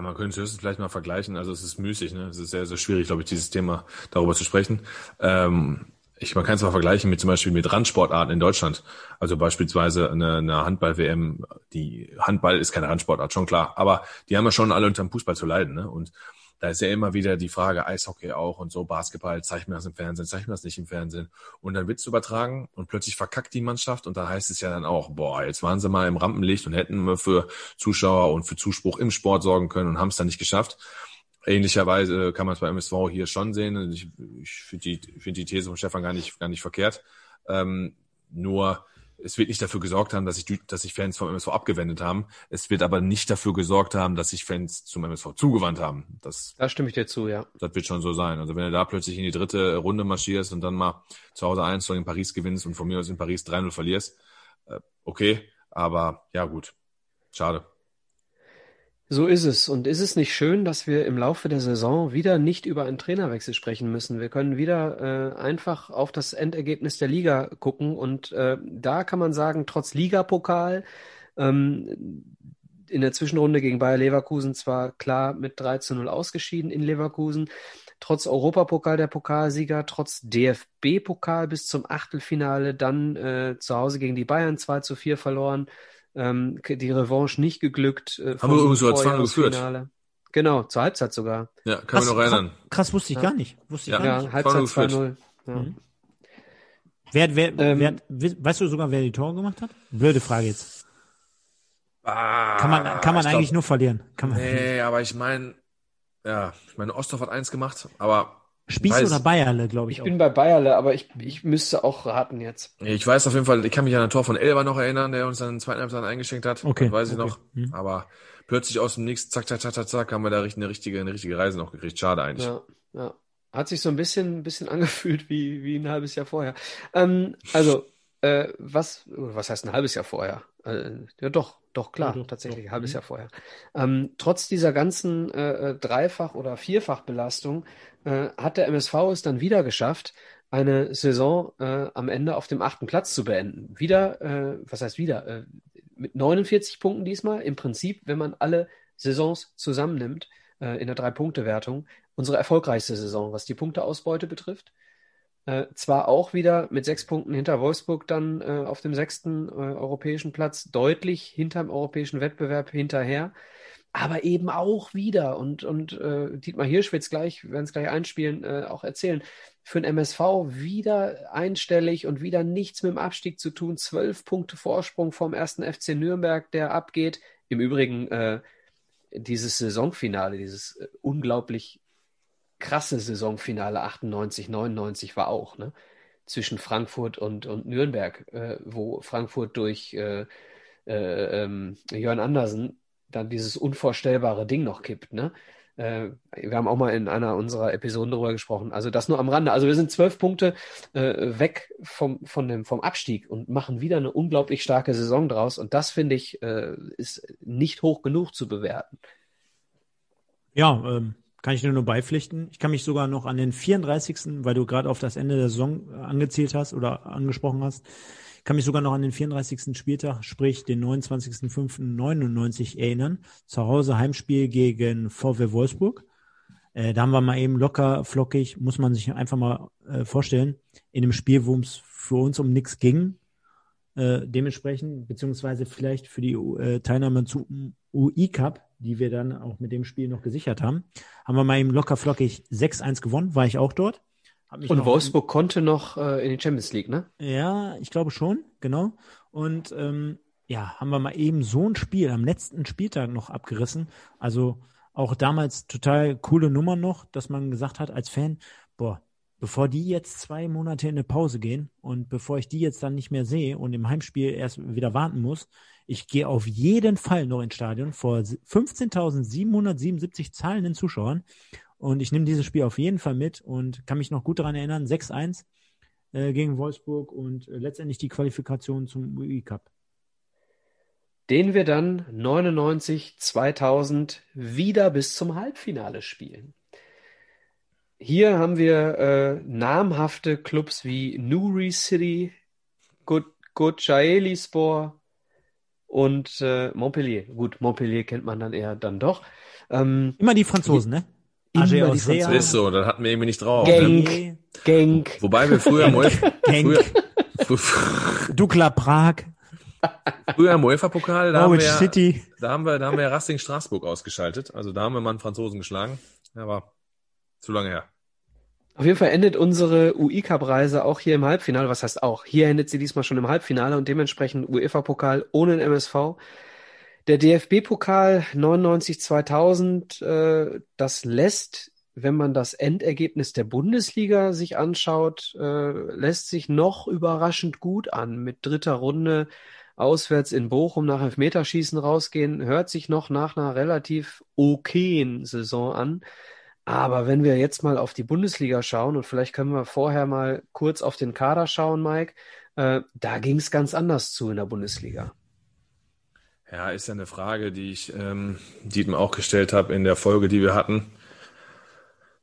Man könnte es vielleicht mal vergleichen. Also es ist müßig, ne? Es ist sehr, sehr schwierig, glaube ich, dieses Thema darüber zu sprechen. Ähm, ich, man kann es mal vergleichen mit zum Beispiel mit Randsportarten in Deutschland. Also beispielsweise eine, eine Handball-WM. Die Handball ist keine Randsportart, schon klar. Aber die haben ja schon alle unter dem Fußball zu leiden, ne? Und da ist ja immer wieder die Frage, Eishockey auch und so, Basketball, zeigt mir das im Fernsehen, zeigt mir das nicht im Fernsehen. Und dann wird's übertragen und plötzlich verkackt die Mannschaft und da heißt es ja dann auch, boah, jetzt waren sie mal im Rampenlicht und hätten wir für Zuschauer und für Zuspruch im Sport sorgen können und haben es dann nicht geschafft. Ähnlicherweise kann man es bei MSV hier schon sehen. Ich, ich finde die, find die These von Stefan gar nicht, gar nicht verkehrt. Ähm, nur es wird nicht dafür gesorgt haben, dass sich, dass sich Fans vom MSV abgewendet haben. Es wird aber nicht dafür gesorgt haben, dass sich Fans zum MSV zugewandt haben. Das, Da stimme ich dir zu, ja. das wird schon so sein. Also wenn du da plötzlich in die dritte Runde marschierst und dann mal zu Hause 1 in Paris gewinnst und von mir aus in Paris 3-0 verlierst, äh, okay, aber ja gut, schade. So ist es. Und ist es nicht schön, dass wir im Laufe der Saison wieder nicht über einen Trainerwechsel sprechen müssen? Wir können wieder äh, einfach auf das Endergebnis der Liga gucken. Und äh, da kann man sagen, trotz Ligapokal, ähm, in der Zwischenrunde gegen Bayer Leverkusen zwar klar mit 3 zu 0 ausgeschieden in Leverkusen, trotz Europapokal der Pokalsieger, trotz DFB-Pokal bis zum Achtelfinale, dann äh, zu Hause gegen die Bayern 2 zu 4 verloren, ähm, die Revanche nicht geglückt. Äh, Haben wir übrigens sogar 2-0 geführt. Genau, zur Halbzeit sogar. Ja, kann mich noch erinnern. Krass, wusste ich Ja. gar nicht. Wusste ich Ja. gar Ja, nicht. Halbzeit 2-0 geführt. 2-0. Ja. Mhm. Wer, wer, Ähm, wer, we- weißt du sogar, wer die Tore gemacht hat? Blöde Frage jetzt. Ah, Kann man, kann man ich eigentlich glaub, nur verlieren. Kann man, Nee, aber ich meine, ja, ich meine, Osthoff hat eins gemacht, aber Spieß weiß- oder Bayerle, glaube ich, Ich auch. bin bei Bayerle, aber ich, ich müsste auch raten jetzt. ich weiß auf jeden Fall, ich kann mich an ein Tor von Elber noch erinnern, der uns dann zweiten Halbzeit eingeschenkt hat. Okay, Das weiß ich okay. noch. Mhm. Aber plötzlich aus dem Nichts, zack, zack, zack, zack, zack, haben wir da richtig- eine richtige, eine richtige Reise noch gekriegt. Schade eigentlich. Ja, ja. Hat sich so ein bisschen, ein bisschen angefühlt wie, wie ein halbes Jahr vorher. Ähm, also, äh, was, was heißt ein halbes Jahr vorher? Äh, ja, doch, doch, klar, Ja, doch, tatsächlich, doch. ein halbes Mhm. Jahr vorher. Ähm, trotz dieser ganzen äh, äh, Dreifach- oder Vierfachbelastung äh, hat der MSV es dann wieder geschafft, eine Saison äh, am Ende auf dem achten Platz zu beenden. Wieder, was heißt wieder? Mit 49 Punkten diesmal. Im Prinzip, wenn man alle Saisons zusammennimmt, in der Drei-Punkte-Wertung, unsere erfolgreichste Saison, was die Punkteausbeute betrifft. Äh, zwar auch wieder mit sechs Punkten hinter Wolfsburg dann äh, auf dem sechsten äh, europäischen Platz, deutlich hinterm europäischen Wettbewerb hinterher, aber eben auch wieder, und, und äh, Dietmar Hirsch wird es gleich, werden es gleich einspielen, äh, auch erzählen, für den MSV wieder einstellig und wieder nichts mit dem Abstieg zu tun. Zwölf Punkte Vorsprung vom ersten FC Nürnberg, der abgeht. Im Übrigen äh, dieses Saisonfinale, dieses unglaublich krasse Saisonfinale 98, 99 war auch, ne? Zwischen Frankfurt und, und Nürnberg, äh, wo Frankfurt durch äh, äh, ähm, Jörn Andersen dann dieses unvorstellbare Ding noch kippt, ne? Äh, wir haben auch mal in einer unserer Episoden darüber gesprochen. Also das nur am Rande. Also wir sind zwölf Punkte äh, weg vom, von dem, vom Abstieg und machen wieder eine unglaublich starke Saison draus. Und das finde ich äh, ist nicht hoch genug zu bewerten. Ja, ähm, kann ich dir nur beipflichten. Ich kann mich sogar noch an den 34., weil du gerade auf das Ende der Saison äh, angezielt hast oder angesprochen hast, kann mich sogar noch an den 34. Spieltag, sprich den 29.05.99 erinnern. Zu Hause Heimspiel gegen VW Wolfsburg. Äh, da haben wir mal eben locker, flockig, muss man sich einfach mal äh, vorstellen, in einem Spiel, wo es für uns um nichts ging, äh, dementsprechend, beziehungsweise vielleicht für die äh, Teilnahme zum UI Cup, die wir dann auch mit dem Spiel noch gesichert haben, haben wir mal eben locker flockig 6-1 gewonnen, war ich auch dort. Und Wolfsburg konnte noch äh, in die Champions League, ne? Ja, ich glaube schon, genau. Und ähm, ja, haben wir mal eben so ein Spiel am letzten Spieltag noch abgerissen. Also auch damals total coole Nummer noch, dass man gesagt hat als Fan, boah, bevor die jetzt zwei Monate in eine Pause gehen und bevor ich die jetzt dann nicht mehr sehe und im Heimspiel erst wieder warten muss, ich gehe auf jeden Fall noch ins Stadion vor 15.777 zahlenden Zuschauern und ich nehme dieses Spiel auf jeden Fall mit und kann mich noch gut daran erinnern, 6-1 äh, gegen Wolfsburg und äh, letztendlich die Qualifikation zum UI Cup. Den wir dann 99, 2000 wieder bis zum Halbfinale spielen. Hier haben wir äh, namhafte Clubs wie Nuri City, Gochaelispor und äh, Montpellier. Gut, Montpellier kennt man dann eher dann doch. Ähm, Immer die Franzosen, ne? Immer die Franzosen. Ist so, dann hatten wir irgendwie nicht drauf. Genk, Ne? Genk. Wobei wir früher im UEFA, Dukla Prag, früher im UEFA-Pokal, da haben Norwich wir, City. da haben wir, da haben wir Racing Straßburg ausgeschaltet. Also da haben wir mal einen Franzosen geschlagen. Aber zu lange her. Auf jeden Fall endet unsere UI-Cup-Reise auch hier im Halbfinale. Was heißt auch? Hier endet sie diesmal schon im Halbfinale und dementsprechend UEFA-Pokal ohne den MSV. Der DFB-Pokal 99-2000, äh, das lässt, wenn man das Endergebnis der Bundesliga sich anschaut, äh, lässt sich noch überraschend gut an. Mit dritter Runde auswärts in Bochum nach Elfmeterschießen rausgehen, hört sich noch nach einer relativ okayen Saison an. Aber wenn wir jetzt mal auf die Bundesliga schauen und vielleicht können wir vorher mal kurz auf den Kader schauen, Mike, äh, da ging es ganz anders zu in der Bundesliga. Ja, ist ja eine Frage, die ich ähm, Dietmar auch gestellt habe in der Folge, die wir hatten.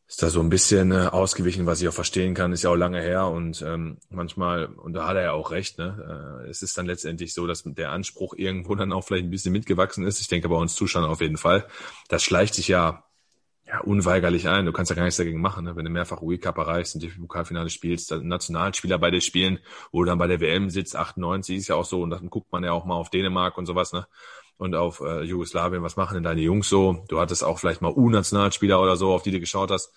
Ist da so ein bisschen äh, ausgewichen, was ich auch verstehen kann, ist ja auch lange her und ähm, manchmal, und da hat er ja auch recht, ne? Äh, es ist dann letztendlich so, dass der Anspruch irgendwo dann auch vielleicht ein bisschen mitgewachsen ist. Ich denke bei uns Zuschauern auf jeden Fall. Das schleicht sich ja ja, unweigerlich ein. Du kannst ja gar nichts dagegen machen, ne? wenn du mehrfach UI Cup erreichst und die Pokalfinale spielst, dann Nationalspieler bei dir spielen oder dann bei der WM sitzt, 98 ist ja auch so und dann guckt man ja auch mal auf Dänemark und sowas, ne? Und auf äh, Jugoslawien, was machen denn deine Jungs so? Du hattest auch vielleicht mal U-Nationalspieler oder so, auf die du geschaut hast.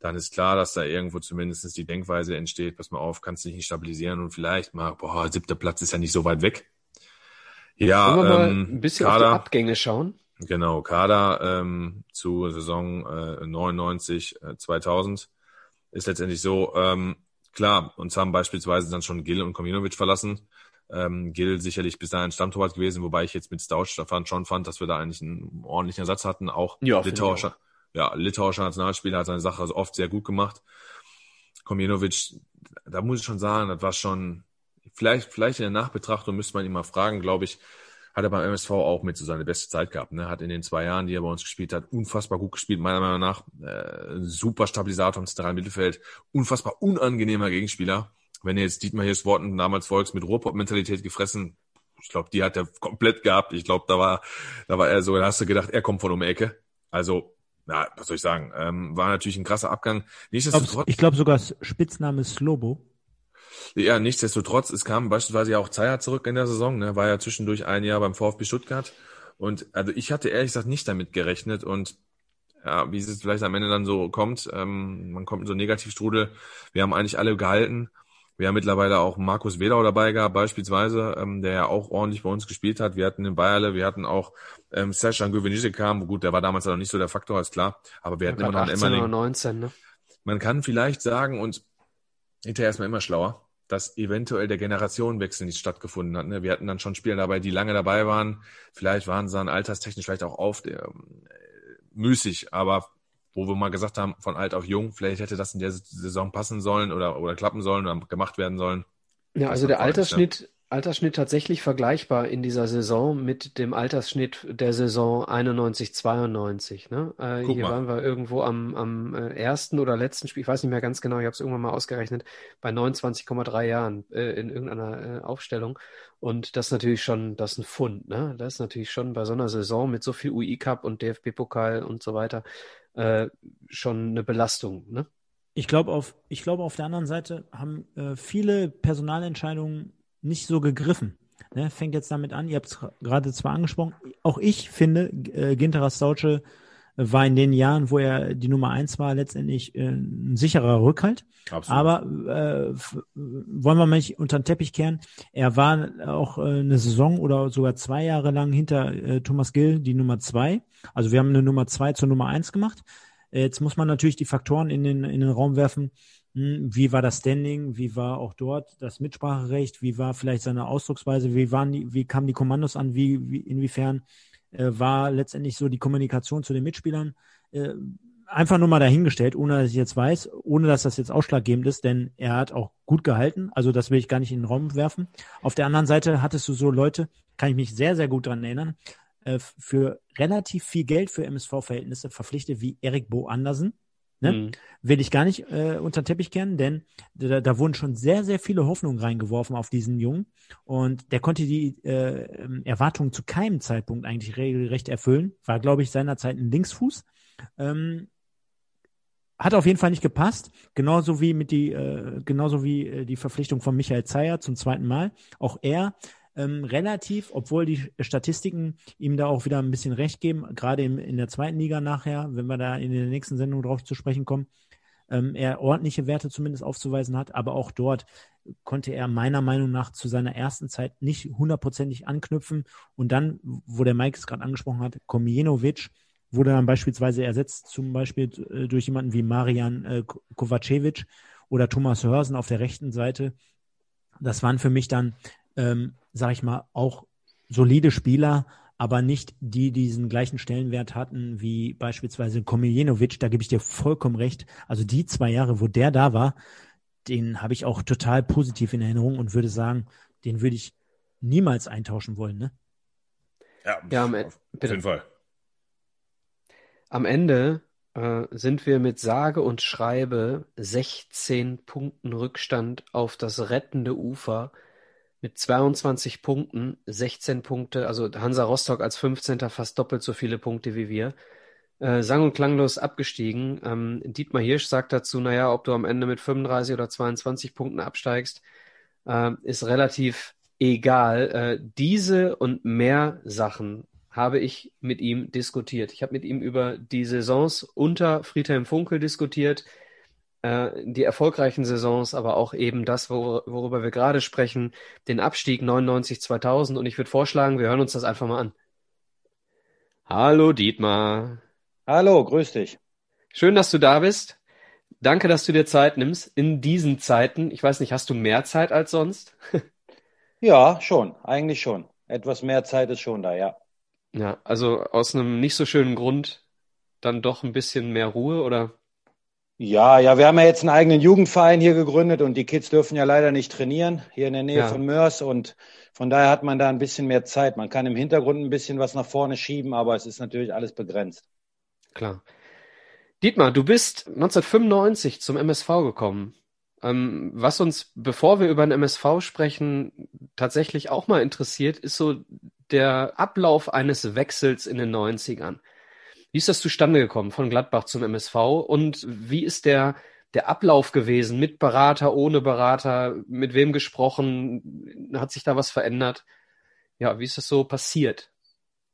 Dann ist klar, dass da irgendwo zumindest die Denkweise entsteht, pass mal auf, kannst dich nicht stabilisieren und vielleicht mal, boah, siebter Platz ist ja nicht so weit weg. Ja, Wollen wir mal ähm, ein bisschen Kader, auf die Abgänge schauen? Genau, Kader ähm, zu Saison äh, 99, äh, 2000 ist letztendlich so, ähm, klar, uns haben beispielsweise dann schon Gil und Kominovic verlassen. Ähm, Gil sicherlich bis dahin Stammtorwart gewesen, wobei ich jetzt mit Stauch schon fand, dass wir da eigentlich einen ordentlichen Ersatz hatten. Auch Ja, litauischer, ja, litauischer Nationalspieler hat seine Sache also oft sehr gut gemacht. Kominovic, da muss ich schon sagen, das war schon, vielleicht, vielleicht in der Nachbetrachtung müsste man ihn mal fragen, glaube ich, hat er beim MSV auch mit so seine beste Zeit gehabt. Ne? Hat in den zwei Jahren, die er bei uns gespielt hat, unfassbar gut gespielt, meiner Meinung nach. Äh, super Stabilisator im zentralen Mittelfeld, unfassbar unangenehmer Gegenspieler. Wenn ihr jetzt Dietmar Hirschs Worten damals folgst, mit Ruhrpott-Mentalität gefressen, ich glaube, die hat er komplett gehabt. Ich glaube, da war, da war er so, da hast du gedacht, er kommt von um die Ecke. Also, na, was soll ich sagen? Ähm, war natürlich ein krasser Abgang. Nichtsdestotrotz. Ich glaube sogar Spitzname Slobo. Ja, nichtsdestotrotz, es kam beispielsweise ja auch Zeier zurück in der Saison, ne, war ja zwischendurch ein Jahr beim VfB Stuttgart. Und also ich hatte ehrlich gesagt nicht damit gerechnet und ja, wie es vielleicht am Ende dann so kommt, ähm, man kommt in so einen Negativstrudel. Wir haben eigentlich alle gehalten. Wir haben mittlerweile auch Markus Wedau dabei gehabt, beispielsweise, ähm, der ja auch ordentlich bei uns gespielt hat. Wir hatten den Bayerle, wir hatten auch ähm, Sascha Gövenice kam. Gut, der war damals noch nicht so der Faktor, ist klar. Aber wir hatten immer noch einen 18 oder Emmerling. 19, ne? Man kann vielleicht sagen, und hinterher ist man immer schlauer, dass eventuell der Generationenwechsel nicht stattgefunden hat. Ne? Wir hatten dann schon Spieler dabei, die lange dabei waren. Vielleicht waren sie dann alterstechnisch vielleicht auch auf der, äh, müßig, aber wo wir mal gesagt haben, von alt auf jung, vielleicht hätte das in der Saison passen sollen oder, oder klappen sollen oder gemacht werden sollen. Ja, also der? Altersschnitt, Altersschnitt tatsächlich vergleichbar in dieser Saison mit dem Altersschnitt der Saison 91, 92. Ne? Äh, hier mal. waren wir irgendwo am, am äh, ersten oder letzten Spiel, ich weiß nicht mehr ganz genau, ich habe es irgendwann mal ausgerechnet, bei 29,3 Jahren äh, in irgendeiner äh, Aufstellung. Und das ist natürlich schon, das ist ein Fund, ne? Das ist natürlich schon bei so einer Saison mit so viel UI-Cup und DFB-Pokal und so weiter äh, schon eine Belastung, ne? Ich glaube, auf, ich glaube, auf der anderen Seite haben äh, viele Personalentscheidungen nicht so gegriffen. Ne? Fängt jetzt damit an, ihr habt es gerade zwar angesprochen, auch ich finde, äh, Ginter Rastautsche war in den Jahren, wo er die Nummer eins war, letztendlich äh, ein sicherer Rückhalt. Absolut. Aber äh, wollen wir mal nicht unter den Teppich kehren. Er war auch äh, eine Saison oder sogar zwei Jahre lang hinter äh, Thomas Gill die Nummer zwei. Also wir haben eine Nummer zwei zur Nummer eins gemacht. Äh, Jetzt muss man natürlich die Faktoren in den, in den Raum werfen. Wie war das Standing? Wie war auch dort das Mitspracherecht? Wie war vielleicht seine Ausdrucksweise? Wie waren die, wie kamen die Kommandos an? Wie, wie inwiefern äh, war letztendlich so die Kommunikation zu den Mitspielern? Äh, einfach nur mal dahingestellt, ohne dass ich jetzt weiß, ohne dass das jetzt ausschlaggebend ist, denn er hat auch gut gehalten. Also das will ich gar nicht in den Raum werfen. Auf der anderen Seite hattest du so Leute, kann ich mich sehr, sehr gut dran erinnern, äh, für relativ viel Geld für MSV-Verhältnisse verpflichtet wie Erik Bo Andersen. Ne? Mhm. Will ich gar nicht äh, unter den Teppich kehren, denn da, da wurden schon sehr, sehr viele Hoffnungen reingeworfen auf diesen Jungen. Und der konnte die äh, Erwartungen zu keinem Zeitpunkt eigentlich regelrecht erfüllen. War, glaube ich, seinerzeit ein Linksfuß. Ähm, hat auf jeden Fall nicht gepasst. Genauso wie mit die, äh, genauso wie äh, die Verpflichtung von Michael Zeyer zum zweiten Mal. Auch er ähm, relativ, obwohl die Statistiken ihm da auch wieder ein bisschen recht geben, gerade im, in der zweiten Liga nachher, wenn wir da in der nächsten Sendung drauf zu sprechen kommen, ähm, er ordentliche Werte zumindest aufzuweisen hat, aber auch dort konnte er meiner Meinung nach zu seiner ersten Zeit nicht hundertprozentig anknüpfen. Und dann, wo der Mike es gerade angesprochen hat, Komijenovic wurde dann beispielsweise ersetzt, zum Beispiel äh, durch jemanden wie Marian äh, Kovacevic oder Thomas Hörsen auf der rechten Seite. Das waren für mich dann, ähm, sag ich mal, auch solide Spieler, aber nicht die, die diesen gleichen Stellenwert hatten wie beispielsweise Komijenovic. Da gebe ich dir vollkommen recht. Also die zwei Jahre, wo der da war, den habe ich auch total positiv in Erinnerung und würde sagen, den würde ich niemals eintauschen wollen. Ne? Ja, Ja, am auf, Ende- auf bitte. jeden Fall. Am Ende äh, sind wir mit sage und schreibe 16 Punkten Rückstand auf das rettende Ufer mit 22 Punkten, 16 Punkte, also Hansa Rostock als 15. fast doppelt so viele Punkte wie wir. Äh, sang- und klanglos abgestiegen. Ähm, Dietmar Hirsch sagt dazu, naja, ob du am Ende mit 35 oder 22 Punkten absteigst, äh, ist relativ egal. Äh, diese und mehr Sachen habe ich mit ihm diskutiert. Ich habe mit ihm über die Saisons unter Friedhelm Funkel diskutiert, die erfolgreichen Saisons, aber auch eben das, wor worüber wir gerade sprechen, den Abstieg 99 2000 und ich würde vorschlagen, wir hören uns das einfach mal an. Hallo Dietmar. Hallo, grüß dich. Schön, dass du da bist. Danke, dass du dir Zeit nimmst in diesen Zeiten. Ich weiß nicht, hast du mehr Zeit als sonst? Ja, schon, eigentlich schon. Etwas mehr Zeit ist schon da, ja. Ja, also aus einem nicht so schönen Grund dann doch ein bisschen mehr Ruhe oder? Ja, ja, wir haben ja jetzt einen eigenen Jugendverein hier gegründet und die Kids dürfen ja leider nicht trainieren, hier in der Nähe Ja. von Mörs und von daher hat man da ein bisschen mehr Zeit. Man kann im Hintergrund ein bisschen was nach vorne schieben, aber es ist natürlich alles begrenzt. Klar. Dietmar, du bist 1995 zum MSV gekommen. Ähm, was uns, bevor wir über den MSV sprechen, tatsächlich auch mal interessiert, ist so der Ablauf eines Wechsels in den 90ern. Wie ist das zustande gekommen von Gladbach zum MSV und wie ist der, der Ablauf gewesen mit Berater, ohne Berater, mit wem gesprochen? Hat sich da was verändert? Ja, wie ist das so passiert?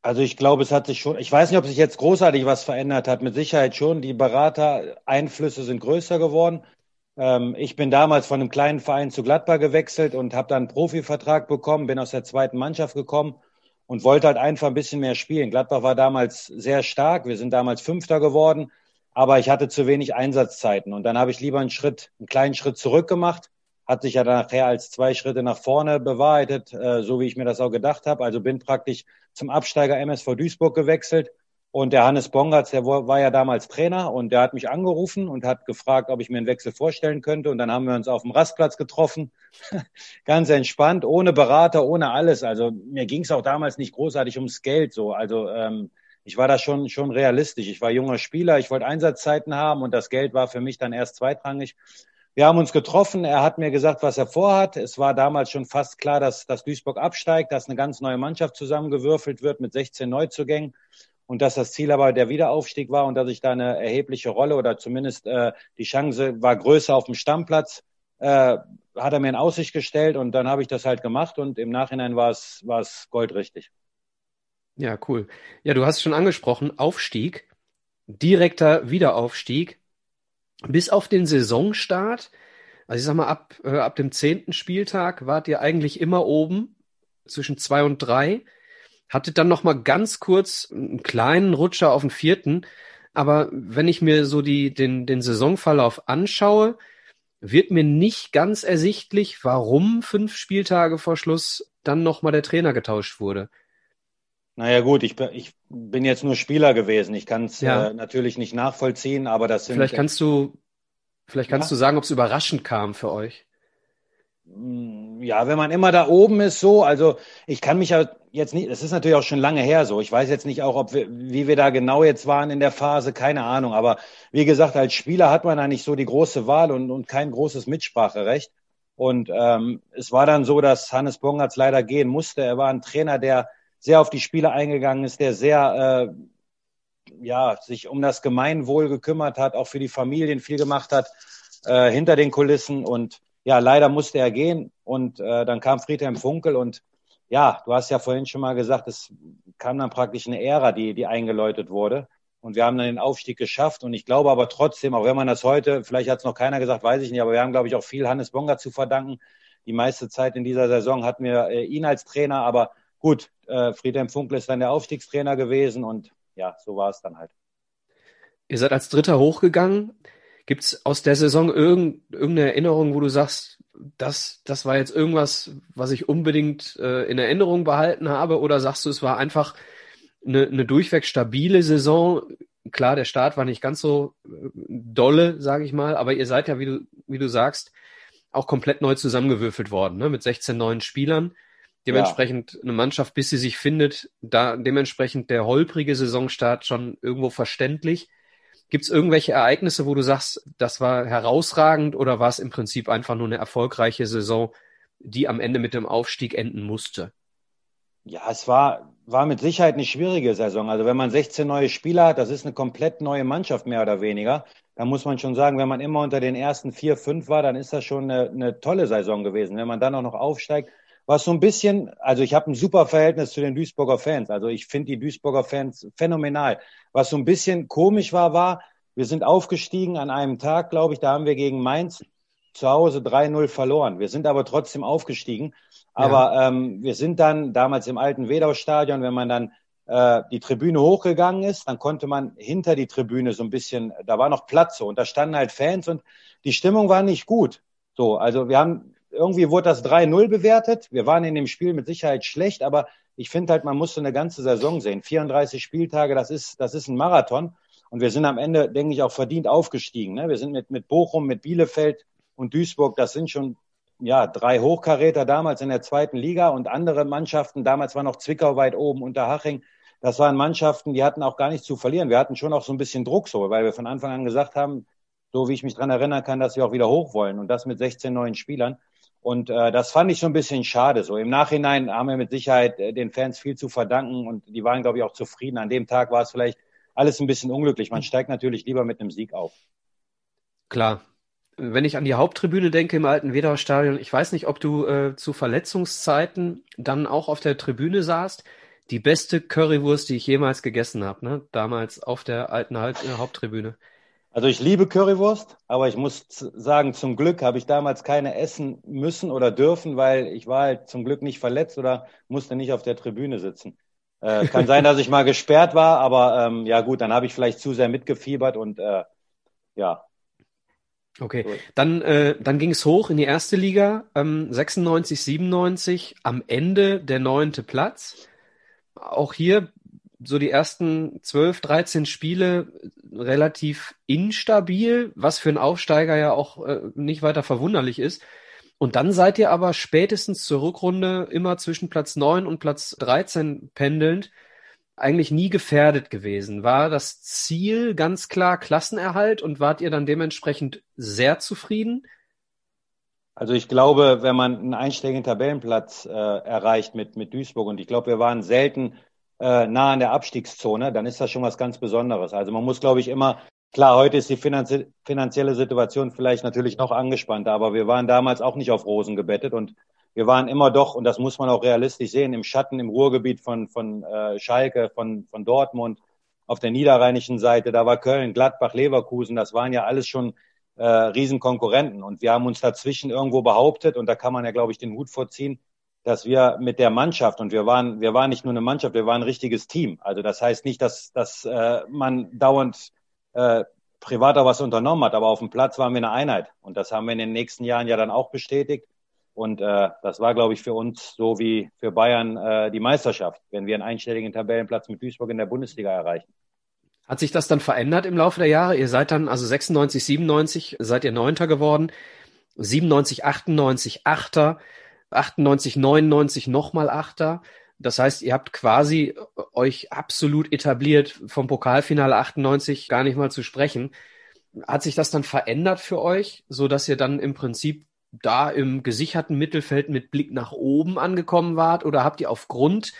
Also ich glaube, es hat sich schon, ich weiß nicht, ob sich jetzt großartig was verändert hat, mit Sicherheit schon. Die Beratereinflüsse sind größer geworden. Ähm, ich bin damals von einem kleinen Verein zu Gladbach gewechselt und habe dann einen Profivertrag bekommen, bin aus der zweiten Mannschaft gekommen und wollte halt einfach ein bisschen mehr spielen. Gladbach war damals sehr stark, wir sind damals Fünfter geworden, aber ich hatte zu wenig Einsatzzeiten und dann habe ich lieber einen Schritt, einen kleinen Schritt zurück gemacht, hat sich ja nachher als zwei Schritte nach vorne bewahrheitet, äh, so wie ich mir das auch gedacht habe. Also bin praktisch zum Absteiger MSV Duisburg gewechselt und der Hannes Bongatz, der war ja damals Trainer und der hat mich angerufen und hat gefragt, ob ich mir einen Wechsel vorstellen könnte. Und dann haben wir uns auf dem Rastplatz getroffen, ganz entspannt, ohne Berater, ohne alles. Also mir ging es auch damals nicht großartig ums Geld so. Also ähm, ich war da schon schon realistisch. Ich war junger Spieler, ich wollte Einsatzzeiten haben und das Geld war für mich dann erst zweitrangig. Wir haben uns getroffen. Er hat mir gesagt, was er vorhat. Es war damals schon fast klar, dass, dass Duisburg absteigt, dass eine ganz neue Mannschaft zusammengewürfelt wird mit 16 Neuzugängen und dass das Ziel aber der Wiederaufstieg war und dass ich da eine erhebliche Rolle oder zumindest äh, die Chance war größer auf dem Stammplatz, äh, hat er mir in Aussicht gestellt und dann habe ich das halt gemacht und im Nachhinein war es war es goldrichtig. Ja, cool. Ja, du hast schon angesprochen, Aufstieg, direkter Wiederaufstieg bis auf den Saisonstart. Also ich sag mal, ab, äh, ab dem zehnten Spieltag wart ihr eigentlich immer oben zwischen zwei und drei. Hatte dann noch mal ganz kurz einen kleinen Rutscher auf den vierten. Aber wenn ich mir so die, den, den Saisonverlauf anschaue, wird mir nicht ganz ersichtlich, warum fünf Spieltage vor Schluss dann noch mal der Trainer getauscht wurde. Naja gut, ich, bin, ich bin jetzt nur Spieler gewesen. Ich kann es ja. äh, natürlich nicht nachvollziehen, aber das sind. Vielleicht kannst du, vielleicht kannst ja. du sagen, ob es überraschend kam für euch. Hm, ja, wenn man immer da oben ist, so, also ich kann mich ja jetzt nicht, es ist natürlich auch schon lange her so. Ich weiß jetzt nicht auch, ob wir, wie wir da genau jetzt waren in der Phase, keine Ahnung. Aber wie gesagt, als Spieler hat man da nicht so die große Wahl und, und kein großes Mitspracherecht. Und ähm, es war dann so, dass Hannes Bongatz leider gehen musste. Er war ein Trainer, der sehr auf die Spieler eingegangen ist, der sehr äh, ja, sich um das Gemeinwohl gekümmert hat, auch für die Familien viel gemacht hat, äh, hinter den Kulissen. Und ja, leider musste er gehen und äh, dann kam Friedhelm Funkel und ja, du hast ja vorhin schon mal gesagt, es kam dann praktisch eine Ära, die, die eingeläutet wurde. Und wir haben dann den Aufstieg geschafft. Und ich glaube aber trotzdem, auch wenn man das heute, vielleicht hat es noch keiner gesagt, weiß ich nicht, aber wir haben, glaube ich, auch viel Hannes Bonga zu verdanken. Die meiste Zeit in dieser Saison hatten wir äh, ihn als Trainer, aber gut, äh, Friedhelm Funkel ist dann der Aufstiegstrainer gewesen und ja, so war es dann halt. Ihr seid als Dritter hochgegangen. Gibt es aus der Saison irgend, irgendeine Erinnerung, wo du sagst, das, das war jetzt irgendwas, was ich unbedingt äh, in Erinnerung behalten habe? Oder sagst du, es war einfach eine, eine durchweg stabile Saison? Klar, der Start war nicht ganz so äh, dolle, sage ich mal, aber ihr seid ja, wie du, wie du sagst, auch komplett neu zusammengewürfelt worden, ne? mit 16 neuen Spielern. Dementsprechend ja. eine Mannschaft, bis sie sich findet, da dementsprechend der holprige Saisonstart schon irgendwo verständlich. Gibt es irgendwelche Ereignisse, wo du sagst, das war herausragend oder war es im Prinzip einfach nur eine erfolgreiche Saison, die am Ende mit dem Aufstieg enden musste? Ja, es war, war mit Sicherheit eine schwierige Saison. Also wenn man 16 neue Spieler hat, das ist eine komplett neue Mannschaft mehr oder weniger. Da muss man schon sagen, wenn man immer unter den ersten vier, fünf war, dann ist das schon eine, eine tolle Saison gewesen. Wenn man dann auch noch aufsteigt, was so ein bisschen, also ich habe ein super Verhältnis zu den Duisburger Fans. Also ich finde die Duisburger Fans phänomenal. Was so ein bisschen komisch war, war, wir sind aufgestiegen an einem Tag, glaube ich, da haben wir gegen Mainz zu Hause 3-0 verloren. Wir sind aber trotzdem aufgestiegen. Aber ja. ähm, wir sind dann damals im alten Wedau-Stadion, wenn man dann äh, die Tribüne hochgegangen ist, dann konnte man hinter die Tribüne so ein bisschen, da war noch Platz so und da standen halt Fans und die Stimmung war nicht gut. So, also wir haben irgendwie wurde das 3-0 bewertet. Wir waren in dem Spiel mit Sicherheit schlecht, aber ich finde halt, man muss so eine ganze Saison sehen. 34 Spieltage, das ist, das ist ein Marathon. Und wir sind am Ende, denke ich, auch verdient aufgestiegen. Ne? Wir sind mit, mit Bochum, mit Bielefeld und Duisburg, das sind schon ja, drei Hochkaräter damals in der zweiten Liga und andere Mannschaften, damals war noch Zwickau weit oben, unter Haching. Das waren Mannschaften, die hatten auch gar nichts zu verlieren. Wir hatten schon auch so ein bisschen Druck so, weil wir von Anfang an gesagt haben, so wie ich mich dran erinnern kann, dass wir auch wieder hoch wollen und das mit 16 neuen Spielern. Und äh, das fand ich so ein bisschen schade. So im Nachhinein haben wir mit Sicherheit äh, den Fans viel zu verdanken und die waren, glaube ich, auch zufrieden. An dem Tag war es vielleicht alles ein bisschen unglücklich. Man steigt natürlich lieber mit einem Sieg auf. Klar. Wenn ich an die Haupttribüne denke im alten Wedauer Stadion, ich weiß nicht, ob du äh, zu Verletzungszeiten dann auch auf der Tribüne saßt. Die beste Currywurst, die ich jemals gegessen habe, ne? damals auf der alten äh, Haupttribüne. Also ich liebe Currywurst, aber ich muss sagen, zum Glück habe ich damals keine essen müssen oder dürfen, weil ich war halt zum Glück nicht verletzt oder musste nicht auf der Tribüne sitzen. Äh, kann sein, dass ich mal gesperrt war, aber ähm, ja gut, dann habe ich vielleicht zu sehr mitgefiebert und äh, ja. Okay, dann, äh, dann ging es hoch in die erste Liga, ähm, 96, 97, am Ende der neunte Platz. Auch hier so die ersten 12, 13 Spiele relativ instabil, was für einen Aufsteiger ja auch äh, nicht weiter verwunderlich ist. Und dann seid ihr aber spätestens zur Rückrunde immer zwischen Platz 9 und Platz 13 pendelnd eigentlich nie gefährdet gewesen. War das Ziel ganz klar Klassenerhalt und wart ihr dann dementsprechend sehr zufrieden? Also ich glaube, wenn man einen einstelligen Tabellenplatz äh, erreicht mit, mit Duisburg und ich glaube, wir waren selten äh, nah an der Abstiegszone, dann ist das schon was ganz Besonderes. Also man muss, glaube ich, immer, klar, heute ist die finanzie finanzielle Situation vielleicht natürlich noch angespannter, aber wir waren damals auch nicht auf Rosen gebettet und wir waren immer doch, und das muss man auch realistisch sehen, im Schatten im Ruhrgebiet von, von äh, Schalke, von, von Dortmund, auf der niederrheinischen Seite, da war Köln, Gladbach, Leverkusen, das waren ja alles schon äh, Riesenkonkurrenten. Und wir haben uns dazwischen irgendwo behauptet, und da kann man ja, glaube ich, den Hut vorziehen, dass wir mit der Mannschaft und wir waren, wir waren nicht nur eine Mannschaft, wir waren ein richtiges Team. Also das heißt nicht, dass, dass äh, man dauernd äh, privat auch was unternommen hat, aber auf dem Platz waren wir eine Einheit. Und das haben wir in den nächsten Jahren ja dann auch bestätigt. Und äh, das war, glaube ich, für uns so wie für Bayern äh, die Meisterschaft, wenn wir einen einstelligen Tabellenplatz mit Duisburg in der Bundesliga erreichen. Hat sich das dann verändert im Laufe der Jahre? Ihr seid dann, also 96, 97 seid ihr Neunter geworden, 97, 98 Achter, 98, 99 nochmal Achter. Das heißt, ihr habt quasi euch absolut etabliert, vom Pokalfinale 98 gar nicht mal zu sprechen. Hat sich das dann verändert für euch, so dass ihr dann im Prinzip da im gesicherten Mittelfeld mit Blick nach oben angekommen wart? Oder habt ihr aufgrund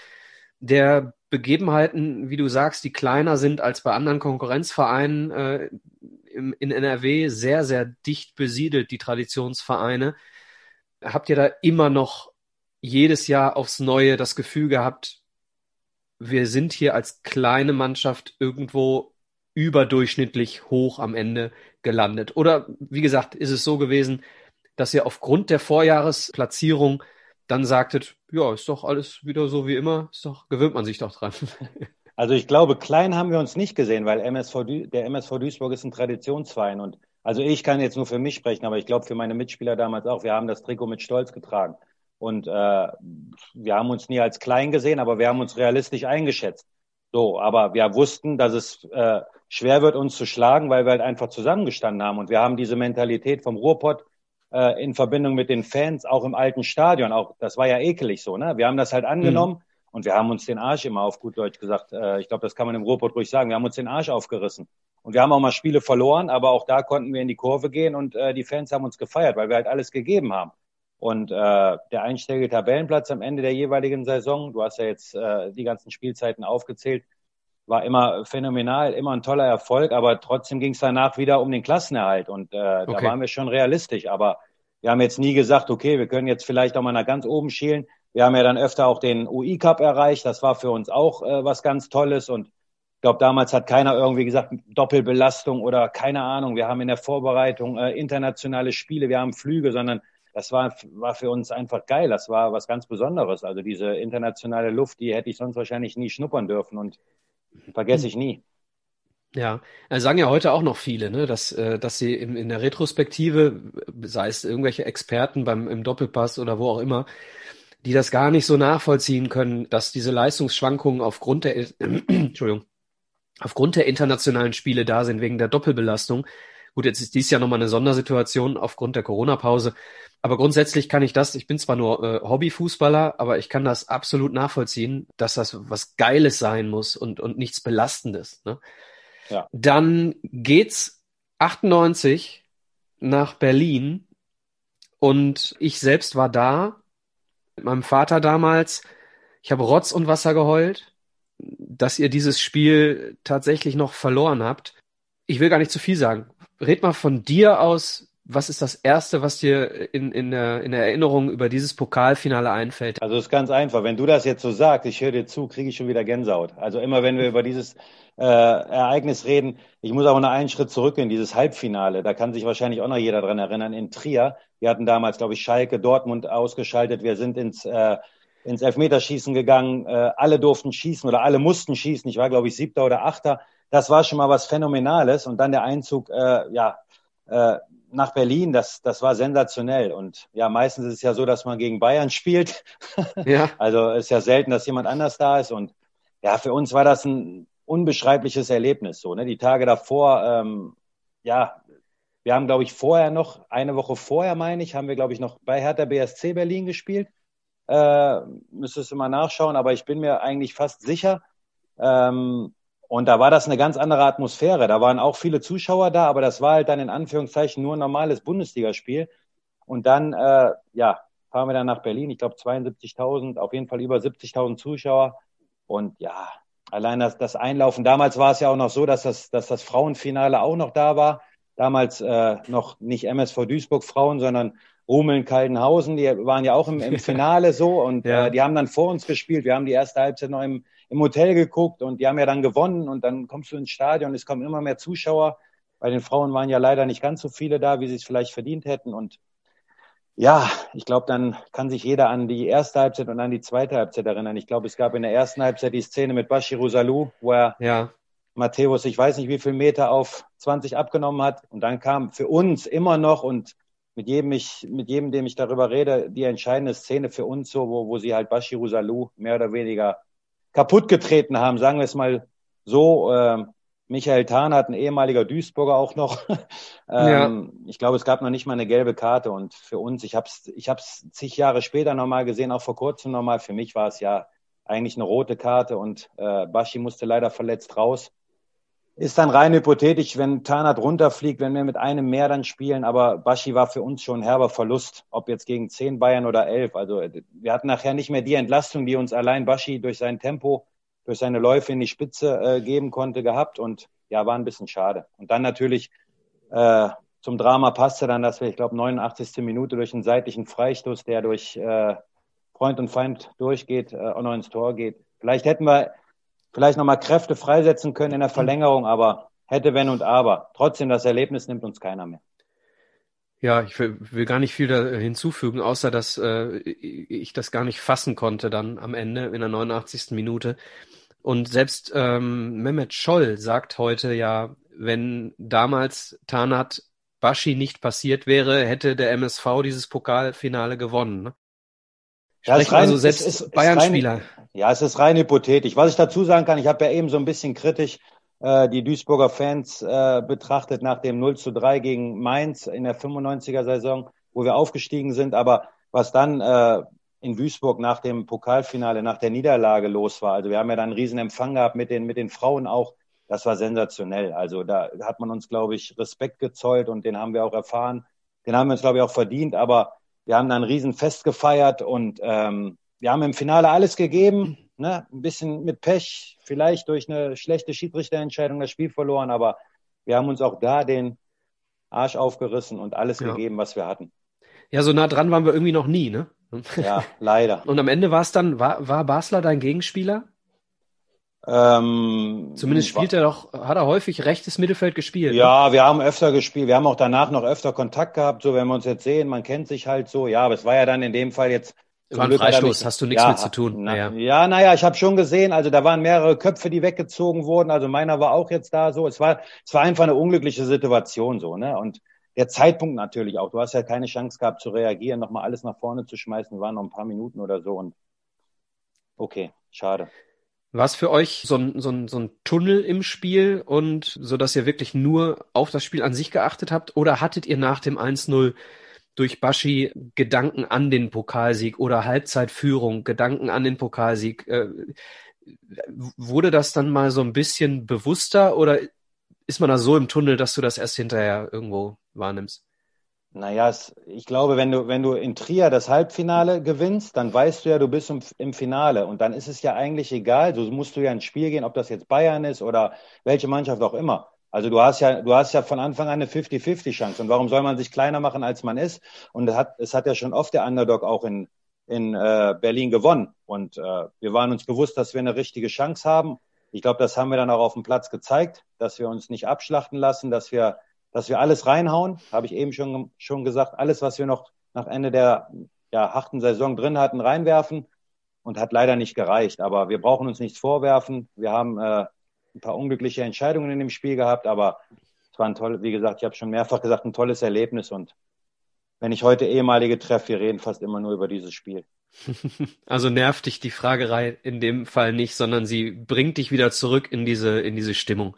der Begebenheiten, wie du sagst, die kleiner sind als bei anderen Konkurrenzvereinen äh, in NRW, sehr, sehr dicht besiedelt, die Traditionsvereine, habt ihr da immer noch jedes Jahr aufs Neue das Gefühl gehabt, wir sind hier als kleine Mannschaft irgendwo überdurchschnittlich hoch am Ende gelandet? Oder wie gesagt, ist es so gewesen, dass ihr aufgrund der Vorjahresplatzierung dann sagtet, ja, ist doch alles wieder so wie immer, ist doch, gewöhnt man sich doch dran. Also ich glaube, klein haben wir uns nicht gesehen, weil MSV, der MSV Duisburg ist ein Traditionsverein und also ich kann jetzt nur für mich sprechen, aber ich glaube für meine Mitspieler damals auch. Wir haben das Trikot mit Stolz getragen und äh, wir haben uns nie als klein gesehen, aber wir haben uns realistisch eingeschätzt. So, aber wir wussten, dass es äh, schwer wird, uns zu schlagen, weil wir halt einfach zusammengestanden haben und wir haben diese Mentalität vom Ruhrpott äh, in Verbindung mit den Fans, auch im alten Stadion, auch das war ja ekelig so, ne? Wir haben das halt angenommen mhm. Und wir haben uns den Arsch immer auf gut Deutsch gesagt, äh, ich glaube, das kann man im Ruhrpott ruhig sagen, wir haben uns den Arsch aufgerissen. Und wir haben auch mal Spiele verloren, aber auch da konnten wir in die Kurve gehen und äh, die Fans haben uns gefeiert, weil wir halt alles gegeben haben. Und äh, der einstellige Tabellenplatz am Ende der jeweiligen Saison, du hast ja jetzt äh, die ganzen Spielzeiten aufgezählt, war immer phänomenal, immer ein toller Erfolg, aber trotzdem ging es danach wieder um den Klassenerhalt und äh, okay. da waren wir schon realistisch. Aber wir haben jetzt nie gesagt, okay, wir können jetzt vielleicht auch mal nach ganz oben schielen. Wir haben ja dann öfter auch den UI Cup erreicht, das war für uns auch äh, was ganz Tolles und ich glaube, damals hat keiner irgendwie gesagt, Doppelbelastung oder keine Ahnung. Wir haben in der Vorbereitung äh, internationale Spiele, wir haben Flüge, sondern das war, war für uns einfach geil. Das war was ganz Besonderes. Also diese internationale Luft, die hätte ich sonst wahrscheinlich nie schnuppern dürfen. Und Vergesse ich nie. Ja, äh, sagen ja heute auch noch viele, ne, dass, äh, dass sie in, in der Retrospektive, sei es irgendwelche Experten beim im Doppelpass oder wo auch immer, die das gar nicht so nachvollziehen können, dass diese Leistungsschwankungen aufgrund der Entschuldigung, aufgrund der internationalen Spiele da sind wegen der Doppelbelastung. Gut, jetzt ist dies ja nochmal eine Sondersituation aufgrund der Corona-Pause. Aber grundsätzlich kann ich das, ich bin zwar nur äh, Hobbyfußballer, aber ich kann das absolut nachvollziehen, dass das was Geiles sein muss und, und nichts Belastendes. Ne? Ja. Dann geht's 98 nach Berlin und ich selbst war da mit meinem Vater damals. Ich habe Rotz und Wasser geheult, dass ihr dieses Spiel tatsächlich noch verloren habt. Ich will gar nicht zu viel sagen. Red mal von dir aus, was ist das Erste, was dir in, in, der, in Erinnerung über dieses Pokalfinale einfällt? Also es ist ganz einfach. Wenn du das jetzt so sagst, ich höre dir zu, kriege ich schon wieder Gänsehaut. Also immer wenn wir über dieses äh, Ereignis reden, ich muss aber noch einen Schritt zurück in dieses Halbfinale. Da kann sich wahrscheinlich auch noch jeder dran erinnern. In Trier, wir hatten damals, glaube ich, Schalke, Dortmund ausgeschaltet. Wir sind ins äh, ins Elfmeterschießen gegangen. Äh, alle durften schießen oder alle mussten schießen. Ich war, glaube ich, siebter oder achter. Das war schon mal was Phänomenales. Und dann der Einzug, äh, ja, äh, nach Berlin, das, das war sensationell. Und ja, meistens ist es ja so, dass man gegen Bayern spielt. Ja. also ist ja selten, dass jemand anders da ist. Und ja, für uns war das ein unbeschreibliches Erlebnis. So, ne? Die Tage davor, ähm, ja, wir haben, glaube ich, vorher noch, eine Woche vorher, meine ich, haben wir, glaube ich, noch bei Hertha BSC Berlin gespielt. Äh, müsstest du mal nachschauen, aber ich bin mir eigentlich fast sicher. Ähm, und da war das eine ganz andere Atmosphäre. Da waren auch viele Zuschauer da, aber das war halt dann in Anführungszeichen nur ein normales Bundesligaspiel. Und dann, äh, ja, fahren wir dann nach Berlin. Ich glaube 72.000, auf jeden Fall über 70.000 Zuschauer. Und ja, allein das, das Einlaufen. Damals war es ja auch noch so, dass das, dass das Frauenfinale auch noch da war. Damals äh, noch nicht MSV Duisburg Frauen, sondern Rumeln Kaldenhausen. Die waren ja auch im, im Finale so und Ja. äh, die haben dann vor uns gespielt. Wir haben die erste Halbzeit noch im, im Hotel geguckt und die haben ja dann gewonnen und dann kommst du ins Stadion, es kommen immer mehr Zuschauer. Bei den Frauen waren ja leider nicht ganz so viele da, wie sie es vielleicht verdient hätten. Und ja, ich glaube, dann kann sich jeder an die erste Halbzeit und an die zweite Halbzeit erinnern. Ich glaube, es gab in der ersten Halbzeit die Szene mit Bashiru Salou, wo er Ja, Matthäus, ich weiß nicht, wie viel Meter auf 20 abgenommen hat. Und dann kam für uns immer noch und mit jedem, ich, mit jedem, dem ich darüber rede, die entscheidende Szene für uns so, wo, wo sie halt Bashiru Salou mehr oder weniger kaputt getreten haben, sagen wir es mal so. Ähm, Michael Tarnath, ein ehemaliger Duisburger auch noch. ähm, Ich glaube, es gab noch nicht mal eine gelbe Karte und für uns, ich habe es ich hab's zig Jahre später nochmal gesehen, auch vor kurzem nochmal. Für mich war es ja eigentlich eine rote Karte und äh, Bashi musste leider verletzt raus. Ist dann rein hypothetisch, wenn Tarnath runterfliegt, wenn wir mit einem mehr dann spielen, aber Bashi war für uns schon ein herber Verlust, ob jetzt gegen zehn Bayern oder elf. Also wir hatten nachher nicht mehr die Entlastung, die uns allein Bashi durch sein Tempo, durch seine Läufe in die Spitze äh, geben konnte, gehabt und ja, war ein bisschen schade. Und dann natürlich äh, zum Drama passte dann, dass wir, ich glaube, 89. Minute durch einen seitlichen Freistoß, der durch äh, Freund und Feind durchgeht, äh, auch noch ins Tor geht. Vielleicht hätten wir vielleicht nochmal Kräfte freisetzen können in der Verlängerung, aber hätte, wenn und aber. Trotzdem, das Erlebnis nimmt uns keiner mehr. ja, ich will, will gar nicht viel da hinzufügen, außer dass äh, ich das gar nicht fassen konnte dann am Ende in der 89. Minute. Und selbst ähm, Mehmet Scholl sagt heute ja, wenn damals Tanat Bashi nicht passiert wäre, hätte der MSV dieses Pokalfinale gewonnen. Ja, rein- also selbst Bayern-Spieler. Ja, es ist rein hypothetisch. Was ich dazu sagen kann, ich habe ja eben so ein bisschen kritisch äh, die Duisburger Fans äh, betrachtet nach dem 0 zu 3 gegen Mainz in der 95er Saison, wo wir aufgestiegen sind. Aber was dann äh, in Duisburg nach dem Pokalfinale, nach der Niederlage los war, also wir haben ja dann einen riesen Empfang gehabt mit den, mit den Frauen auch, das war sensationell. Also da hat man uns, glaube ich, Respekt gezollt und den haben wir auch erfahren. Den haben wir uns, glaube ich, auch verdient. Aber wir haben dann ein Riesenfest gefeiert und ähm, wir haben im Finale alles gegeben. Ne? Ein bisschen mit Pech, vielleicht durch eine schlechte Schiedsrichterentscheidung das Spiel verloren, aber wir haben uns auch da den Arsch aufgerissen und alles Ja. gegeben, was wir hatten. Ja, so nah dran waren wir irgendwie noch nie, ne? Ja, leider. Und am Ende war es dann, war, war Basler dein Gegenspieler? Ähm, Zumindest spielt er doch, hat er häufig rechtes Mittelfeld gespielt. ne? Ja, wir haben öfter gespielt. Wir haben auch danach noch öfter Kontakt gehabt, so wenn wir uns jetzt sehen. Man kennt sich halt so. Ja, aber es war ja dann in dem Fall jetzt. War ein Freistoß, mich- hast du nichts ja, mit zu tun. Na, Ja. ja, naja, ich habe schon gesehen, also da waren mehrere Köpfe, die weggezogen wurden. Also meiner war auch jetzt da so. Es war, es war einfach eine unglückliche Situation so, ne? Und der Zeitpunkt natürlich auch. Du hast ja keine Chance gehabt zu reagieren, nochmal alles nach vorne zu schmeißen. Waren noch ein paar Minuten oder so und okay, schade. War es für euch so ein, so, ein, so ein Tunnel im Spiel und so, dass ihr wirklich nur auf das Spiel an sich geachtet habt? Oder hattet ihr nach dem 1-0 durch Baschi Gedanken an den Pokalsieg oder Halbzeitführung, Gedanken an den Pokalsieg? Äh, wurde das dann mal so ein bisschen bewusster oder ist man da so im Tunnel, dass du das erst hinterher irgendwo wahrnimmst? Naja, ich glaube, wenn du, wenn du in Trier das Halbfinale gewinnst, dann weißt du ja, du bist im, im Finale. Und dann ist es ja eigentlich egal, so musst du ja ins Spiel gehen, ob das jetzt Bayern ist oder welche Mannschaft auch immer. Also du hast ja, du hast ja von Anfang an eine 50-50 Chance. Und warum soll man sich kleiner machen, als man ist? Und es hat, es hat ja schon oft der Underdog auch in, in äh, Berlin gewonnen. Und äh, wir waren uns bewusst, dass wir eine richtige Chance haben. Ich glaube, das haben wir dann auch auf dem Platz gezeigt, dass wir uns nicht abschlachten lassen, dass wir, dass wir alles reinhauen, habe ich eben schon, schon gesagt, alles, was wir noch nach Ende der ja, achten Saison drin hatten, reinwerfen und hat leider nicht gereicht. Aber wir brauchen uns nichts vorwerfen. Wir haben äh, ein paar unglückliche Entscheidungen in dem Spiel gehabt, aber es war ein toll, wie gesagt, ich habe schon mehrfach gesagt, ein tolles Erlebnis und wenn ich heute ehemalige treffe, wir reden fast immer nur über dieses Spiel. Also nervt dich die Fragerei in dem Fall nicht, sondern sie bringt dich wieder zurück in diese, in diese Stimmung.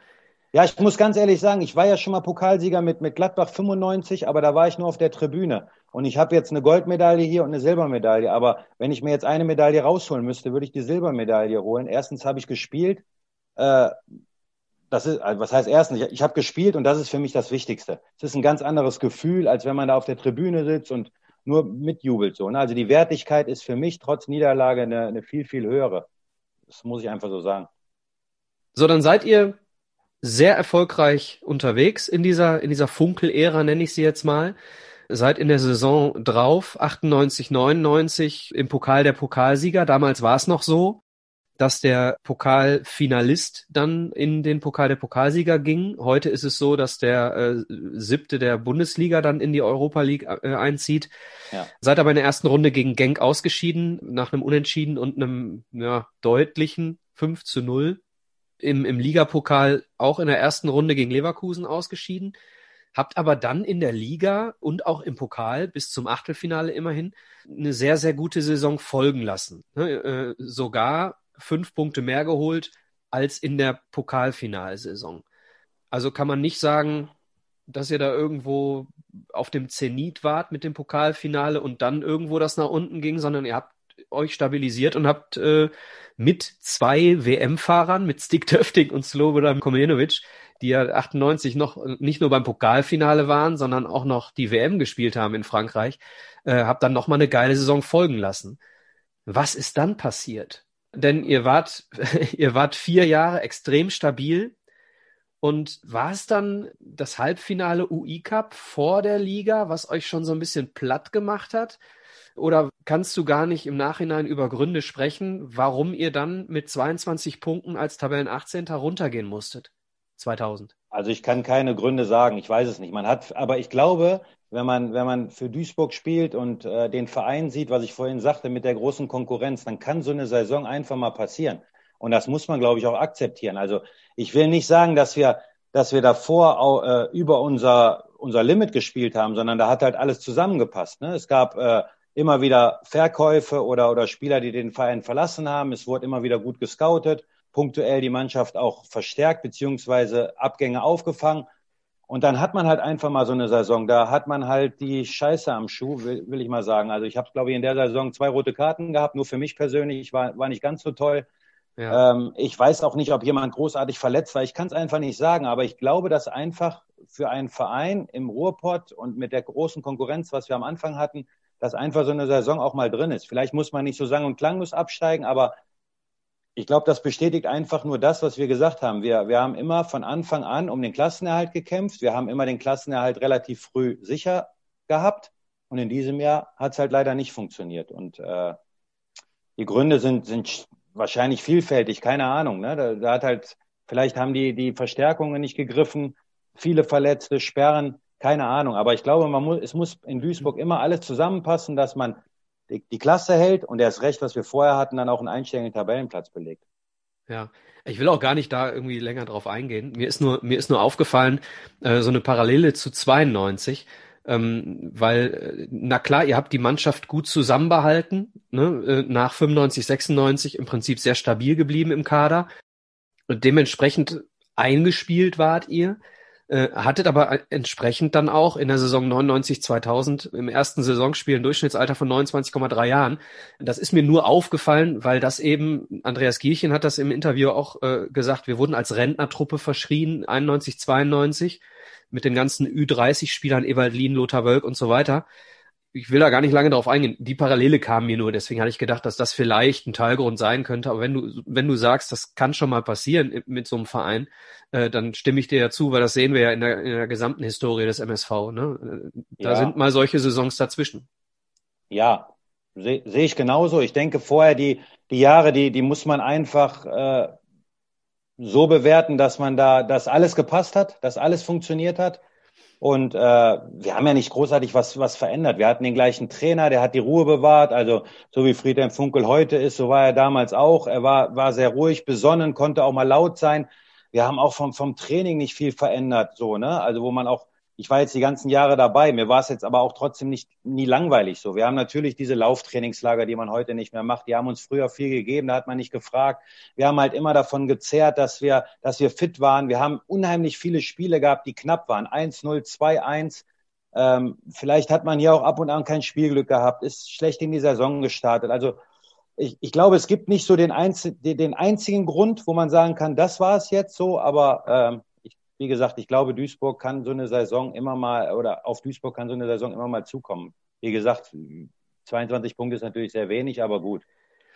Ja, ich muss ganz ehrlich sagen, ich war ja schon mal Pokalsieger mit, mit Gladbach 95, aber da war ich nur auf der Tribüne. Und ich habe jetzt eine Goldmedaille hier und eine Silbermedaille. Aber wenn ich mir jetzt eine Medaille rausholen müsste, würde ich die Silbermedaille holen. Erstens habe ich gespielt. Äh, das ist, also was heißt erstens, ich, ich habe gespielt und das ist für mich das Wichtigste. Es ist ein ganz anderes Gefühl, als wenn man da auf der Tribüne sitzt und nur mitjubelt. So, ne? Also die Wertigkeit ist für mich trotz Niederlage eine, eine viel, viel höhere. Das muss ich einfach so sagen. So, dann seid ihr sehr erfolgreich unterwegs in dieser, in dieser Funkel-Ära, nenne ich sie jetzt mal. Seid in der Saison drauf, 98, 99 im Pokal der Pokalsieger. Damals war es noch so, dass der Pokalfinalist dann in den Pokal der Pokalsieger ging. Heute ist es so, dass der äh, siebte der Bundesliga dann in die Europa League äh, einzieht. Ja. Seid aber in der ersten Runde gegen Genk ausgeschieden, nach einem Unentschieden und einem ja, deutlichen 5 zu 0 im, im Ligapokal auch in der ersten Runde gegen Leverkusen ausgeschieden, habt aber dann in der Liga und auch im Pokal bis zum Achtelfinale immerhin eine sehr, sehr gute Saison folgen lassen. Ne, äh, sogar fünf Punkte mehr geholt als in der Pokalfinalsaison. Also kann man nicht sagen, dass ihr da irgendwo auf dem Zenit wart mit dem Pokalfinale und dann irgendwo das nach unten ging, sondern ihr habt euch stabilisiert und habt äh, mit zwei WM-Fahrern, mit Stig Töfting und Slobodan Komljenovic, die ja 98 noch nicht nur beim Pokalfinale waren, sondern auch noch die WM gespielt haben in Frankreich, äh, habt dann noch mal eine geile Saison folgen lassen. Was ist dann passiert? Denn ihr wart, ihr wart vier Jahre extrem stabil. Und war es dann das Halbfinale UI Cup vor der Liga, was euch schon so ein bisschen platt gemacht hat? Oder kannst du gar nicht im Nachhinein über Gründe sprechen, warum ihr dann mit 22 Punkten als Tabellen 18. runtergehen musstet? 2000. Also ich kann keine Gründe sagen, ich weiß es nicht. Man hat, aber ich glaube, wenn man, wenn man für Duisburg spielt und äh, den Verein sieht, was ich vorhin sagte, mit der großen Konkurrenz, dann kann so eine Saison einfach mal passieren. Und das muss man, glaube ich, auch akzeptieren. Also ich will nicht sagen, dass wir, dass wir davor auch, äh, über unser, unser Limit gespielt haben, sondern da hat halt alles zusammengepasst. Ne? Es gab äh, immer wieder Verkäufe oder, oder Spieler, die den Verein verlassen haben. Es wurde immer wieder gut gescoutet, punktuell die Mannschaft auch verstärkt, beziehungsweise Abgänge aufgefangen. Und dann hat man halt einfach mal so eine Saison. Da hat man halt die Scheiße am Schuh, will, will ich mal sagen. Also ich habe, glaube ich, in der Saison zwei rote Karten gehabt, nur für mich persönlich, war, war nicht ganz so toll. Ja. Ähm, ich weiß auch nicht, ob jemand großartig verletzt war. Ich kann es einfach nicht sagen, aber ich glaube, dass einfach für einen Verein im Ruhrpott und mit der großen Konkurrenz, was wir am Anfang hatten, dass einfach so eine Saison auch mal drin ist. Vielleicht muss man nicht so sang- und klanglos absteigen, aber ich glaube, das bestätigt einfach nur das, was wir gesagt haben. Wir, wir haben immer von Anfang an um den Klassenerhalt gekämpft. Wir haben immer den Klassenerhalt relativ früh sicher gehabt. Und in diesem Jahr hat es halt leider nicht funktioniert. Und äh, die Gründe sind, sind wahrscheinlich vielfältig, keine Ahnung. Ne? Da, da hat halt, vielleicht haben die, die Verstärkungen nicht gegriffen, viele Verletzte, Sperren keine Ahnung. Aber ich glaube, man muss, es muss in Duisburg immer alles zusammenpassen, dass man die, die Klasse hält und erst recht, was wir vorher hatten, dann auch einen einstelligen Tabellenplatz belegt. Ja, ich will auch gar nicht da irgendwie länger drauf eingehen. Mir ist nur, mir ist nur aufgefallen, äh, so eine Parallele zu 92, ähm, weil, äh, na klar, ihr habt die Mannschaft gut zusammenbehalten, ne? Äh, nach 95, 96 im Prinzip sehr stabil geblieben im Kader. Und dementsprechend eingespielt wart ihr. Äh, hattet aber entsprechend dann auch in der Saison 99 2000 im ersten Saisonspiel ein Durchschnittsalter von 29,3 Jahren. Das ist mir nur aufgefallen, weil das eben Andreas Gierchen hat das im Interview auch äh, gesagt. Wir wurden als Rentnertruppe verschrien 91 92 mit den ganzen Ü30 Spielern Ewald Lien, Lothar Wölk und so weiter. Ich will da gar nicht lange drauf eingehen. Die Parallele kam mir nur, deswegen hatte ich gedacht, dass das vielleicht ein Teilgrund sein könnte. Aber wenn du, wenn du sagst, das kann schon mal passieren mit so einem Verein, äh, dann stimme ich dir ja zu, weil das sehen wir ja in der, in der gesamten Historie des MSV. Ne? Äh, Da Ja. sind mal solche Saisons dazwischen. Ja, sehe seh ich genauso. Ich denke, vorher die, die Jahre, die, die muss man einfach äh, so bewerten, dass man da, dass alles gepasst hat, dass alles funktioniert hat. Und äh, wir haben ja nicht großartig was, was verändert. Wir hatten den gleichen Trainer, der hat die Ruhe bewahrt. Also so wie Friedhelm Funkel heute ist, so war er damals auch. Er war, war sehr ruhig, besonnen, konnte auch mal laut sein. Wir haben auch vom, vom Training nicht viel verändert, so, ne? Also wo man auch, ich war jetzt die ganzen Jahre dabei, mir war es jetzt aber auch trotzdem nicht nie langweilig so. Wir haben natürlich diese Lauftrainingslager, die man heute nicht mehr macht. Die haben uns früher viel gegeben, da hat man nicht gefragt. Wir haben halt immer davon gezerrt, dass wir, dass wir fit waren. Wir haben unheimlich viele Spiele gehabt, die knapp waren. 1-0, 2-1. Ähm, vielleicht hat man hier auch ab und an kein Spielglück gehabt, ist schlecht in die Saison gestartet. Also ich, ich glaube, es gibt nicht so den, einz den einzigen Grund, wo man sagen kann, das war es jetzt so, aber ähm, wie gesagt, ich glaube, Duisburg kann so eine Saison immer mal, oder auf Duisburg kann so eine Saison immer mal zukommen. Wie gesagt, 22 Punkte ist natürlich sehr wenig, aber gut.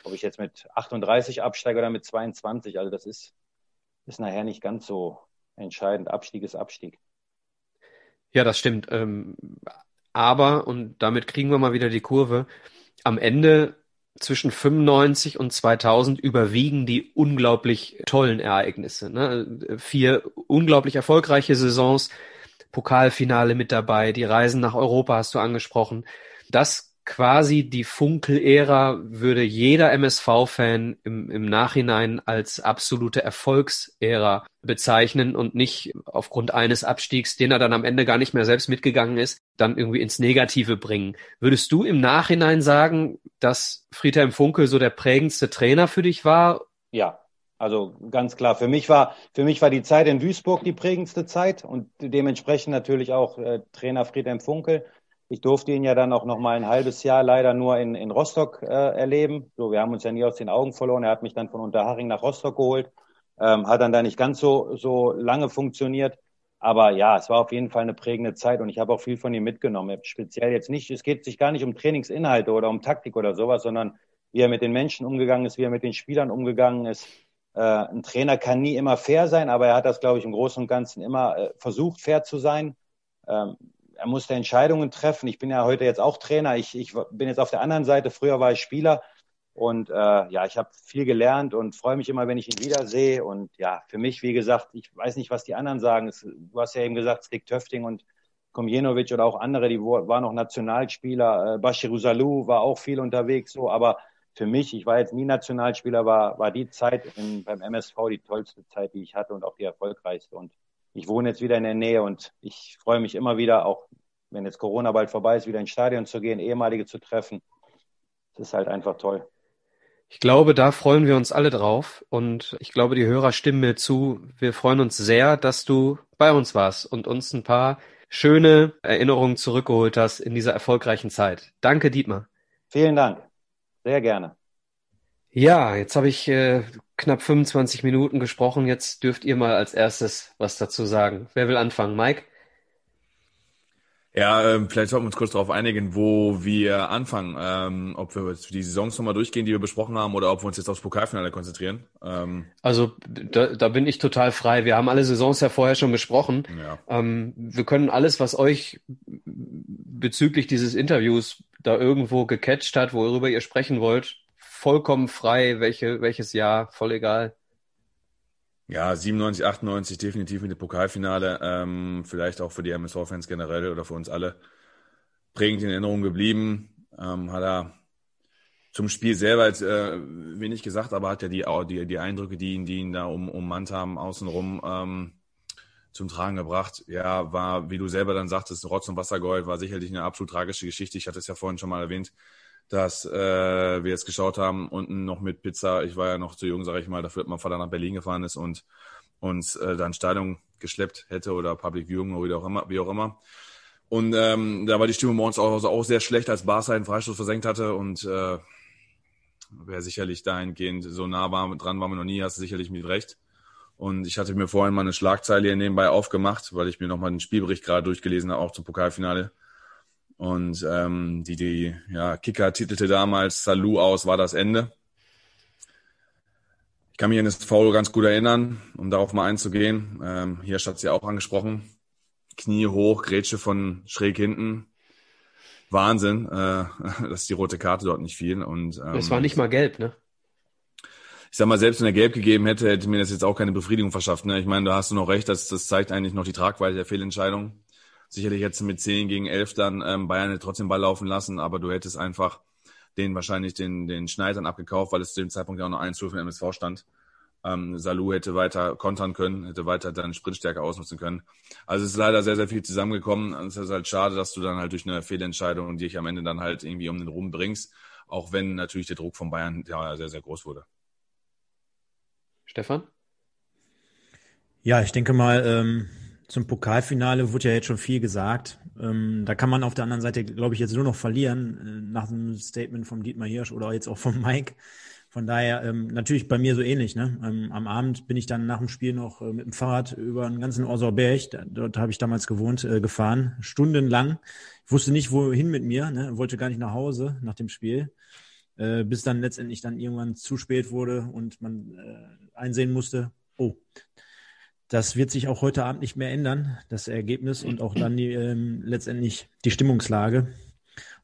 Ob ich jetzt mit 38 absteige oder mit 22, also das ist, ist nachher nicht ganz so entscheidend. Abstieg ist Abstieg. Ja, das stimmt. Ähm, aber, und damit kriegen wir mal wieder die Kurve, am Ende zwischen 95 und 2000 überwiegen die unglaublich tollen Ereignisse. Ne? Vier unglaublich erfolgreiche Saisons, Pokalfinale mit dabei, die Reisen nach Europa hast du angesprochen. Das quasi die Funkel-Ära würde jeder MSV-Fan im, im Nachhinein als absolute Erfolgsära bezeichnen und nicht aufgrund eines Abstiegs, den er dann am Ende gar nicht mehr selbst mitgegangen ist, dann irgendwie ins Negative bringen. Würdest du im Nachhinein sagen, dass Friedhelm Funkel so der prägendste Trainer für dich war? Ja, also ganz klar. Für mich war, für mich war die Zeit in Duisburg die prägendste Zeit und dementsprechend natürlich auch äh, Trainer Friedhelm Funkel. Ich durfte ihn ja dann auch noch mal ein halbes Jahr leider nur in, in Rostock äh, erleben. So, wir haben uns ja nie aus den Augen verloren. Er hat mich dann von Unterhaching nach Rostock geholt. Ähm, hat dann da nicht ganz so, so lange funktioniert. Aber ja, es war auf jeden Fall eine prägende Zeit und ich habe auch viel von ihm mitgenommen. Speziell jetzt nicht, es geht sich gar nicht um Trainingsinhalte oder um Taktik oder sowas, sondern wie er mit den Menschen umgegangen ist, wie er mit den Spielern umgegangen ist. Äh, ein Trainer kann nie immer fair sein, aber er hat das, glaube ich, im Großen und Ganzen immer äh, versucht, fair zu sein. Ähm, er musste Entscheidungen treffen. Ich bin ja heute jetzt auch Trainer. Ich, ich bin jetzt auf der anderen Seite. Früher war ich Spieler. Und äh, ja, ich habe viel gelernt und freue mich immer, wenn ich ihn wiedersehe. Und ja, für mich, wie gesagt, ich weiß nicht, was die anderen sagen. Es, du hast ja eben gesagt, Stik Töfting und Komjenovic oder auch andere, die waren noch Nationalspieler. Äh, Bashiru Salou war auch viel unterwegs. So, aber für mich, ich war jetzt nie Nationalspieler, war, war die Zeit in, beim MSV die tollste Zeit, die ich hatte und auch die erfolgreichste. Und ich wohne jetzt wieder in der Nähe und ich freue mich immer wieder, auch wenn jetzt Corona bald vorbei ist, wieder ins Stadion zu gehen, ehemalige zu treffen. Das ist halt einfach toll. Ich glaube, da freuen wir uns alle drauf und ich glaube, die Hörer stimmen mir zu. Wir freuen uns sehr, dass du bei uns warst und uns ein paar schöne Erinnerungen zurückgeholt hast in dieser erfolgreichen Zeit. Danke, Dietmar. Vielen Dank. Sehr gerne. Ja, jetzt habe ich äh, knapp 25 Minuten gesprochen. Jetzt dürft ihr mal als erstes was dazu sagen. Wer will anfangen? Mike? Ja, ähm, vielleicht sollten wir uns kurz darauf einigen, wo wir anfangen. Ähm, ob wir jetzt die Saisons nochmal durchgehen, die wir besprochen haben, oder ob wir uns jetzt aufs Pokalfinale konzentrieren. Ähm, Also da, da bin ich total frei. Wir haben alle Saisons ja vorher schon besprochen. ja. Ähm, wir können alles, was euch bezüglich dieses Interviews da irgendwo gecatcht hat, worüber ihr sprechen wollt, vollkommen frei, welche, welches Jahr, voll egal. Ja, 97, 98 definitiv mit dem Pokalfinale. Ähm, vielleicht auch für die MSV-Fans generell oder für uns alle prägend in Erinnerung geblieben. Ähm, hat er zum Spiel selber jetzt äh, wenig gesagt, aber hat ja die, die, die Eindrücke, die ihn, die ihn da um, ummannt haben, außenrum ähm, zum Tragen gebracht. Ja, war, wie du selber dann sagtest, Rotz und Wassergold war sicherlich eine absolut tragische Geschichte. Ich hatte es ja vorhin schon mal erwähnt, dass äh, wir jetzt geschaut haben, unten noch mit Pizza. Ich war ja noch zu jung, sage ich mal, dafür, dass mein Vater nach Berlin gefahren ist und uns äh, dann Stadion geschleppt hätte oder Public Viewing oder wie auch immer. Wie auch immer. Und ähm, da war die Stimmung uns auch, auch sehr schlecht, als Barca einen Freistoß versenkt hatte und äh, wer sicherlich dahingehend so nah war, dran war man noch nie, hast du sicherlich mit recht. Und ich hatte mir vorhin mal eine Schlagzeile hier nebenbei aufgemacht, weil ich mir nochmal den Spielbericht gerade durchgelesen habe, auch zum Pokalfinale. Und ähm, die, die ja, Kicker titelte damals Salou aus, war das Ende. Ich kann mich an das Foul ganz gut erinnern, um darauf mal einzugehen. Ähm, hier hat sie auch angesprochen. Knie hoch, Grätsche von schräg hinten. Wahnsinn, äh, dass die rote Karte dort nicht fiel. Und, ähm, Es war nicht mal gelb, ne? ich sag mal, selbst wenn er gelb gegeben hätte, hätte mir das jetzt auch keine Befriedigung verschafft. Ne? Ich meine, da hast du noch recht, das, das zeigt eigentlich noch die Tragweite der Fehlentscheidung. Sicherlich jetzt mit 10 gegen 11 dann ähm, Bayern hätte trotzdem Ball laufen lassen, aber du hättest einfach den wahrscheinlich den, den Schneidern abgekauft, weil es zu dem Zeitpunkt ja auch noch 1 für den MSV stand. Ähm, Salou hätte weiter kontern können, hätte weiter dann Sprintstärke ausnutzen können. Also es ist leider sehr, sehr viel zusammengekommen. Es ist halt schade, dass du dann halt durch eine Fehlentscheidung dich am Ende dann halt irgendwie um den Ruhm bringst, auch wenn natürlich der Druck von Bayern ja sehr, sehr groß wurde. Stefan? Ja, ich denke mal, ähm, zum Pokalfinale wurde ja jetzt schon viel gesagt. Ähm, da kann man auf der anderen Seite, glaube ich, jetzt nur noch verlieren, äh, nach dem Statement vom Dietmar Hirsch oder jetzt auch vom Mike. Von daher ähm, natürlich bei mir so ähnlich. Ne? Ähm, am Abend bin ich dann nach dem Spiel noch äh, mit dem Fahrrad über den ganzen Orsorberg, da, dort habe ich damals gewohnt, äh, gefahren, stundenlang. Ich wusste nicht, wohin mit mir, ne? wollte gar nicht nach Hause nach dem Spiel, äh, bis dann letztendlich dann irgendwann zu spät wurde und man äh, einsehen musste, oh, das wird sich auch heute Abend nicht mehr ändern, das Ergebnis und auch dann die, ähm, letztendlich die Stimmungslage.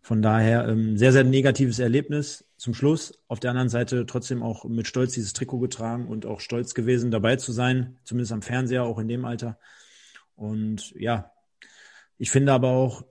Von daher ähm, sehr, sehr negatives Erlebnis zum Schluss. Auf der anderen Seite trotzdem auch mit Stolz dieses Trikot getragen und auch stolz gewesen, dabei zu sein, zumindest am Fernseher, auch in dem Alter. Und ja, ich finde aber auch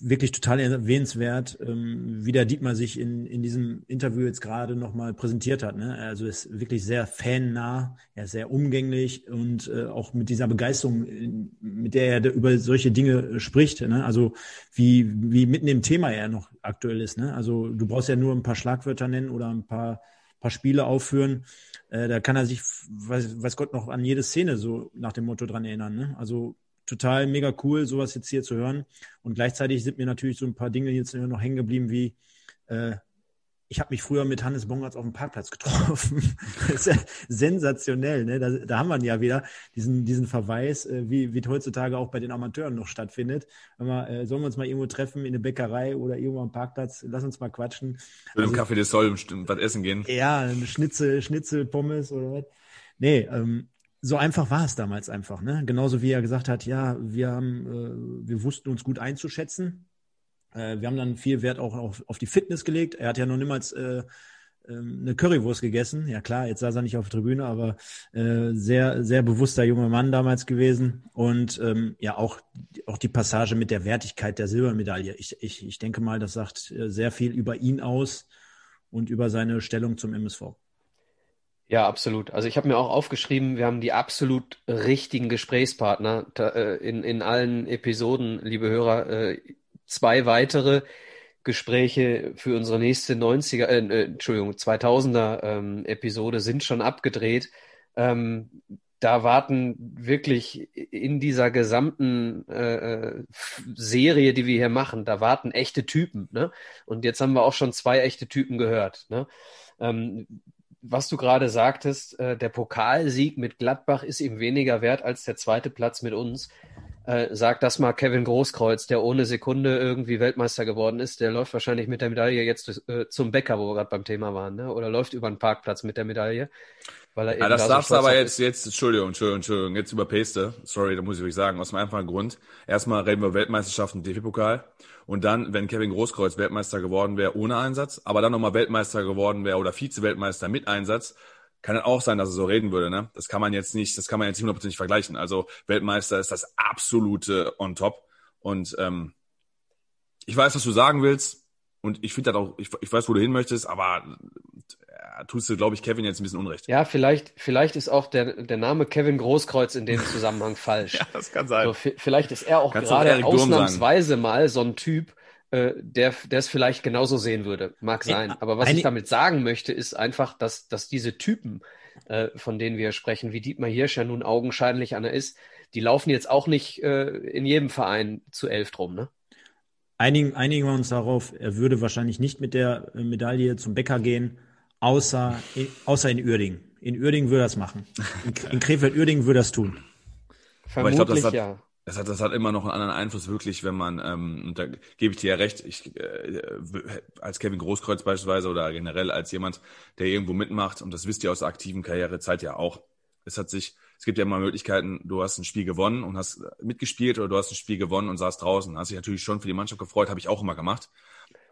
wirklich total erwähnenswert, ähm, wie der Dietmar sich in, in diesem Interview jetzt gerade nochmal präsentiert hat. Ne? Also ist wirklich sehr fannah, er ist sehr umgänglich und äh, auch mit dieser Begeisterung, in, mit der er über solche Dinge äh, spricht. Ne? Also wie, wie mitten im Thema er noch aktuell ist. Ne? Also du brauchst ja nur ein paar Schlagwörter nennen oder ein paar, paar Spiele aufführen. Äh, da kann er sich, weiß, weiß Gott, noch an jede Szene so nach dem Motto dran erinnern. Ne? Also total mega cool, sowas jetzt hier zu hören. Und gleichzeitig sind mir natürlich so ein paar Dinge jetzt noch hängen geblieben, wie äh, ich habe mich früher mit Hannes Bongartz auf dem Parkplatz getroffen. das ist ja sensationell, ne? Da, da haben wir ja wieder diesen, diesen Verweis, äh, wie, wie heutzutage auch bei den Amateuren noch stattfindet. Wenn wir, äh, sollen wir uns mal irgendwo treffen in eine Bäckerei oder irgendwo am Parkplatz, lass uns mal quatschen. Mit dem also, Kaffee des Sol was essen gehen. Ja, Schnitzel, Schnitzel, Pommes oder was. Nee, ähm, so einfach war es damals einfach, ne? Genauso wie er gesagt hat, ja, wir haben, äh, wir wussten uns gut einzuschätzen. Äh, wir haben dann viel Wert auch auf, auf die Fitness gelegt. Er hat ja noch niemals äh, ähm, eine Currywurst gegessen. Ja klar, jetzt saß er nicht auf der Tribüne, aber äh, sehr, sehr bewusster junger Mann damals gewesen. Und ähm, ja, auch, auch die Passage mit der Wertigkeit der Silbermedaille. Ich, ich, ich denke mal, das sagt äh, sehr viel über ihn aus und über seine Stellung zum MSV. Ja, absolut. Also ich habe mir auch aufgeschrieben, wir haben die absolut richtigen Gesprächspartner äh, in, in allen Episoden, liebe Hörer. Äh, zwei weitere Gespräche für unsere nächste 90er, äh, äh, Entschuldigung, 2000er ähm, Episode sind schon abgedreht. Ähm, da warten wirklich in dieser gesamten äh, Serie, die wir hier machen, da warten echte Typen. Ne? Und jetzt haben wir auch schon zwei echte Typen gehört. Ne? Ähm, was du gerade sagtest, äh, der Pokalsieg mit Gladbach ist ihm weniger wert als der zweite Platz mit uns. Äh, sag das mal Kevin Großkreuz, der ohne Sekunde irgendwie Weltmeister geworden ist. Der läuft wahrscheinlich mit der Medaille jetzt äh, zum Bäcker, wo wir gerade beim Thema waren, ne? oder läuft über den Parkplatz mit der Medaille. Weil er ja, das da darfst du aber jetzt, jetzt, Entschuldigung, Entschuldigung, Entschuldigung, jetzt überpaste. Sorry, da muss ich euch sagen, aus dem einfachen Grund. Erstmal reden wir Weltmeisterschaften, DFB-Pokal. Und dann, wenn Kevin Großkreuz Weltmeister geworden wäre ohne Einsatz, aber dann nochmal Weltmeister geworden wäre oder Vize-Weltmeister mit Einsatz, kann es auch sein, dass er so reden würde. Ne? Das kann man jetzt nicht, das kann man jetzt nicht hundertprozentig vergleichen. Also Weltmeister ist das absolute on top. Und ähm, ich weiß, was du sagen willst. Und ich finde das auch, ich, ich weiß, wo du hin möchtest, aber tust du, glaube ich, Kevin jetzt ein bisschen Unrecht. Ja, vielleicht, vielleicht ist auch der, der Name Kevin Großkreuz in dem Zusammenhang falsch. ja, das kann sein. So, vielleicht ist er auch Kannst gerade ausnahmsweise mal so ein Typ, äh, der, der es vielleicht genauso sehen würde. Mag sein. Aber was ich damit sagen möchte, ist einfach, dass, dass diese Typen, äh, von denen wir sprechen, wie Dietmar Hirsch ja nun augenscheinlich einer ist, die laufen jetzt auch nicht äh, in jedem Verein zu elf drum, ne? Einigen, einigen wir uns darauf, er würde wahrscheinlich nicht mit der Medaille zum Bäcker gehen, außer, außer in Uerdingen. In Uerdingen würde er es machen. In, in Krefeld-Uerdingen würde er es tun. Vermutlich, glaub, das hat, ja. das hat, das hat immer noch einen anderen Einfluss, wirklich, wenn man, ähm, und da gebe ich dir ja recht, ich, äh, als Kevin Großkreuz beispielsweise oder generell als jemand, der irgendwo mitmacht, und das wisst ihr aus der aktiven Karrierezeit ja auch, es hat sich, es gibt ja immer Möglichkeiten, du hast ein Spiel gewonnen und hast mitgespielt oder du hast ein Spiel gewonnen und saßt draußen. Hast dich natürlich schon für die Mannschaft gefreut, habe ich auch immer gemacht.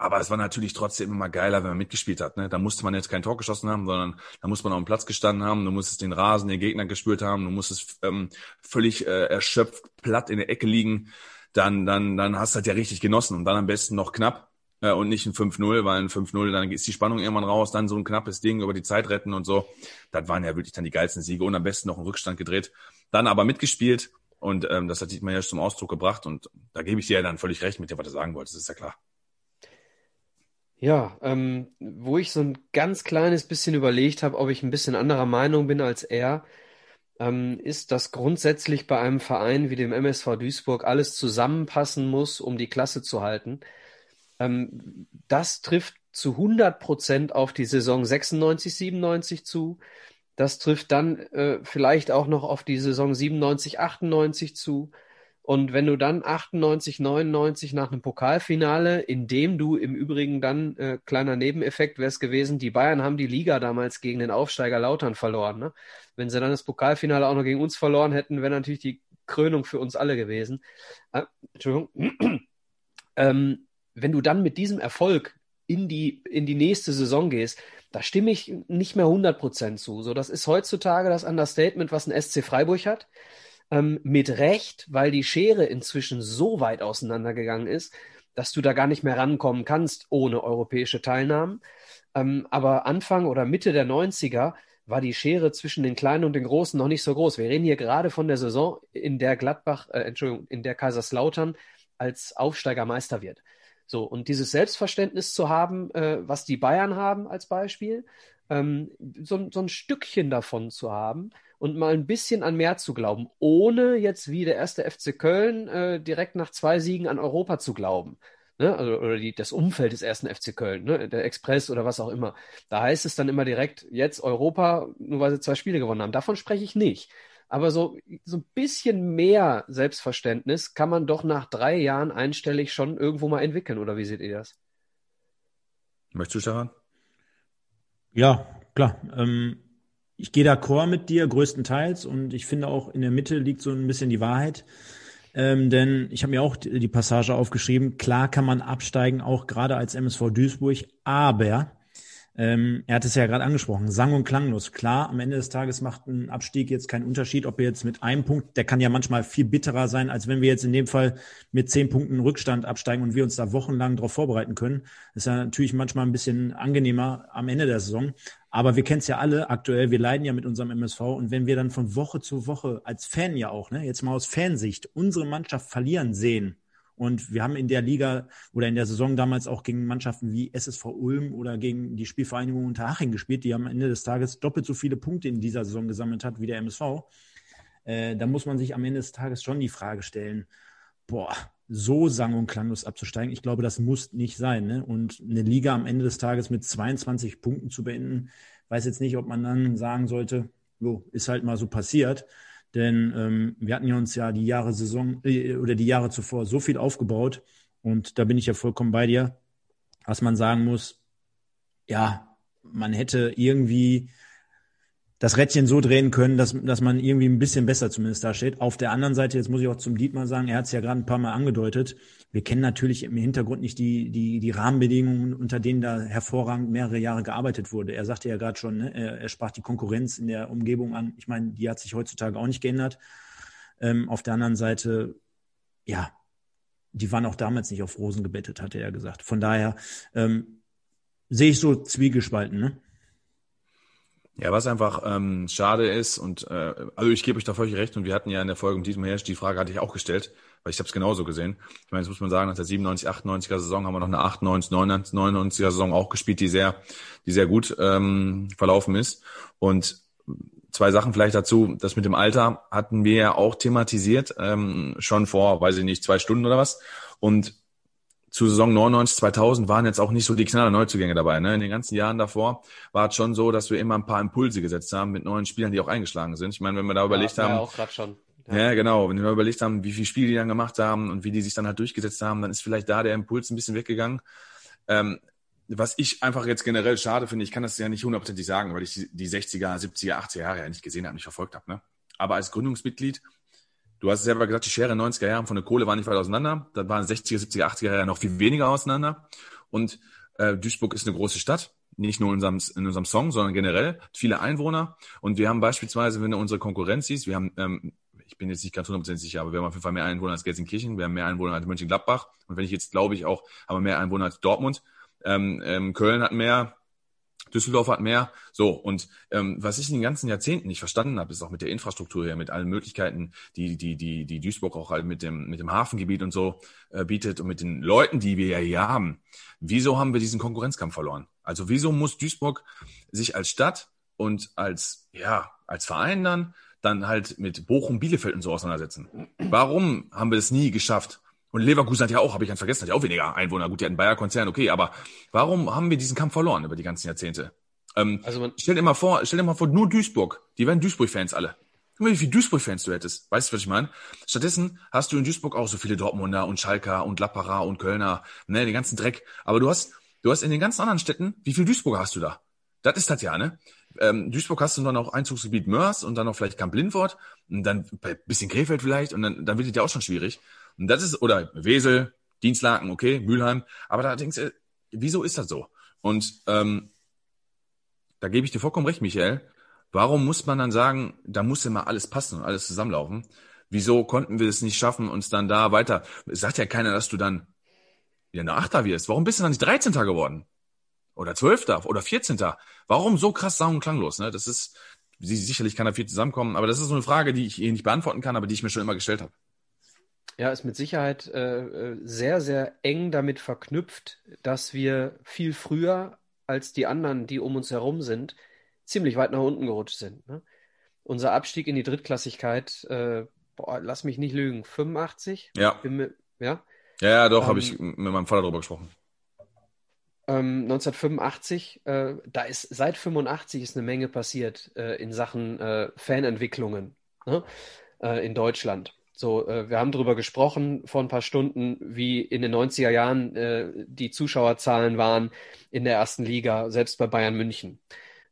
Aber es war natürlich trotzdem immer geiler, wenn man mitgespielt hat. Ne? Da musste man jetzt kein Tor geschossen haben, sondern da muss man auf dem Platz gestanden haben, du musstest den Rasen, den Gegner gespürt haben, du musstest ähm, völlig äh, erschöpft, platt in der Ecke liegen. Dann, dann, dann hast du halt ja richtig genossen und dann am besten noch knapp äh, und nicht ein 5-0, weil ein 5-0, dann ist die Spannung irgendwann raus, dann so ein knappes Ding über die Zeit retten und so. Das waren ja wirklich dann die geilsten Siege und am besten noch einen Rückstand gedreht. Dann aber mitgespielt und ähm, das hat sich mal ja zum Ausdruck gebracht und da gebe ich dir ja dann völlig recht mit dem, was du sagen wolltest, das ist ja klar. Ja, ähm, wo ich so ein ganz kleines bisschen überlegt habe, ob ich ein bisschen anderer Meinung bin als er, ähm, ist, dass grundsätzlich bei einem Verein wie dem MSV Duisburg alles zusammenpassen muss, um die Klasse zu halten. Ähm, das trifft zu 100 Prozent auf die Saison 96, 97 zu. Das trifft dann äh, vielleicht auch noch auf die Saison 97, 98 zu. Und wenn du dann 98, 99 nach einem Pokalfinale, in dem du im Übrigen dann, äh, kleiner Nebeneffekt wäre es gewesen, die Bayern haben die Liga damals gegen den Aufsteiger Lautern verloren. Ne? Wenn sie dann das Pokalfinale auch noch gegen uns verloren hätten, wäre natürlich die Krönung für uns alle gewesen. Äh, Entschuldigung. ähm, wenn du dann mit diesem Erfolg in die, in die nächste Saison gehst, da stimme ich nicht mehr 100% zu. So, das ist heutzutage das Understatement, was ein SC Freiburg hat ähm, mit Recht, weil die Schere inzwischen so weit auseinandergegangen ist, dass du da gar nicht mehr rankommen kannst ohne europäische Teilnahmen. Ähm, aber Anfang oder Mitte der 90er war die Schere zwischen den Kleinen und den Großen noch nicht so groß. Wir reden hier gerade von der Saison, in der Gladbach, äh, Entschuldigung, in der Kaiserslautern als Aufsteiger Meister wird. So, und dieses Selbstverständnis zu haben, äh, was die Bayern haben als Beispiel, ähm, so, so ein Stückchen davon zu haben und mal ein bisschen an mehr zu glauben, ohne jetzt wie der erste FC Köln äh, direkt nach zwei Siegen an Europa zu glauben. Ne? Also, oder die, das Umfeld des ersten FC Köln, ne? der Express oder was auch immer. Da heißt es dann immer direkt, jetzt Europa, nur weil sie zwei Spiele gewonnen haben. Davon spreche ich nicht. Aber so, so ein bisschen mehr Selbstverständnis kann man doch nach drei Jahren einstellig schon irgendwo mal entwickeln, oder wie seht ihr das? Möchtest du, Stefan? Ja, klar. Ähm, ich gehe d'accord mit dir größtenteils und ich finde auch in der Mitte liegt so ein bisschen die Wahrheit. Ähm, denn ich habe mir auch die, die Passage aufgeschrieben, klar kann man absteigen, auch gerade als MSV Duisburg, aber ähm, er hat es ja gerade angesprochen, sang- und klanglos. Klar, am Ende des Tages macht ein Abstieg jetzt keinen Unterschied, ob wir jetzt mit einem Punkt, der kann ja manchmal viel bitterer sein, als wenn wir jetzt in dem Fall mit zehn Punkten Rückstand absteigen und wir uns da wochenlang darauf vorbereiten können. Das ist ja natürlich manchmal ein bisschen angenehmer am Ende der Saison. Aber wir kennen es ja alle aktuell, wir leiden ja mit unserem MSV und wenn wir dann von Woche zu Woche als Fan ja auch, ne, jetzt mal aus Fansicht, unsere Mannschaft verlieren sehen, und wir haben in der Liga oder in der Saison damals auch gegen Mannschaften wie SSV Ulm oder gegen die Spielvereinigung Unterhaching gespielt, die am Ende des Tages doppelt so viele Punkte in dieser Saison gesammelt hat wie der MSV. Äh, da muss man sich am Ende des Tages schon die Frage stellen, boah, so sang- und klanglos abzusteigen, ich glaube, das muss nicht sein. Ne? Und eine Liga am Ende des Tages mit 22 Punkten zu beenden, weiß jetzt nicht, ob man dann sagen sollte, jo, ist halt mal so passiert. Denn ähm, wir hatten ja uns ja die Jahre Saison äh, oder die Jahre zuvor so viel aufgebaut und da bin ich ja vollkommen bei dir, was man sagen muss, ja, man hätte irgendwie das Rädchen so drehen können, dass, dass man irgendwie ein bisschen besser zumindest da steht. Auf der anderen Seite, jetzt muss ich auch zum Dietmar sagen, er hat es ja gerade ein paar Mal angedeutet, wir kennen natürlich im Hintergrund nicht die, die, die Rahmenbedingungen, unter denen da hervorragend mehrere Jahre gearbeitet wurde. Er sagte ja gerade schon, ne, er, er sprach die Konkurrenz in der Umgebung an. Ich meine, die hat sich heutzutage auch nicht geändert. Ähm, auf der anderen Seite, ja, die waren auch damals nicht auf Rosen gebettet, hatte er gesagt. Von daher ähm, sehe ich so zwiegespalten, ne? Ja, was einfach ähm, schade ist und äh, also ich gebe euch da völlig recht und wir hatten ja in der Folge mit diesem Herrsch, die Frage hatte ich auch gestellt, weil ich habe es genauso gesehen. Ich meine, jetzt muss man sagen, nach der 97, 98er Saison haben wir noch eine 98, 99, 99er Saison auch gespielt, die sehr, die sehr gut ähm, verlaufen ist. Und zwei Sachen vielleicht dazu, das mit dem Alter hatten wir ja auch thematisiert, ähm, schon vor, weiß ich nicht, zwei Stunden oder was. Und zu Saison 99, 2000 waren jetzt auch nicht so die knaller Neuzugänge dabei. Ne? In den ganzen Jahren davor war es schon so, dass wir immer ein paar Impulse gesetzt haben mit neuen Spielern, die auch eingeschlagen sind. Ich meine, wenn wir da überlegt ja, haben, auch gerade schon. Ja. genau. Wenn wir überlegt haben, wie viele Spiele die dann gemacht haben und wie die sich dann halt durchgesetzt haben, dann ist vielleicht da der Impuls ein bisschen weggegangen. Ähm, was ich einfach jetzt generell schade finde, ich kann das ja nicht hundertprozentig sagen, weil ich die 60er, 70er, 80er Jahre ja nicht gesehen habe, nicht verfolgt habe. Ne? Aber als Gründungsmitglied, du hast selber gesagt, die Schere in den 90er Jahren von der Kohle war nicht weit auseinander. Dann waren 60er, 70er, 80er Jahre noch viel weniger auseinander. Und äh, Duisburg ist eine große Stadt nicht nur in unserem, in unserem Song, sondern generell viele Einwohner. Und wir haben beispielsweise, wenn du unsere Konkurrenz siehst, wir haben, ähm, ich bin jetzt nicht ganz hundertprozentig sicher, aber wir haben auf jeden Fall mehr Einwohner als Gelsenkirchen, wir haben mehr Einwohner als Mönchengladbach. Und wenn ich jetzt glaube ich auch, haben wir mehr Einwohner als Dortmund. Ähm, ähm, Köln hat mehr, Düsseldorf hat mehr. So, und ähm, was ich in den ganzen Jahrzehnten nicht verstanden habe, ist auch mit der Infrastruktur her, mit allen Möglichkeiten, die, die, die, die Duisburg auch halt mit dem, mit dem Hafengebiet und so äh, bietet und mit den Leuten, die wir ja hier haben. Wieso haben wir diesen Konkurrenzkampf verloren? Also wieso muss Duisburg sich als Stadt und als, ja, als Verein dann, dann halt mit Bochum, Bielefeld und so auseinandersetzen? Warum haben wir das nie geschafft? Und Leverkusen hat ja auch, habe ich ganz vergessen, hat ja auch weniger Einwohner. Gut, die hatten Bayer-Konzern, okay, aber warum haben wir diesen Kampf verloren über die ganzen Jahrzehnte? Ähm, also man, stell dir mal vor, stell dir mal vor, nur Duisburg. Die wären Duisburg-Fans alle. Guck mal, wie viele Duisburg-Fans du hättest. Weißt du, was ich meine? Stattdessen hast du in Duisburg auch so viele Dortmunder und Schalker und Lappacher und Kölner, ne, den ganzen Dreck. Aber du hast, du hast in den ganzen anderen Städten, wie viele Duisburger hast du da? Das ist das ja, ne? Ähm, Duisburg hast du dann auch Einzugsgebiet Mörs und dann noch vielleicht Kamp-Lindfort und dann ein bisschen Krefeld vielleicht und dann, dann wird es ja auch schon schwierig. Und das ist, oder Wesel, Dienstlaken, okay, Mülheim, aber da denkst du, wieso ist das so? Und ähm, da gebe ich dir vollkommen recht, Michael. Warum muss man dann sagen, da muss immer alles passen und alles zusammenlaufen? Wieso konnten wir es nicht schaffen, uns dann da weiter? Sagt ja keiner, dass du dann wieder eine Achter wirst. Warum bist du dann nicht 13. geworden? Oder 12. oder 14. Warum so krass sang- und klanglos? Ne? Das ist, sicherlich kann da viel zusammenkommen, aber das ist so eine Frage, die ich hier nicht beantworten kann, aber die ich mir schon immer gestellt habe. Ja, ist mit Sicherheit äh, äh, sehr, sehr eng damit verknüpft, dass wir viel früher als die anderen, die um uns herum sind, ziemlich weit nach unten gerutscht sind. Ne? Unser Abstieg in die Drittklassigkeit, äh, boah, lass mich nicht lügen, 85? Ja. Mir, ja? Ja, ja, doch, ähm, habe ich mit meinem Vater darüber gesprochen. Ähm, 1985, äh, da ist seit 85 ist eine Menge passiert äh, in Sachen äh, Fanentwicklungen ne? In Deutschland. So, äh, wir haben darüber gesprochen vor ein paar Stunden, wie in den 90er Jahren äh, die Zuschauerzahlen waren in der ersten Liga, selbst bei Bayern München.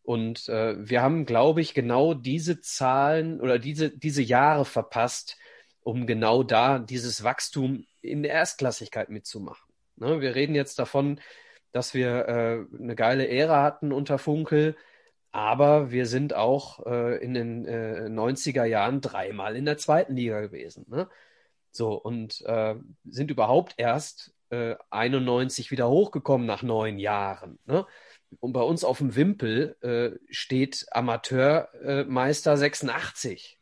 Und äh, wir haben, glaube ich, genau diese Zahlen oder diese, diese Jahre verpasst, um genau da dieses Wachstum in der Erstklassigkeit mitzumachen. Ne? Wir reden jetzt davon, dass wir äh, eine geile Ära hatten unter Funkel, aber wir sind auch äh, in den äh, 90er Jahren dreimal in der zweiten Liga gewesen. Ne? So, und äh, sind überhaupt erst äh, 91 wieder hochgekommen nach neun Jahren. Ne? Und bei uns auf dem Wimpel äh, steht Amateurmeister 86.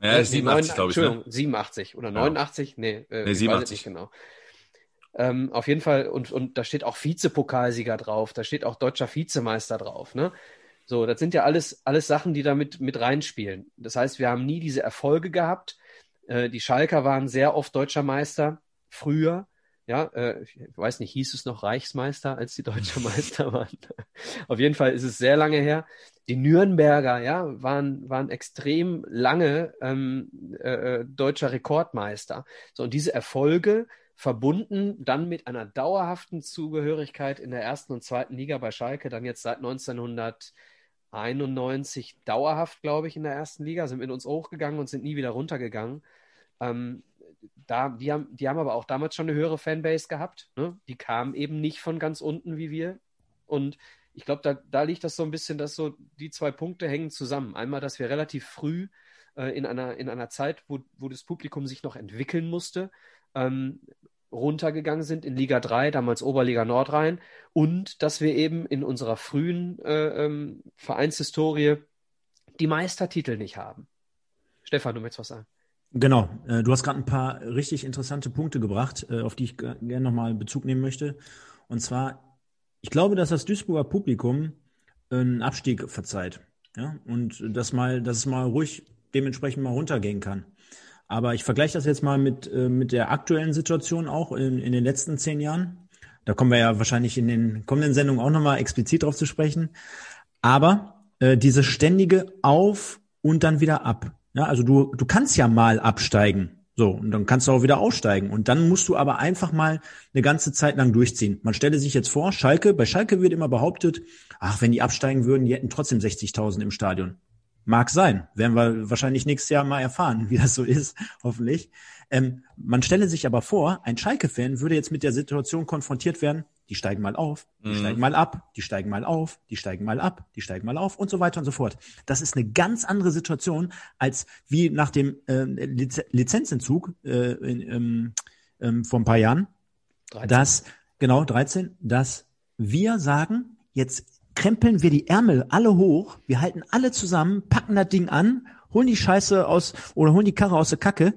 Ja, äh, 87, glaube ich. Ne? Entschuldigung, ne? 87 oder 89? Ja. Nee, äh, nee 87. genau. Ähm, auf jeden Fall, und, und da steht auch Vizepokalsieger drauf, da steht auch deutscher Vizemeister drauf. Ne? So, das sind ja alles, alles Sachen, die damit mit reinspielen. Das heißt, wir haben nie diese Erfolge gehabt. Äh, die Schalker waren sehr oft deutscher Meister früher. Ja, äh, ich weiß nicht, hieß es noch Reichsmeister, als die deutscher Meister waren. Auf jeden Fall ist es sehr lange her. Die Nürnberger, ja, waren, waren extrem lange ähm, äh, äh deutscher Rekordmeister. So, und diese Erfolge verbunden dann mit einer dauerhaften Zugehörigkeit in der ersten und zweiten Liga bei Schalke, dann jetzt seit 1900 91 dauerhaft, glaube ich, in der ersten Liga, sind mit uns hochgegangen und sind nie wieder runtergegangen. Ähm, da, die, haben, die haben aber auch damals schon eine höhere Fanbase gehabt. Ne? Die kamen eben nicht von ganz unten wie wir. Und ich glaube, da, da liegt das so ein bisschen, dass so die zwei Punkte hängen zusammen. Einmal, dass wir relativ früh äh, in, einer, in einer Zeit, wo, wo das Publikum sich noch entwickeln musste, ähm, runtergegangen sind in Liga 3, damals Oberliga Nordrhein, und dass wir eben in unserer frühen äh, ähm, Vereinshistorie die Meistertitel nicht haben. Stefan, du möchtest was sagen? Genau, äh, du hast gerade ein paar richtig interessante Punkte gebracht, äh, auf die ich gerne nochmal Bezug nehmen möchte. Und zwar, ich glaube, dass das Duisburger Publikum einen Abstieg verzeiht. Ja? Und dass mal, dass es mal ruhig dementsprechend mal runtergehen kann. Aber ich vergleiche das jetzt mal mit, äh, mit der aktuellen Situation auch in, in den letzten zehn Jahren. Da kommen wir ja wahrscheinlich in den kommenden Sendungen auch nochmal explizit drauf zu sprechen. Aber äh, diese ständige Auf und dann wieder ab. Ja, also du, du kannst ja mal absteigen. So, und dann kannst du auch wieder aussteigen. Und dann musst du aber einfach mal eine ganze Zeit lang durchziehen. Man stelle sich jetzt vor, Schalke, bei Schalke wird immer behauptet, ach, wenn die absteigen würden, die hätten trotzdem 60.000 im Stadion. Mag sein. Werden wir wahrscheinlich nächstes Jahr mal erfahren, wie das so ist, hoffentlich. Ähm, man stelle sich aber vor, ein Schalke-Fan würde jetzt mit der Situation konfrontiert werden, die steigen mal auf, die Mhm. steigen mal ab, die steigen mal auf, die steigen mal ab, die steigen mal auf und so weiter und so fort. Das ist eine ganz andere Situation, als wie nach dem äh, Liz Lizenzentzug äh, in, ähm, ähm, vor ein paar Jahren, 13. dass, genau, 13, dass wir sagen, jetzt krempeln wir die Ärmel alle hoch, wir halten alle zusammen, packen das Ding an, holen die Scheiße aus oder holen die Karre aus der Kacke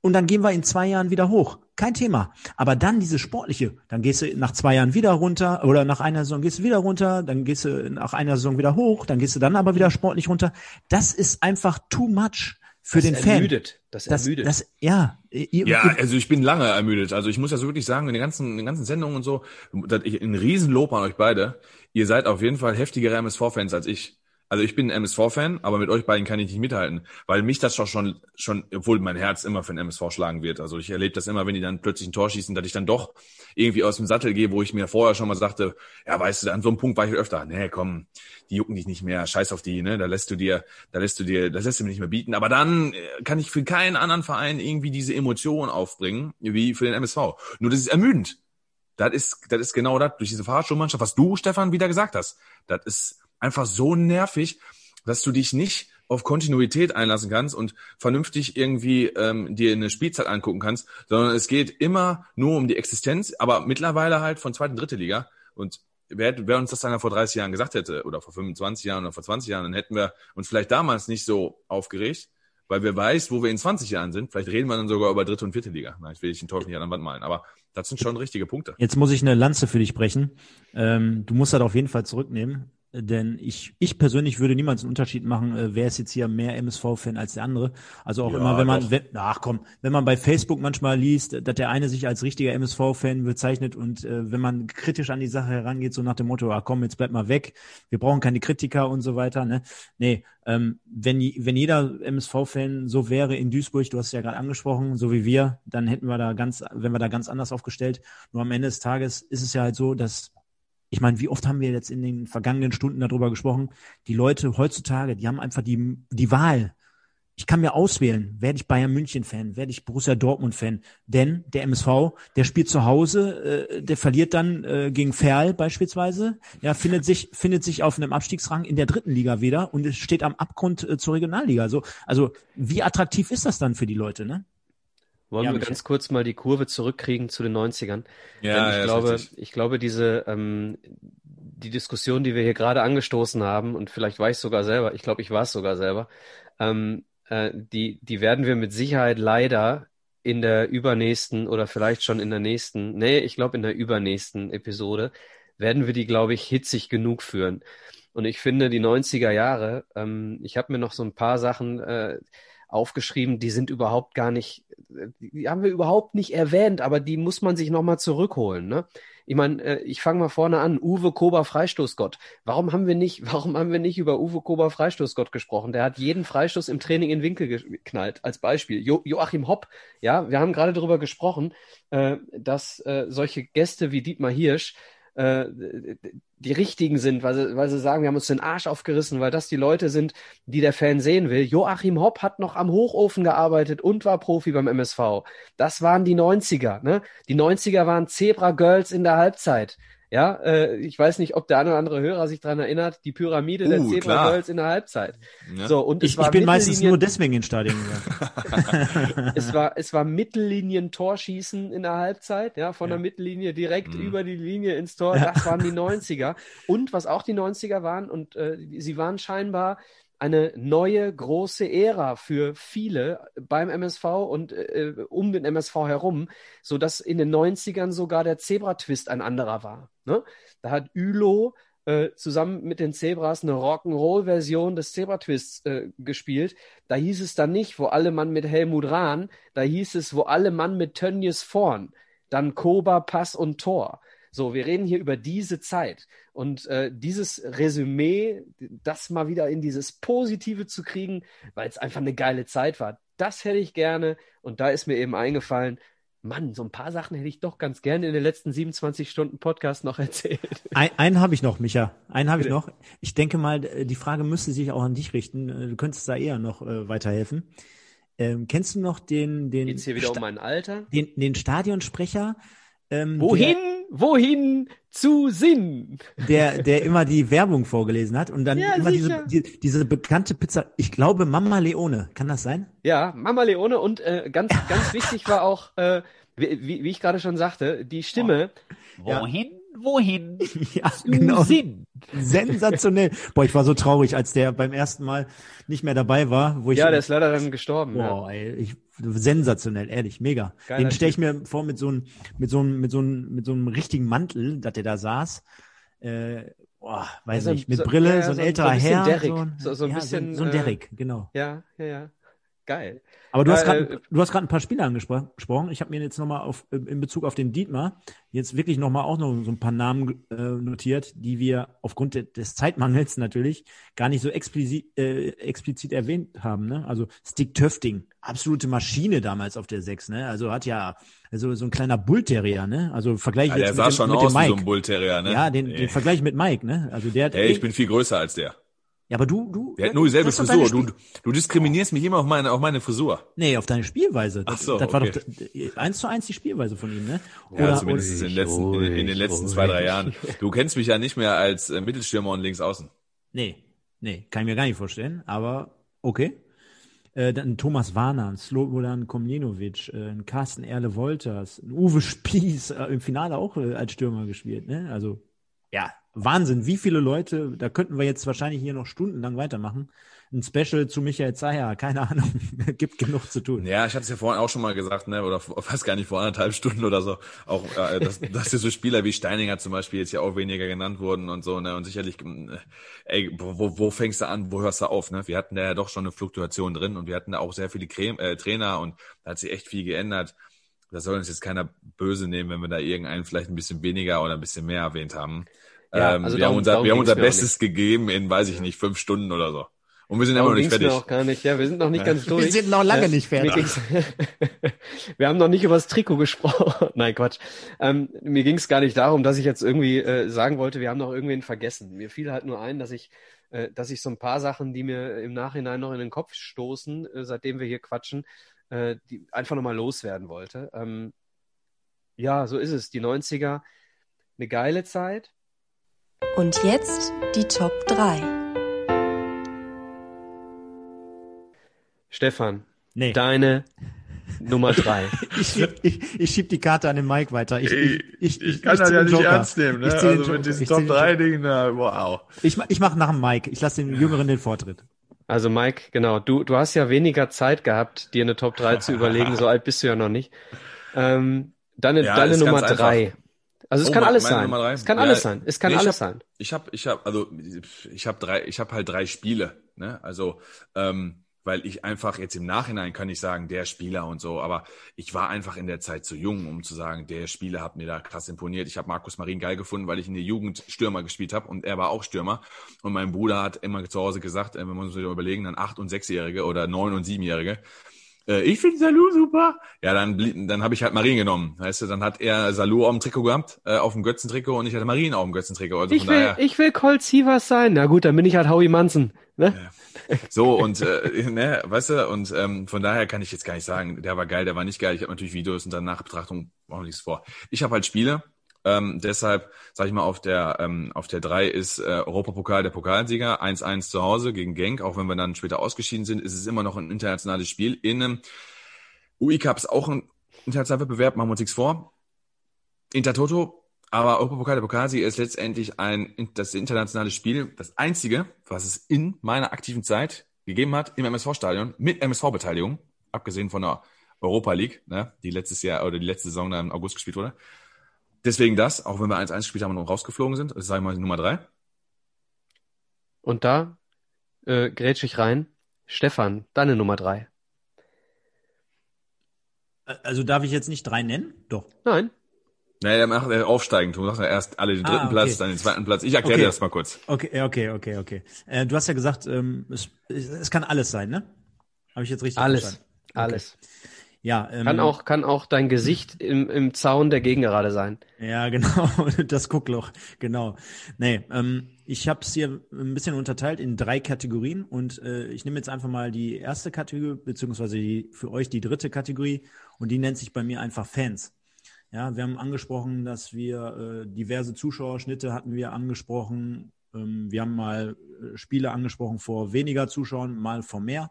und dann gehen wir in zwei Jahren wieder hoch. Kein Thema. Aber dann diese sportliche, dann gehst du nach zwei Jahren wieder runter oder nach einer Saison gehst du wieder runter, dann gehst du nach einer Saison wieder hoch, dann gehst du dann aber wieder sportlich runter. Das ist einfach too much für Das den Fan. ermüdet. Das Das, ermüdet. das, ja, ihr, Ja, ihr, also ich bin lange ermüdet. Also ich muss das wirklich sagen, in den ganzen, in den ganzen Sendungen und so, das, ein Riesenlob an euch beide. Ihr seid auf jeden Fall heftigere MSV-Fans als ich. Also ich bin ein MSV-Fan, aber mit euch beiden kann ich nicht mithalten, weil mich das schon, schon, obwohl mein Herz immer für den MSV schlagen wird. Also ich erlebe das immer, wenn die dann plötzlich ein Tor schießen, dass ich dann doch irgendwie aus dem Sattel gehe, wo ich mir vorher schon mal sagte, ja, weißt du, an so einem Punkt war ich öfter, nee, komm, die jucken dich nicht mehr, scheiß auf die, ne, da lässt du dir, da lässt du dir, das lässt du mir nicht mehr bieten. Aber dann äh, kann ich für keinen anderen Verein irgendwie diese Emotion aufbringen, wie für den MSV. Nur das ist ermüdend. Das ist, das ist genau das, durch diese Fahrradschulmannschaft, was du, Stefan, wieder gesagt hast. Das ist einfach so nervig, dass du dich nicht auf Kontinuität einlassen kannst und vernünftig irgendwie ähm, dir eine Spielzeit angucken kannst, sondern es geht immer nur um die Existenz, aber mittlerweile halt von zweiten, dritte Liga. Und wer, wer uns das dann vor 30 Jahren gesagt hätte oder vor 25 Jahren oder vor 20 Jahren, dann hätten wir uns vielleicht damals nicht so aufgeregt, weil wir weiß, wo wir in 20 Jahren sind. Vielleicht reden wir dann sogar über dritte und vierte Liga. Na, ich will dich den Teufel nicht an der Wand malen, aber das sind schon richtige Punkte. Jetzt muss ich eine Lanze für dich brechen. Ähm, du musst das auf jeden Fall zurücknehmen, denn ich, ich persönlich würde niemals einen Unterschied machen, äh, wer ist jetzt hier mehr MSV-Fan als der andere. Also auch Ja, immer, wenn man, wenn, ach komm, wenn man bei Facebook manchmal liest, dass der eine sich als richtiger MSV-Fan bezeichnet und äh, wenn man kritisch an die Sache herangeht, so nach dem Motto, ach komm, jetzt bleib mal weg, wir brauchen keine Kritiker und so weiter, ne? Nee, ähm, wenn, wenn jeder MSV-Fan so wäre in Duisburg, du hast es ja gerade angesprochen, so wie wir, dann hätten wir da ganz, wenn wir da ganz anders aufgestellt. Nur am Ende des Tages ist es ja halt so, dass, ich meine, wie oft haben wir jetzt in den vergangenen Stunden darüber gesprochen, die Leute heutzutage, die haben einfach die, die Wahl. Ich kann mir auswählen, werde ich Bayern München Fan, werde ich Borussia Dortmund Fan, denn der MSV, der spielt zu Hause, äh, der verliert dann äh, gegen Ferl beispielsweise, ja, findet sich findet sich auf einem Abstiegsrang in der dritten Liga wieder und es steht am Abgrund äh, zur Regionalliga. So, also wie attraktiv ist das dann für die Leute, ne? Wollen Ja, wir ganz kurz mal die Kurve zurückkriegen zu den 90ern? Ja, Denn ich ja, glaube, ich glaube, diese, ähm, die Diskussion, die wir hier gerade angestoßen haben, und vielleicht war ich sogar selber, ich glaube, ich war es sogar selber, ähm, äh, die, die werden wir mit Sicherheit leider in der übernächsten oder vielleicht schon in der nächsten, nee, ich glaube in der übernächsten Episode, werden wir die, glaube ich, hitzig genug führen. Und ich finde, die 90er Jahre, ähm, ich habe mir noch so ein paar Sachen äh, aufgeschrieben, die sind überhaupt gar nicht, die haben wir überhaupt nicht erwähnt, aber die muss man sich nochmal zurückholen. Ne? Ich meine, äh, ich fange mal vorne an. Uwe Kober Freistoßgott. Warum haben wir nicht, warum haben wir nicht über Uwe Kober Freistoßgott gesprochen? Der hat jeden Freistoß im Training in Winkel geknallt, als Beispiel. Jo Joachim Hopp, ja, wir haben gerade darüber gesprochen, äh, dass äh, solche Gäste wie Dietmar Hirsch äh, die richtigen sind, weil sie, weil sie sagen, wir haben uns den Arsch aufgerissen, weil das die Leute sind, die der Fan sehen will. Joachim Hopp hat noch am Hochofen gearbeitet und war Profi beim MSV. Das waren die 90er. Ne? Die 90er waren Zebra Girls in der Halbzeit. Ja, äh, ich weiß nicht, ob der eine oder andere Hörer sich dran erinnert, die Pyramide der Uh, Zebra klar. Girls in der Halbzeit. Ja. So, und es Ich, war ich bin meistens nur deswegen ins Stadion gegangen. es war, es war Mittellinien-Torschießen in der Halbzeit, ja, von Ja. der Mittellinie direkt Mhm. über die Linie ins Tor. Ja. Das waren die 90er. Und was auch die 90er waren, und äh, sie waren scheinbar eine neue große Ära für viele beim MSV und äh, um den MSV herum, so dass in den 90ern sogar der Zebra-Twist ein anderer war. Ne? Da hat Ülo äh, zusammen mit den Zebras eine Rock'n'Roll-Version des Zebra-Twists äh, gespielt. Da hieß es dann nicht, wo alle Mann mit Helmut Rahn, da hieß es, wo alle Mann mit Tönnies vorn. Dann Koba, Pass und Tor. So, wir reden hier über diese Zeit. Und äh, dieses Resümee, das mal wieder in dieses Positive zu kriegen, weil es einfach eine geile Zeit war, das hätte ich gerne. Und da ist mir eben eingefallen, Mann, so ein paar Sachen hätte ich doch ganz gerne in den letzten 27 Stunden Podcast noch erzählt. Ein, einen habe ich noch, Micha. Einen habe ich noch. Ich denke mal, die Frage müsste sich auch an dich richten. Du könntest da eher noch äh, weiterhelfen. Ähm, kennst du noch den, den, Geht's hier wieder um mein Alter? den, den Stadionsprecher? Ähm, Wohin, wohin zu Sinn? Der, der immer die Werbung vorgelesen hat und dann Ja, immer diese, die, diese bekannte Pizza, ich glaube Mama Leone, kann das sein? Ja, Mama Leone und äh, ganz, ganz wichtig war auch, äh, wie, wie wie ich gerade schon sagte, die Stimme. Wohin, wohin Ja, genau. Sinn? Sensationell. Boah, ich war so traurig, als der beim ersten Mal nicht mehr dabei war, wo ich Ja, der ist leider dann gestorben. ja. Boah, ey, ich, sensationell, ehrlich, mega. Geiler Den stelle ich mir vor mit so einem, mit so einem, mit so einem, mit so einem richtigen Mantel, dass der da saß. Äh, boah, weiß ein- nicht, mit so- Brille, ja, ja, so ein älterer so ein bisschen Herr. Derrick. So ein, So- so ein ja, bisschen, so, so ein äh, Derrick, genau. Ja, ja, ja. Geil. Aber du hast Äh, gerade, du hast gerade ein paar Spieler angespro- angesprochen. Ich habe mir jetzt nochmal auf in Bezug auf den Dietmar jetzt wirklich nochmal auch noch so ein paar Namen äh, notiert, die wir aufgrund de des Zeitmangels natürlich gar nicht so explizit, äh, explizit erwähnt haben. Ne? Also Stick Töfting, absolute Maschine damals auf der 6, ne? Also hat ja also so ein kleiner Bullterrier, ne? Also Vergleich Ja, jetzt der mit sah dem, schon mit aus dem wie Mike. so ein Bullterrier, ne? Ja, den, den Vergleich mit Mike, ne? Also der hat Ey, ich bin viel größer als der. Ja, aber du, du, Der hat nur dieselbe Frisur. Du, du diskriminierst mich immer auf meine, auf meine Frisur. Nee, auf deine Spielweise. Das, Ach so, das war okay. doch eins zu eins die Spielweise von ihm, ne? Ja, zumindest in den letzten, in, in den letzten ruhig. zwei, drei Jahren. Du kennst mich ja nicht mehr als äh, Mittelstürmer und links außen. Nee, nee, kann ich mir gar nicht vorstellen, aber okay. Äh, dann Thomas Warner, ein Slobodan Komljenovic, äh, ein Carsten Erle Wolters, ein Uwe Spieß, äh, im Finale auch äh, als Stürmer gespielt, ne? Also, ja, Wahnsinn, wie viele Leute, da könnten wir jetzt wahrscheinlich hier noch stundenlang weitermachen. Ein Special zu Michael Zeyer, keine Ahnung, gibt genug zu tun. Ja, ich hatte es ja vorhin auch schon mal gesagt, ne, oder fast gar nicht vor anderthalb Stunden oder so, auch, äh, dass, dass hier so Spieler wie Steininger zum Beispiel jetzt ja auch weniger genannt wurden und so, ne, und sicherlich, äh, ey, wo, wo fängst du an, wo hörst du auf, ne? Wir hatten da ja doch schon eine Fluktuation drin und wir hatten da auch sehr viele Creme, äh, Trainer und da hat sich echt viel geändert. Da soll uns jetzt keiner böse nehmen, wenn wir da irgendeinen vielleicht ein bisschen weniger oder ein bisschen mehr erwähnt haben. Ja, ähm, also wir haben darum- unser, darum wir haben unser Bestes gegeben in, weiß ich nicht, fünf Stunden oder so. Und wir sind immer Darum noch nicht ging's mir fertig. auch gar nicht. Ja, wir sind noch nicht ganz durch. Wir sind noch lange Äh, nicht fertig. wir haben noch nicht über das Trikot gesprochen. Nein, Quatsch. Ähm, mir ging es gar nicht darum, dass ich jetzt irgendwie äh, sagen wollte, wir haben noch irgendwen vergessen. Mir fiel halt nur ein, dass ich, äh, dass ich so ein paar Sachen, die mir im Nachhinein noch in den Kopf stoßen, äh, seitdem wir hier quatschen, äh, die einfach nochmal loswerden wollte. Ähm, ja, so ist es. Die 90er, eine geile Zeit. Und jetzt die Top 3. Stefan, Nee. deine Nummer drei. Ich schieb, ich, ich schieb die Karte an den Mike weiter. Ich, ich, ich, Ich kann das ja nicht Joker. ernst nehmen, ne? Also mit diesen Top den 3 Joker. Dingen, na, wow. Ich, ich mache nach dem Mike. Ich lasse den Jüngeren den Vortritt. Also Mike, genau, du, du hast ja weniger Zeit gehabt, dir eine Top 3 zu überlegen, so alt bist du ja noch nicht. Ähm, deine Ja, deine Nummer einfach. 3. Also es Oh, kann alles sein. Es kann Ja, alles sein. Es kann nee, ich alles hab- sein. Ich habe, ich habe, also ich habe drei, ich habe halt drei Spiele, ne? Also ähm, weil ich einfach jetzt im Nachhinein kann ich sagen, der Spieler und so, aber ich war einfach in der Zeit zu jung, um zu sagen, der Spieler hat mir da krass imponiert. Ich habe Markus Marin geil gefunden, weil ich in der Jugend Stürmer gespielt habe und er war auch Stürmer. Und mein Bruder hat immer zu Hause gesagt, äh, wenn wir uns überlegen, dann acht und sechsjährige oder neun und siebenjährige, äh, ich finde Salou super. Ja, dann, dann habe ich halt Marin genommen. Weißt du, dann hat er Salou auf dem Trikot gehabt, äh, auf dem Götzentrikot und ich hatte Marin auf dem Götzentrikot. Also Ich will, daher, ich will Colt Sievers sein. Na gut, dann bin ich halt Howie Manson. Ne? so und äh, ne, weißt du, und ähm, von daher kann ich jetzt gar nicht sagen, der war geil, der war nicht geil. Ich habe natürlich Videos und dann Nachbetrachtung wir nichts vor. Ich habe halt Spiele, ähm, deshalb sage ich mal auf der ähm, auf der drei ist äh, Europapokal der Pokalsieger 1-1 zu Hause gegen Genk, auch wenn wir dann später ausgeschieden sind, ist es immer noch ein internationales Spiel in einem UI Cup ist auch ein internationaler Wettbewerb, machen wir uns nichts vor. Intertoto, aber Europapokal der Pokalsieger ist letztendlich ein das internationale Spiel, das einzige, was es in meiner aktiven Zeit gegeben hat im MSV-Stadion mit MSV-Beteiligung, abgesehen von der Europa League, ne, die letztes Jahr oder die letzte Saison dann im August gespielt wurde. Deswegen das, auch wenn wir 1-1 gespielt haben und rausgeflogen sind, das sage ich mal Nummer drei. Und da äh, grätsch ich rein. Stefan, deine Nummer 3. Also darf ich jetzt nicht drei nennen? Doch. Nein. Naja, der macht er aufsteigend. Du sagst ja erst alle den dritten Ah, okay. Platz, dann den zweiten Platz. Ich erkläre Okay. dir das mal kurz. Okay, okay, okay, okay. Äh, du hast ja gesagt, ähm, es, es kann alles sein, ne? Habe ich jetzt richtig Alles. verstanden? Alles. Ja, ähm, Kann auch, kann auch dein Gesicht im, im Zaun der Gegengerade sein. Ja, genau, das Guckloch, genau. Nee, ähm, ich habe es hier ein bisschen unterteilt in drei Kategorien und äh, ich nehme jetzt einfach mal die erste Kategorie, beziehungsweise die, für euch die dritte Kategorie und die nennt sich bei mir einfach Fans. Ja, wir haben angesprochen, dass wir äh, diverse Zuschauerschnitte hatten wir angesprochen. Ähm, wir haben mal äh, Spiele angesprochen vor weniger Zuschauern, mal vor mehr.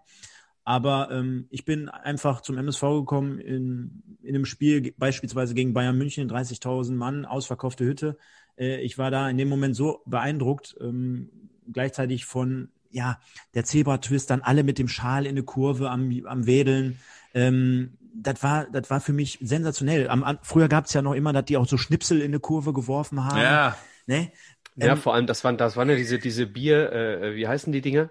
Aber ähm, ich bin einfach zum MSV gekommen in, in einem Spiel, beispielsweise gegen Bayern München, 30.000 Mann, ausverkaufte Hütte. Äh, ich war da in dem Moment so beeindruckt, ähm, gleichzeitig von, ja, der Zebra-Twist, dann alle mit dem Schal in eine Kurve am, am Wedeln. Ähm, das war, das war für mich sensationell. Am, an, früher gab es ja noch immer, dass die auch so Schnipsel in eine Kurve geworfen haben. Ja. Ne? Ja, Ähm, vor allem, das waren, das waren ja diese, diese Bier, äh, wie heißen die Dinge?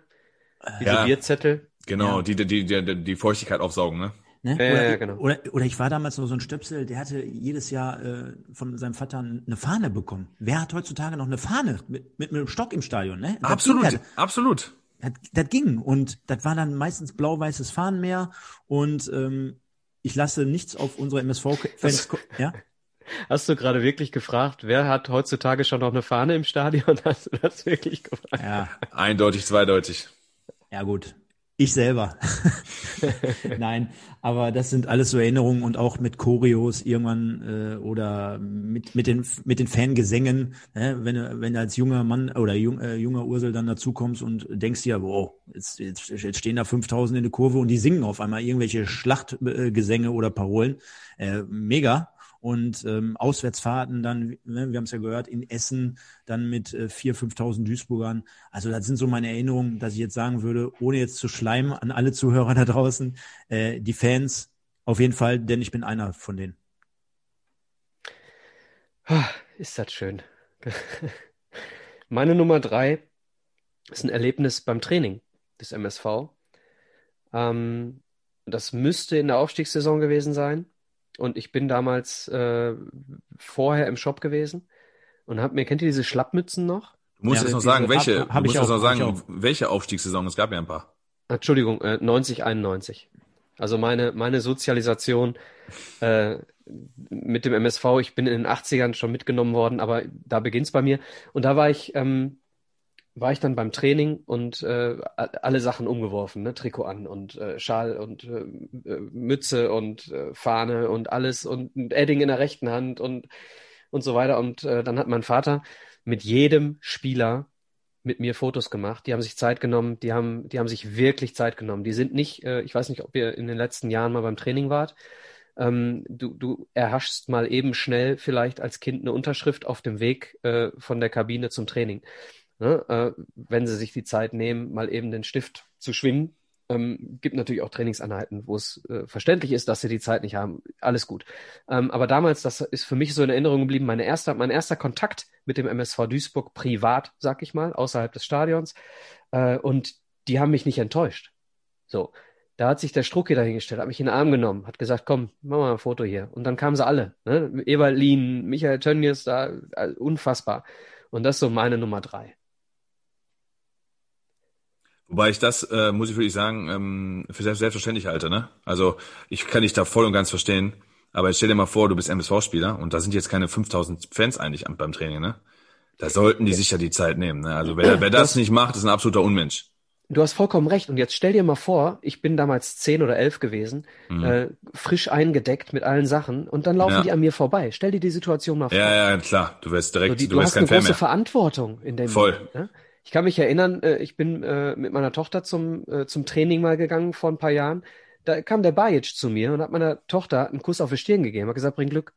Diese Ja. Bierzettel. Genau, Ja. die, die, die, die, die Feuchtigkeit aufsaugen, ne? Ne? Ja, oder, ja, genau. oder, oder ich war damals noch so ein Stöpsel, der hatte jedes Jahr äh, von seinem Vater eine Fahne bekommen. Wer hat heutzutage noch eine Fahne mit, mit, mit einem Stock im Stadion? Ne? Das Absolut, ging ja. absolut. Das, das ging und das war dann meistens blau-weißes Fahnenmeer und ähm, ich lasse nichts auf unsere MSV-Fans. Ja? Hast du gerade wirklich gefragt, wer hat heutzutage schon noch eine Fahne im Stadion? Hast du das wirklich gefragt? ja, Eindeutig, zweideutig. ja gut. Ich selber. Nein, aber das sind alles so Erinnerungen und auch mit Choreos irgendwann äh, oder mit mit den mit den Fangesängen, ne? wenn du wenn du als junger Mann oder jung, äh, junger Ursel dann dazukommst und denkst dir, wow, jetzt, jetzt, jetzt stehen da 5000 in der Kurve und die singen auf einmal irgendwelche Schlachtgesänge oder Parolen, äh, mega. Und ähm, Auswärtsfahrten dann, ne, wir haben es ja gehört, in Essen dann mit äh, 4.000, 5.000 Duisburgern. Also das sind so meine Erinnerungen, dass ich jetzt sagen würde, ohne jetzt zu schleimen an alle Zuhörer da draußen, äh, die Fans auf jeden Fall, denn ich bin einer von denen. Ah, Ist das schön. Meine Nummer drei ist ein Erlebnis beim Training des MSV. Ähm, das müsste in der Aufstiegssaison gewesen sein. Und ich bin damals äh, vorher im Shop gewesen und hab mir, kennt ihr diese Schlappmützen noch? Du musst Ja, jetzt noch sagen, welche, hab- du hab musst ich jetzt auch, noch sagen, welche Aufstiegssaison, es gab ja ein paar. Entschuldigung, äh, 90, 91. Also meine, meine Sozialisation äh, mit dem MSV, ich bin in den 80ern schon mitgenommen worden, aber da beginnt's bei mir. Und da war ich, ähm, war ich dann beim Training und äh, alle Sachen umgeworfen, ne? Trikot an und äh, Schal und äh, äh, Mütze und äh, Fahne und alles und ein Edding in der rechten Hand und und so weiter. Und äh, dann hat mein Vater mit jedem Spieler mit mir Fotos gemacht. Die haben sich Zeit genommen, die haben, die haben sich wirklich Zeit genommen. Die sind nicht, äh, ich weiß nicht, ob ihr in den letzten Jahren mal beim Training wart. Ähm, du, du erhaschst mal eben schnell vielleicht als Kind eine Unterschrift auf dem Weg äh, von der Kabine zum Training. Ne? Äh, wenn sie sich die Zeit nehmen, mal eben den Stift zu schwingen. Ähm, gibt natürlich auch Trainingseinheiten, wo es äh, verständlich ist, dass sie die Zeit nicht haben. Alles gut. Ähm, aber damals, das ist für mich so in Erinnerung geblieben, meine erster, mein erster Kontakt mit dem MSV Duisburg privat, sag ich mal, außerhalb des Stadions. Äh, und die haben mich nicht enttäuscht. So. Da hat sich der Strucki dahingestellt, hat mich in den Arm genommen, hat gesagt, komm, mach mal ein Foto hier. Und dann kamen sie alle. Ne? Lien, Michael Tönnies, da, äh, unfassbar. Und das ist so meine Nummer drei. Wobei ich das, äh, muss ich wirklich sagen, ähm, für selbst, selbstverständlich halte. Ne? Also ich kann dich da voll und ganz verstehen. Aber stell dir mal vor, du bist MSV-Spieler und da sind jetzt keine 5000 Fans eigentlich am- beim Training. Ne? Da sollten die sich ja die Zeit nehmen. Ne? Also wer, wer das nicht macht, ist ein absoluter Unmensch. Du hast vollkommen recht. Und jetzt stell dir mal vor, ich bin damals zehn oder elf gewesen, äh, frisch eingedeckt mit allen Sachen und dann laufen Mhm. Ja. die an mir vorbei. Stell dir die Situation mal vor. Ja, ja, klar. Du wirst So, direkt, die, du, du hast hast kein eine Fan große mehr. Verantwortung in dem Voll. Moment, ne? Ich kann mich erinnern, äh, ich bin äh, mit meiner Tochter zum, äh, zum Training mal gegangen vor ein paar Jahren. Da kam der Bajic zu mir und hat meiner Tochter einen Kuss auf die Stirn gegeben, hat gesagt, bring Glück.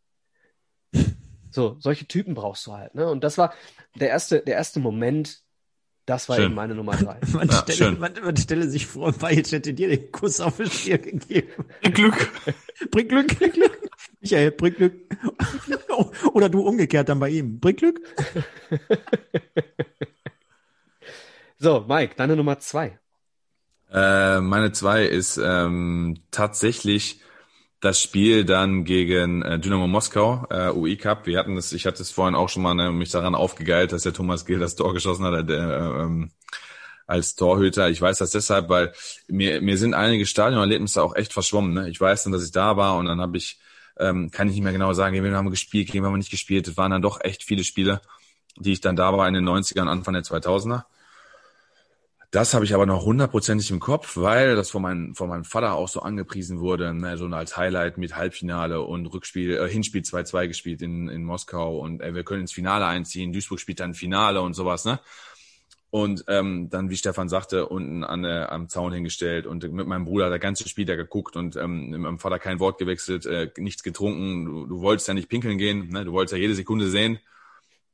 So, solche Typen brauchst du halt, ne? Und das war der erste, der erste Moment, das war Schön. eben meine Nummer drei. Man, Ja, stelle, man, man stelle sich vor, Bayet hätte dir den Kuss auf den Stirn gegeben. Glück. Bring Glück, bring Glück. Michael, bring Glück. Oder du umgekehrt dann bei ihm. Bring Glück. So, Mike, deine Nummer zwei. Äh, meine zwei ist ähm, tatsächlich das Spiel dann gegen äh, Dynamo Moskau, äh, UI Cup. Wir hatten das, ich hatte es vorhin auch schon mal ne, mich daran aufgegeilt, dass der Thomas Gill das Tor geschossen hat äh, ähm, als Torhüter. Ich weiß das deshalb, weil mir, mir sind einige Stadionerlebnisse auch echt verschwommen. Ne? Ich weiß dann, dass ich da war und dann habe ich, ähm, kann ich nicht mehr genau sagen, gegen wen haben wir gespielt, gegen wen haben wir nicht gespielt. Es waren dann doch echt viele Spiele, die ich dann da war in den 90ern, Anfang der 2000er. Das habe ich aber noch hundertprozentig im Kopf, weil das von, mein, von meinem Vater auch so angepriesen wurde, ne, so als Highlight mit Halbfinale und Rückspiel, äh, Hinspiel 2-2 gespielt in, in Moskau und äh, wir können ins Finale einziehen, Duisburg spielt dann Finale und sowas, ne? Und ähm, dann, wie Stefan sagte, unten an, äh, am Zaun hingestellt und mit meinem Bruder das ganze Spiel da geguckt und ähm, mit meinem Vater kein Wort gewechselt, äh, nichts getrunken. Du, du wolltest ja nicht pinkeln gehen, ne? du wolltest ja jede Sekunde sehen.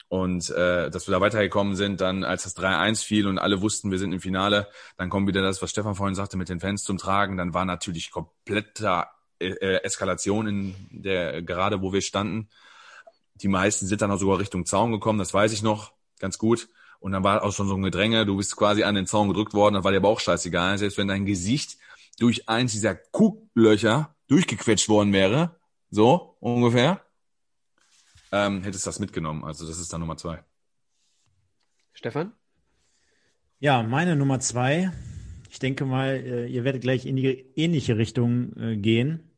Und äh, dass wir da weitergekommen sind, dann als das 3-1 fiel und alle wussten, wir sind im Finale, dann kommt wieder das, was Stefan vorhin sagte, mit den Fans zum Tragen. Dann war natürlich kompletter äh, äh, Eskalation in der gerade, wo wir standen. Die meisten sind dann auch sogar Richtung Zaun gekommen, das weiß ich noch ganz gut. Und dann war auch schon so ein Gedränge, du bist quasi an den Zaun gedrückt worden, dann war dir aber auch scheißegal. Selbst wenn dein Gesicht durch eins dieser Kuglöcher durchgequetscht worden wäre, so ungefähr, ähm, hättest das mitgenommen. Also das ist dann Nummer zwei. Stefan? Ja, meine Nummer zwei. Ich denke mal, äh, ihr werdet gleich in die ähnliche Richtung äh, gehen.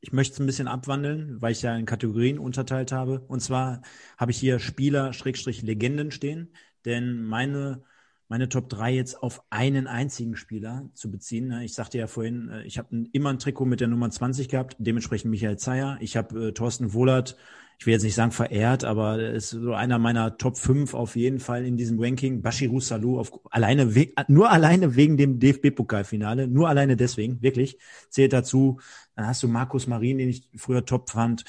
Ich möchte es ein bisschen abwandeln, weil ich ja in Kategorien unterteilt habe. Und zwar habe ich hier Spieler, Schrägstrich, Legenden stehen. Denn meine, meine Top 3 jetzt auf einen einzigen Spieler zu beziehen. Ne? Ich sagte ja vorhin, äh, ich habe immer ein Trikot mit der Nummer 20 gehabt, dementsprechend Michael Zeyer. Ich habe äh, Thorsten Wohlert ich will jetzt nicht sagen verehrt, aber er ist so einer meiner Top 5 auf jeden Fall in diesem Ranking. Bashiru Salou auf, alleine, nur alleine wegen dem DFB-Pokalfinale, nur alleine deswegen, wirklich, zählt dazu. Dann hast du Markus Marin, den ich früher top fand.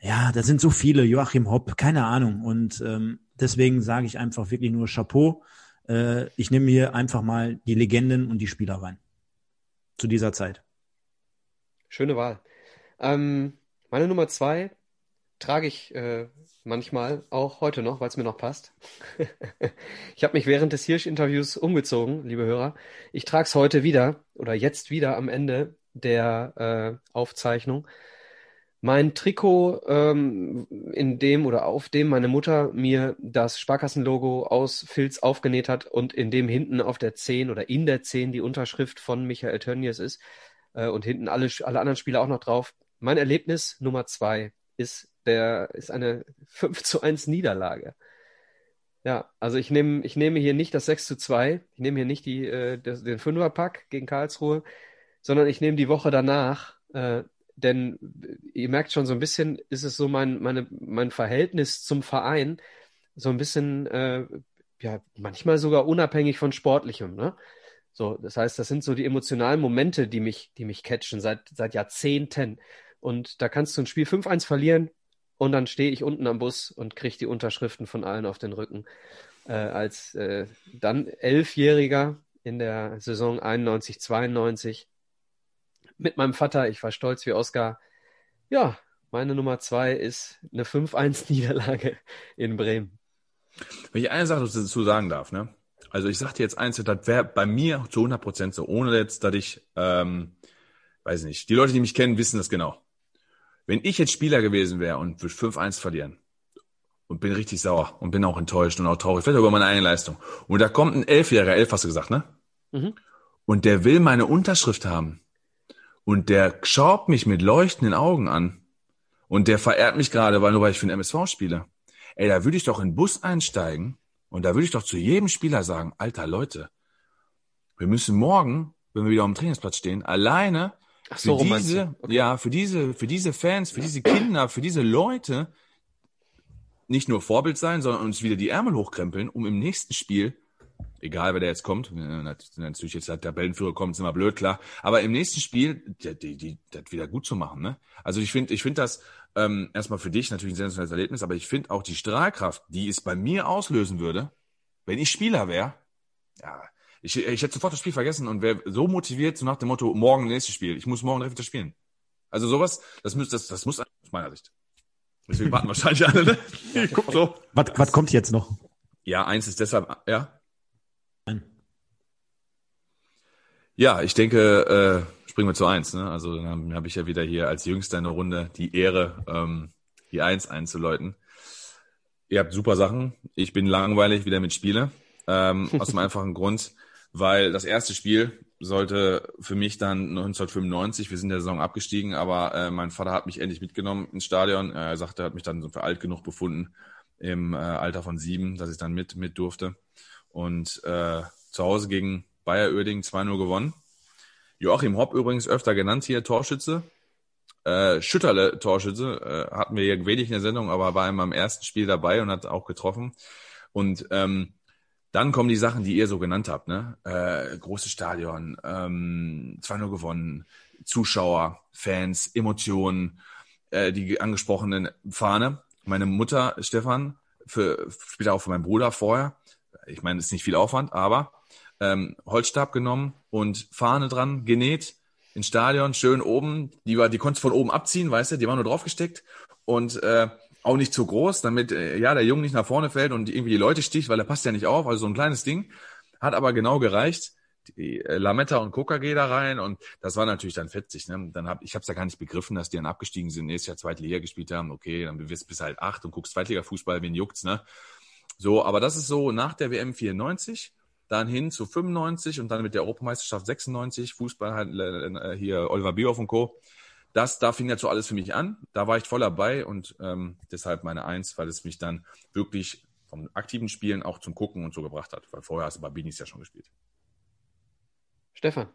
Ja, da sind so viele, Joachim Hopp, keine Ahnung. Und ähm, deswegen sage ich einfach wirklich nur Chapeau. Äh, ich nehme hier einfach mal die Legenden und die Spieler rein. Zu dieser Zeit. Schöne Wahl. Ähm, meine Nummer zwei trage ich äh, manchmal, auch heute noch, weil es mir noch passt. ich habe mich während des Hirsch-Interviews umgezogen, liebe Hörer. Ich trage es heute wieder oder jetzt wieder am Ende der äh, Aufzeichnung. Mein Trikot, ähm, in dem oder auf dem meine Mutter mir das Sparkassenlogo aus Filz aufgenäht hat und in dem hinten auf der 10 oder in der 10 die Unterschrift von Michael Tönnies ist äh, und hinten alle, alle anderen Spieler auch noch drauf. Mein Erlebnis Nummer zwei ist der ist eine 5 zu 1 Niederlage. Ja, also ich nehme ich nehme hier nicht das 6 zu 2, ich nehme hier nicht die, äh, das, den Fünferpack gegen Karlsruhe, sondern ich nehme die Woche danach, äh, denn ihr merkt schon, so ein bisschen ist es so mein, meine, mein Verhältnis zum Verein, so ein bisschen, äh, ja, manchmal sogar unabhängig von Sportlichem, ne? So, das heißt, das sind so die emotionalen Momente, die mich, die mich catchen seit, seit Jahrzehnten. Und da kannst du ein Spiel 5-1 verlieren, und dann stehe ich unten am Bus und kriege die Unterschriften von allen auf den Rücken. Äh, als äh, dann Elfjähriger in der Saison 91, 92 mit meinem Vater. Ich war stolz wie Oscar. Ja, meine Nummer zwei ist eine 5-1-Niederlage in Bremen. Wenn ich eine Sache dazu sagen darf, ne? Also ich sagte jetzt eins, das wäre bei mir zu 100 Prozent so, ohne jetzt, dass ich, ähm, weiß nicht, die Leute, die mich kennen, wissen das genau. Wenn ich jetzt Spieler gewesen wäre und würde 5-1 verlieren und bin richtig sauer und bin auch enttäuscht und auch traurig, vielleicht über meine eigene Leistung. Und da kommt ein Elfjähriger, elf hast du gesagt, ne? Mhm. Und der will meine Unterschrift haben. Und der schaut mich mit leuchtenden Augen an. Und der verehrt mich gerade, weil nur weil ich für den MSV spiele. Ey, da würde ich doch in den Bus einsteigen und da würde ich doch zu jedem Spieler sagen, alter Leute, wir müssen morgen, wenn wir wieder am Trainingsplatz stehen, alleine Ach so, für diese, okay. ja, für diese, für diese Fans, für diese Kinder, für diese Leute nicht nur Vorbild sein, sondern uns wieder die Ärmel hochkrempeln, um im nächsten Spiel, egal wer der jetzt kommt, natürlich jetzt der Tabellenführer kommt, ist immer blöd, klar, aber im nächsten Spiel, die, die, die, das wieder gut zu machen, ne? Also ich finde, ich finde das ähm, erstmal für dich natürlich ein sensationelles Erlebnis, aber ich finde auch die Strahlkraft, die es bei mir auslösen würde, wenn ich Spieler wäre, ja, ich, ich hätte sofort das Spiel vergessen und wäre so motiviert, so nach dem Motto, morgen nächstes Spiel. Ich muss morgen direkt wieder spielen. Also sowas, das muss, das, das muss aus meiner Sicht. Deswegen warten wahrscheinlich alle, ne? Guck so. Was, was kommt jetzt noch? Ja, eins ist deshalb, ja. Nein. Ja, ich denke, äh, springen wir zu eins. Ne? Also dann habe ich ja wieder hier als Jüngster in der Runde die Ehre, ähm, die Eins einzuläuten. Ihr habt super Sachen. Ich bin langweilig wieder mit Spiele. Ähm, aus dem einfachen Grund, weil das erste Spiel sollte für mich dann 1995, wir sind der Saison abgestiegen, aber äh, mein Vater hat mich endlich mitgenommen ins Stadion. Er sagte, er hat mich dann so für alt genug befunden im äh, Alter von sieben, dass ich dann mit mit durfte. Und äh, zu Hause gegen Bayer Oerding 2-0 gewonnen. Joachim Hopp übrigens öfter genannt hier, Torschütze. Äh, Schütterle Torschütze äh, hatten wir ja wenig in der Sendung, aber war immer im ersten Spiel dabei und hat auch getroffen. Und ähm, dann kommen die Sachen, die ihr so genannt habt, ne? Äh, großes Stadion, ähm, 2-0 gewonnen, Zuschauer, Fans, Emotionen, äh, die angesprochenen Fahne. Meine Mutter, Stefan, für, später auch für meinen Bruder vorher. Ich meine, es ist nicht viel Aufwand, aber ähm, Holzstab genommen und Fahne dran, genäht, ins Stadion, schön oben. Die war, die konntest von oben abziehen, weißt du, die war nur draufgesteckt und äh, auch nicht zu groß, damit äh, ja der Junge nicht nach vorne fällt und irgendwie die Leute sticht, weil er passt ja nicht auf. Also so ein kleines Ding. Hat aber genau gereicht. Die äh, Lametta und Coca geht da rein und das war natürlich dann fetzig. Ne? Dann hab, ich habe es ja gar nicht begriffen, dass die dann abgestiegen sind, nächstes Jahr zweite Liga gespielt haben. Okay, dann bist du bis halt acht und guckst Zweitliga-Fußball, wen juckt's, ne? So, aber das ist so nach der WM 94 dann hin zu 95 und dann mit der Europameisterschaft 96, Fußball halt äh, hier Oliver Bierhoff und Co. Das, da fing jetzt so alles für mich an. Da war ich voll dabei und ähm, deshalb meine Eins, weil es mich dann wirklich vom aktiven Spielen auch zum Gucken und so gebracht hat. Weil vorher hast du bei Binis ja schon gespielt. Stefan.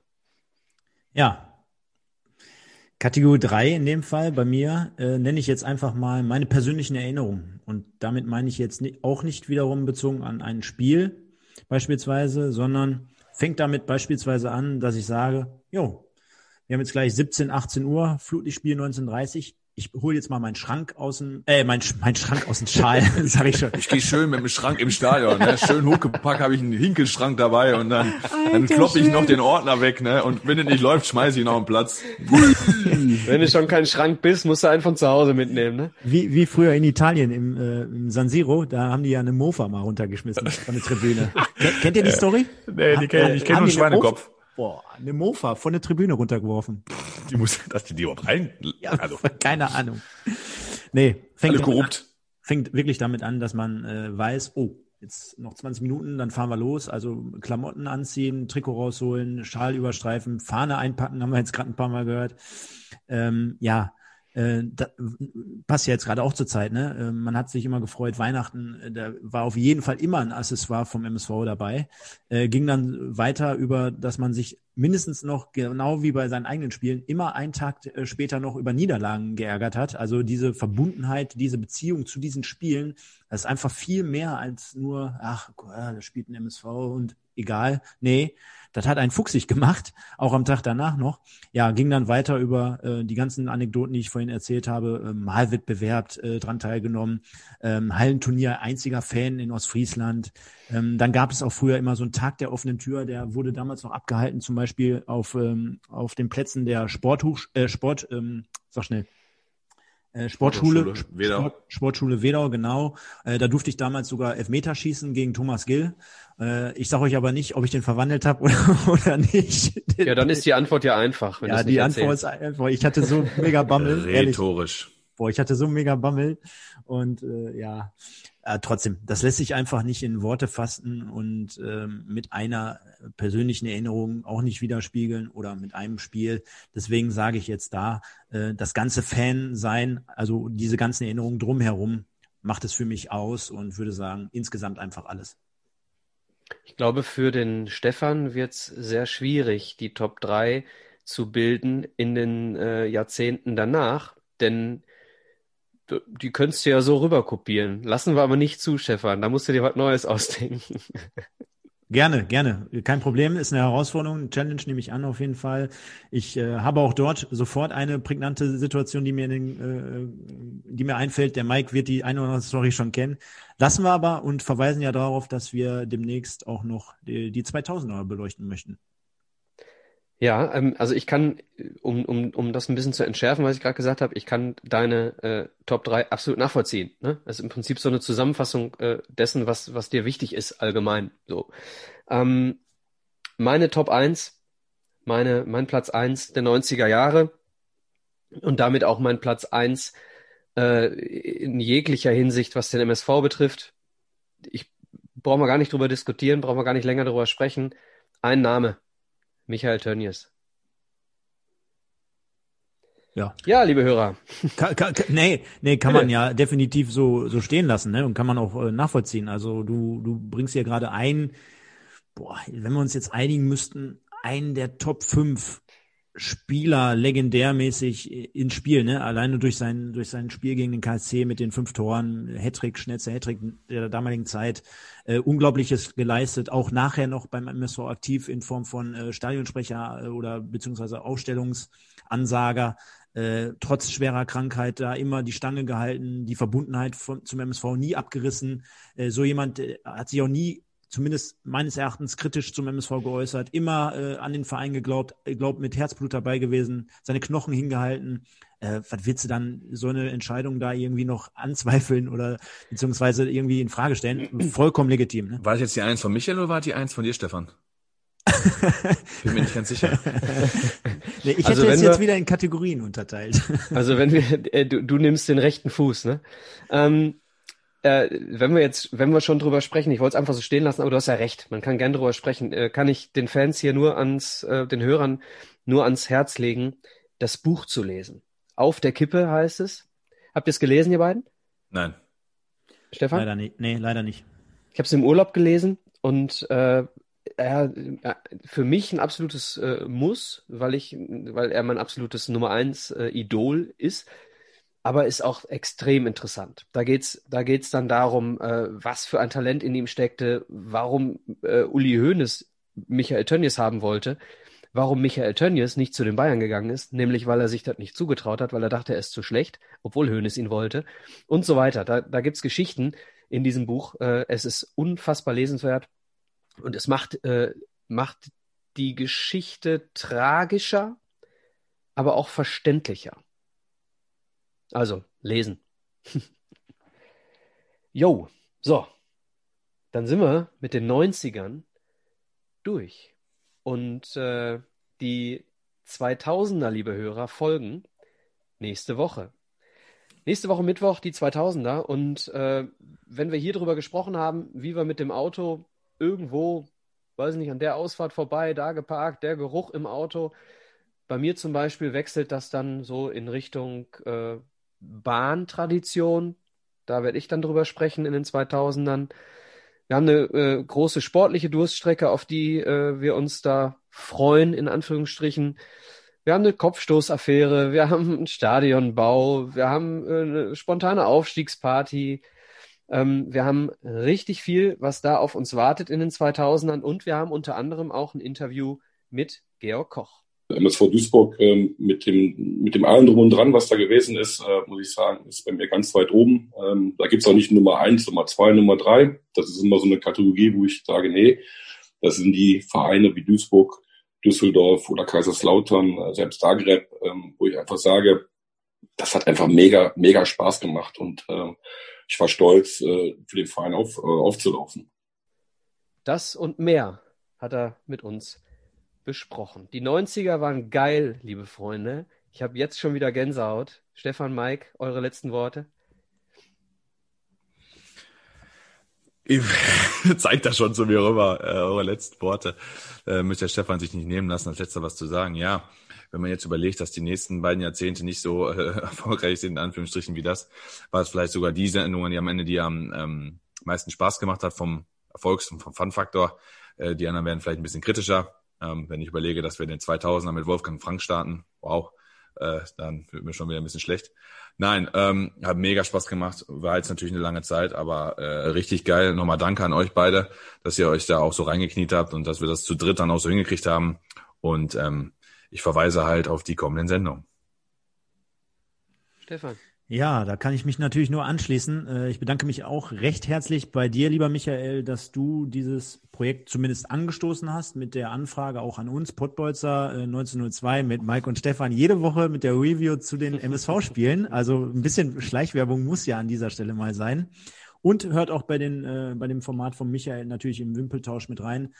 Ja. Kategorie 3 in dem Fall bei mir äh, nenne ich jetzt einfach mal meine persönlichen Erinnerungen. Und damit meine ich jetzt auch nicht wiederum bezogen an ein Spiel, beispielsweise, sondern fängt damit beispielsweise an, dass ich sage, jo, wir haben jetzt gleich 17, 18 Uhr, Flutlichtspiel 1930 ich hole jetzt mal meinen Schrank aus dem, äh, mein, mein Schrank aus dem Schal, sag ich schon. Ich gehe schön mit dem Schrank im Stadion, ne? schön hochgepackt, habe ich einen Hinkelschrank dabei und dann, dann kloppe ich noch den Ordner weg, ne? Und wenn es nicht läuft, schmeiße ich noch einen Platz. wenn du schon kein Schrank bist, musst du einen von zu Hause mitnehmen, ne? Wie, wie früher in Italien im, äh, im San Siro, da haben die ja eine Mofa mal runtergeschmissen von der Tribüne. Kennt ihr die Story? Nee, die kenn ich, ich kenne nur einen Schweinekopf. Boah, eine Mofa von der Tribüne runtergeworfen. Die muss, dass die die überhaupt rein, ja, also. keine Ahnung. Nee, fängt, korrupt. An, fängt wirklich damit an, dass man äh, weiß, oh, jetzt noch 20 Minuten, dann fahren wir los. Also Klamotten anziehen, Trikot rausholen, Schal überstreifen, Fahne einpacken, haben wir jetzt gerade ein paar Mal gehört. Ähm, ja, äh, da, passt ja jetzt gerade auch zur Zeit, ne? Äh, man hat sich immer gefreut, Weihnachten, äh, da war auf jeden Fall immer ein Accessoire vom MSV dabei. Äh, ging dann weiter über, dass man sich mindestens noch, genau wie bei seinen eigenen Spielen, immer einen Tag äh, später noch über Niederlagen geärgert hat. Also diese Verbundenheit, diese Beziehung zu diesen Spielen, das ist einfach viel mehr als nur, ach, das spielt ein MSV und egal. Nee, das hat einen fuchsig gemacht, auch am Tag danach noch. Ja, ging dann weiter über äh, die ganzen Anekdoten, die ich vorhin erzählt habe. Ähm, Malwettbewerb äh, dran teilgenommen, ähm, Hallenturnier, einziger Fan in Ostfriesland. Ähm, dann gab es auch früher immer so einen Tag der offenen Tür, der wurde damals noch abgehalten, zum Beispiel auf, ähm, auf den Plätzen der Sporthoch, äh, Sport, ähm, sag schnell, äh, Sportschule, Sportschule Wedau. Sport, Sportschule Wedau, genau. Äh, da durfte ich damals sogar Elfmeter schießen gegen Thomas Gill. Äh, ich sage euch aber nicht, ob ich den verwandelt habe oder, oder nicht. Ja, dann ist die Antwort ja einfach. ja, die Antwort ist einfach. Ich hatte so mega Bammel. Rhetorisch. Boah, ich hatte so mega Bammel. Und äh, ja, äh, trotzdem, das lässt sich einfach nicht in Worte fassen und ähm, mit einer persönlichen Erinnerung auch nicht widerspiegeln oder mit einem Spiel. Deswegen sage ich jetzt da, äh, das ganze Fan sein, also diese ganzen Erinnerungen drumherum, macht es für mich aus und würde sagen, insgesamt einfach alles. Ich glaube, für den Stefan wird es sehr schwierig, die Top 3 zu bilden in den äh, Jahrzehnten danach, denn die könntest du ja so rüber kopieren. Lassen wir aber nicht zu, Stefan. Da musst du dir was Neues ausdenken. Gerne, gerne. Kein Problem, ist eine Herausforderung, Challenge nehme ich an auf jeden Fall. Ich äh, habe auch dort sofort eine prägnante Situation, die mir, den, äh, die mir einfällt. Der Mike wird die eine oder andere Story schon kennen. Lassen wir aber und verweisen ja darauf, dass wir demnächst auch noch die, die 2000er beleuchten möchten. Ja, ähm, also ich kann, um, um, um das ein bisschen zu entschärfen, was ich gerade gesagt habe, ich kann deine äh, Top 3 absolut nachvollziehen. Ne? Das ist im Prinzip so eine Zusammenfassung äh, dessen, was, was dir wichtig ist allgemein. So. Ähm, meine Top 1, meine, mein Platz eins der 90er Jahre und damit auch mein Platz eins äh, in jeglicher Hinsicht, was den MSV betrifft. Ich brauche mal gar nicht drüber diskutieren, brauchen wir gar nicht länger drüber sprechen. Ein Name, Michael Tönnies. Ja. Ja, liebe Hörer. Ka, ka, nee, nee, kann man ja definitiv so, so stehen lassen, ne? Und kann man auch äh, nachvollziehen. Also du, du bringst ja gerade ein, boah, wenn wir uns jetzt einigen müssten, einen der Top 5 Spieler legendärmäßig ins Spiel, ne? Alleine durch sein, durch sein Spiel gegen den KSC mit den fünf Toren, Hattrick, schnellster Hattrick der damaligen Zeit, äh, Unglaubliches geleistet, auch nachher noch beim MSV aktiv in Form von äh, Stadionsprecher äh, oder beziehungsweise Ausstellungsansager äh, trotz schwerer Krankheit da immer die Stange gehalten, die Verbundenheit von, zum MSV nie abgerissen. Äh, so jemand äh, hat sich auch nie, zumindest meines Erachtens, kritisch zum MSV geäußert, immer äh, an den Verein geglaubt, glaubt mit Herzblut dabei gewesen, seine Knochen hingehalten. Äh, was willst du dann so eine Entscheidung da irgendwie noch anzweifeln oder beziehungsweise irgendwie in Frage stellen? Vollkommen legitim. Ne? War das jetzt die Eins von Michael oder war die Eins von dir, Stefan? Bin mir nicht ganz sicher. nee, ich Also hätte es jetzt wir- wieder in Kategorien unterteilt. Also wenn wir, äh, du, du nimmst den rechten Fuß, ne? Ähm, äh, wenn wir jetzt, wenn wir schon drüber sprechen, ich wollte es einfach so stehen lassen, aber du hast ja recht, man kann gern drüber sprechen, äh, kann ich den Fans hier nur ans, äh, den Hörern nur ans Herz legen, das Buch zu lesen. Auf der Kippe heißt es. Habt ihr es gelesen, ihr beiden? Nein. Stefan? leider nicht. Nee, leider nicht. Ich habe es im Urlaub gelesen und äh, er, für mich ein absolutes äh, Muss, weil ich, weil er mein absolutes Nummer eins äh, Idol ist, aber ist auch extrem interessant. Da geht's, da geht's dann darum, äh, was für ein Talent in ihm steckte, warum äh, Uli Hoeneß Michael Tönnies haben wollte, warum Michael Tönnies nicht zu den Bayern gegangen ist, nämlich weil er sich das nicht zugetraut hat, weil er dachte, er ist zu schlecht, obwohl Hoeneß ihn wollte und so weiter. Da, da gibt's Geschichten in diesem Buch. Äh, es ist unfassbar lesenswert und es macht, äh, macht die Geschichte tragischer, aber auch verständlicher. Also, lesen. Jo, so. Dann sind wir mit den 90ern durch. Und äh, die 2000er, liebe Hörer, folgen nächste Woche. Nächste Woche Mittwoch die 2000er. Und äh, wenn wir hier drüber gesprochen haben, wie wir mit dem Auto irgendwo, weiß nicht, an der Ausfahrt vorbei, da geparkt, der Geruch im Auto. Bei mir zum Beispiel wechselt das dann so in Richtung äh, Bahntradition. Da werde ich dann drüber sprechen in den 2000ern. Wir haben eine äh, große sportliche Durststrecke, auf die äh, wir uns da freuen, in Anführungsstrichen. Wir haben eine Kopfstoßaffäre, wir haben einen Stadionbau, wir haben äh, eine spontane Aufstiegsparty. Ähm, wir haben richtig viel, was da auf uns wartet in den 2000ern und wir haben unter anderem auch ein Interview mit Georg Koch. MSV Duisburg ähm, mit dem mit dem allen drum und dran, was da gewesen ist, äh, muss ich sagen, ist bei mir ganz weit oben. Ähm, da gibt's auch nicht Nummer eins, Nummer zwei, Nummer drei. Das ist immer so eine Kategorie, wo ich sage, nee, das sind die Vereine wie Duisburg, Düsseldorf oder Kaiserslautern, äh, selbst Zagreb, ähm, wo ich einfach sage, das hat einfach mega mega Spaß gemacht und ähm, ich war stolz, äh, für den Verein auf, äh, aufzulaufen. Das und mehr hat er mit uns besprochen. Die 90er waren geil, liebe Freunde. Ich habe jetzt schon wieder Gänsehaut. Stefan, Mike, eure letzten Worte. Zeigt das schon zu mir rüber, äh, eure letzten Worte. Äh, möchte der Stefan sich nicht nehmen lassen, als letzter was zu sagen. Ja, wenn man jetzt überlegt, dass die nächsten beiden Jahrzehnte nicht so äh, erfolgreich sind, in Anführungsstrichen, wie das, war es vielleicht sogar die Sendungen, die am Ende die am ähm, meisten Spaß gemacht hat vom Erfolgs- und vom Fun-Faktor. Äh, die anderen werden vielleicht ein bisschen kritischer. Ähm, wenn ich überlege, dass wir den 2000er mit Wolfgang Frank starten, wow, äh, dann wird mir schon wieder ein bisschen schlecht. Nein, ähm, hat mega Spaß gemacht. War jetzt natürlich eine lange Zeit, aber äh, richtig geil. Nochmal danke an euch beide, dass ihr euch da auch so reingekniet habt und dass wir das zu dritt dann auch so hingekriegt haben. Und ähm, ich verweise halt auf die kommenden Sendungen. Stefan. Ja, da kann ich mich natürlich nur anschließen. Äh, Ich bedanke mich auch recht herzlich bei dir, lieber Michael, dass du dieses Projekt zumindest angestoßen hast mit der Anfrage auch an uns, Pottbolzer äh, 1902 mit Mike und Stefan, jede Woche mit der Review zu den MSV-Spielen. Also ein bisschen Schleichwerbung muss ja an dieser Stelle mal sein. Und hört auch bei, den, äh, bei dem Format von Michael natürlich im Wimpeltausch mit rein.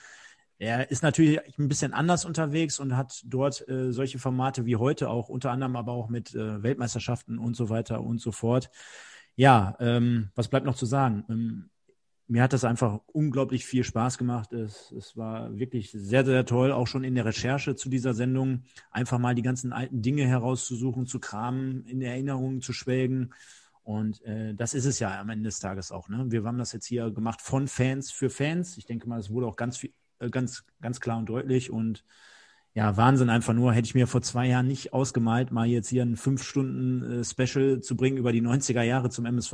Er ist natürlich ein bisschen anders unterwegs und hat dort äh, solche Formate wie heute auch, unter anderem aber auch mit äh, Weltmeisterschaften und so weiter und so fort. Ja, ähm, was bleibt noch zu sagen? Ähm, mir hat das einfach unglaublich viel Spaß gemacht. Es, es war wirklich sehr, sehr toll, auch schon in der Recherche zu dieser Sendung, einfach mal die ganzen alten Dinge herauszusuchen, zu kramen, in Erinnerungen zu schwelgen. Und äh, das ist es ja am Ende des Tages auch. Ne? Wir haben das jetzt hier gemacht von Fans für Fans. Ich denke mal, es wurde auch ganz viel, ganz, ganz klar und deutlich. Und ja, Wahnsinn einfach nur. Hätte ich mir vor zwei Jahren nicht ausgemalt, mal jetzt hier ein fünf Stunden äh, Special zu bringen über die 90er Jahre zum MSV.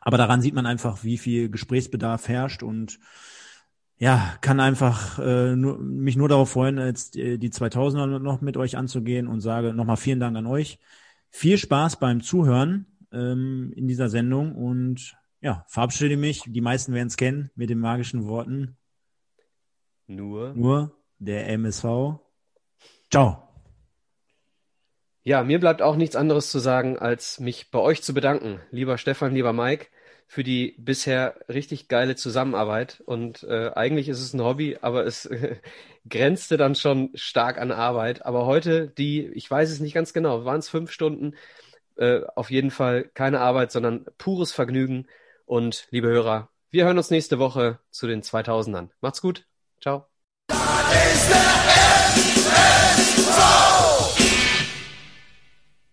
Aber daran sieht man einfach, wie viel Gesprächsbedarf herrscht und ja, kann einfach äh, nur, mich nur darauf freuen, jetzt äh, die 2000er noch mit euch anzugehen und sage nochmal vielen Dank an euch. Viel Spaß beim Zuhören ähm, in dieser Sendung und ja, verabschiede mich. Die meisten werden es kennen mit den magischen Worten. Nur. Nur der MSV. Ciao. Ja, mir bleibt auch nichts anderes zu sagen, als mich bei euch zu bedanken, lieber Stefan, lieber Mike, für die bisher richtig geile Zusammenarbeit. Und äh, eigentlich ist es ein Hobby, aber es äh, grenzte dann schon stark an Arbeit. Aber heute die, ich weiß es nicht ganz genau, waren es fünf Stunden, äh, auf jeden Fall keine Arbeit, sondern pures Vergnügen. Und liebe Hörer, wir hören uns nächste Woche zu den 2000ern. Macht's gut. Ciao.